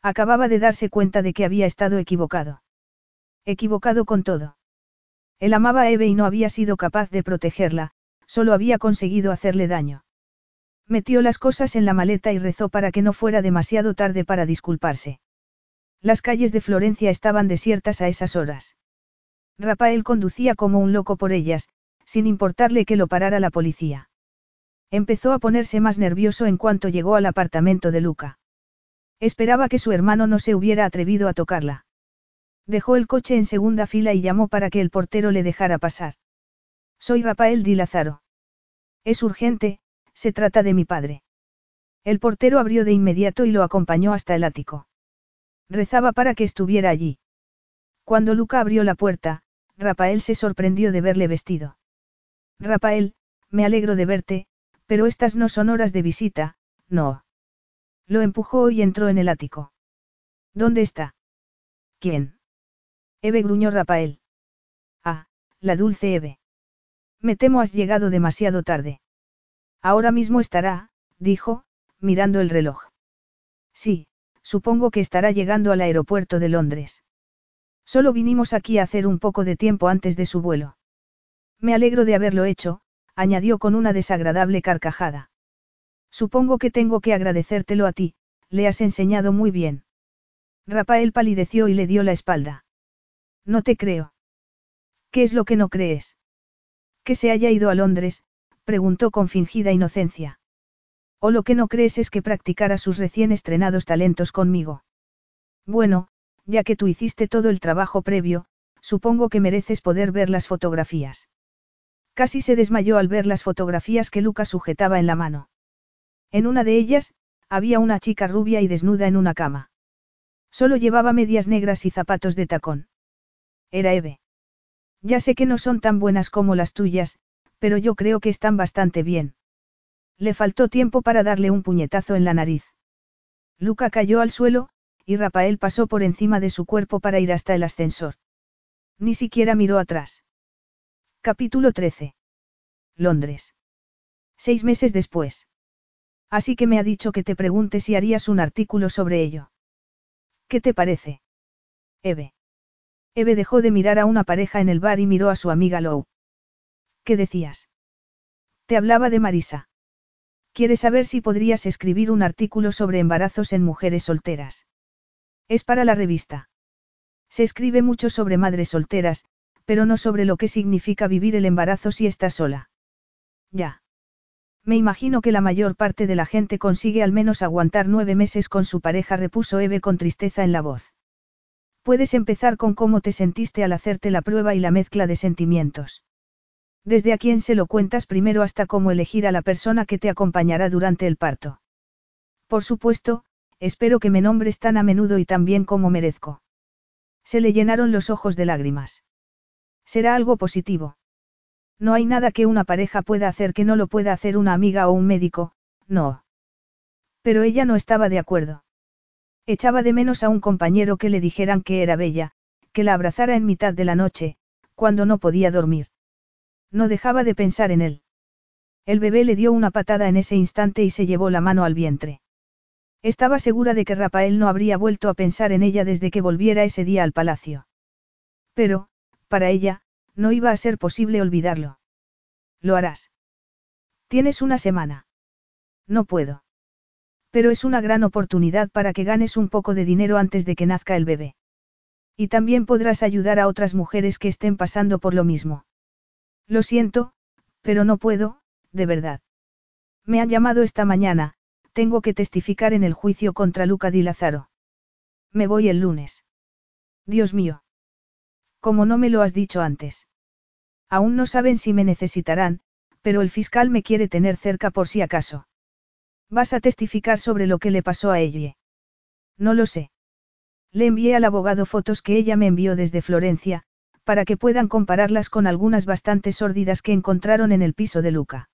Acababa de darse cuenta de que había estado equivocado. Equivocado con todo. Él amaba a Eve y no había sido capaz de protegerla, solo había conseguido hacerle daño. Metió las cosas en la maleta y rezó para que no fuera demasiado tarde para disculparse. Las calles de Florencia estaban desiertas a esas horas. Rafael conducía como un loco por ellas, sin importarle que lo parara la policía. Empezó a ponerse más nervioso en cuanto llegó al apartamento de Luca. Esperaba que su hermano no se hubiera atrevido a tocarla. Dejó el coche en segunda fila y llamó para que el portero le dejara pasar. Soy Rafael Di Lázaro. Es urgente, se trata de mi padre. El portero abrió de inmediato y lo acompañó hasta el ático. Rezaba para que estuviera allí. Cuando Luca abrió la puerta, Rafael se sorprendió de verle vestido. Rafael, me alegro de verte, pero estas no son horas de visita, no. Lo empujó y entró en el ático. ¿Dónde está? ¿Quién? Eve gruñó Rafael. Ah, la dulce Eve. Me temo has llegado demasiado tarde. Ahora mismo estará, dijo, mirando el reloj. Sí, supongo que estará llegando al aeropuerto de Londres. Solo vinimos aquí a hacer un poco de tiempo antes de su vuelo. Me alegro de haberlo hecho, añadió con una desagradable carcajada. Supongo que tengo que agradecértelo a ti, le has enseñado muy bien. Rafael palideció y le dio la espalda. No te creo. ¿Qué es lo que no crees? Que se haya ido a Londres, preguntó con fingida inocencia. O lo que no crees es que practicara sus recién estrenados talentos conmigo. Bueno, ya que tú hiciste todo el trabajo previo, supongo que mereces poder ver las fotografías. Casi se desmayó al ver las fotografías que Luca sujetaba en la mano. En una de ellas, había una chica rubia y desnuda en una cama. Solo llevaba medias negras y zapatos de tacón. Era Eve. Ya sé que no son tan buenas como las tuyas, pero yo creo que están bastante bien. Le faltó tiempo para darle un puñetazo en la nariz. Luca cayó al suelo, y Rafael pasó por encima de su cuerpo para ir hasta el ascensor. Ni siquiera miró atrás. Capítulo 13. Londres. Seis meses después. Así que me ha dicho que te pregunte si harías un artículo sobre ello. ¿Qué te parece? Eve. Eve dejó de mirar a una pareja en el bar y miró a su amiga Lou. ¿Qué decías? Te hablaba de Marisa. Quiere saber si podrías escribir un artículo sobre embarazos en mujeres solteras. Es para la revista. Se escribe mucho sobre madres solteras, pero no sobre lo que significa vivir el embarazo si estás sola. Ya. Me imagino que la mayor parte de la gente consigue al menos aguantar nueve meses con su pareja, repuso Eve con tristeza en la voz. Puedes empezar con cómo te sentiste al hacerte la prueba y la mezcla de sentimientos. Desde a quién se lo cuentas primero hasta cómo elegir a la persona que te acompañará durante el parto. Por supuesto, espero que me nombres tan a menudo y tan bien como merezco. Se le llenaron los ojos de lágrimas. Será algo positivo. No hay nada que una pareja pueda hacer que no lo pueda hacer una amiga o un médico, no. Pero ella no estaba de acuerdo. Echaba de menos a un compañero que le dijeran que era bella, que la abrazara en mitad de la noche, cuando no podía dormir. No dejaba de pensar en él. El bebé le dio una patada en ese instante y se llevó la mano al vientre. Estaba segura de que Rafael no habría vuelto a pensar en ella desde que volviera ese día al palacio. Pero, para ella, no iba a ser posible olvidarlo. Lo harás. Tienes una semana. No puedo. Pero es una gran oportunidad para que ganes un poco de dinero antes de que nazca el bebé. Y también podrás ayudar a otras mujeres que estén pasando por lo mismo. Lo siento, pero no puedo, de verdad. Me han llamado esta mañana, tengo que testificar en el juicio contra Luca Di Lazaro. Me voy el lunes. Dios mío. ¿Cómo no me lo has dicho antes? Aún no saben si me necesitarán, pero el fiscal me quiere tener cerca por si acaso. ¿Vas a testificar sobre lo que le pasó a ella? No lo sé. Le envié al abogado fotos que ella me envió desde Florencia, para que puedan compararlas con algunas bastante sórdidas que encontraron en el piso de Luca.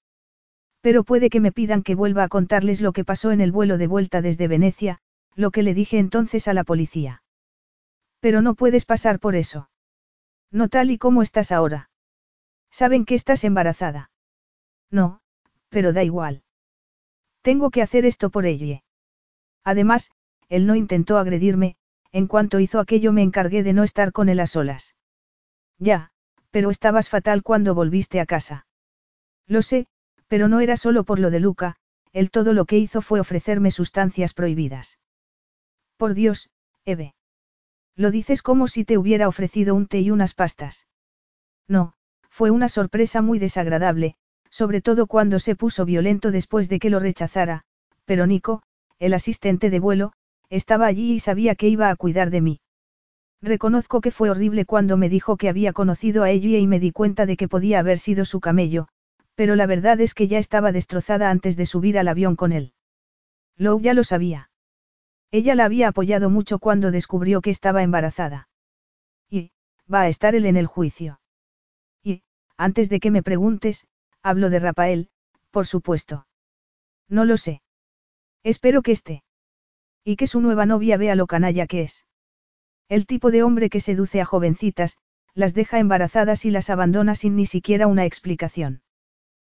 Pero puede que me pidan que vuelva a contarles lo que pasó en el vuelo de vuelta desde Venecia, lo que le dije entonces a la policía. Pero no puedes pasar por eso. No tal y como estás ahora. Saben que estás embarazada. No, pero da igual. Tengo que hacer esto por ella. Además, él no intentó agredirme, en cuanto hizo aquello me encargué de no estar con él a solas. Ya, pero estabas fatal cuando volviste a casa. Lo sé, pero no era solo por lo de Luca, él todo lo que hizo fue ofrecerme sustancias prohibidas. Por Dios, Eve. Lo dices como si te hubiera ofrecido un té y unas pastas. No, fue una sorpresa muy desagradable, sobre todo cuando se puso violento después de que lo rechazara, pero Nico, el asistente de vuelo, estaba allí y sabía que iba a cuidar de mí. Reconozco que fue horrible cuando me dijo que había conocido a ella y me di cuenta de que podía haber sido su camello, pero la verdad es que ya estaba destrozada antes de subir al avión con él. Lou ya lo sabía. Ella la había apoyado mucho cuando descubrió que estaba embarazada. Y, va a estar él en el juicio. Y, antes de que me preguntes, hablo de Rafael, por supuesto. No lo sé. Espero que esté. Y que su nueva novia vea lo canalla que es. El tipo de hombre que seduce a jovencitas, las deja embarazadas y las abandona sin ni siquiera una explicación.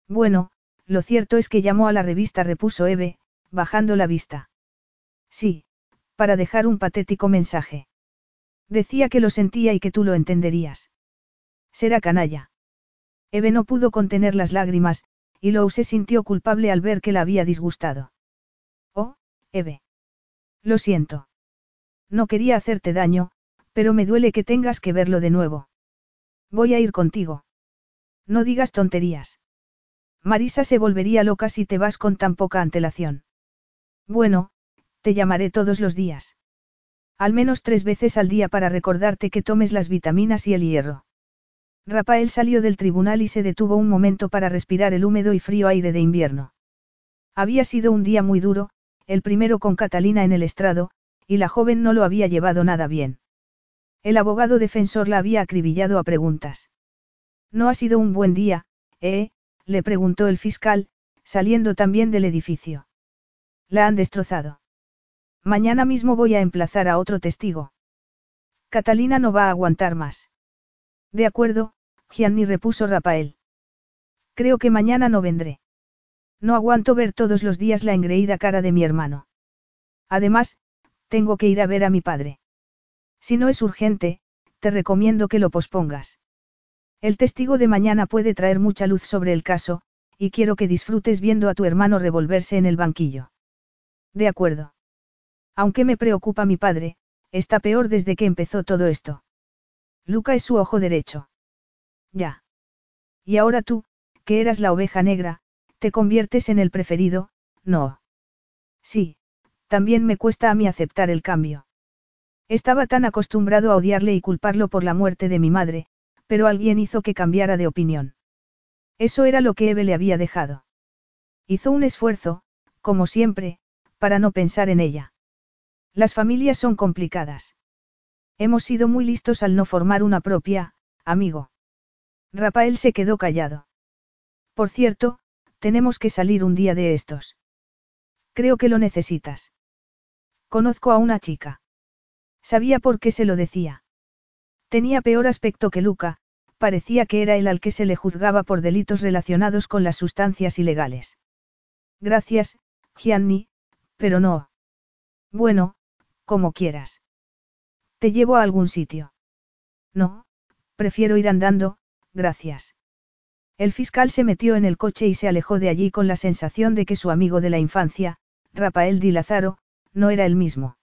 Bueno, lo cierto es que llamó a la revista, repuso Eve, bajando la vista. Sí, para dejar un patético mensaje. Decía que lo sentía y que tú lo entenderías. Será canalla. Eve no pudo contener las lágrimas, y Lou se sintió culpable al ver que la había disgustado. Oh, Eve. Lo siento. No quería hacerte daño, pero me duele que tengas que verlo de nuevo. Voy a ir contigo. No digas tonterías. Marisa se volvería loca si te vas con tan poca antelación. Bueno, te llamaré todos los días. Al menos tres veces al día para recordarte que tomes las vitaminas y el hierro. Rafael salió del tribunal y se detuvo un momento para respirar el húmedo y frío aire de invierno. Había sido un día muy duro, el primero con Catalina en el estrado, y la joven no lo había llevado nada bien. El abogado defensor la había acribillado a preguntas. No ha sido un buen día, ¿eh? le preguntó el fiscal, saliendo también del edificio. La han destrozado. Mañana mismo voy a emplazar a otro testigo. Catalina no va a aguantar más. De acuerdo, Gianni repuso Rafael. Creo que mañana no vendré. No aguanto ver todos los días la engreída cara de mi hermano. Además, tengo que ir a ver a mi padre. Si no es urgente, te recomiendo que lo pospongas. El testigo de mañana puede traer mucha luz sobre el caso, y quiero que disfrutes viendo a tu hermano revolverse en el banquillo. De acuerdo. Aunque me preocupa mi padre, está peor desde que empezó todo esto. Luca es su ojo derecho. Ya. Y ahora tú, que eras la oveja negra, te conviertes en el preferido, no. Sí, también me cuesta a mí aceptar el cambio. Estaba tan acostumbrado a odiarle y culparlo por la muerte de mi madre, pero alguien hizo que cambiara de opinión. Eso era lo que Eve le había dejado. Hizo un esfuerzo, como siempre, para no pensar en ella. Las familias son complicadas. Hemos sido muy listos al no formar una propia, amigo. Rafael se quedó callado. Por cierto, tenemos que salir un día de estos. Creo que lo necesitas. Conozco a una chica. Sabía por qué se lo decía. Tenía peor aspecto que Luca, parecía que era él al que se le juzgaba por delitos relacionados con las sustancias ilegales. Gracias, Gianni, pero no. Bueno, como quieras. ¿Te llevo a algún sitio? No, prefiero ir andando, gracias. El fiscal se metió en el coche y se alejó de allí con la sensación de que su amigo de la infancia, Rafael Di Lazaro, no era el mismo.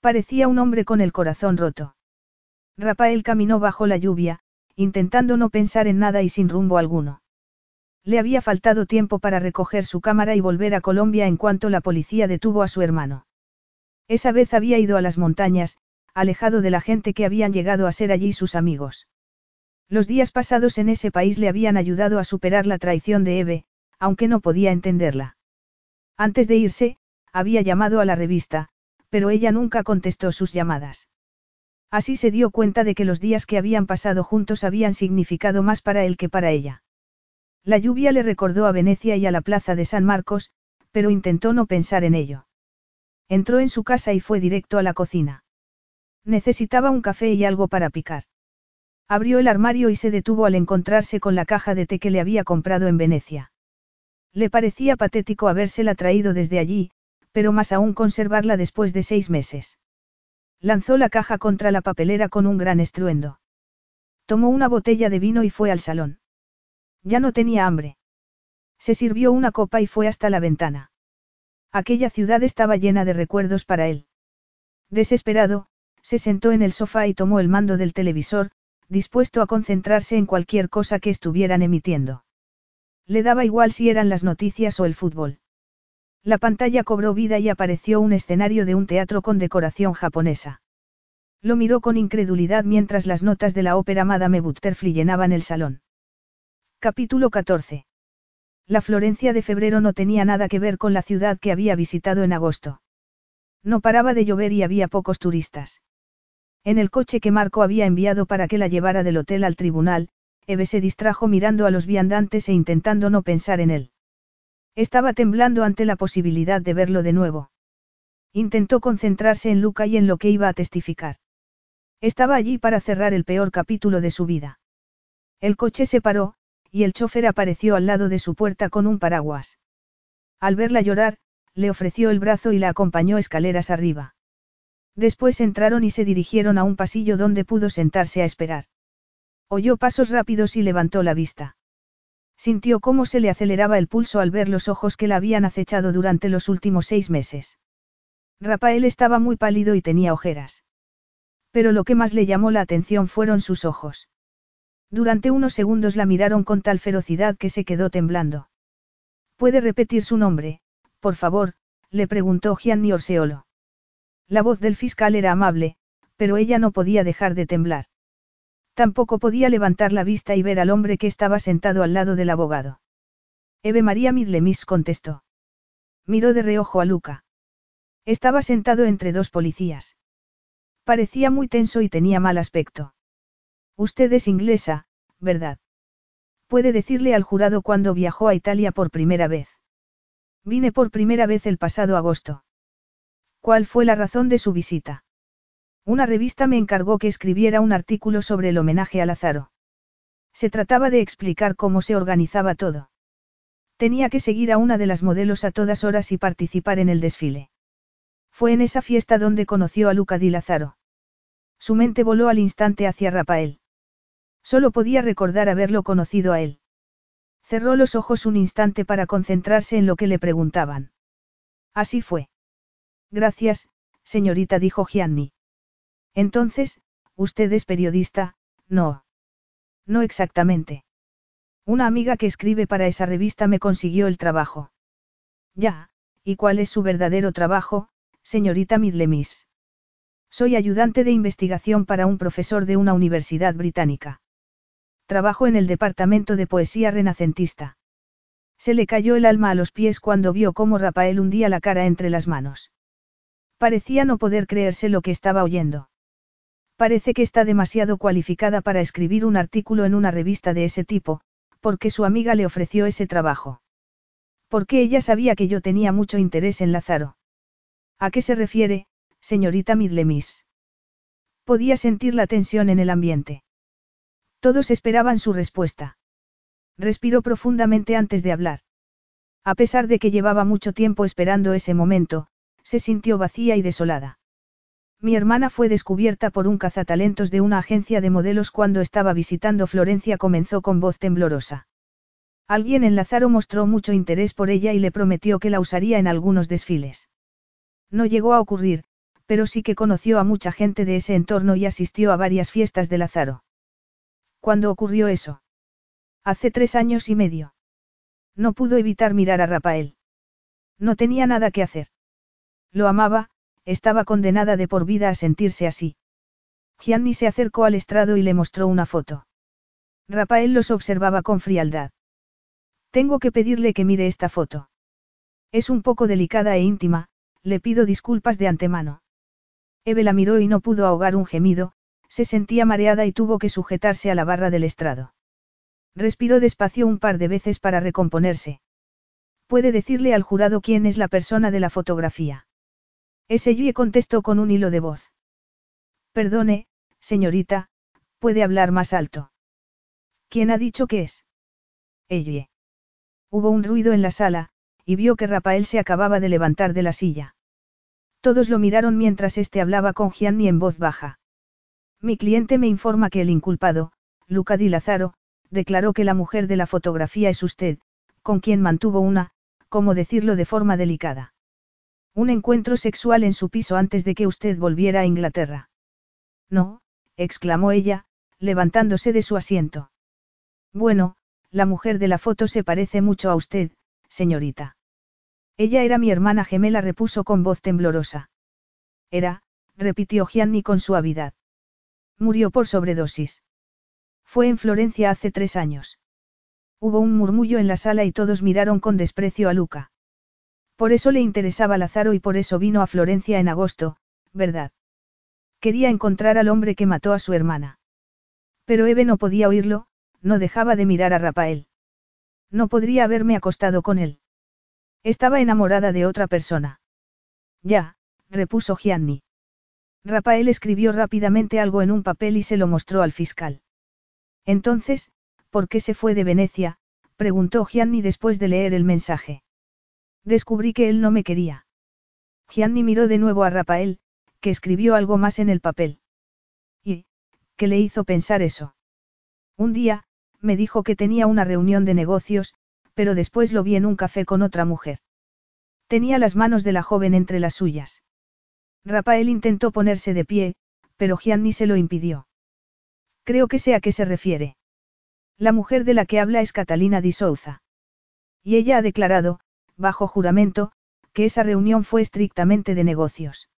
Parecía un hombre con el corazón roto. Rafael caminó bajo la lluvia, intentando no pensar en nada y sin rumbo alguno. Le había faltado tiempo para recoger su cámara y volver a Colombia en cuanto la policía detuvo a su hermano. Esa vez había ido a las montañas, alejado de la gente que habían llegado a ser allí sus amigos. Los días pasados en ese país le habían ayudado a superar la traición de Eve, aunque no podía entenderla. Antes de irse, había llamado a la revista, pero ella nunca contestó sus llamadas. Así se dio cuenta de que los días que habían pasado juntos habían significado más para él que para ella. La lluvia le recordó a Venecia y a la plaza de San Marcos, pero intentó no pensar en ello. Entró en su casa y fue directo a la cocina. Necesitaba un café y algo para picar. Abrió el armario y se detuvo al encontrarse con la caja de té que le había comprado en Venecia. Le parecía patético habérsela traído desde allí, pero más aún conservarla después de seis meses. Lanzó la caja contra la papelera con un gran estruendo. Tomó una botella de vino y fue al salón. Ya no tenía hambre. Se sirvió una copa y fue hasta la ventana. Aquella ciudad estaba llena de recuerdos para él. Desesperado, se sentó en el sofá y tomó el mando del televisor, dispuesto a concentrarse en cualquier cosa que estuvieran emitiendo. Le daba igual si eran las noticias o el fútbol. La pantalla cobró vida y apareció un escenario de un teatro con decoración japonesa. Lo miró con incredulidad mientras las notas de la ópera Madame Butterfly llenaban el salón. Capítulo 14. La Florencia de febrero no tenía nada que ver con la ciudad que había visitado en agosto. No paraba de llover y había pocos turistas. En el coche que Marco había enviado para que la llevara del hotel al tribunal, Eve se distrajo mirando a los viandantes e intentando no pensar en él. Estaba temblando ante la posibilidad de verlo de nuevo. Intentó concentrarse en Luca y en lo que iba a testificar. Estaba allí para cerrar el peor capítulo de su vida. El coche se paró, y el chofer apareció al lado de su puerta con un paraguas. Al verla llorar, le ofreció el brazo y la acompañó escaleras arriba. Después entraron y se dirigieron a un pasillo donde pudo sentarse a esperar. Oyó pasos rápidos y levantó la vista. Sintió cómo se le aceleraba el pulso al ver los ojos que la habían acechado durante los últimos seis meses. Rafael estaba muy pálido y tenía ojeras. Pero lo que más le llamó la atención fueron sus ojos. Durante unos segundos la miraron con tal ferocidad que se quedó temblando. ¿Puede repetir su nombre, por favor? le preguntó Gianni Orseolo. La voz del fiscal era amable, pero ella no podía dejar de temblar. Tampoco podía levantar la vista y ver al hombre que estaba sentado al lado del abogado. Eve María Midlemis contestó. Miró de reojo a Luca. Estaba sentado entre dos policías. Parecía muy tenso y tenía mal aspecto. Usted es inglesa, ¿verdad? Puede decirle al jurado cuándo viajó a Italia por primera vez. Vine por primera vez el pasado agosto. ¿Cuál fue la razón de su visita? Una revista me encargó que escribiera un artículo sobre el homenaje a Lázaro. Se trataba de explicar cómo se organizaba todo. Tenía que seguir a una de las modelos a todas horas y participar en el desfile. Fue en esa fiesta donde conoció a Luca di Lázaro. Su mente voló al instante hacia Rafael. Solo podía recordar haberlo conocido a él. Cerró los ojos un instante para concentrarse en lo que le preguntaban. Así fue. Gracias, señorita, dijo Gianni. Entonces, usted es periodista, no. No exactamente. Una amiga que escribe para esa revista me consiguió el trabajo. Ya, ¿y cuál es su verdadero trabajo, señorita Midlemis? Soy ayudante de investigación para un profesor de una universidad británica. Trabajo en el departamento de poesía renacentista. Se le cayó el alma a los pies cuando vio cómo Rafael hundía la cara entre las manos. Parecía no poder creerse lo que estaba oyendo. Parece que está demasiado cualificada para escribir un artículo en una revista de ese tipo, porque su amiga le ofreció ese trabajo. Porque ella sabía que yo tenía mucho interés en Lázaro. ¿A qué se refiere, señorita Midlemis? Podía sentir la tensión en el ambiente. Todos esperaban su respuesta. Respiró profundamente antes de hablar. A pesar de que llevaba mucho tiempo esperando ese momento, se sintió vacía y desolada. Mi hermana fue descubierta por un cazatalentos de una agencia de modelos cuando estaba visitando Florencia, comenzó con voz temblorosa. Alguien en Lázaro mostró mucho interés por ella y le prometió que la usaría en algunos desfiles. No llegó a ocurrir, pero sí que conoció a mucha gente de ese entorno y asistió a varias fiestas de Lázaro. ¿Cuándo ocurrió eso? Hace tres años y medio. No pudo evitar mirar a Rafael. No tenía nada que hacer. Lo amaba, estaba condenada de por vida a sentirse así. Gianni se acercó al estrado y le mostró una foto. Rafael los observaba con frialdad. Tengo que pedirle que mire esta foto. Es un poco delicada e íntima, le pido disculpas de antemano. Eve la miró y no pudo ahogar un gemido, se sentía mareada y tuvo que sujetarse a la barra del estrado. Respiró despacio un par de veces para recomponerse. Puede decirle al jurado quién es la persona de la fotografía. Ese contestó con un hilo de voz. Perdone, señorita, puede hablar más alto. ¿Quién ha dicho que es? Ella. Hubo un ruido en la sala, y vio que Rafael se acababa de levantar de la silla. Todos lo miraron mientras éste hablaba con Gianni en voz baja. Mi cliente me informa que el inculpado, Luca Di Lazaro, declaró que la mujer de la fotografía es usted, con quien mantuvo una, como decirlo de forma delicada. Un encuentro sexual en su piso antes de que usted volviera a Inglaterra. No, exclamó ella, levantándose de su asiento. Bueno, la mujer de la foto se parece mucho a usted, señorita. Ella era mi hermana gemela, repuso con voz temblorosa. Era, repitió Gianni con suavidad. Murió por sobredosis. Fue en Florencia hace tres años. Hubo un murmullo en la sala y todos miraron con desprecio a Luca. Por eso le interesaba Lázaro y por eso vino a Florencia en agosto, ¿verdad? Quería encontrar al hombre que mató a su hermana. Pero Eve no podía oírlo, no dejaba de mirar a Rafael. No podría haberme acostado con él. Estaba enamorada de otra persona. Ya, repuso Gianni. Rafael escribió rápidamente algo en un papel y se lo mostró al fiscal. Entonces, ¿por qué se fue de Venecia? preguntó Gianni después de leer el mensaje. Descubrí que él no me quería. Gianni miró de nuevo a Rafael, que escribió algo más en el papel. ¿Y, qué le hizo pensar eso? Un día, me dijo que tenía una reunión de negocios, pero después lo vi en un café con otra mujer. Tenía las manos de la joven entre las suyas. Rafael intentó ponerse de pie, pero Gianni se lo impidió. Creo que sé a qué se refiere. La mujer de la que habla es Catalina Di Souza. Y ella ha declarado, bajo juramento, que esa reunión fue estrictamente de negocios.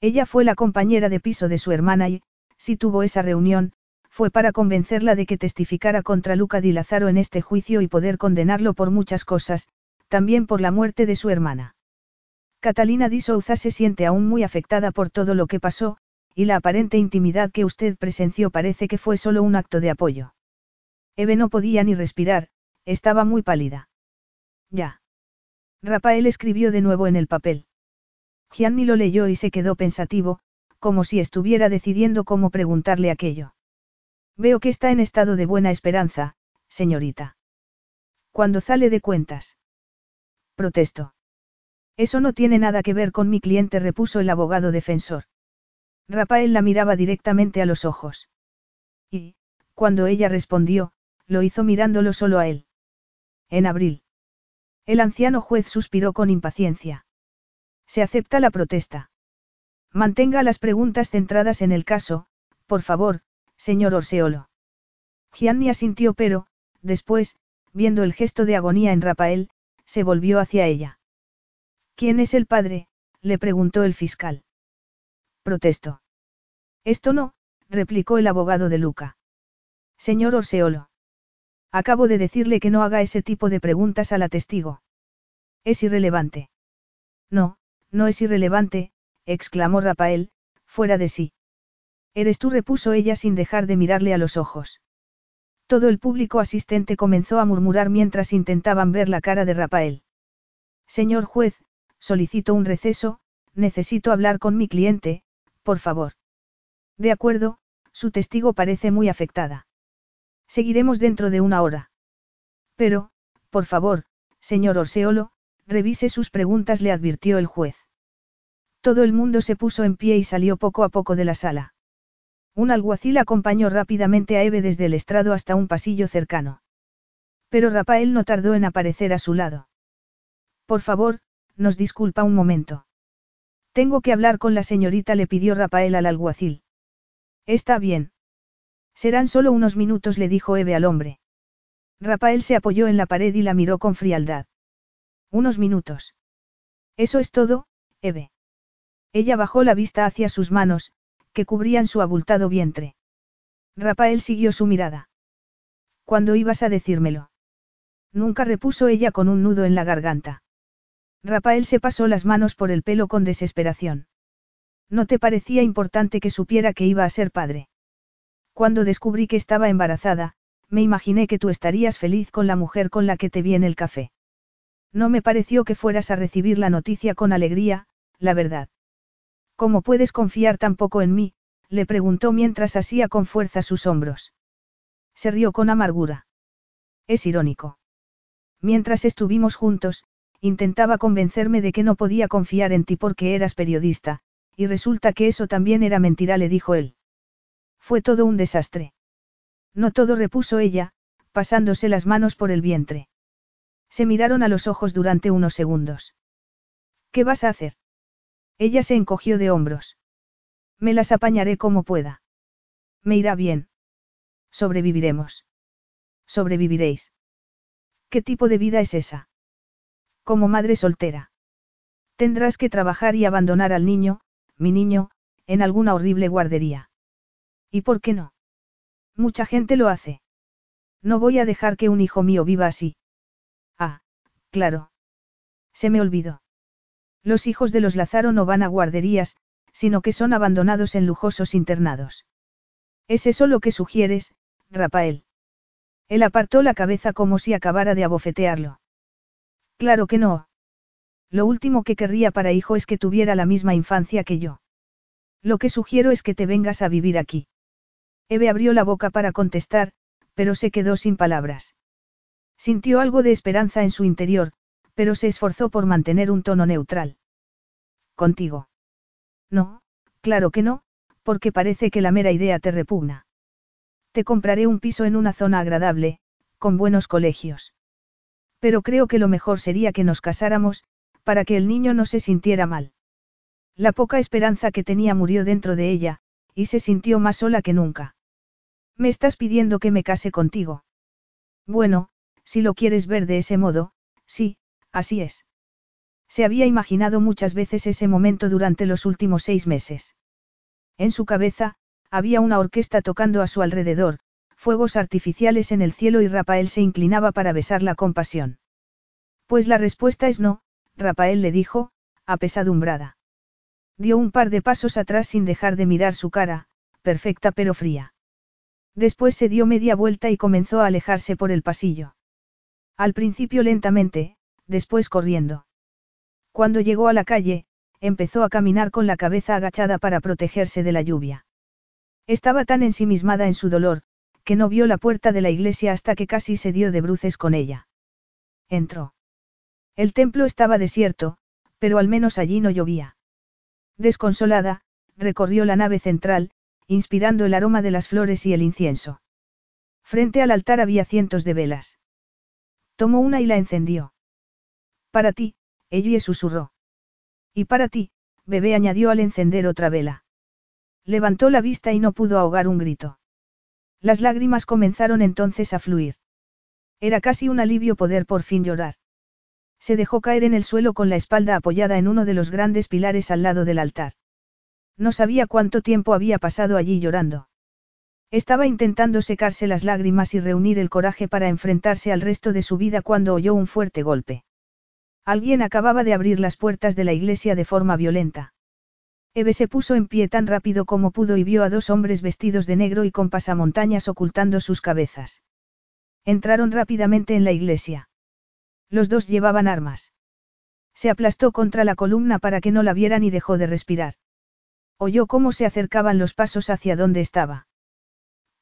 Ella fue la compañera de piso de su hermana y, si tuvo esa reunión, fue para convencerla de que testificara contra Luca Di Lazaro en este juicio y poder condenarlo por muchas cosas, también por la muerte de su hermana. Catalina Di Souza se siente aún muy afectada por todo lo que pasó, y la aparente intimidad que usted presenció parece que fue solo un acto de apoyo. Eve no podía ni respirar, estaba muy pálida. Ya. Rafael escribió de nuevo en el papel. Gianni lo leyó y se quedó pensativo, como si estuviera decidiendo cómo preguntarle aquello. Veo que está en estado de buena esperanza, señorita. Cuando sale de cuentas. Protesto. Eso no tiene nada que ver con mi cliente, repuso el abogado defensor. Rafael la miraba directamente a los ojos. Y, cuando ella respondió, lo hizo mirándolo solo a él. En abril. El anciano juez suspiró con impaciencia. Se acepta la protesta. Mantenga las preguntas centradas en el caso, por favor, señor Orseolo. Gianni asintió pero, después, viendo el gesto de agonía en Rafael, se volvió hacia ella. ¿Quién es el padre? le preguntó el fiscal. Protestó. Esto no, replicó el abogado de Luca. Señor Orseolo. Acabo de decirle que no haga ese tipo de preguntas a la testigo. Es irrelevante. No, no es irrelevante, exclamó Rafael, fuera de sí. Eres tú, repuso ella sin dejar de mirarle a los ojos. Todo el público asistente comenzó a murmurar mientras intentaban ver la cara de Rafael. Señor juez, solicito un receso, necesito hablar con mi cliente, por favor. De acuerdo, su testigo parece muy afectada. Seguiremos dentro de una hora. Pero, por favor, señor Orseolo, revise sus preguntas, le advirtió el juez. Todo el mundo se puso en pie y salió poco a poco de la sala. Un alguacil acompañó rápidamente a Eve desde el estrado hasta un pasillo cercano. Pero Rafael no tardó en aparecer a su lado. Por favor, nos disculpa un momento. Tengo que hablar con la señorita, le pidió Rafael al alguacil. Está bien. Serán solo unos minutos, le dijo Eve al hombre. Rafael se apoyó en la pared y la miró con frialdad. Unos minutos. Eso es todo, Eve. Ella bajó la vista hacia sus manos, que cubrían su abultado vientre. Rafael siguió su mirada. ¿Cuándo ibas a decírmelo? Nunca repuso ella con un nudo en la garganta. Rafael se pasó las manos por el pelo con desesperación. ¿No te parecía importante que supiera que iba a ser padre? Cuando descubrí que estaba embarazada, me imaginé que tú estarías feliz con la mujer con la que te vi en el café. No me pareció que fueras a recibir la noticia con alegría, la verdad. ¿Cómo puedes confiar tan poco en mí? le preguntó mientras asía con fuerza sus hombros. Se rió con amargura. Es irónico. Mientras estuvimos juntos, intentaba convencerme de que no podía confiar en ti porque eras periodista, y resulta que eso también era mentira, le dijo él. Fue todo un desastre. No todo repuso ella, pasándose las manos por el vientre. Se miraron a los ojos durante unos segundos. ¿Qué vas a hacer? Ella se encogió de hombros. Me las apañaré como pueda. Me irá bien. Sobreviviremos. Sobreviviréis. ¿Qué tipo de vida es esa? Como madre soltera. Tendrás que trabajar y abandonar al niño, mi niño, en alguna horrible guardería. ¿Y por qué no? Mucha gente lo hace. No voy a dejar que un hijo mío viva así. Ah, claro. Se me olvidó. Los hijos de los Lázaro no van a guarderías, sino que son abandonados en lujosos internados. ¿Es eso lo que sugieres, Rafael? Él apartó la cabeza como si acabara de abofetearlo. Claro que no. Lo último que querría para hijo es que tuviera la misma infancia que yo. Lo que sugiero es que te vengas a vivir aquí. Eve abrió la boca para contestar, pero se quedó sin palabras. Sintió algo de esperanza en su interior, pero se esforzó por mantener un tono neutral. ¿Contigo? No, claro que no, porque parece que la mera idea te repugna. Te compraré un piso en una zona agradable, con buenos colegios. Pero creo que lo mejor sería que nos casáramos, para que el niño no se sintiera mal. La poca esperanza que tenía murió dentro de ella, y se sintió más sola que nunca. Me estás pidiendo que me case contigo. Bueno, si lo quieres ver de ese modo, sí, Así es. Se había imaginado muchas veces ese momento durante los últimos seis meses. En su cabeza, había una orquesta tocando a su alrededor, fuegos artificiales en el cielo y Rafael se inclinaba para besarla con pasión. Pues la respuesta es no, Rafael le dijo, apesadumbrada. Dio un par de pasos atrás sin dejar de mirar su cara, perfecta pero fría. Después se dio media vuelta y comenzó a alejarse por el pasillo. Al principio lentamente, después corriendo. Cuando llegó a la calle, empezó a caminar con la cabeza agachada para protegerse de la lluvia. Estaba tan ensimismada en su dolor, que no vio la puerta de la iglesia hasta que casi se dio de bruces con ella. Entró. El templo estaba desierto, pero al menos allí no llovía. Desconsolada, recorrió la nave central, inspirando el aroma de las flores y el incienso. Frente al altar había cientos de velas. Tomó una y la encendió. Para ti, ella susurró. Y para ti, bebé añadió al encender otra vela. Levantó la vista y no pudo ahogar un grito. Las lágrimas comenzaron entonces a fluir. Era casi un alivio poder por fin llorar. Se dejó caer en el suelo con la espalda apoyada en uno de los grandes pilares al lado del altar. No sabía cuánto tiempo había pasado allí llorando. Estaba intentando secarse las lágrimas y reunir el coraje para enfrentarse al resto de su vida cuando oyó un fuerte golpe. Alguien acababa de abrir las puertas de la iglesia de forma violenta. Eve se puso en pie tan rápido como pudo y vio a dos hombres vestidos de negro y con pasamontañas ocultando sus cabezas. Entraron rápidamente en la iglesia. Los dos llevaban armas. Se aplastó contra la columna para que no la vieran y dejó de respirar. Oyó cómo se acercaban los pasos hacia donde estaba.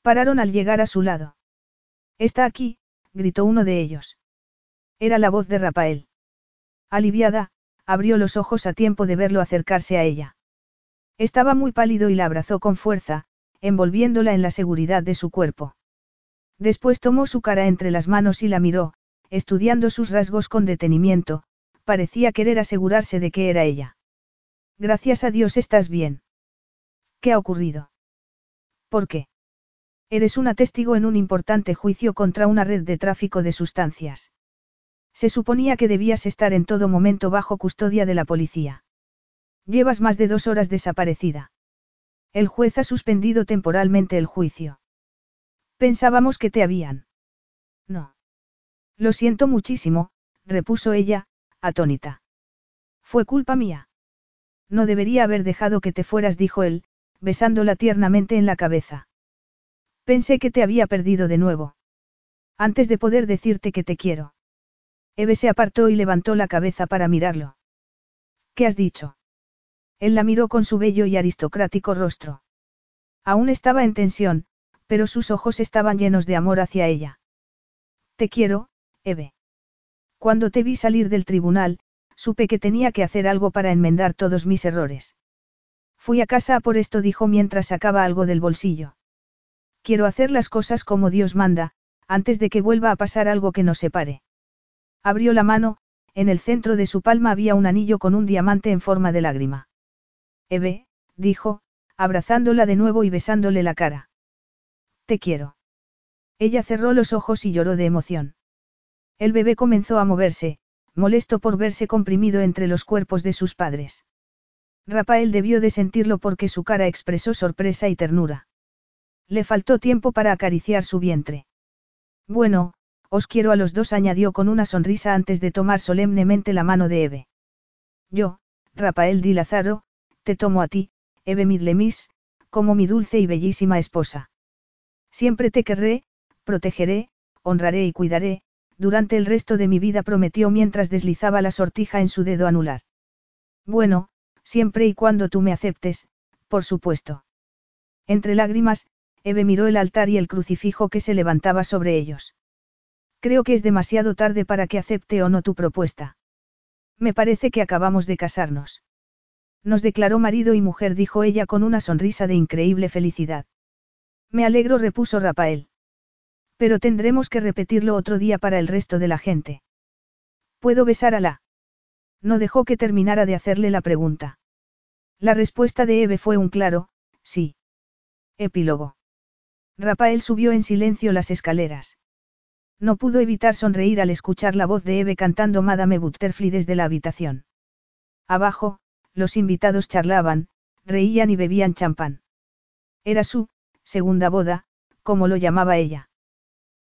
Pararon al llegar a su lado. Está aquí, gritó uno de ellos. Era la voz de Rafael. Aliviada, abrió los ojos a tiempo de verlo acercarse a ella. Estaba muy pálido y la abrazó con fuerza, envolviéndola en la seguridad de su cuerpo. Después tomó su cara entre las manos y la miró, estudiando sus rasgos con detenimiento, parecía querer asegurarse de que era ella. Gracias a Dios estás bien. ¿Qué ha ocurrido? ¿Por qué? Eres una testigo en un importante juicio contra una red de tráfico de sustancias. Se suponía que debías estar en todo momento bajo custodia de la policía. Llevas más de dos horas desaparecida. El juez ha suspendido temporalmente el juicio. Pensábamos que te habían. No. Lo siento muchísimo, repuso ella, atónita. Fue culpa mía. No debería haber dejado que te fueras, dijo él, besándola tiernamente en la cabeza. Pensé que te había perdido de nuevo. Antes de poder decirte que te quiero. Eve se apartó y levantó la cabeza para mirarlo. ¿Qué has dicho? Él la miró con su bello y aristocrático rostro. Aún estaba en tensión, pero sus ojos estaban llenos de amor hacia ella. Te quiero, Eve. Cuando te vi salir del tribunal, supe que tenía que hacer algo para enmendar todos mis errores. Fui a casa por esto, dijo mientras sacaba algo del bolsillo. Quiero hacer las cosas como Dios manda, antes de que vuelva a pasar algo que nos separe. Abrió la mano, en el centro de su palma había un anillo con un diamante en forma de lágrima. Eve, dijo, abrazándola de nuevo y besándole la cara. Te quiero. Ella cerró los ojos y lloró de emoción. El bebé comenzó a moverse, molesto por verse comprimido entre los cuerpos de sus padres. Rafael debió de sentirlo porque su cara expresó sorpresa y ternura. Le faltó tiempo para acariciar su vientre. Bueno, os quiero a los dos, añadió con una sonrisa antes de tomar solemnemente la mano de Eve. Yo, Rafael Di Lazaro, te tomo a ti, Eve Midlemis, como mi dulce y bellísima esposa. Siempre te querré, protegeré, honraré y cuidaré, durante el resto de mi vida prometió mientras deslizaba la sortija en su dedo anular. Bueno, siempre y cuando tú me aceptes, por supuesto. Entre lágrimas, Eve miró el altar y el crucifijo que se levantaba sobre ellos. Creo que es demasiado tarde para que acepte o no tu propuesta. Me parece que acabamos de casarnos. Nos declaró marido y mujer, dijo ella con una sonrisa de increíble felicidad. Me alegro, repuso Rafael. Pero tendremos que repetirlo otro día para el resto de la gente. ¿Puedo besar a la? No dejó que terminara de hacerle la pregunta. La respuesta de Eve fue un claro, sí. Epílogo. Rafael subió en silencio las escaleras. No pudo evitar sonreír al escuchar la voz de Eve cantando Madame Butterfly desde la habitación. Abajo, los invitados charlaban, reían y bebían champán. Era su, segunda boda, como lo llamaba ella.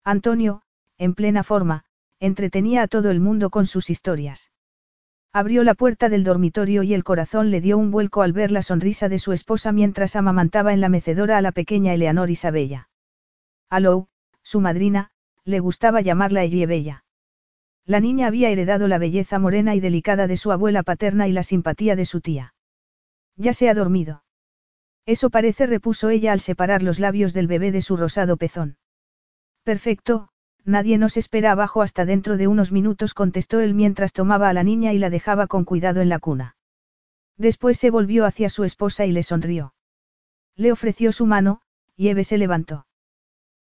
Antonio, en plena forma, entretenía a todo el mundo con sus historias. Abrió la puerta del dormitorio y el corazón le dio un vuelco al ver la sonrisa de su esposa mientras amamantaba en la mecedora a la pequeña Eleanor Isabella. Alou, su madrina, le gustaba llamarla Bella. La niña había heredado la belleza morena y delicada de su abuela paterna y la simpatía de su tía. Ya se ha dormido. Eso parece, repuso ella al separar los labios del bebé de su rosado pezón. Perfecto, nadie nos espera abajo hasta dentro de unos minutos, contestó él mientras tomaba a la niña y la dejaba con cuidado en la cuna. Después se volvió hacia su esposa y le sonrió. Le ofreció su mano, y Eve se levantó.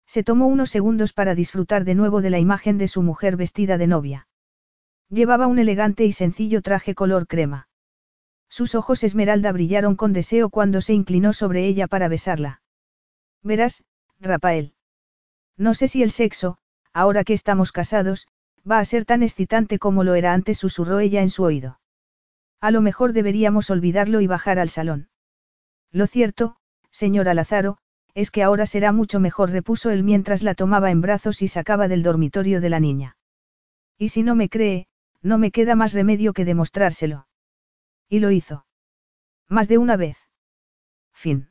Se tomó unos segundos para disfrutar de nuevo de la imagen de su mujer vestida de novia. Llevaba un elegante y sencillo traje color crema. Sus ojos esmeralda brillaron con deseo cuando se inclinó sobre ella para besarla. Verás, Rafael. No sé si el sexo, ahora que estamos casados, va a ser tan excitante como lo era antes, susurró ella en su oído. A lo mejor deberíamos olvidarlo y bajar al salón. Lo cierto, señora Lázaro, es que ahora será mucho mejor, repuso él mientras la tomaba en brazos y sacaba del dormitorio de la niña. Y si no me cree, no me queda más remedio que demostrárselo. Y lo hizo. Más de una vez. Fin.